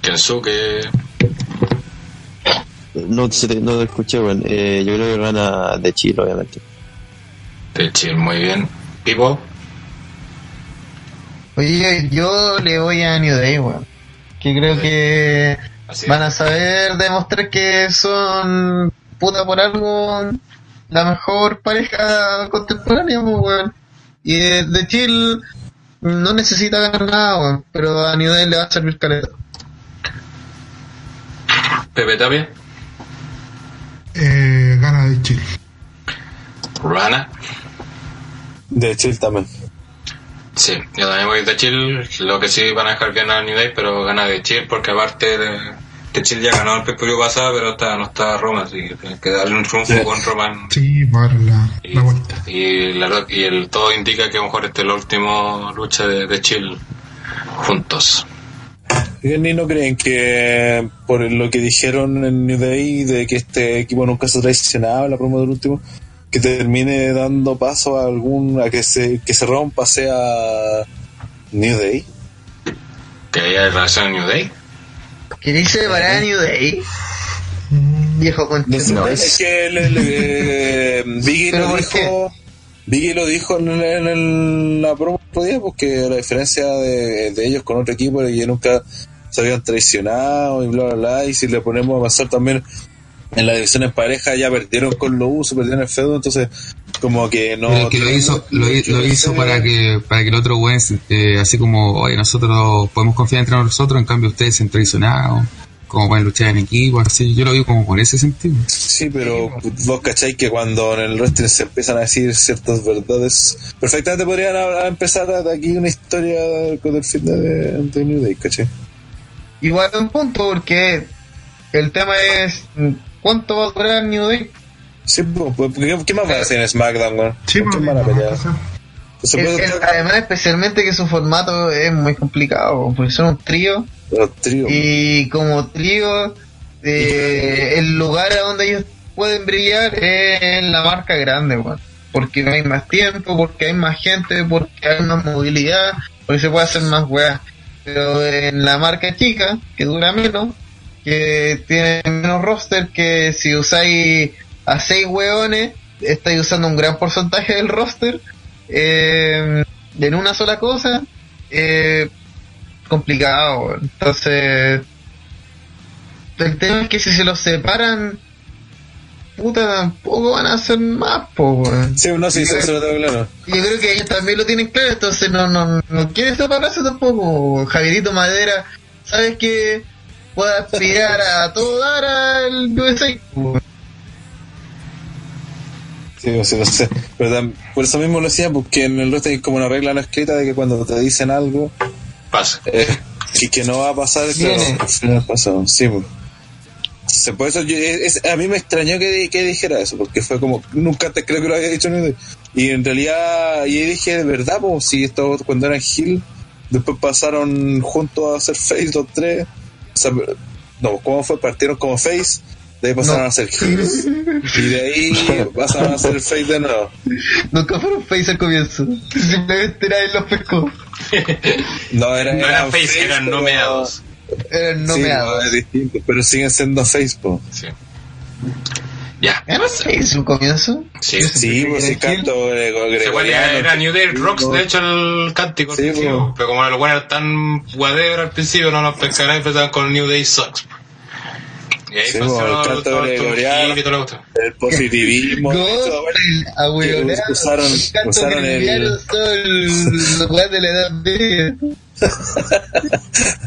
Kensuke. No, se te, no te escuché, weón. Eh, yo creo que gana de Chile, obviamente. The Chill, muy bien. Pipo. Oye, yo le voy a New Day, weón. Que creo que Así van a saber demostrar que son puta por algo la mejor pareja contemporánea, pues, weón. Y eh, de Chill no necesita ganar nada, weón. Pero a Day le va a servir caleta. Pepe Tapia. Eh, gana de Chile. Rana. De Chill también. Sí, yo también voy de Chill. Lo que sí van a dejar ganar New Day, pero gana de Chill porque aparte de, de Chill ya ganó el pay-per-view pasado, pero está, no está Roma, así que tienen que darle un triunfo Sí. con Roman. Sí, para la, Y, la vuelta. y, la y el todo indica que a lo mejor esta es la última lucha de, de Chill juntos. ¿Y ni no creen que por lo que dijeron en New Day de que este equipo nunca se traicionaba en la promo del último, que termine dando paso a algún a que se que se rompa sea New Day? Que haya relación New Day. ¿Queréis separar a New Day? Viejo con No es, es- que le- le- Biggie ¿Pero lo dijo Biggie lo dijo en, el- en el- la promo otro día porque la diferencia de, de ellos con otro equipo era que nunca se habían traicionado y bla bla bla y si le ponemos a pasar también en la división en pareja ya perdieron con los usos, perdieron el feudo, entonces como que no... Pero que lo hizo, lo, hi- lo hizo para que, para que el otro güey, eh, así como, oye, nosotros podemos confiar entre nosotros, en cambio ustedes se han traicionado, como pueden luchar en equipo, así, yo lo digo como por ese sentido. Sí, pero vos cacháis que cuando en el wrestling se empiezan a decir ciertas verdades, perfectamente podrían a- a empezar de aquí una historia con el fin de, de New Day, ¿cachai? Igual un punto, porque el tema es cuánto va a durar New Day. Sí, ¿qué, qué más van a hacer en SmackDown, weón? Sí, ¿Con pues, va pelear? pasar. Pues El- el- además, especialmente que su formato es muy complicado, porque son un trío y como trío, eh, el lugar a donde ellos pueden brillar es en la marca grande, weón. Porque no hay más tiempo, porque hay más gente, porque hay más movilidad, porque se puede hacer más weas. Pero en la marca chica, que dura menos, que tiene menos roster, que si usáis a seis weones, estáis usando un gran porcentaje del roster eh, en una sola cosa, eh, complicado. Entonces, el tema es que si se los separan, puta, tampoco van a hacer más, po, weón. Sí, no, sí, eso se lo tengo claro. Yo creo que ellos también lo tienen claro, entonces no, no, no quieren separarse tampoco. Javierito Madera, ¿sabes que puede aspirar a todo dar al USA? Sí, sí, lo sé. Pero tam- por eso mismo lo decía, porque en el wrestling hay como una regla no escrita de que cuando te dicen algo eh, Pasa. y que no va a pasar, claro, Viene. al final pasa. Sí, pues. Se- Por eso yo- es- a mí me extrañó que, que dijera eso, porque fue como, nunca te creo que lo había dicho ni de- Y en realidad, y ahí dije, de verdad, pues, si esto cuando eran Hill, después pasaron juntos a hacer Face los tres. O sea, no, ¿cómo fue? Partieron como Face, de ahí pasaron No. a ser Hill. Y de ahí pasaron a ser Face de nuevo. Nunca fueron face al comienzo. Simplemente nadie los pescó. No, era, No eran face, Face, eran pero- nomeados. Eran Sí, nomeados. no, es distinto, pero siguen siendo Face, po. Sí. Ya, ¿Era pasa- face un comienzo? Sí, sí. Pues sí, canto era New Day Rocks, de hecho, el cántico. po. pero como los buenos eran tan whatever al principio, no los pescaron y empezaban con New Day Sucks. Y ahí Sí, funcionó po, el canto gregoriano. El positivismo. usaron- usaron el- los weas de la edad media.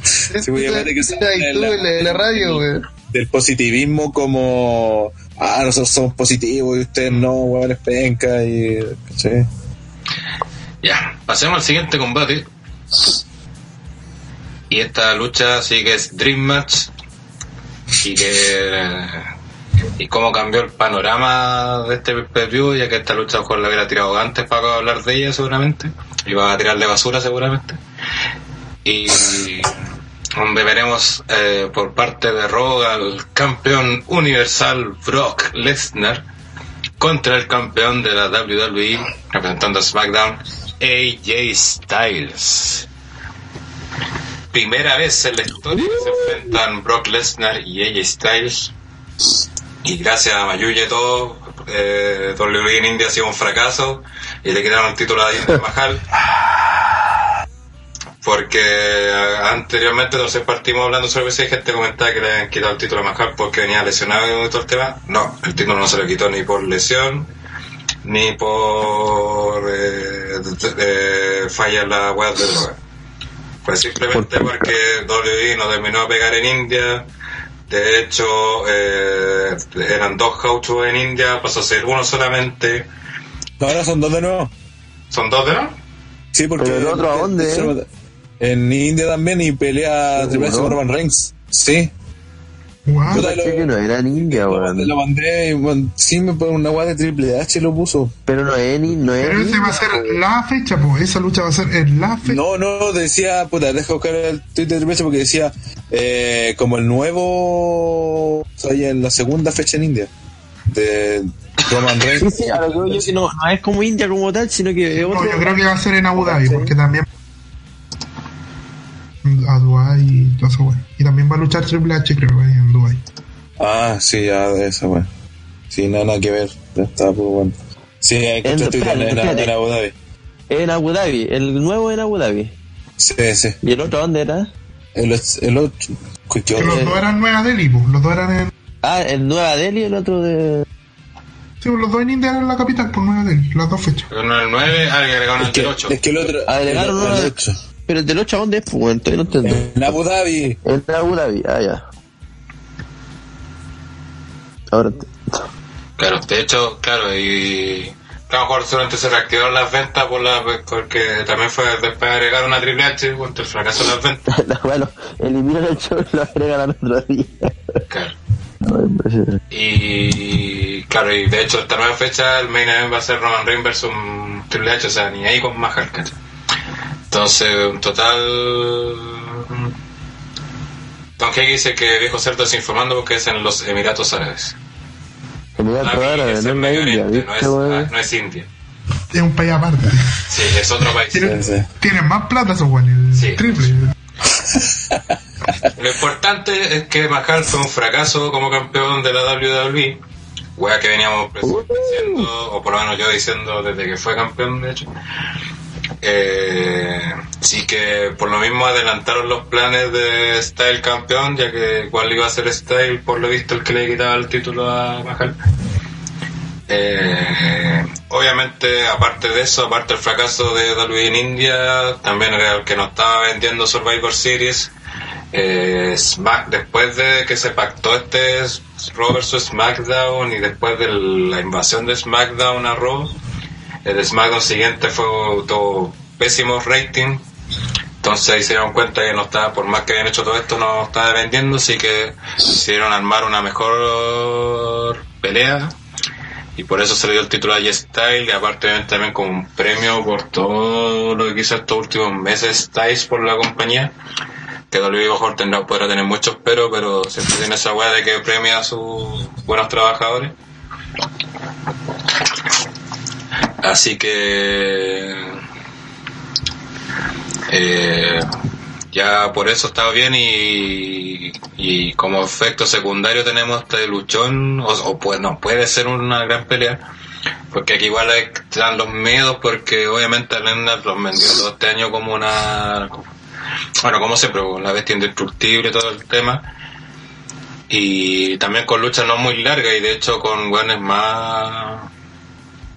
Sí, que en la, en la radio, güey. del positivismo como ah nosotros somos positivos y ustedes no huevones penca y ¿cachai? Ya, pasemos al siguiente combate. Y esta lucha sí que es Dream Match. Y que. Y cómo cambió el panorama de este preview, ya que esta lucha a lo mejor la hubiera tirado antes para hablar de ella, seguramente. Iba a tirarle basura, seguramente. Y. Donde veremos eh, por parte de Raw al campeón universal Brock Lesnar contra el campeón de la WWE representando a SmackDown, AJ Styles. Primera vez en la historia que se enfrentan Brock Lesnar y AJ Styles. Y gracias a Mayuya y todo, eh, WWE en India ha sido un fracaso y le quitaron el título a Mahal. Porque eh, anteriormente, entonces partimos hablando sobre si hay gente comentaba que le habían quitado el título a Mahal porque venía lesionado y todo el tema. No, el título no se le quitó ni por lesión, ni por eh, de- de- falla en la web de droga. Pues simplemente porque WWE no terminó a pegar en India. De hecho, eh, eran dos gauchos en India, pasó a ser uno solamente. ahora son dos de nuevo ¿Son dos de no? sí porque ¿Pero el otro a dónde, eh? En India también y pelea Triple H con Roman Reigns sí Wow. Caché que no era ninja, lo, weón. lo mandé y bueno, sí me pone una guay de Triple H lo puso Pero no es ni, no es Pero ese va a ser la fecha, pues. Esa lucha va a ser en la fecha. no no decía puta deja buscar el tweet de Triple H porque decía eh, como el nuevo o sea, ya en la segunda fecha en India de Roman Sí, Reigns sí, a lo que yo que no, no es como India como tal, sino que es No, otro. yo creo que va a ser en Abu Dhabi, porque también. A Dubai y todo eso, bueno. Y también va a luchar Triple H, creo, ahí en Dubai. Ah, sí, ya, de esa, weón. Sí, nada, nada que ver. Ya está, pues, bueno. Sí, hay que En- Twitter en, en, espérate. en Abu Dhabi. En Abu Dhabi, el nuevo en Abu Dhabi. Sí, sí. ¿Y el otro dónde era? El, el otro. ¿Qué Que onda? los dos eran Nueva Delhi, pues. Los dos eran en. Ah, el Nueva Delhi y el otro de. Sí, pues, los dos en India eran la capital, por Nueva Delhi, las dos fechas. Uno el 9, ah, le agregaron el Es que, del 8. es que el otro. Agregaron el, el de- ocho. Pero el del 8 a dónde es, pues? Todavía no entiendo. En Abu Dhabi. En Abu Dhabi, ah, ya. Ahora ent- Claro, de hecho, claro, y. Claro, mejor solamente se reactivaron las ventas por la, porque también fue después de agregar una Triple H contra el fracaso de las ventas. la- bueno, eliminan el show y lo agregan al otro día. Claro. Y claro, y de hecho esta nueva fecha el main event va a ser Roman Reigns versus Triple H, o sea, ni ahí con Mahal, ¿cachai? Entonces, un total... Don Kegi dice que viejo cerdo desinformando porque es en los Emiratos Árabes. Emiratos Árabes, es no en es India, Oriente, no ¿viste, es, ah, no es India. Es un país aparte. Sí, es otro país. Tienen, Sí, sí. tienen más plata esos el Sí. triple. Lo importante es que Mahal fue un fracaso como campeón de la WWE, wea que veníamos diciendo, o por lo menos yo diciendo desde que fue campeón, de hecho. Eh, sí que por lo mismo adelantaron los planes de Style campeón, ya que igual iba a ser Style, por lo visto, el que le quitaba el título a Mahal. Eh, obviamente, aparte de eso, aparte del fracaso de WWE en India, también era el que nos estaba vendiendo Survivor Series. Eh, Smack, después de que se pactó este Raw vs SmackDown y después de la invasión de SmackDown a Raw, el SmackDown siguiente fue todo pésimo rating. Entonces se dieron cuenta que no estaba, por más que habían hecho todo esto, no estaba vendiendo, así que decidieron armar una mejor pelea. Y por eso se le dio el título a G-Style y aparte también como un premio por todo lo que hizo estos últimos meses Styles por la compañía. Que WWE mejor tendrá, podrá tener muchos pero, pero siempre tiene esa weá de que premia a sus buenos trabajadores. Así que eh, ya por eso está bien y, y como efecto secundario tenemos este luchón, o, pues no, puede ser una gran pelea, porque aquí igual están los miedos, porque obviamente Lennart los vendió todo este año como una, bueno, como siempre, la bestia indestructible todo el tema, y también con luchas no muy largas y de hecho con buenos más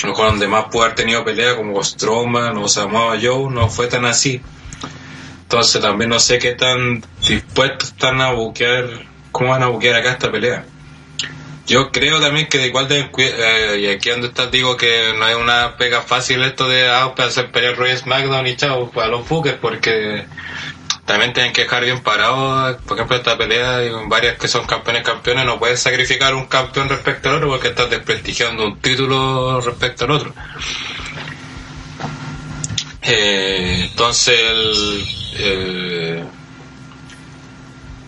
mejor donde más pudo haber tenido pelea como Strowman o Samoa Joe no fue tan así. Entonces también no sé qué tan dispuestos están a buquear cómo van a buquear acá esta pelea. Yo creo también que de igual de eh, y aquí donde estás digo que no es una pega fácil esto de ah, hacer pelear Roy SmackDown y chao a los buques porque también tienen que dejar bien parados, por ejemplo, esta pelea, hay varias que son campeones campeones, no puedes sacrificar un campeón respecto al otro porque estás desprestigiando un título respecto al otro. Eh, entonces, eh,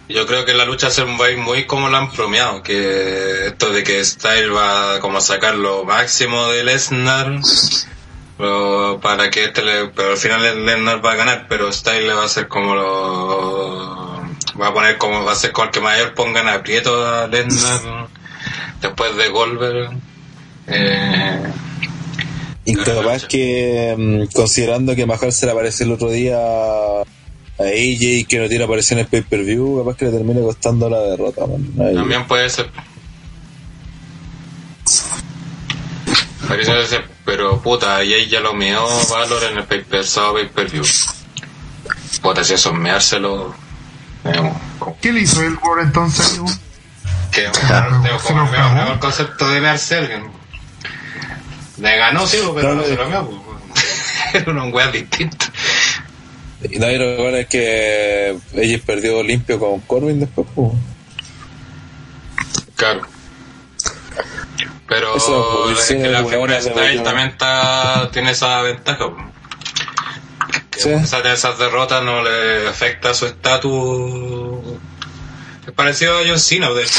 yo creo que la lucha se va a ir muy como lo han bromeado, que esto de que Style va como a sacar lo máximo de Lesnar pero para que este le, pero al final Lesnar va a ganar pero Style le va a hacer como lo va a poner como va a ser con el que mayor pongan aprieto a Lesnar después de Goldberg eh, Y capaz que, considerando que mejor se le apareció el otro día a AJ que no tiene aparición en el pay-per-view, capaz que le termine costando la derrota. man. También puede ser Parece pero puta, y ahí ya lo meó Valor en el pay per pay per view. Puta, si eso es meárselo. ¿Qué le hizo el War entonces? que como meó, el concepto de mearse alguien. Le ganó, sí, pero no se lo meó. pues. Era un weá distinto. Y nadie lo bueno es que AJ perdió limpio con Corbin después. pues. Claro. Pero Eso, es sí, que la figura Style también está, tiene esa ventaja. po. Que Sí. de esas derrotas no le afecta su estatus. Es parecido a John Cena, de hecho.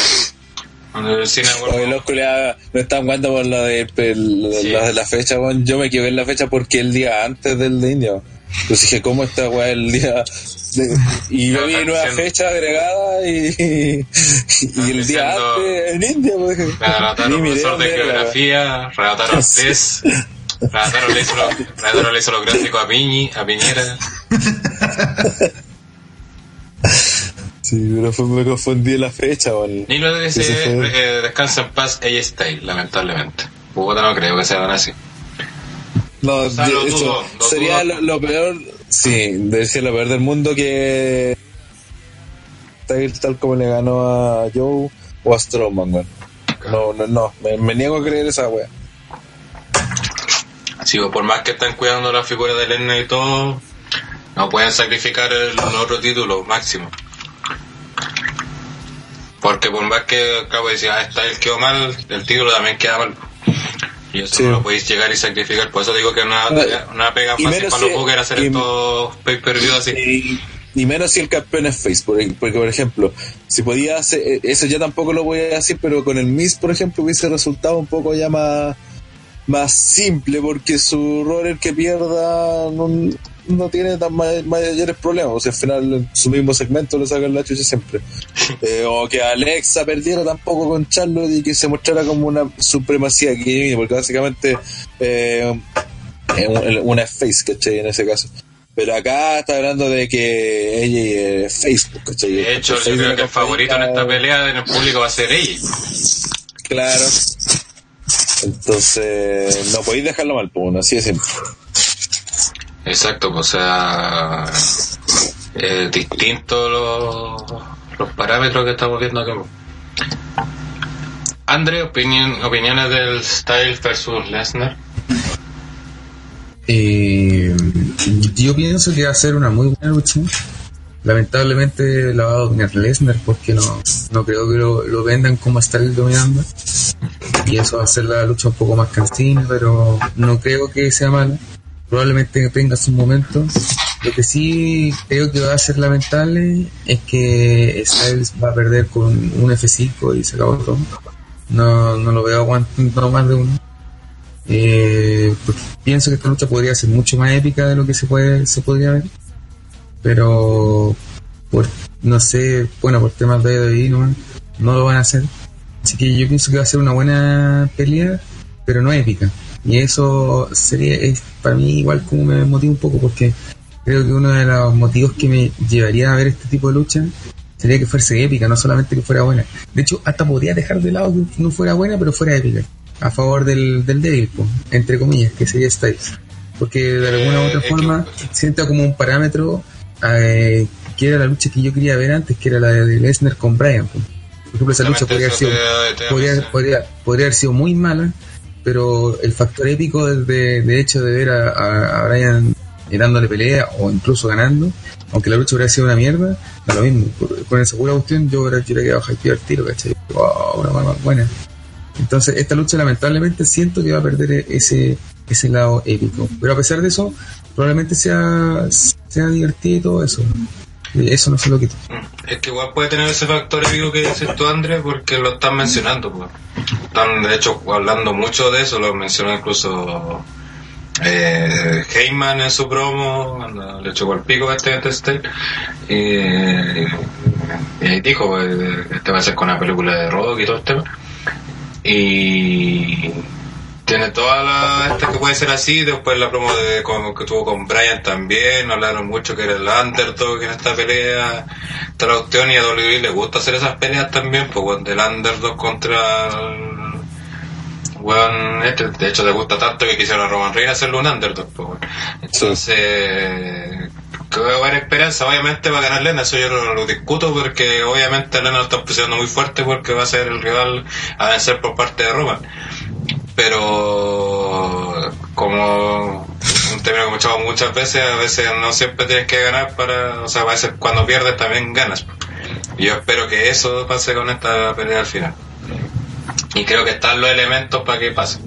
Bueno, Oye, los culiados no están jugando por la de, pel- Sí. la, la fecha, weón. Yo me equivoqué en la fecha porque el día antes del de India. Pues dije, ¿cómo está, weón, el día? de- y yo vi nueva diciendo- fecha agregada y, y el día antes en India, pues. relataron profesor de geografía, relataron test, relataron le hizo relataron le hizo los gráficos a Piñi, a Piñera. Sí, pero fue, me confundí la fecha, weón. Ni lo de ese Ese fue- eh, descansa en paz ella Style, lamentablemente. Bogotá no creo que sean así. No, O sea, de lo hecho, dudo, lo sería lo, lo peor, sí, debe ser lo peor del mundo que tal, tal como le ganó a Joe o a Strowman, weón. No, no, no, me, me niego a creer esa wea. Sí, pues, por más que están cuidando la figura de Lennon y todo, no pueden sacrificar el otro título máximo. Porque por más que acabo de decir, ah, está el quedó mal, el título también queda mal. Y eso Sí. no lo podéis llegar y sacrificar. Por eso digo que una, una pega fácil para los si- bookers hacer y- estos pay-per-view así. Y, y menos si el campeón es face, porque, porque, por ejemplo, si podía hacer, eh, eso ya tampoco lo voy a decir, pero con el Miss, por ejemplo, hubiese resultado un poco ya más, más simple, porque su rol el que pierda no, no tiene tan ma- mayores problemas, o sea, al final en su mismo segmento le sacan la chucha siempre. Eh, o que Alexa perdiera tampoco con Charlotte y que se mostrara como una supremacía que porque básicamente eh, una face, ¿cachai? En ese caso. Pero acá está hablando de que ella es Facebook, ¿cachai? De hecho, yo creo que el favorito en esta pelea en el público va a ser ella. Claro. Entonces, no podéis dejarlo mal, pues, así de simple. Exacto, pues, o sea, eh, distintos los, los parámetros que estamos viendo aquí. Andre, opinión, opiniones del Styles versus Lesnar. Eh, Yo pienso que va a ser una muy buena lucha. Lamentablemente la va a dominar Lesnar porque no, no creo que lo, vendan como estar dominando. Y eso va a hacer la lucha un poco más cansina, pero no creo que sea malo. Probablemente tenga sus momentos. Lo que sí creo que va a ser lamentable es que Styles va a perder con un F5 y se acabó todo. No, no lo veo aguantando más de uno. Eh, porque pienso que esta lucha podría ser mucho más épica de lo que se puede se podría ver pero por no sé bueno por temas de ahí no, no lo van a hacer. Así que yo pienso que va a ser una buena pelea pero no épica. Y eso sería es para mí igual como me motiva un poco porque creo que uno de los motivos que me llevaría a ver este tipo de lucha sería que fuese épica no solamente que fuera buena. De hecho hasta podría dejar de lado que no fuera buena pero fuera épica a favor del, del débil, entre comillas, que sería Styles. Porque de alguna u otra Eh, forma sienta como un parámetro eh, que era la lucha que yo quería ver antes, que era la de Lesnar con Bryan. po. Por ejemplo, esa lucha podría haber, sido, podría, podría, podría haber sido muy mala, pero el factor épico de, de, hecho de ver a, a, a Bryan eh, dándole pelea o incluso ganando, aunque la lucha hubiera sido una mierda, da lo mismo. Con esa pura cuestión yo hubiera, yo hubiera quedado al tiro, ¿cachai? Wow, una buena, buena. Entonces, esta lucha lamentablemente siento que va a perder ese, ese lado épico. Pero a pesar de eso, probablemente sea, sea divertido y todo eso. Eso no se lo quito. Es que igual puede tener ese factor épico que dices tú, Andrés, porque lo están mencionando. Pues. Están, de hecho, hablando mucho de eso, lo mencionó incluso eh, Heyman en su promo, le chocó el pico a este, este Style. Y, y dijo eh, que este va a ser con una película de rock y todo el tema. Y tiene toda la esta que puede ser así después la promo de con- que tuvo con Brian también hablaron mucho que era el underdog en esta pelea esta y a WWE le gusta hacer esas peleas también pues bueno, del underdog contra el weón este de hecho le gusta tanto que quisieron a Roman Reigns hacerlo un underdog pues bueno. entonces que va a haber esperanza obviamente va a ganar Lena eso yo lo discuto porque obviamente Lena lo está presionando muy fuerte porque va a ser el rival a vencer por parte de Roman pero como un término que hemos escuchado muchas veces, a veces no siempre tienes que ganar para, o sea, a veces cuando pierdes también ganas. Y yo espero que eso pase con esta pelea al final. Y creo que están los elementos para que pase.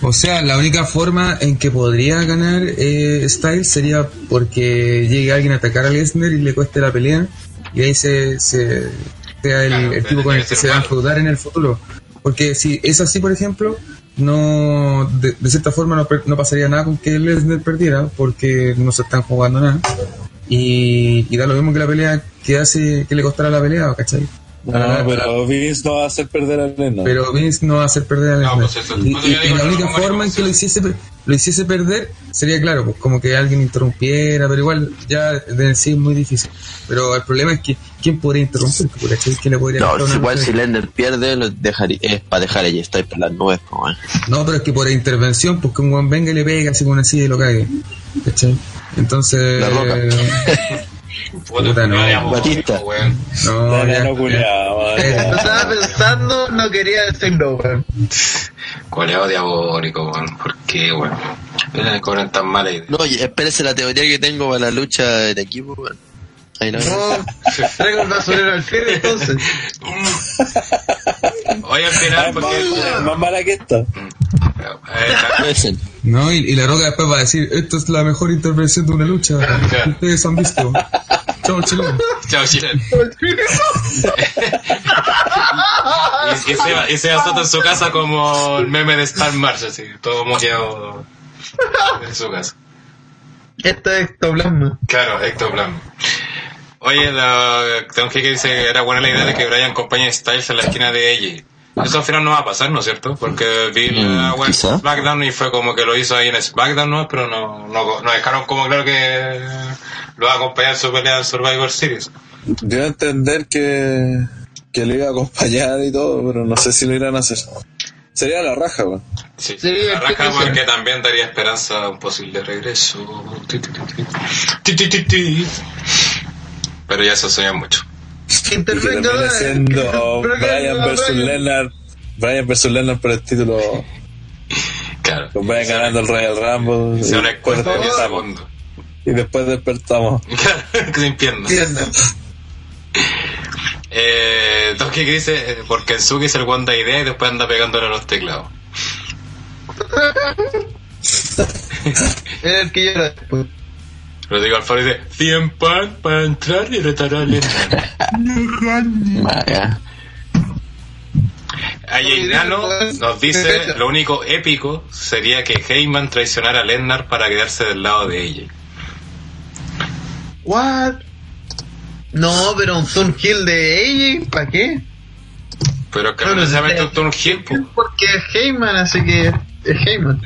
O sea, la única forma en que podría ganar eh, Styles sería porque llegue alguien a atacar a Lesnar y le cueste la pelea y ahí se, se sea el, Claro, el tipo con el que se va a enfrentar en el futuro. Porque si es así, por ejemplo, no de, cierta forma no, no pasaría nada con que Lesnar perdiera porque no se están jugando nada. Y, y da lo mismo que la pelea que hace que le costara la pelea, ¿cachai? No, pero Vince no va a hacer perder a Lennon. Pero Vince no va a hacer perder a No, Lesnar. pues eso- y, pues la no única forma en que lo hiciese, lo hiciese perder sería, claro, pues como que alguien interrumpiera, pero igual ya de en sí es muy difícil. Pero el problema es que, ¿quién podría interrumpir? ¿Quién le podría No, si igual si Lender pierde, lo dejaría, es para dejar allí, está por las nubes, weón. No, pero es que por intervención, pues que un buen venga y le pega así con una silla y lo cague. ¿Cachai? Entonces. La Roca. Puta, no. Batista. weón. No, ya- no Eh, Lo estaba pensando, no quería decirlo, weón. Coleado diabólico, weón. ¿Por qué, weón? Me cobran tan mala idea. No, y espérese la teoría que tengo para la lucha en equipo, weón. Ahí no. No, traigo el basurero al fiel entonces. Oye, al final, Es porque. más, es más mala que esta. Eh, Espérese. No, y, y la roca después va a decir: Esto es la mejor intervención de una lucha que ustedes han visto. Chao, chileno. Chao, Chile. y, y, Seba, y Seba Soto en su casa como el meme de Star March, así, todo moqueado en su casa. Esto es ectoplasma. Claro, ectoplasma. Oye, la, Don que dice que era buena la idea de que Brian acompañe a Styles en la esquina de ella. Eso al final no va a pasar, ¿no es cierto? Porque vi la Mm, web quizá. SmackDown y fue como que lo hizo ahí en SmackDown, ¿no? Pero no, no, no dejaron como claro que lo va a acompañar en su pelea en Survivor Series. Dio a entender que, que lo iba a acompañar y todo, pero no sé si lo irán a hacer. Sería la raja, weón. Sí, Sí, la raja sí, sí. porque también daría esperanza a un posible regreso. Ti, ti, ti, ti. Ti, ti, ti, ti. Pero ya se soña mucho. Que termine siendo que- Brian versus Brian- Leonard. Brian versus Leonard por el título. Claro. Nos vayan ganando el Royal Rumble. Se y van a después cuarto de despertamos. segundo. Y después despertamos. Claro, sin piernas. Eh, Donkey que dice, eh, porque Kensuke es el Wanda idea y después anda pegándole a los teclados. Era el que llora después. Rodrigo Alfaro dice, 100 pan para entrar y retar a Lennon. Vaya. Aye Nano nos dice, lo único épico sería que Heyman traicionara a Lennar para quedarse del lado de ella. What? No, pero un Turn Hill de AJ, ¿para qué? Pero es que No, necesariamente no. un turn heel, po. Porque es Heyman, así que es Heyman.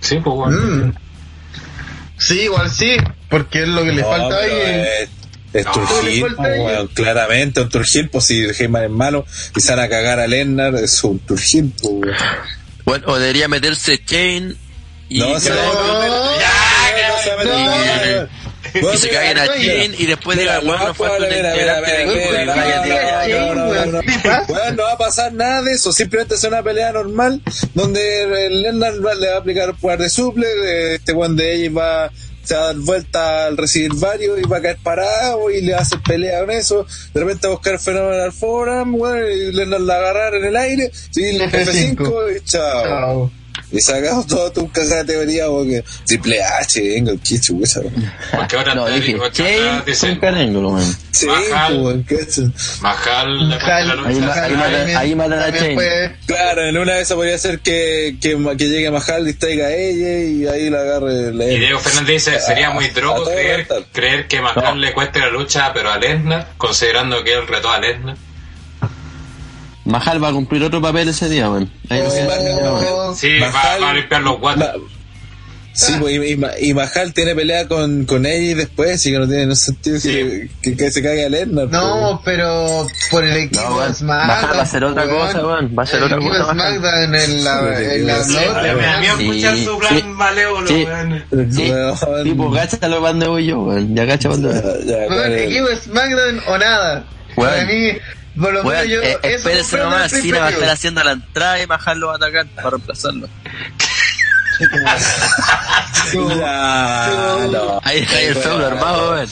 Sí, pues bueno. Mm. Sí, igual sí, porque es lo que le No, falta a pero AJ. Es, es No, Turgil, ahí. weón, claramente un Turgil, pues si Heyman es malo y se van a cagar a Lennar, es un Turgil, pues. Bueno, o debería meterse Chain y, No, se va a meter- No, no no. Y se caguen a y después digan, bueno, no, falta un integrante y no, va a pasar nada de eso, simplemente es una pelea normal donde el Lennar va- le va a aplicar poder de suple, este weón de ella va se va a dar vuelta al recibir varios y va a caer parado y le va a hacer pelea con eso, de repente va a buscar fenómeno al forum, weón, y Lennar la agarrar en el aire, sí, el F5 F5 y chao. Chao. Y sacamos todo tu categoría porque triple H, venga, qué chucha. Porque ahora No, dije, ahora con dicen, Carengo, man. Sí, Majal. pues, la Ahí matan a Chain. Claro, en una de esas podría ser que, que, que llegue Mahal, distraiga a ella y ahí la agarre la Y Diego Fernández dice, sería muy drogo creer, creer que Mahal le cueste la lucha, pero a Lesnar, considerando que él retó a Lesnar. Mahal va a cumplir otro papel ese día, man. Ahí no Sí, Sí, va, Mahal- va a limpiar los guantes. Sí, pues, y, y, y Mahal tiene pelea con, con ella y después, así que no tiene no sentido que, que, que se caiga Lennar. No, pero por el equipo No, weón. SmackDown. Mahal va a hacer otra weón. cosa, weón. Va a hacer el otra equipo cosa, Mahal. SmackDown en la, en la Sí, me da weón. miedo escuchar su plan Sí, malévolo, sí. weón. Sí, Weón. tipo, cáchalo cuando voy yo, weón. Ya cacha cuando Weón, equipo SmackDown o nada. Weón. Para mí, por lo menos yo. eh, espérese nomás, el Cena va a estar haciendo la entrada y Mahal lo va a atacar para reemplazarlo. Ya, no. Ahí está el feudo armado, weón.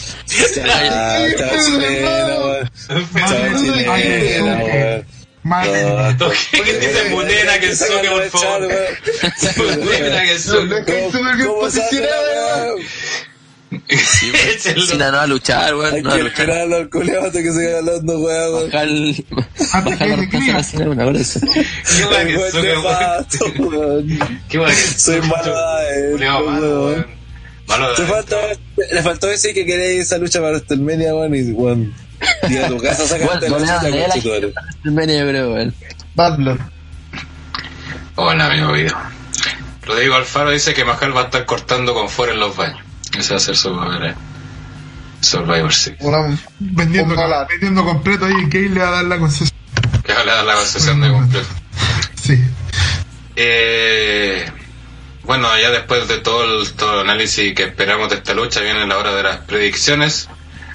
¿Qué dice Mutena que suque, por favor? Mutena que No, suque. no, que súper bien ¿Cómo se hace la posicionado, Cena no va a luchar, weón. Hay No a que luchar. esperar al culiado hasta que siga hablando, weón. Mahal, Mahal va a reemplazar a Cena una hora. Qué guay que nefasto, weón. Qué guay que Soy malo de Culeado malo, weón. Malo Te de falta, le faltó decir que queréis esa lucha para WrestleMania, weón, y weón. Y a tu casa sacaste Weón, la. El menú, yo creo, weón. Badlord. Hola, amigo video. Rodrigo Alfaro dice que Mahal va a estar cortando con fuera en los baños. Va a ser su papel. Survivor Series. Una- vendiendo, vendiendo completo ahí, que le va a dar la concesión. Que va a dar la concesión de completo. Sí. Eh, bueno, ya después de todo el, todo el análisis que esperamos de esta lucha, viene la hora de las predicciones.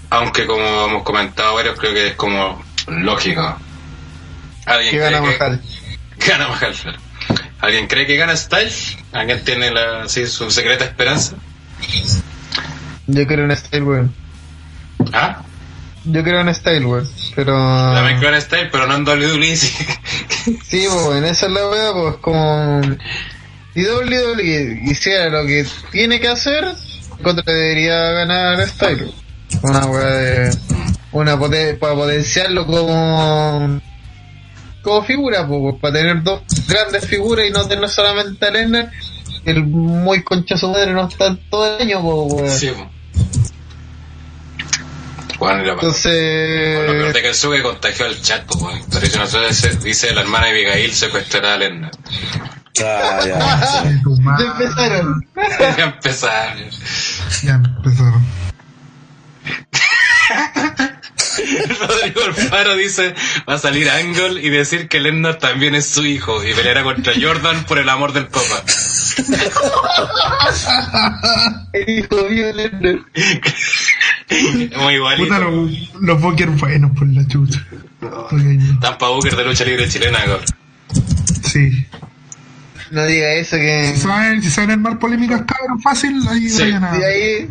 Aunque, como hemos comentado varios, creo que es como lógico. ¿Alguien Que cree gana que- Mahal. Gana Mahal. ¿Alguien cree que gana Styles? ¿Alguien tiene la, así, su secreta esperanza? Yo creo en Style, weón. ¿Ah? Yo creo en Style, weón. Pero. También creo en Styles, pero no en WWE. sí. Sí, pues, en esa es la wea, pues como. Si WWE hiciera lo que tiene que hacer, contra debería ganar Style. Una wea de. Una poten- para potenciarlo como. Como figura, pues, para tener dos grandes figuras y no tener solamente a Lesnar. El muy concha su madre no está todo el año, pues, weón. Sí, po. Bueno, peor Entonces. de que el Suge contagió al chat, pues, weón. Pero si nosotros dice, dice la hermana de Abigail secuestrará a Lennar. Ah, ya. Madre. Ya empezaron. ya empezar. Ya empezaron. Rodrigo Alfaro dice, va a salir Angle y decir que Lennar también es su hijo y peleará contra Jordan por el amor del papá. El hijo mío Lesnar. Muy igualito. Puta, los, los Booker buenos por la chucha. Ok, Tampa Booker de lucha libre chilena, cabrón. Sí. no diga eso que. Si saben, si saben armar polémicas, cabrón, fácil, ahí Sí. vayan a. Y ahí,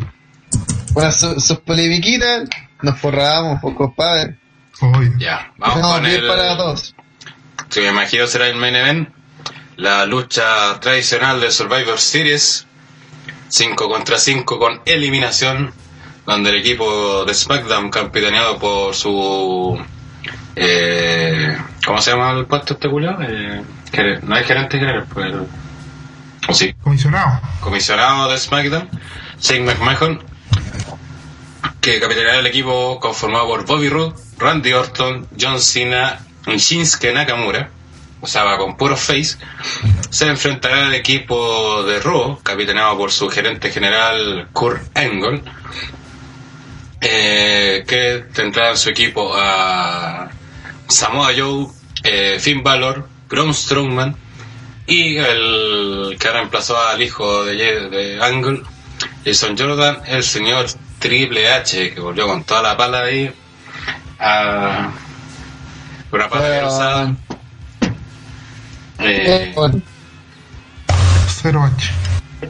bueno, su- sus polemiquitas, nos forrábamos, pues, compadre. Oye, Ya, vamos Vamos con bien el... para todos. que me imagino será el main event, la lucha tradicional de Survivor Series, 5 contra 5 con eliminación, donde el equipo de SmackDown, capitaneado por su... Eh, ¿Cómo se llama el puesto este? Eh, no es gerente general, pero... o sí, comisionado. comisionado de SmackDown, Shane McMahon, que capitaneaba el equipo conformado por Bobby Roode, Randy Orton, John Cena y Shinsuke Nakamura, o sea, va con puro face, se enfrentará al equipo de Raw, capitaneado por su gerente general Kurt Angle, eh, que tendrá en su equipo a Samoa Joe, eh, Finn Balor, Braun Strowman y el que reemplazó al hijo de, Angle, Jason Jordan, el señor Triple H, que volvió con toda la pala ahí a una pala usada. Eh, Eh, bueno, 0H.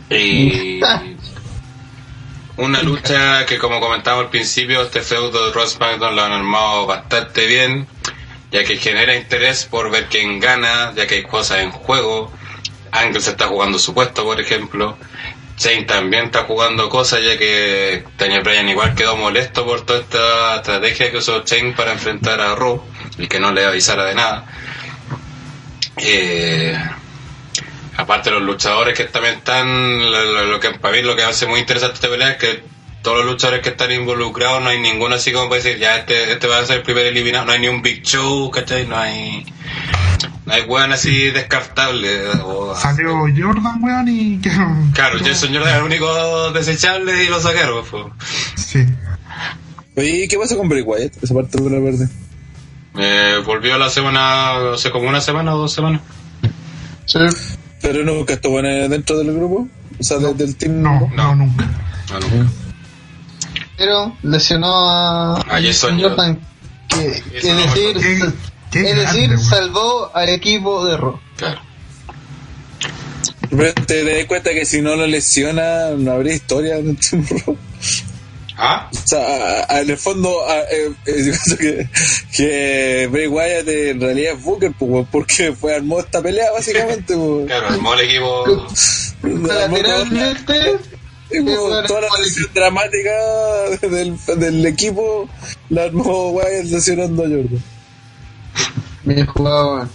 y una lucha que como comentamos al principio, este feudo de Raw SmackDown lo han armado bastante bien, ya que genera interés por ver quién gana, ya que hay cosas en juego. Angle se está jugando su puesto, por ejemplo. Shane también está jugando cosas, ya que Daniel Bryan igual quedó molesto por toda esta estrategia que usó Shane para enfrentar a Raw y que no le avisara de nada. Eh, aparte los luchadores que también están lo, lo- lo que para mí lo que hace muy interesante esta pelea es que todos los luchadores que están involucrados no hay ninguno así como para decir ya este, este va a ser el primer eliminado no hay ni un Big Show ¿cachai? no hay no hay weón así descartable o- Salió Jordan, weón, y que. claro Jason Jordan es el único desechable y lo sacaron pues. Sí. Oye, ¿qué pasa con Bray Wyatt? Esa parte de la verde. Eh, volvió la semana hace como una semana o dos semanas sí. Pero nunca estuvo en- dentro del grupo. O sea, de- del team. No, no, nunca. No, nunca. Pero lesionó a, A Jason Jordan, que, que no me decir, Qué- qué es decir, grande, salvó al equipo de Raw. claro Pero te das cuenta que si no lo lesiona, no habría historia en el Team Raw. Ah O sea, a- a- en el fondo, a- eh, eh, que, que Bray Wyatt en realidad es Booker, pues, porque fue armó esta pelea, básicamente. pues. claro armó el equipo Lateralmente, toda la sesión dramática del, del equipo la armó Wyatt lesionando a Jordan. bien jugado.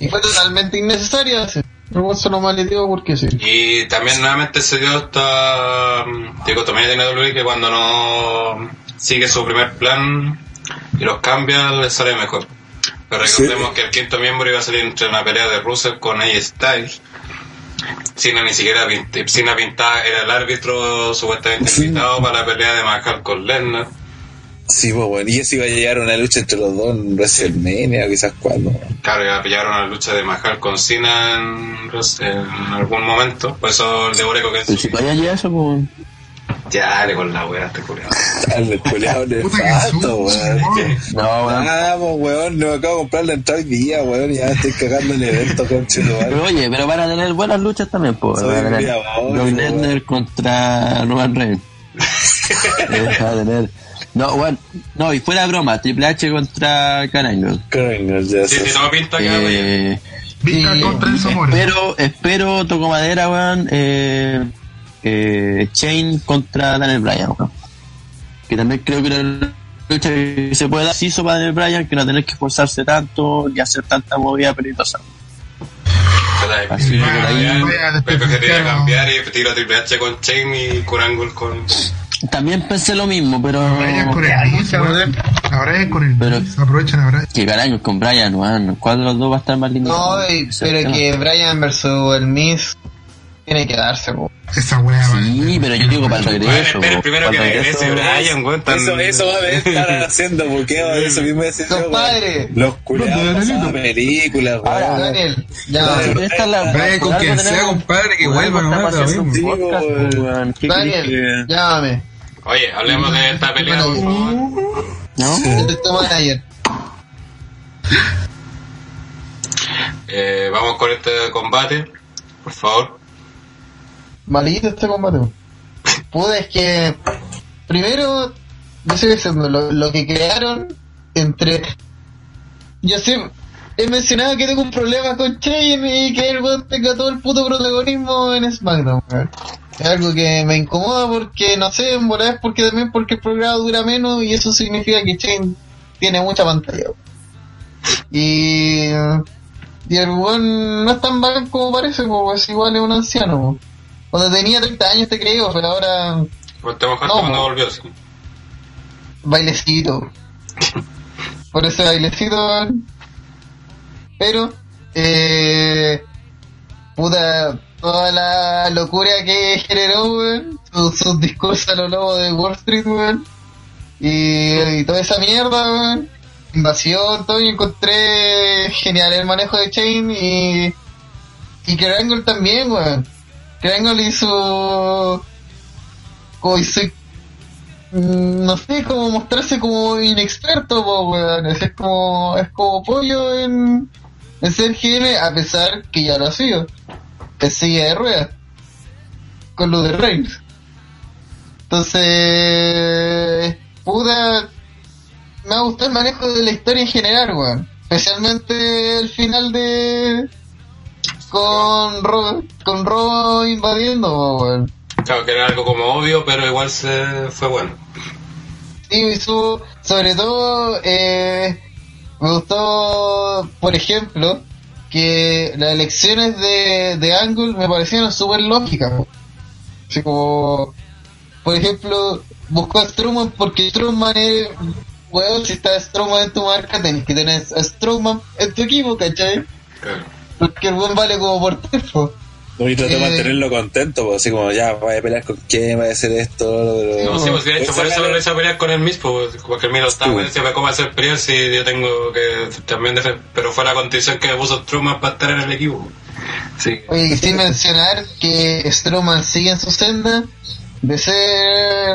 Y fue totalmente innecesario. así. Luego se lo maleteó porque sí. Y también nuevamente se dio esta dicotomía de WWE que cuando no sigue su primer plan y los cambia, le sale mejor. Pero recordemos que el quinto miembro iba a salir entre una pelea de Russell con AJ Styles. Cena ni siquiera Cena pintaba, era el árbitro supuestamente Sí. invitado para la pelea de Mahal con Lesnar. Sí, pues, bueno, y eso iba a llegar a una lucha entre los dos en WrestleMania, o quizás cuando. Claro, ya pillaron a la lucha de Mahal con Cena en, en algún momento. Por eso el de Oreco que Pero si todavía llega eso, pues. Ya, dale con la wea, este culeado Puta que nefasto, weón. No, weón. Vamos, weón, no me acabo de comprar la entrada hoy día, weón, ya estoy cagando el evento, conche. Pero oye, pero van a tener buenas luchas también, pues. Van a tener Brock. Lesnar contra Roman Reigns. Eh, va a tener. No, bueno, no, y fuera de broma, Triple H contra Karen Coño, ya Sí, sé. si no pinta. Eh, y contra Enzo Mora. espero, espero, toco madera, weón, eh, eh, Chain contra Daniel Bryan, weón. Que también creo que la lucha que se puede dar sí hizo para Daniel Bryan, que no tener que esforzarse tanto y hacer tanta movida peligrosa. Así que por ahí- Pepe quería cambiar y tiro Triple H con Chain y Kurangul con. También pensé lo mismo, pero. Brian con el Miz, weón. A Brian con el Pero-. Aprovechan a Brian. Que carajo, con Bryan, weón. ¿Cuál de los dos va a estar más lindo? No, pero que Brian versus el Miz tiene que darse, po. Esa weá, Sí, pero yo digo para el regreso. espera po. primero que regrese Brian, weón. tan- Eso, eso va a estar haciendo buqueo, eso mismo yo, weón. Compadre. Los pasaban películas, weón. Daniel, ya. Esta es la- Brian, con quien sea, compadre, que vuelva algo nomás, estamos haciendo lo un mismo. podcast, Sí, po, weón. ¿Qué querés Daniel, llámame. Oye, hablemos de esta pelea, por favor. ¿No? Yo te tomo ayer. Eh, vamos con este combate, por favor. Malito este combate. Pude, es que. Primero, yo sigo diciendo, lo, que crearon entre. Yo siempre. He mencionado que tengo un problema con Shane y que el weón tenga todo el puto protagonismo en SmackDown. Es algo que me incomoda porque, no sé, en verdad es porque también porque el programa dura menos y eso significa que Shane tiene mucha pantalla. Y. El weón no es tan bacán como parece, pues igual es un anciano. Cuando tenía 30 años te creo, pero ahora Pues te mojaste No, cuando volvió, sí. bailecito. Por ese bailecito. weón. Pero, eh, puta, toda la locura que generó, weón, sus, sus discursos a los lobos de Wall Street, weón, y, y toda esa mierda, weón, invasión, todo, y encontré genial el manejo de Chain y, y Krangle también, weón. Krangle hizo, hizo Mm, no sé, como mostrarse como inexperto, po, weón. Es como, es como pollo en, en ser GM, a pesar que ya lo ha sido. En silla de ruedas. Con lo de Reigns. Entonces, puta, me ha gustado el manejo de la historia en general, weón. Especialmente el final de, con Ro, con Ro invadiendo, weón. Claro, que era algo como obvio, pero igual se fue bueno. Y su, sobre todo, eh, me gustó, por ejemplo, que las elecciones de, de Angle me parecieron súper lógicas. Así como, por ejemplo, buscó a Strowman porque Strowman es, weón, si está Strowman en tu marca, tenés que tener a Strowman en tu equipo, ¿cachai? Claro. Porque el buen vale como por tiempo. No, y traté de Eh. mantenerlo contento, pues, así como ya, vaya a pelear con quién, vaya a hacer esto, pero... No, sí, pues de hecho, por eso lo hice a pelear con el mismo, pues, porque el mío está, Sí. bueno, decía, ¿cómo hacer pelear si yo tengo que también defender? Pero fue la condición que me puso Truman para estar en el equipo. Sí. Oye, y sin mencionar que Strowman sigue en su senda de ser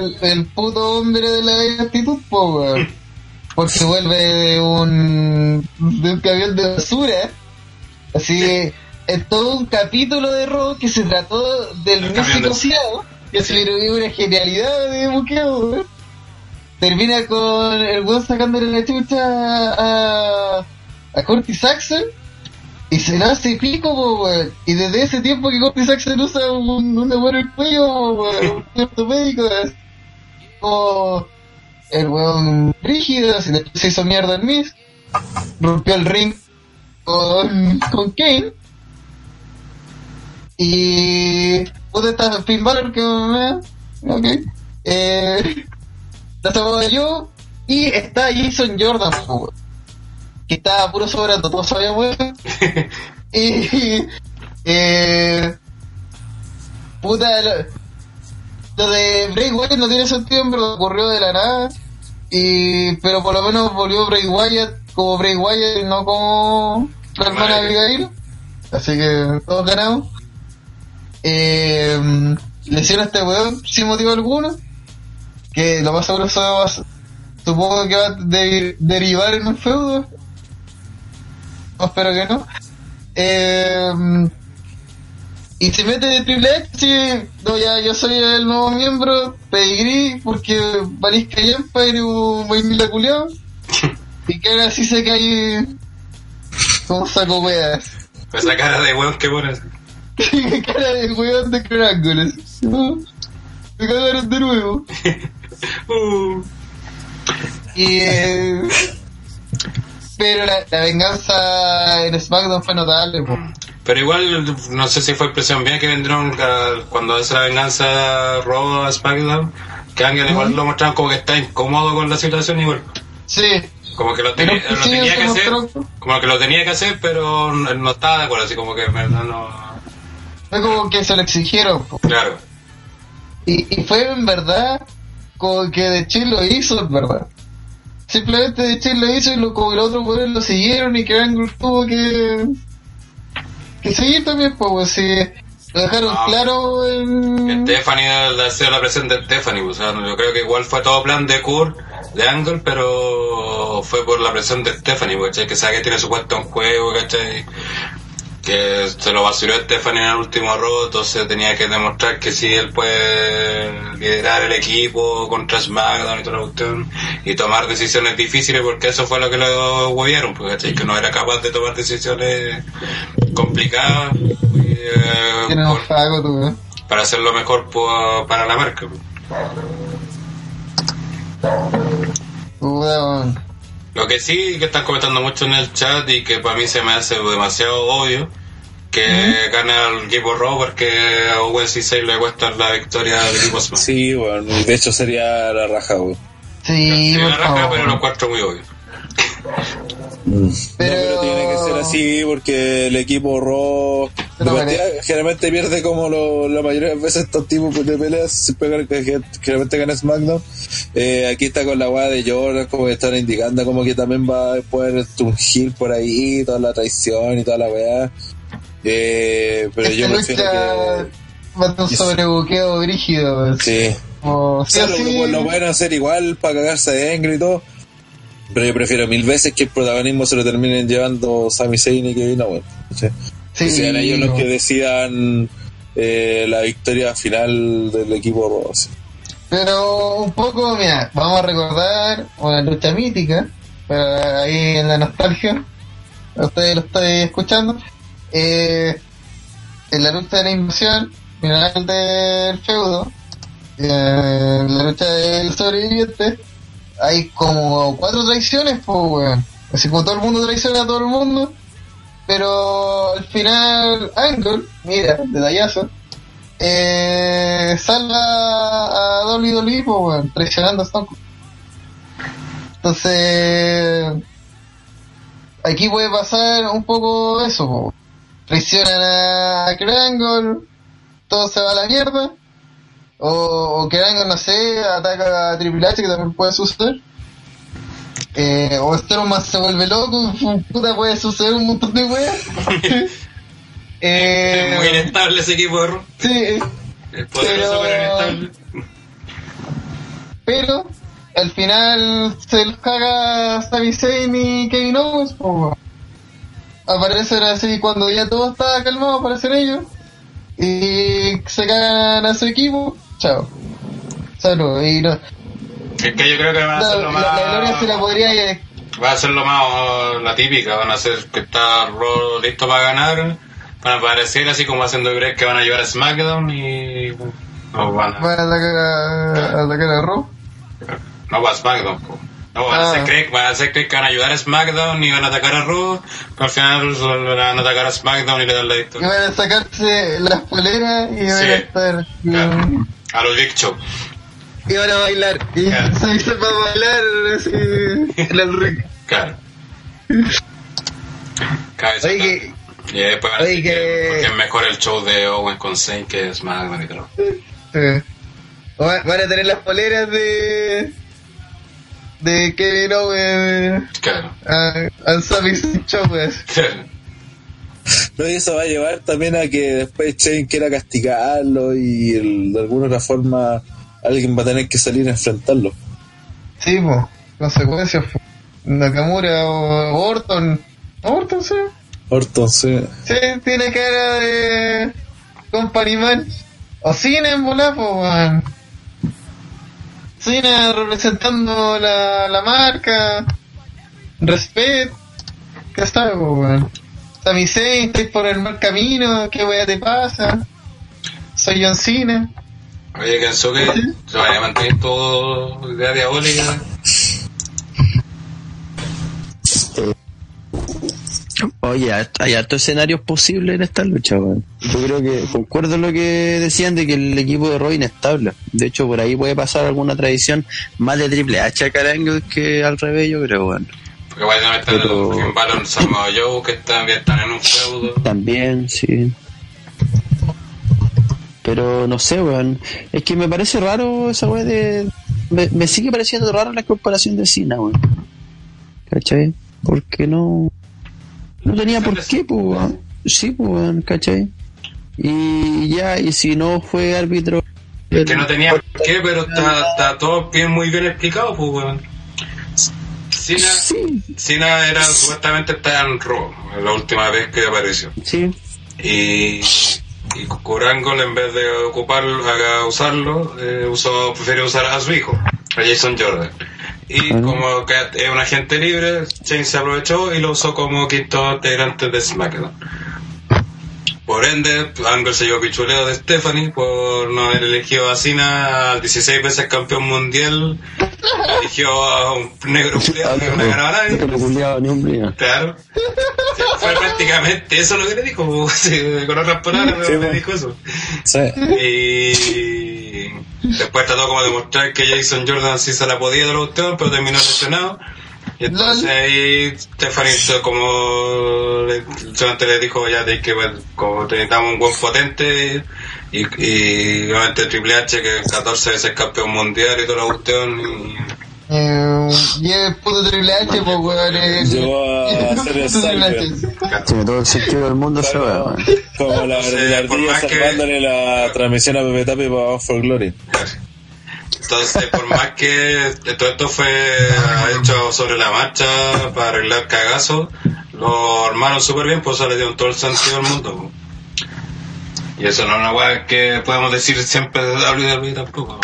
el, el puto hombre de la actitud, po, weón. Porque vuelve de un, de un camión de basura. Así es todo un capítulo de rock que se trató del El músico fiado, que se le dio una genialidad de buqueo, weón. Termina con el weón sacándole la chucha a, a Curtis Axel y se la hace pico, po, weón. Y desde ese tiempo que Curtis Axel usa un, una buena el cuello, weón. Un cierto médico, es como el weón rígido, se, hizo mierda en Miss, rompió el ring con, con Kane. Y puta está Finn Balor que me ok. Eh, la salvaba yo y está Jason Jordan, que está puro sobrando, todos sabíamos y eh, puta lo, lo de Bray Wyatt no tiene sentido, pero ocurrió de la nada. Y, pero por lo menos volvió Bray Wyatt como Bray Wyatt y no como la hermana Abigail. Así que todos ganamos. Eh, lesiona a este weón sin motivo alguno. Que lo más seguro supongo que va a de- derivar en un feudo. No, espero que no. Eh, y se mete de Triple H, sí, no, ya yo soy el nuevo miembro, Pedigrí, porque valís que y un vainilla culiao. Y que ahora sí se cae como saco weas. Esa cara de weón que pones. Cara de weón de crángulos. Me cagaron de nuevo. Uh. Y eh, pero la, la venganza en SmackDown fue notable, po. Pero igual, no sé si fue impresión mía que vendieron a- cuando hace la venganza Raw a SmackDown, que Ángel igual lo mostraron como que está incómodo con la situación igual. Sí, Como que lo, tenía, que lo sí, tenía se que hacer, como que lo tenía que hacer, pero no estaba de acuerdo, así como que en verdad no... fue como que se lo exigieron, po. Claro. Y, y fue en verdad como que de Chill lo hizo, en verdad. Simplemente de Chill lo hizo y lo, como que los otros poderes lo siguieron y que Angle tuvo que, que seguir también, pues, si lo dejaron Ah. claro en... Stephanie, la presión de Stephanie, pues, o sea, yo creo que igual fue todo plan de Kurt, de Angle, pero fue por la presión de Stephanie, pues, ¿cachai? que sabe que tiene su puesto en juego, ¿cachai? que se lo vaciló Stephanie en el último robo, entonces tenía que demostrar que sí él puede liderar el equipo contra SmackDown y toda la cuestión y tomar decisiones difíciles porque eso fue lo que lo huevieron, pues, ¿cachai? que no era capaz de tomar decisiones complicadas eh, Tiene un fago tú, ¿eh? para hacerlo mejor pues, para la marca. Lo que sí que están comentando mucho en el chat y que para mí se me hace demasiado obvio que gana el equipo Raw porque a Owens y Sey le cuestan la victoria del equipo SmackDown. Sí, bueno, de hecho sería la raja, weón. Sí, la raja, favor. pero lo encuentro muy obvio. No, Pero- pero tiene que ser así porque el equipo Raw Pero generalmente pierde como lo- la mayoría de las veces estos tipos de peleas pegan, que generalmente gana SmackDown eh, aquí está con la weá de Jordan como que están indicando como que también va a poder un heel por ahí toda la traición y toda la weá eh, pero yo prefiero que va a tener un sobrebuqueo brígido, weón. sí O sea, lo, lo pueden hacer igual para cagarse de Engel y todo. Pero yo prefiero mil veces que el protagonismo se lo terminen llevando Sami Zayn y Kevin Owens. ¿sí? Sí, que sean ellos los que decidan eh, la victoria final del equipo sí. Pero un poco, mira, vamos a recordar una lucha mítica, para ahí en la nostalgia, ustedes lo estáis escuchando, eh, en la lucha de la invasión, final del feudo, eh, la lucha del sobreviviente, hay como cuatro traiciones, pues, weón. Así como todo el mundo traiciona a todo el mundo, pero al final, Angle, mira, detallazo, eh, salva a WWE, pues, weón, traicionando a Stone. Entonces, aquí puede pasar un poco eso, po. traicionan a Krangle, todo se va a la mierda, o, o Krangle, no sé, ataca a Triple H, que también puede suceder. Eh, o Strowman se vuelve loco, puta, puede suceder un montón de weas. eh, Es muy inestable ese equipo de Raw. sí, Es poderoso, Pero- pero inestable. Pero al final se los caga Sami Zayn y Kevin Owens. Aparecen así cuando ya todo está calmado, aparecen ellos. Y se cagan a su equipo. Chao. Salud. Y no, Es que yo creo que van a hacer lo la- la gloria se la más. podría... Va a ser lo más la típica. Van a hacer que está Raw listo para ganar. Van a aparecer así como haciendo creer que van a llevar a SmackDown y. No van a. Van a atacar a, atacar a Raw. No va a SmackDown, po. No, van a Ah. hacer creer, van a hacer creer que van a ayudar a SmackDown y van a atacar a Raw, pero al final van a atacar a SmackDown y le dan la Y victoria. van a sacarse las poleras y van Sí. a estar... Claro. A los Big Show. Y van a bailar. Y Claro. se dice para bailar así, en el ring. Claro. Cabeza Oye, que- Y después van a oye, decir que, es mejor el show de Owen con Zayn que y todo. Sí. Va- Van a tener las poleras de. de Kevin Owens Claro. a, a pues. Claro. Pero eso va a llevar también a que después Shane quiera castigarlo y el- de alguna otra forma alguien va a tener que salir a enfrentarlo. Sí, pues. Consecuencias. Nakamura o Orton. Orton, sí. Orton, sí. Sí, tiene cara de. Company Man. O Cena en volar, pues. Cena representando la, la marca. Respet. ¿Qué pues, weón? Sami estoy por el mal camino. ¿Qué weá te pasa? Soy John Cena. Oye, Kensuke, se vaya a mantener tu idea diabólica. Oye, hay hartos escenarios posibles en esta lucha, weón. Yo creo que concuerdo en lo que decían de que el equipo de Roy inestable. De hecho, por ahí puede pasar alguna tradición más de Triple H a Carango que al revés, yo creo, weón. Porque vaya a meter Pero- en Balon Samoa Joe, que también están en un feudo. También, sí. Pero no sé, weón. Es que me parece raro esa weá de. Me, me sigue pareciendo raro la comparación de Cena, weón. ¿Cachai? Porque no. No tenía por qué, pues, weón. Sí, pues, weón, ¿cachai? Y ya, y si no fue árbitro. Que no tenía por qué, pero está, está todo bien, muy bien explicado, pues, weón. Cena, Cena era supuestamente estaba en Raw, la última vez que apareció. Sí. Y, y Kurangle en vez de ocuparlo, haga usarlo, eh, usó, prefirió usar a su hijo, a Jason Jordan. Y como que es un agente libre, Shane se aprovechó y lo usó como quinto integrante de SmackDown. Por ende, Angle se llevó pichuleo de Stephanie por no haber elegido a Cena al 16 veces campeón mundial. Eligió a un negro culiado que no ganaba nadie. Claro. Sí, Fue prácticamente eso lo que le dijo. sí, con otras palabras, pero le dijo eso. Sí. Y después trató como de demostrar que Jason Jordan sí se la podía de cuestión, pero terminó lesionado. Y entonces ahí Stephanie como le- solamente le dijo ya de que bueno, como necesitamos un buen potente y, y obviamente Triple H que es 14 veces campeón mundial y toda la cuestión y Eh, y el puto Triple H, pues, weón. eh, Llegó a hacer el puto Triple H. Cyber. Tiene todo el sentido del mundo weá, weón. Como la, ardilla que- salvándole la transmisión a Pepe Tapi para for Glory. Entonces, por más que todo esto fue hecho sobre la marcha para arreglar cagazos, lo armaron súper bien, pues eso le dio todo el sentido del mundo. Y eso no es una weá que podemos decir siempre de WWE tampoco.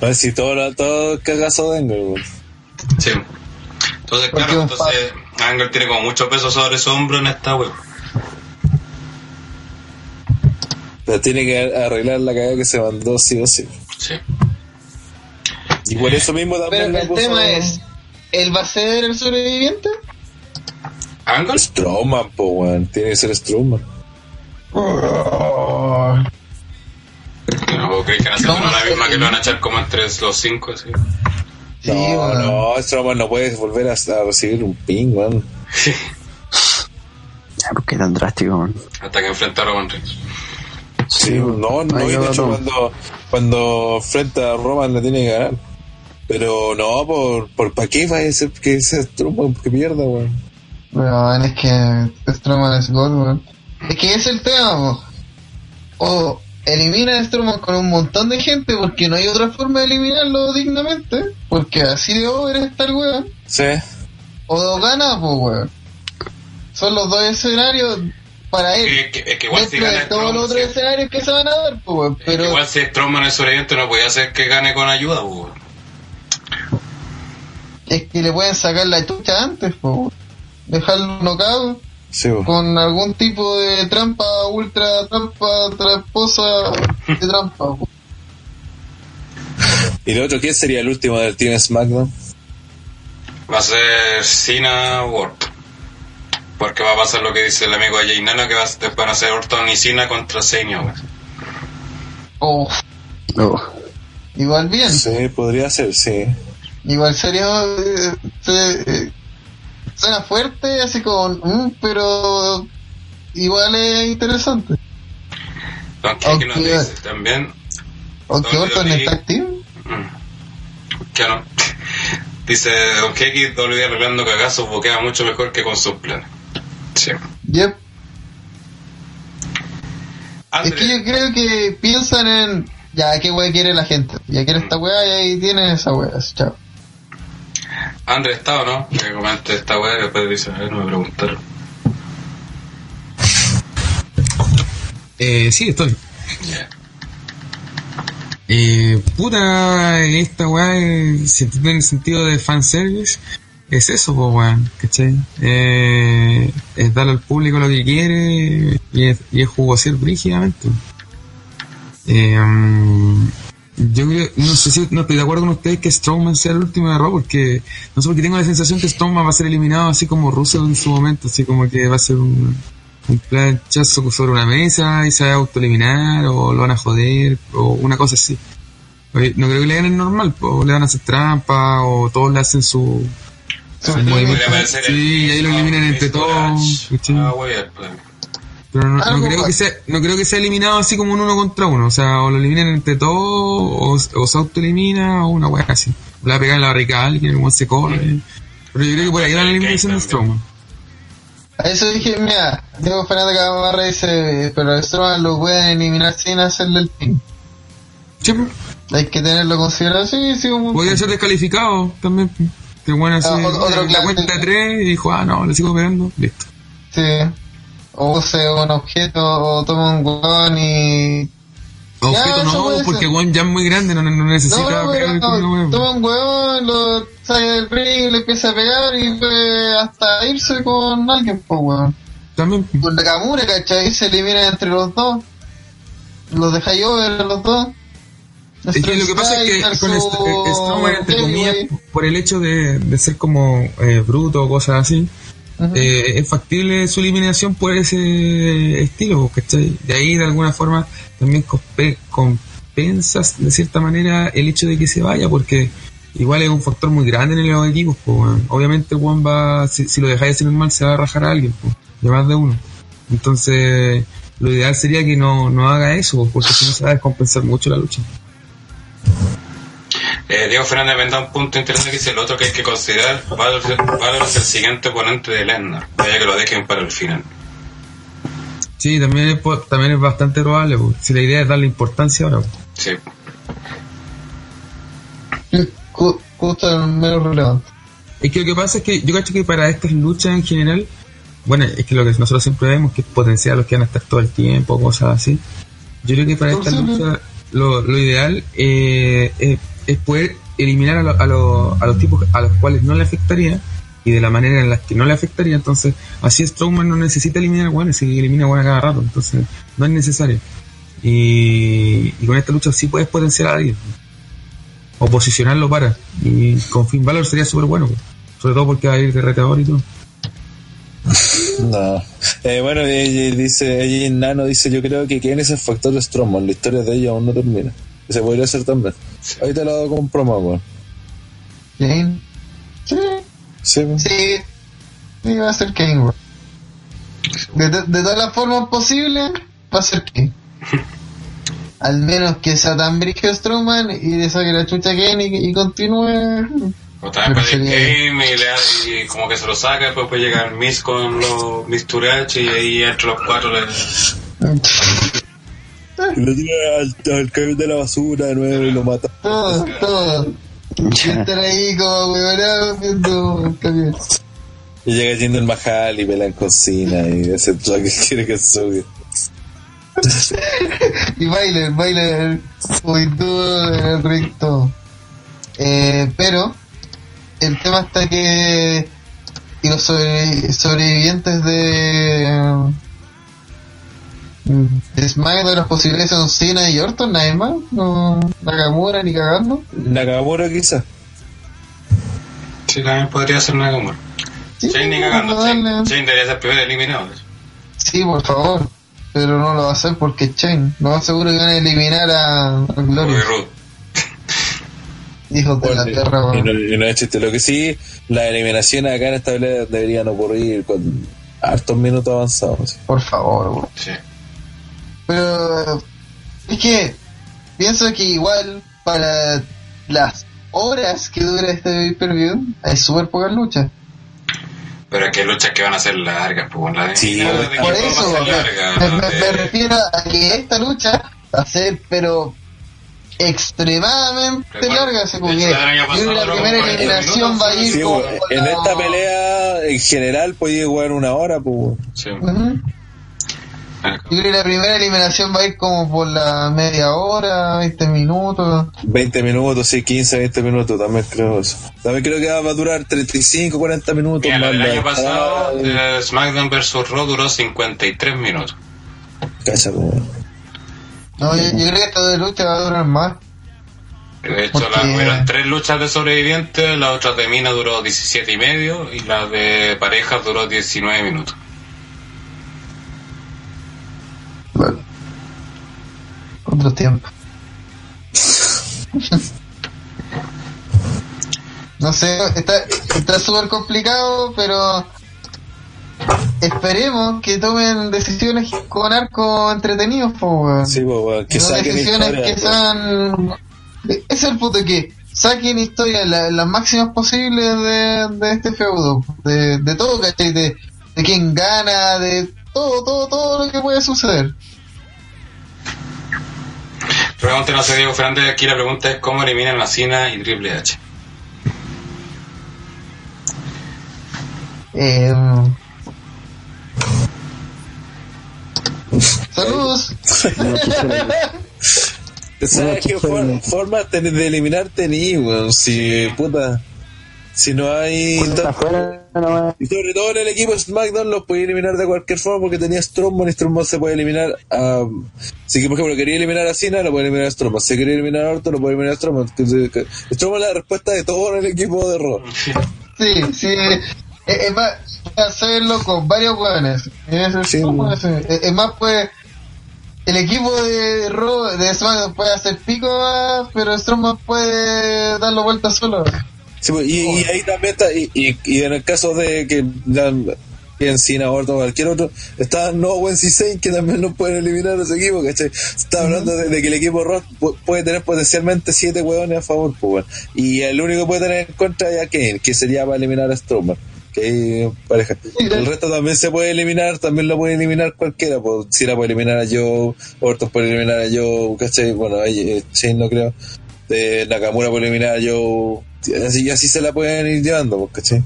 A ver si todo, lo- todo el cagazo de Angle, weón. Sí. Entonces, claro, entonces Angle tiene como mucho peso sobre su hombro en esta web. Pero tiene que arreglar la cagada que se mandó sí o sí. Sí. Y por eso mismo también Pero el puso tema es, ¿él va a ser el sobreviviente? ¿Angle? Strowman, po, weón. Tiene que ser Strowman. No, creí que van a hacer No, la no, misma que lo van a echar como entre los cinco, así. Sí, no, weón. no, Strowman no puede volver a, a recibir un ping, weón. Ya, ¿Por qué tan drástico, man? Hasta que enfrenta a Roman Reigns. Sí, no, no, y de hecho cuando, cuando frente a Roman le tiene que ganar. Pero no, por, por ¿para qué va a ser que sea Strowman que pierda, weón? Weón, es que Strowman es God, weón. Es que es el tema. O elimina a Strowman con un montón de gente porque no hay otra forma de eliminarlo dignamente. Porque así de over está el weón. Sí. O gana, pues weón. Son los dos escenarios para él. Es que, es que igual si Dentro gana de todos los otros sí. escenarios que se van a dar, pues weón. Es que Pero igual si Strowman es sobreviviente no podía hacer que gane con ayuda, pues. es que le pueden sacar la chucha antes, pues. Dejarlo Sí, weón. con algún tipo de trampa, ultra trampa, tramposa de trampa. po. ¿Y el otro quién sería el último del Team SmackDown? Va a ser Cena Ward. Porque va a pasar lo que dice el amigo Jay Nana, que va a, van a ser Orton y Cena contra weón. Oh, Oh. igual bien. Sí, podría ser, sí. Igual sería. eh, se- eh, suena fuerte, así con. mm, pero. Igual es interesante. Don Kiki nos dice también. Aunque No, Orton está activo. mm, Que no. Dice Don Kiki, WWE arreglando cagazos boquea mucho mejor que con sus planes. Sí. Yep. Es que yo creo que piensan en. Ya, ¿qué wea quiere la gente? Ya quiere esta wea y ahí tienen esa wea. así, Chao. André está o no? Que comente esta weá y después dice, a ver, no me preguntaron. Eh, sí, estoy. Eh, puta, esta weá, eh, si tiene el sentido de fanservice, es eso, pues weón, ¿cachai? Eh, es darle al público lo que quiere y es, y es jugosear brígidamente. Eh, yo creo, no sé si no estoy de acuerdo con ustedes que Strowman sea el último de Raw porque no sé porque tengo la sensación que Strowman va a ser eliminado así como Russell en su momento, así como que va a ser un, un planchazo sobre una mesa y se va a autoeliminar o lo van a joder o una cosa así. No creo que le ganen normal, o le van a hacer trampa o todos le hacen su, Sí, y ahí lo eliminan entre todos. Ah, pues. Pero no, no creo que sea, no creo que sea eliminado así como un uno contra uno. O sea, o lo eliminan entre todos, o, o se autoelimina, o una weá así. Le va a pegar en la barriga a alguien, el weón se corre. Pero yo creo que por ahí va la eliminación de Strowman. A eso dije, mira, Diego Fernández Gamarra dice, pero Strowman lo pueden eliminar sin hacerle el pin. Sí, pues. Hay que tenerlo considerado. Sí, sí, un Podría ser descalificado también. Bueno, Ah, otro la cuenta de tres y dijo, ah, no, le sigo pegando. Listo. Sí. O use un objeto o toma un huevón y. Objeto no, porque. Juan ya es muy grande, no, no necesita No, no, pegar hueá. toma un huevón, lo saca del ring, le empieza a pegar y puede hasta irse con alguien, pues weón. También, Con Nakamura, ¿cachai? Se elimina entre los dos. Los deja over los dos. Es que lo que pasa es que Strowman con versus St- eh, Strowman, entre comillas, por el hecho de, de ser como eh, bruto o cosas así, eh, es factible su eliminación por ese estilo, ¿cachai? De ahí, de alguna forma, también compe- compensas de cierta manera el hecho de que se vaya, porque igual es un factor muy grande en los equipos. pues, weón. Obviamente, Juan va, si, si lo dejáis así normal, se va a rajar a alguien, pues, de más de uno. Entonces, lo ideal sería que no, no haga eso, pues, porque si no se va a descompensar mucho la lucha. Eh, Diego Fernández me da un punto interesante que dice el otro que hay que considerar Valor, es el siguiente oponente de Lesnar vaya que lo dejen para el final Sí, también es, po- también es bastante probable, si la idea es darle importancia ahora. sí Ju- Justo el menos relevante. Es que lo que pasa es que yo cacho que para estas luchas en general, bueno, es que lo que nosotros siempre vemos que es potenciar a los que van a estar todo el tiempo, cosas así. Yo creo que para estas luchas lo, lo ideal eh, es, poder eliminar a, lo- a, lo- a los tipos a los cuales no le afectaría y de la manera en la que no le afectaría. Entonces, así Strowman no necesita eliminar Juan, si elimina a cada rato. Entonces, no es necesario. Y, y con esta lucha sí puedes potenciar a alguien o posicionarlo para. Y con Finn Balor sería súper bueno, pues. sobre todo porque va a ir de y todo. No. Eh, bueno, ella dice, ella Nano dice, yo creo que quién es el factor de Strowman, la historia de ella aún no termina. Y se podría hacer también. Ahorita lo hago con promo, weón. Kane. Sí, Sí, sí. Sí, va a ser Kane, weón. De, to- de todas las formas posibles, va a ser Kane. Al menos que sea tan brígido Strowman y le saque la chucha a Kane y, y continúe. O también puede sería- game y, le da- y como que se lo saca después puede llegar Miss con los Miss y ahí entre los cuatro le Y lo tira al, al camión de la basura de nuevo y lo mata. Todo, todo. Y Ya. estar ahí como huevonado viendo el camión. Y llega Jinder Mahal y pelan con Cena y ese que quiere que sube. y baila, baila muy todo el todo. Eh, pero el tema está que y los sobre- sobrevivientes de de SmackDown las posibilidades son Cena y Orton, nadie más, no Nakamura ni cagando. Nakamura quizás. sí también podría ser Nakamura Sí, Shane ni cagando Shane. Shane debería ser el primer eliminado Sí, por favor. Pero no lo va a hacer porque es Chain. No más seguro que van a eliminar a, a Ruby Hijos de la tierra, y, no, y no es chiste. Lo que sí, las eliminaciones acá en esta pelea deberían ocurrir con hartos minutos avanzados. Por favor, sí Pero es que pienso que igual para las horas que dura este pay-per-view hay súper pocas luchas. pero es que hay luchas que van a ser largas pues la de Sí, la de por eso larga, me- la me- de- me refiero a que esta lucha va a ser pero extremadamente larga. Así como que yo la primera como 40 eliminación va a ir Sí, como en la- esta pelea, en general, podía jugar una hora, pues. sí. Ujú. Yo creo que la primera eliminación va a ir como por la media hora, 20 minutos. 20 minutos, sí, 15, 20 minutos, también creo eso. También creo que va a durar 35, 40 minutos. Mira, más el año pasado entrada eh, SmackDown vs Raw duró 53 minutos y- Cacha, pues. No, yo, yo creo que esta de lucha va a durar más. De hecho, Porque- las hubieron tres luchas de sobrevivientes, la otra de mina duró 17 y medio y la de parejas duró 19 minutos. Bueno. Otro tiempo. no sé, está está súper complicado, pero esperemos que tomen decisiones con arco entretenidos, po, weón. Sí, pues, weón, que no saquen decisiones historia, que pues. sean... Ese es el punto, que saquen historias la- las máximas posibles de, de este feudo, de, de todo, ¿cachai? De, de quién gana, de todo, todo, todo lo que puede suceder. Pregúntenos a Diego Fernández. Aquí la pregunta es: ¿cómo eliminan a Cena y Triple H? Eh, saludos. ¿Sabes qué for- forma de, de eliminar tení, weón? Si, puta. Si no hay. Y sobre todo en el equipo SmackDown los podía eliminar de cualquier forma porque tenía Strowman y Strowman se puede eliminar a... Si que por ejemplo quería eliminar a Cena, lo puede eliminar a Strowman. Si quería eliminar a Orton, lo puede eliminar a Strowman. Strowman es la respuesta de todo en el equipo de Raw. Sí, sí. Es, más, puede hacerlo con varios hueones. Es, más, pues. El equipo de Raw, de SmackDown puede hacer pico, pero Strowman puede darlo vuelta solo. Sí, pues, y, y ahí también está, y, y, y en el caso de que Cena, Orton o cualquier otro, está No Wency Saint que también no pueden eliminar a ese equipo, ¿cachai? Se Está hablando de, de que el equipo pu- puede tener potencialmente siete hueones a favor, pues bueno. Y el único que puede tener en contra es a Kane, que sería para eliminar a Strowman. Ahí pareja. El resto también se puede eliminar, también lo puede eliminar cualquiera, pues Cena puede eliminar a Joe, Orton puede eliminar a Joe, ¿cachai? Bueno, ahí eh, no creo. De Nakamura puede eliminar a Joe, así, así se la pueden ir llevando, ¿cachai?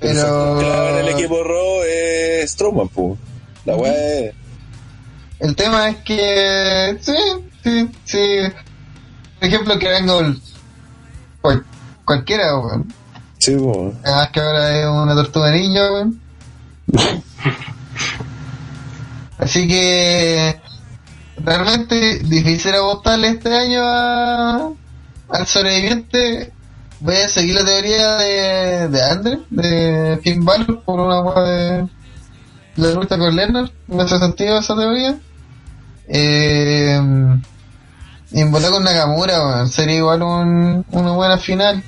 Pero. Claro, el equipo Raw es Strowman, pues. La weá es. El tema es que. Sí, sí, sí. Por ejemplo, que venga el- cual- cualquiera, weón. Sí, pues. Además que ahora es una tortuga niña, weón. Así que realmente difícil apostarle este año a, al sobreviviente. Voy a seguir la teoría de, de Andre, de Finn Balor, por una hueá de la lucha con Lennon. Me hace sentido esa teoría. Eh, y en volar con Nakamura, weón, sería igual un, una buena final.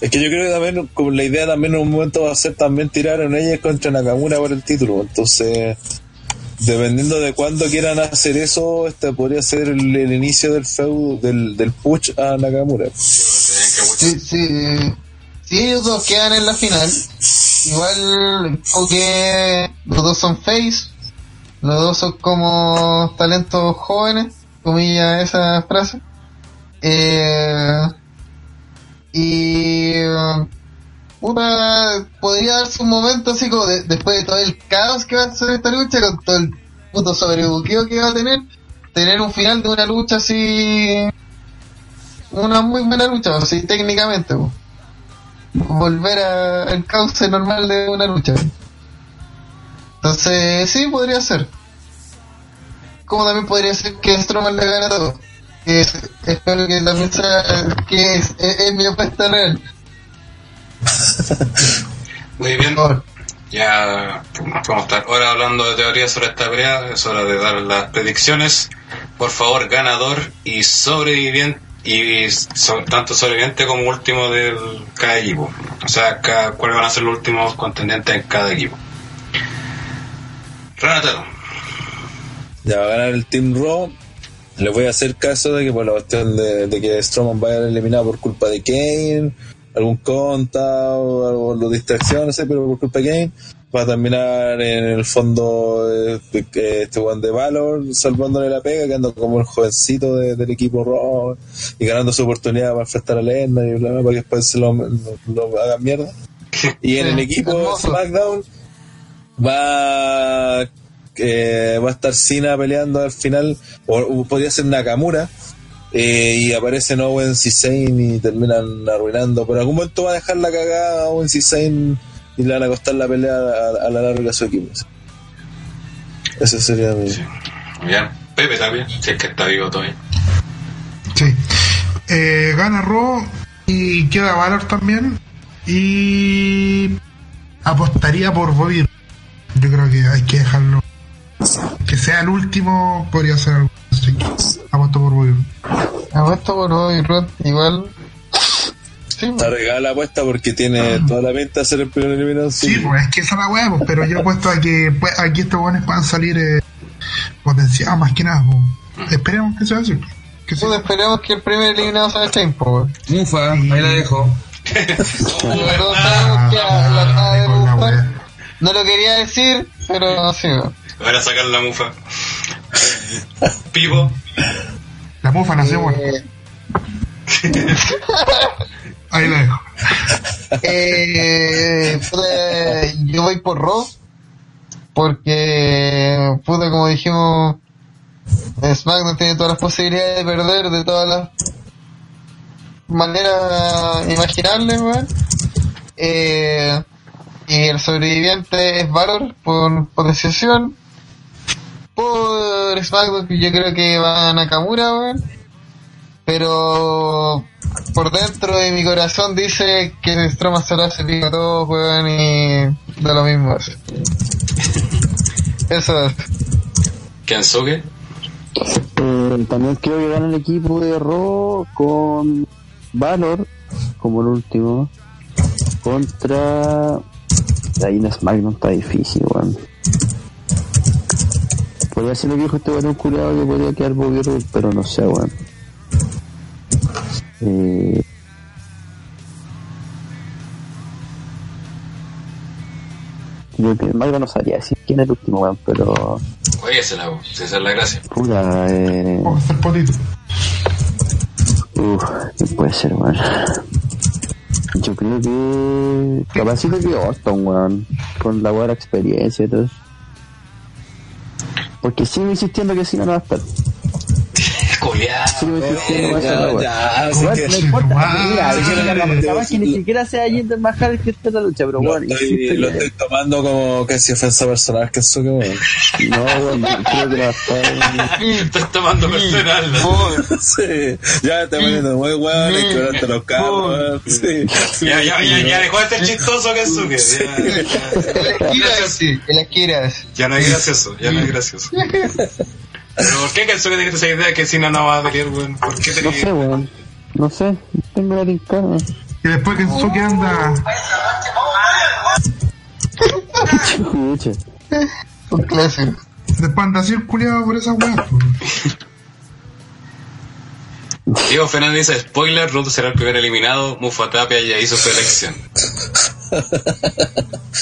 Es que yo creo que también, como la idea también en un momento va a ser también tirar en ella contra Nakamura por el título. Entonces, dependiendo de cuándo quieran hacer eso, este podría ser el, inicio del feudo, del, del push a Nakamura. Sí, sí. Si ellos dos quedan en la final, igual porque los dos son face, los dos son como talentos jóvenes, comilla esa frase. Eh, y eh, puta, podría darse un momento así como de- después de todo el caos que va a ser esta lucha, con todo el puto sobrebuqueo que va a tener, tener un final de una lucha así una muy buena lucha, así técnicamente. Volver al cauce normal de una lucha. Entonces, sí, podría ser. Como también podría ser que Strowman le gane a todo. Que es- espero que también sea, que es, es- es mi apuesta real. Muy bien. Ya vamos a estar ahora hablando de teorías sobre esta pelea. Es hora de dar las predicciones. Por favor, ganador y sobreviviente. Y so- tanto sobreviviente como último de cada equipo. O sea, cada, cuáles van a ser los últimos contendientes en cada equipo. Renatero. Ya va a ganar el Team Raw. Le voy a hacer caso de que por la cuestión de, de que Strowman vaya eliminado por culpa de Kane, algún conta o algo, lo distracción, no sé, pero por culpa de Kane, va a terminar en el fondo eh, que este Juan de Valor salvándole la pega, quedando como el jovencito de- del equipo Raw y ganando su oportunidad para enfrentar a Lenda y bla, bla, para que después se lo, lo, lo hagan mierda. Y en el equipo. SmackDown va eh, va a estar Cena peleando al final o, o podría ser Nakamura eh, y aparecen Owens y Zayn y terminan arruinando pero en algún momento va a dejar la cagada a Owens y Zayn y le van a costar la pelea a, a la larga a su equipo ese sería mi bien. Pepe también, si es que está vivo todavía. Sí. Eh, gana Raw y queda Valor también. Y apostaría por Bobby. Yo creo que hay que dejarlo. Que sea el último, podría ser algo. Así apuesto por Bobby. apuesto por hoy, Rod, igual. Sí, está regada la apuesta porque tiene toda la pinta de ser el primer eliminado Sí, pues es que esa es la hueá, pues, pero yo apuesto a que pues, aquí estos buenos puedan salir eh, potenciados más que nada. pues. Esperemos que sea así. pues. Que sea. pues esperemos que el primer eliminado sea Shane, po. Mufa, ahí la dejo. A wea. No lo quería decir, pero sí, weón. Van a sacar la mufa. Pipo. La mufa nació muerta. Eh, Ahí la dejo. eh, puta, yo voy por Raw porque puta como dijimos SmackDown tiene todas las posibilidades de perder de todas las maneras imaginables weón. Eh, y el sobreviviente es Valor por potenciación por SmackDown yo creo que va a Nakamura weón. pero por dentro de mi corazón dice que Strowman se lo hace pico a todo, weón, y da lo mismo. eso. Eso es. Kensuke. Eh, también creo que gana el equipo de Raw con Valor como el último contra ahí en SmackDown está difícil weón podría ser el viejo este weón curado que podría quedar Bobby Roode, pero no sé weón eh, yo que SmackDown no sabría decir quién es el último weón pero Oye, esa es la, gracia. puta eh, Vamos a hacer potito. Uf, ¿qué puede ser, weón? Yo creo que. Capacito que Orton, weón. Con la buena experiencia y todo. Porque sigo insistiendo que si no, no va a estar. Que que- que ni siquiera sea Jinder Mahal que esté en la lucha, pero Lo bueno, estoy, lo que- estoy tomando como casi ofensa personal que eso que weón. No, creo que estar. Estás tomando personal. Sí, ya te poniendo muy weón, y quebrante los carros. Ya, ya, ya, ya dejó de ser chistoso Kensuke. Ya, En la esquina, sí, en ya no es gracioso, ya no es gracioso. Pero ¿por qué Kensuke tiene esa idea que si no, no va a pelear, weón? ¿Por qué No tenía sé, weón. No sé, tengo la tincada. Y después que Suki anda. Chucha. Un clásico. Después anda así culiado por esa weá. Diego Fernández dice, spoiler, Ruth será el primer eliminado, Mufa Tapia ya hizo su elección.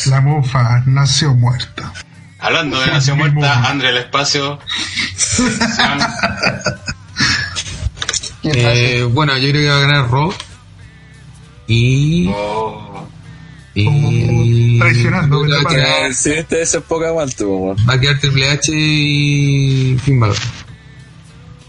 La mufa nació muerta. Hablando de Nación Muerta, André el Espacio. Eh, bueno, yo creo que va a ganar Raw. Y. oh, y Traicionando, va, a quedar, El siguiente es el poco aguante, va a quedar Triple H y Finn Balor.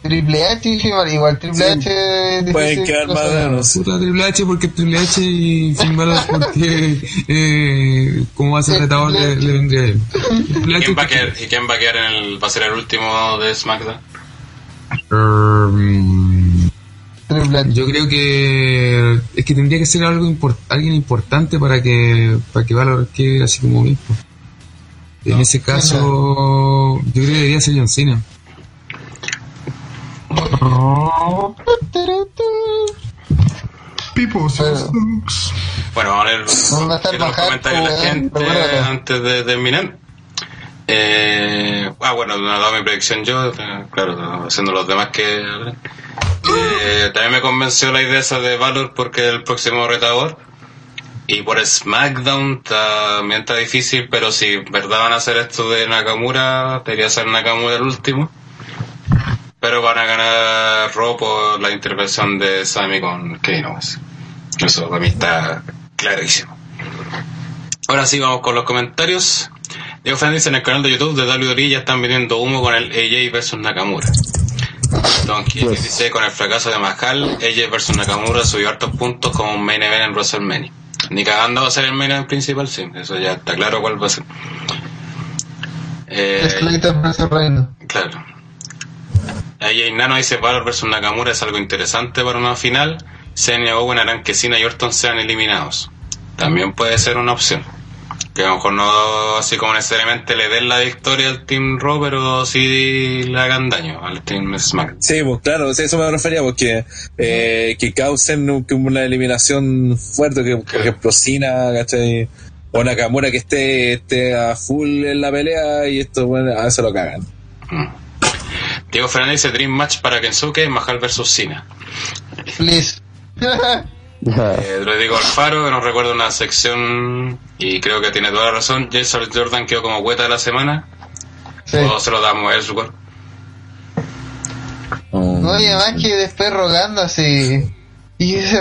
Triple H y igual Triple H es Pueden quedar más ganos. Puta Triple H porque Triple H y Finn Balor porque eh, como va a ser retador le, le vendría. Triple H ¿quién va a quedar, ¿y quién va a quedar en el, va a ser el último de SmackDown? Um, Triple H. yo creo que es que tendría que ser algo import- alguien importante para que para que Valor quede así como mismo. En ese caso, yo creo que debería ser John Cena. Pipo. Bueno, vamos a leer los comentarios de la gente antes de terminar. Eh, ah, bueno, no he dado mi predicción yo, eh, claro, haciendo los demás que. Eh, también me convenció la idea esa de Valor porque es el próximo retador. Y por SmackDown también está difícil, pero si verdad van a hacer esto de Nakamura, debería ser Nakamura el último. Pero van a ganar Raw por la intervención de Sammy con Kevin Owens. Eso para mí está clarísimo. Ahora sí, vamos con los comentarios. Diego Fernández en el canal de YouTube de WWE ya están vendiendo humo con el AJ versus Nakamura. Don King Yes. dice, con el fracaso de Mahal, AJ versus Nakamura subió hartos puntos como un main event en WrestleMania. Ni cagando va a ser el main event principal, sí, eso ya está claro cuál va a ser. Eh, Esclavitas versus Reino. Claro. AJ Nano dice Valor versus Nakamura es algo interesante para una final. Senia Owen harán que Cena y Orton sean eliminados. También puede ser una opción. Que a lo mejor no así como necesariamente le den la victoria al Team Raw, pero sí le hagan daño al Team SmackDown. Sí, pues claro, eso me refería, porque eh, que causen una eliminación fuerte, que por ejemplo Cena, ¿cachai? O Nakamura que esté, esté a full en la pelea y esto, bueno, a eso lo cagan. Mm. Diego Fernández dice Dream Match para Kensuke, Mahal versus Cena. Please. Eh, Rodrigo Alfaro, que nos recuerda una sección y creo que tiene toda la razón. Jason Jordan quedó como cueta de la semana. Sí. O se lo damos a Ellsworth. No, y además que después rogando así. Y eso,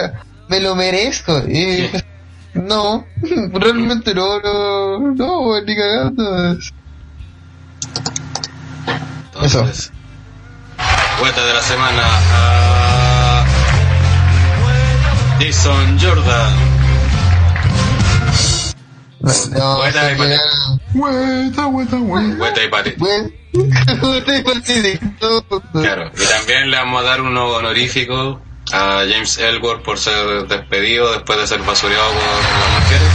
me lo merezco. Y, no, realmente no, no, no, ni cagando. Entonces, vuelta de la semana a Jason Jordan. No. Vuelta y partí Claro. Y también le vamos a dar uno honorífico a James Elworth por ser despedido después de ser basureado por las mujeres.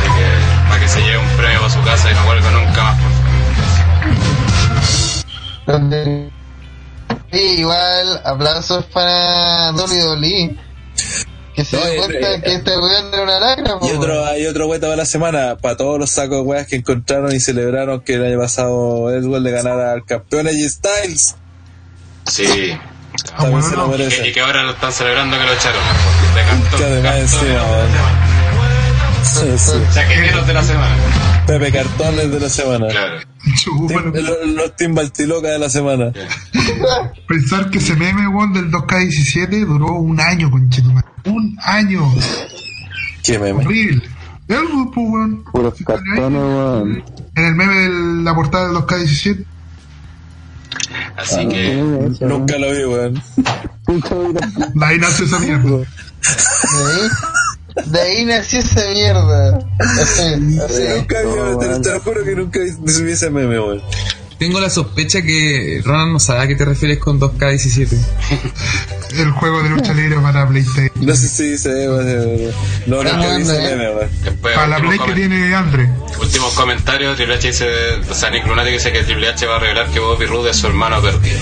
Así que para que se lleve un premio para su casa y no vuelva nunca más. por favor. Sí, igual, aplausos para WWE. Que se No, dio cuenta eh, que este weón era una lacra, po, Y otro, weón. hay otro vuelta para la semana, para todos los sacos de weas que encontraron y celebraron que el año pasado Edward le ganara al campeón AJ Styles. Sí. También bueno, se lo no. Y que ahora lo están celebrando que lo echaron. De cantón, Que además encima. Sí, sí. Chaqueteros de la semana. Pepe Cartones de la semana. Claro. Tim- los, los Timbaltiloca de la semana. Pensar que ese meme, weón, del 2K17 duró un año, conchetumare. Un año. Qué meme. Horrible. El grupo, weón. Puros cartones, weón. En el meme de la portada del 2K17. Así que Nunca lo vi, weón. Ahí nació esa mierda. Ahí, de ahí nació esa mierda. Así, así. Nunca vi, te, te lo juro que nunca ese meme, weón. Tengo la sospecha que Ronan no sabe a qué te refieres con 2K17. El juego de lucha libre para PlayStation. No sé si se ve, No, nunca vi ese eh. después Para la Play que tiene Andre. últimos comentarios, Triple H dice, o sea, Nick Lunatic dice que Triple H va a revelar que Bobby Roode es su hermano perdido.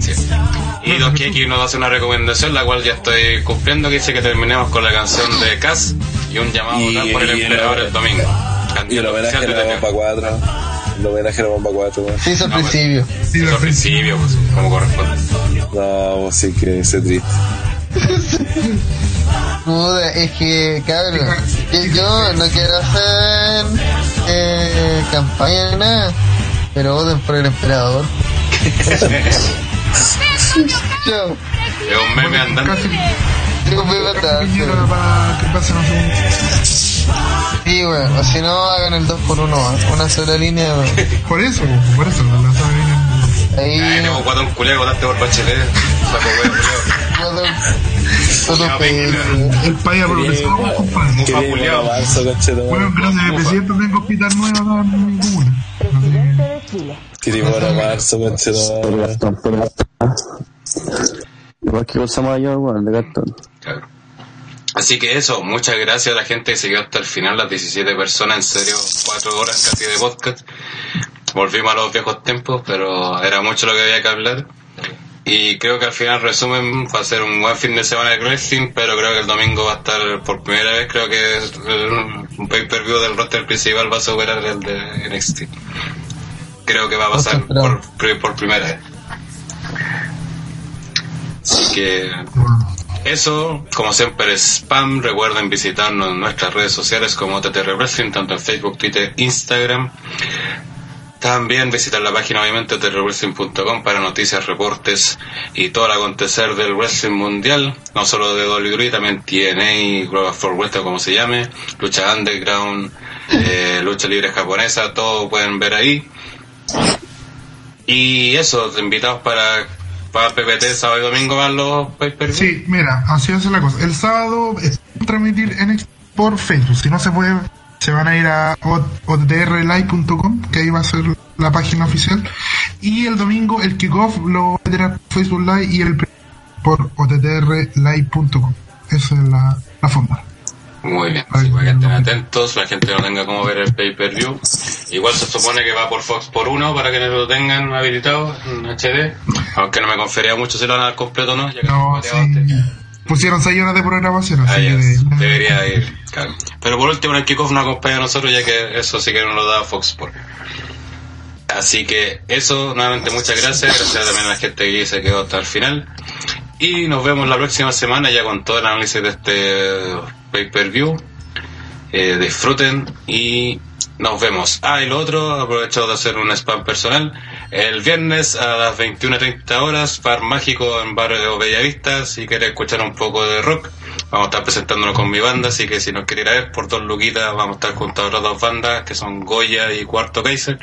Sí. Y Dos Keki nos hace una recomendación, la cual ya estoy cumpliendo, que dice que terminemos con la canción de Cass y un llamado Y- votar por el emperador el domingo. Y el homenaje a la de bomba 4. El homenaje a la bomba 4, weón. Se hizo al No, principio. Sí, Eso la al principio, pues, como corresponde. No, pues sí que ese triste. Es que, cabrón, que yo no quiero hacer eh, campaña ni nada, pero voten por el emperador. Yo, Es un meme andante. Para que pasen. Sí, weón, o si no, hagan el 2x1, una sola línea. Por eso, por eso, la bien. Ay, Ahí, tengo guatón culiao, votaste por Bachelet. Weón. El país compadre. Qué bien, culiao. bueno. Bueno, gracias presidente tengo hospital nuevo acá en mi comuna. Así que, Qué bueno, marzo. Gastón, por Gastón. Igual que cosa mayor, weón, de Gastón. Claro. Así que eso, muchas gracias a la gente que siguió hasta el final, las 17 personas, en serio, 4 horas casi de podcast. Volvimos a los viejos tiempos, pero era mucho lo que había que hablar. Y creo que al final, resumen, va a ser un buen fin de semana de wrestling, pero creo que el domingo va a estar por primera vez, creo que un pay-per-view del roster principal va a superar el de NXT. Creo que va a pasar por, por primera vez. Así que eso, como siempre, es spam. Recuerden visitarnos en nuestras redes sociales como TTR Wrestling, tanto en Facebook, Twitter, Instagram. También visitar la página, obviamente, trwrestling.com para noticias, reportes y todo el acontecer del wrestling mundial. No solo de WWE, también TNA, Global for Wrestling, como se llame, lucha underground, eh, lucha libre japonesa, todo pueden ver ahí. Y eso, invitados para, para PPT sábado y domingo van los pay Sí, mira, así hace la cosa. El sábado es transmitir en por Facebook. Si no se puede, se van a ir a ottrlive.com, que ahí va a ser la página oficial. Y el domingo el kickoff lo por Facebook Live y el por ottrlive.com. Esa es la, la forma. Muy bien, así para que estén atentos, la gente no tenga cómo ver el pay-per-view. Igual se supone que va por Fox por uno para que lo tengan habilitado en HD. Aunque no me confería mucho si lo van a dar completo o no, ya que No, sí. Pusieron 6 horas de programación, así Ah, ya, que de- debería ir, claro. Pero por último, el kickoff nos acompaña a nosotros, ya que eso sí que no lo da Fox Sports. Así que eso, nuevamente muchas gracias. Gracias también a la gente que se quedó hasta el final. Y nos vemos la próxima semana ya con todo el análisis de este pay-per-view. Eh, disfruten y Nos vemos. Ah, y lo otro, aprovecho de hacer un spam personal. El viernes a las 21.30 horas, Bar Mágico en Barrio Bellavista. Si quieres escuchar un poco de rock, vamos a estar presentándolo con mi banda. Así que si nos quiere ir a ver por dos luquitas, vamos a estar junto a otras dos bandas que son Goya y Cuarto Kaiser.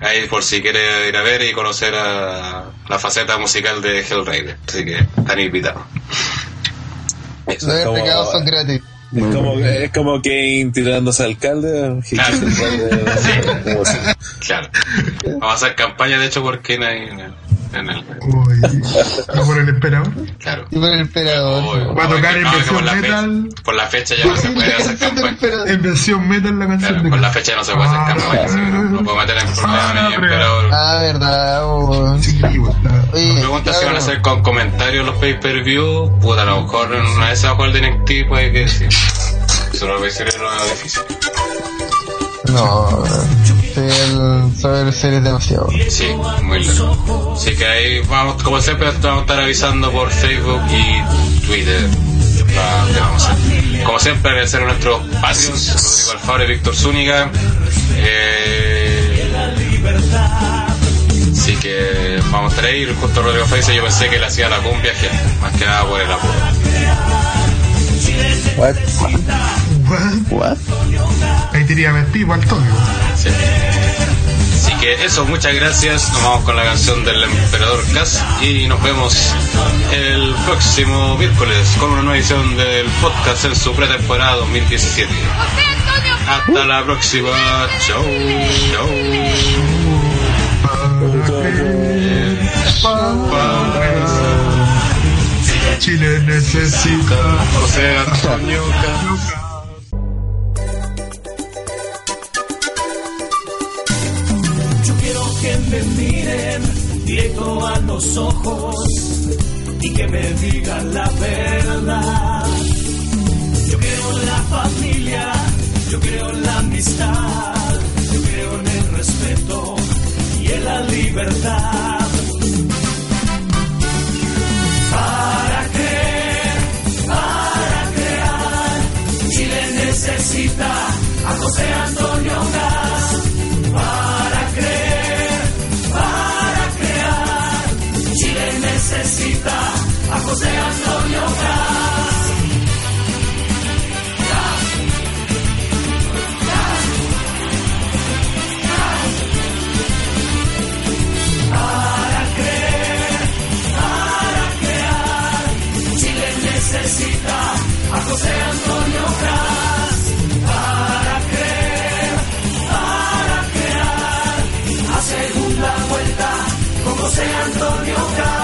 Ahí por si quiere ir a ver y conocer a la faceta musical de Hellraider. Así que están invitados. Los son gratis. Es como, es como Kane tirándose al alcalde. Claro. Claro. Vamos a hacer campaña, de hecho, por Ken ahí en el... El Uy, ¿y por el emperador. claro. Y por el emperador. Uy, Va a tocar en no, que por versión la fecha- metal. por la fecha ya no se puede hacer campaña. En versión metal la canción Claro, de por la fecha ya no se puede hacer Ah, campaña. que no, puedo meter en problemas ni en pero Ah, verdad. Sí. Oye, Me pregunta si van a hacer con comentarios los pay-per-view. Puta, a lo mejor en una vez se va a jugar de NXT, puede que sí. Eso lo voy a decir es lo difícil. No, el saber series demasiado. Sí, muy largo. Así que ahí vamos, como siempre, vamos a estar avisando por Facebook y Twitter. la- vamos a. Como siempre, agradecer a nuestros patrios, Rodrigo Alfaro y Víctor Zúñiga. Eh, así que vamos a estar ahí. Justo Rodrigo Faiza, yo pensé que le hacía la cumbia, que más que nada por el apodo. What? What? What? Ahí diría Pipo al toque. Sí. Así que eso, muchas gracias. Nos vamos con la canción del Emperador Cass y nos vemos el próximo miércoles con una nueva edición del podcast en su pretemporada 2017. Hasta la próxima. Chau. Chau. Chile necesita. José Antonio me miren directo a los ojos y que me digan la verdad. Yo creo en la familia, yo creo en la amistad, yo creo en el respeto y en la libertad. Para creer, para crear, Chile necesita a José Antonio Gas. necesita a José Antonio Gas. Para creer, para crear, Chile necesita a José Antonio Gas. Para creer, para crear, a segunda vuelta con José Antonio Gas.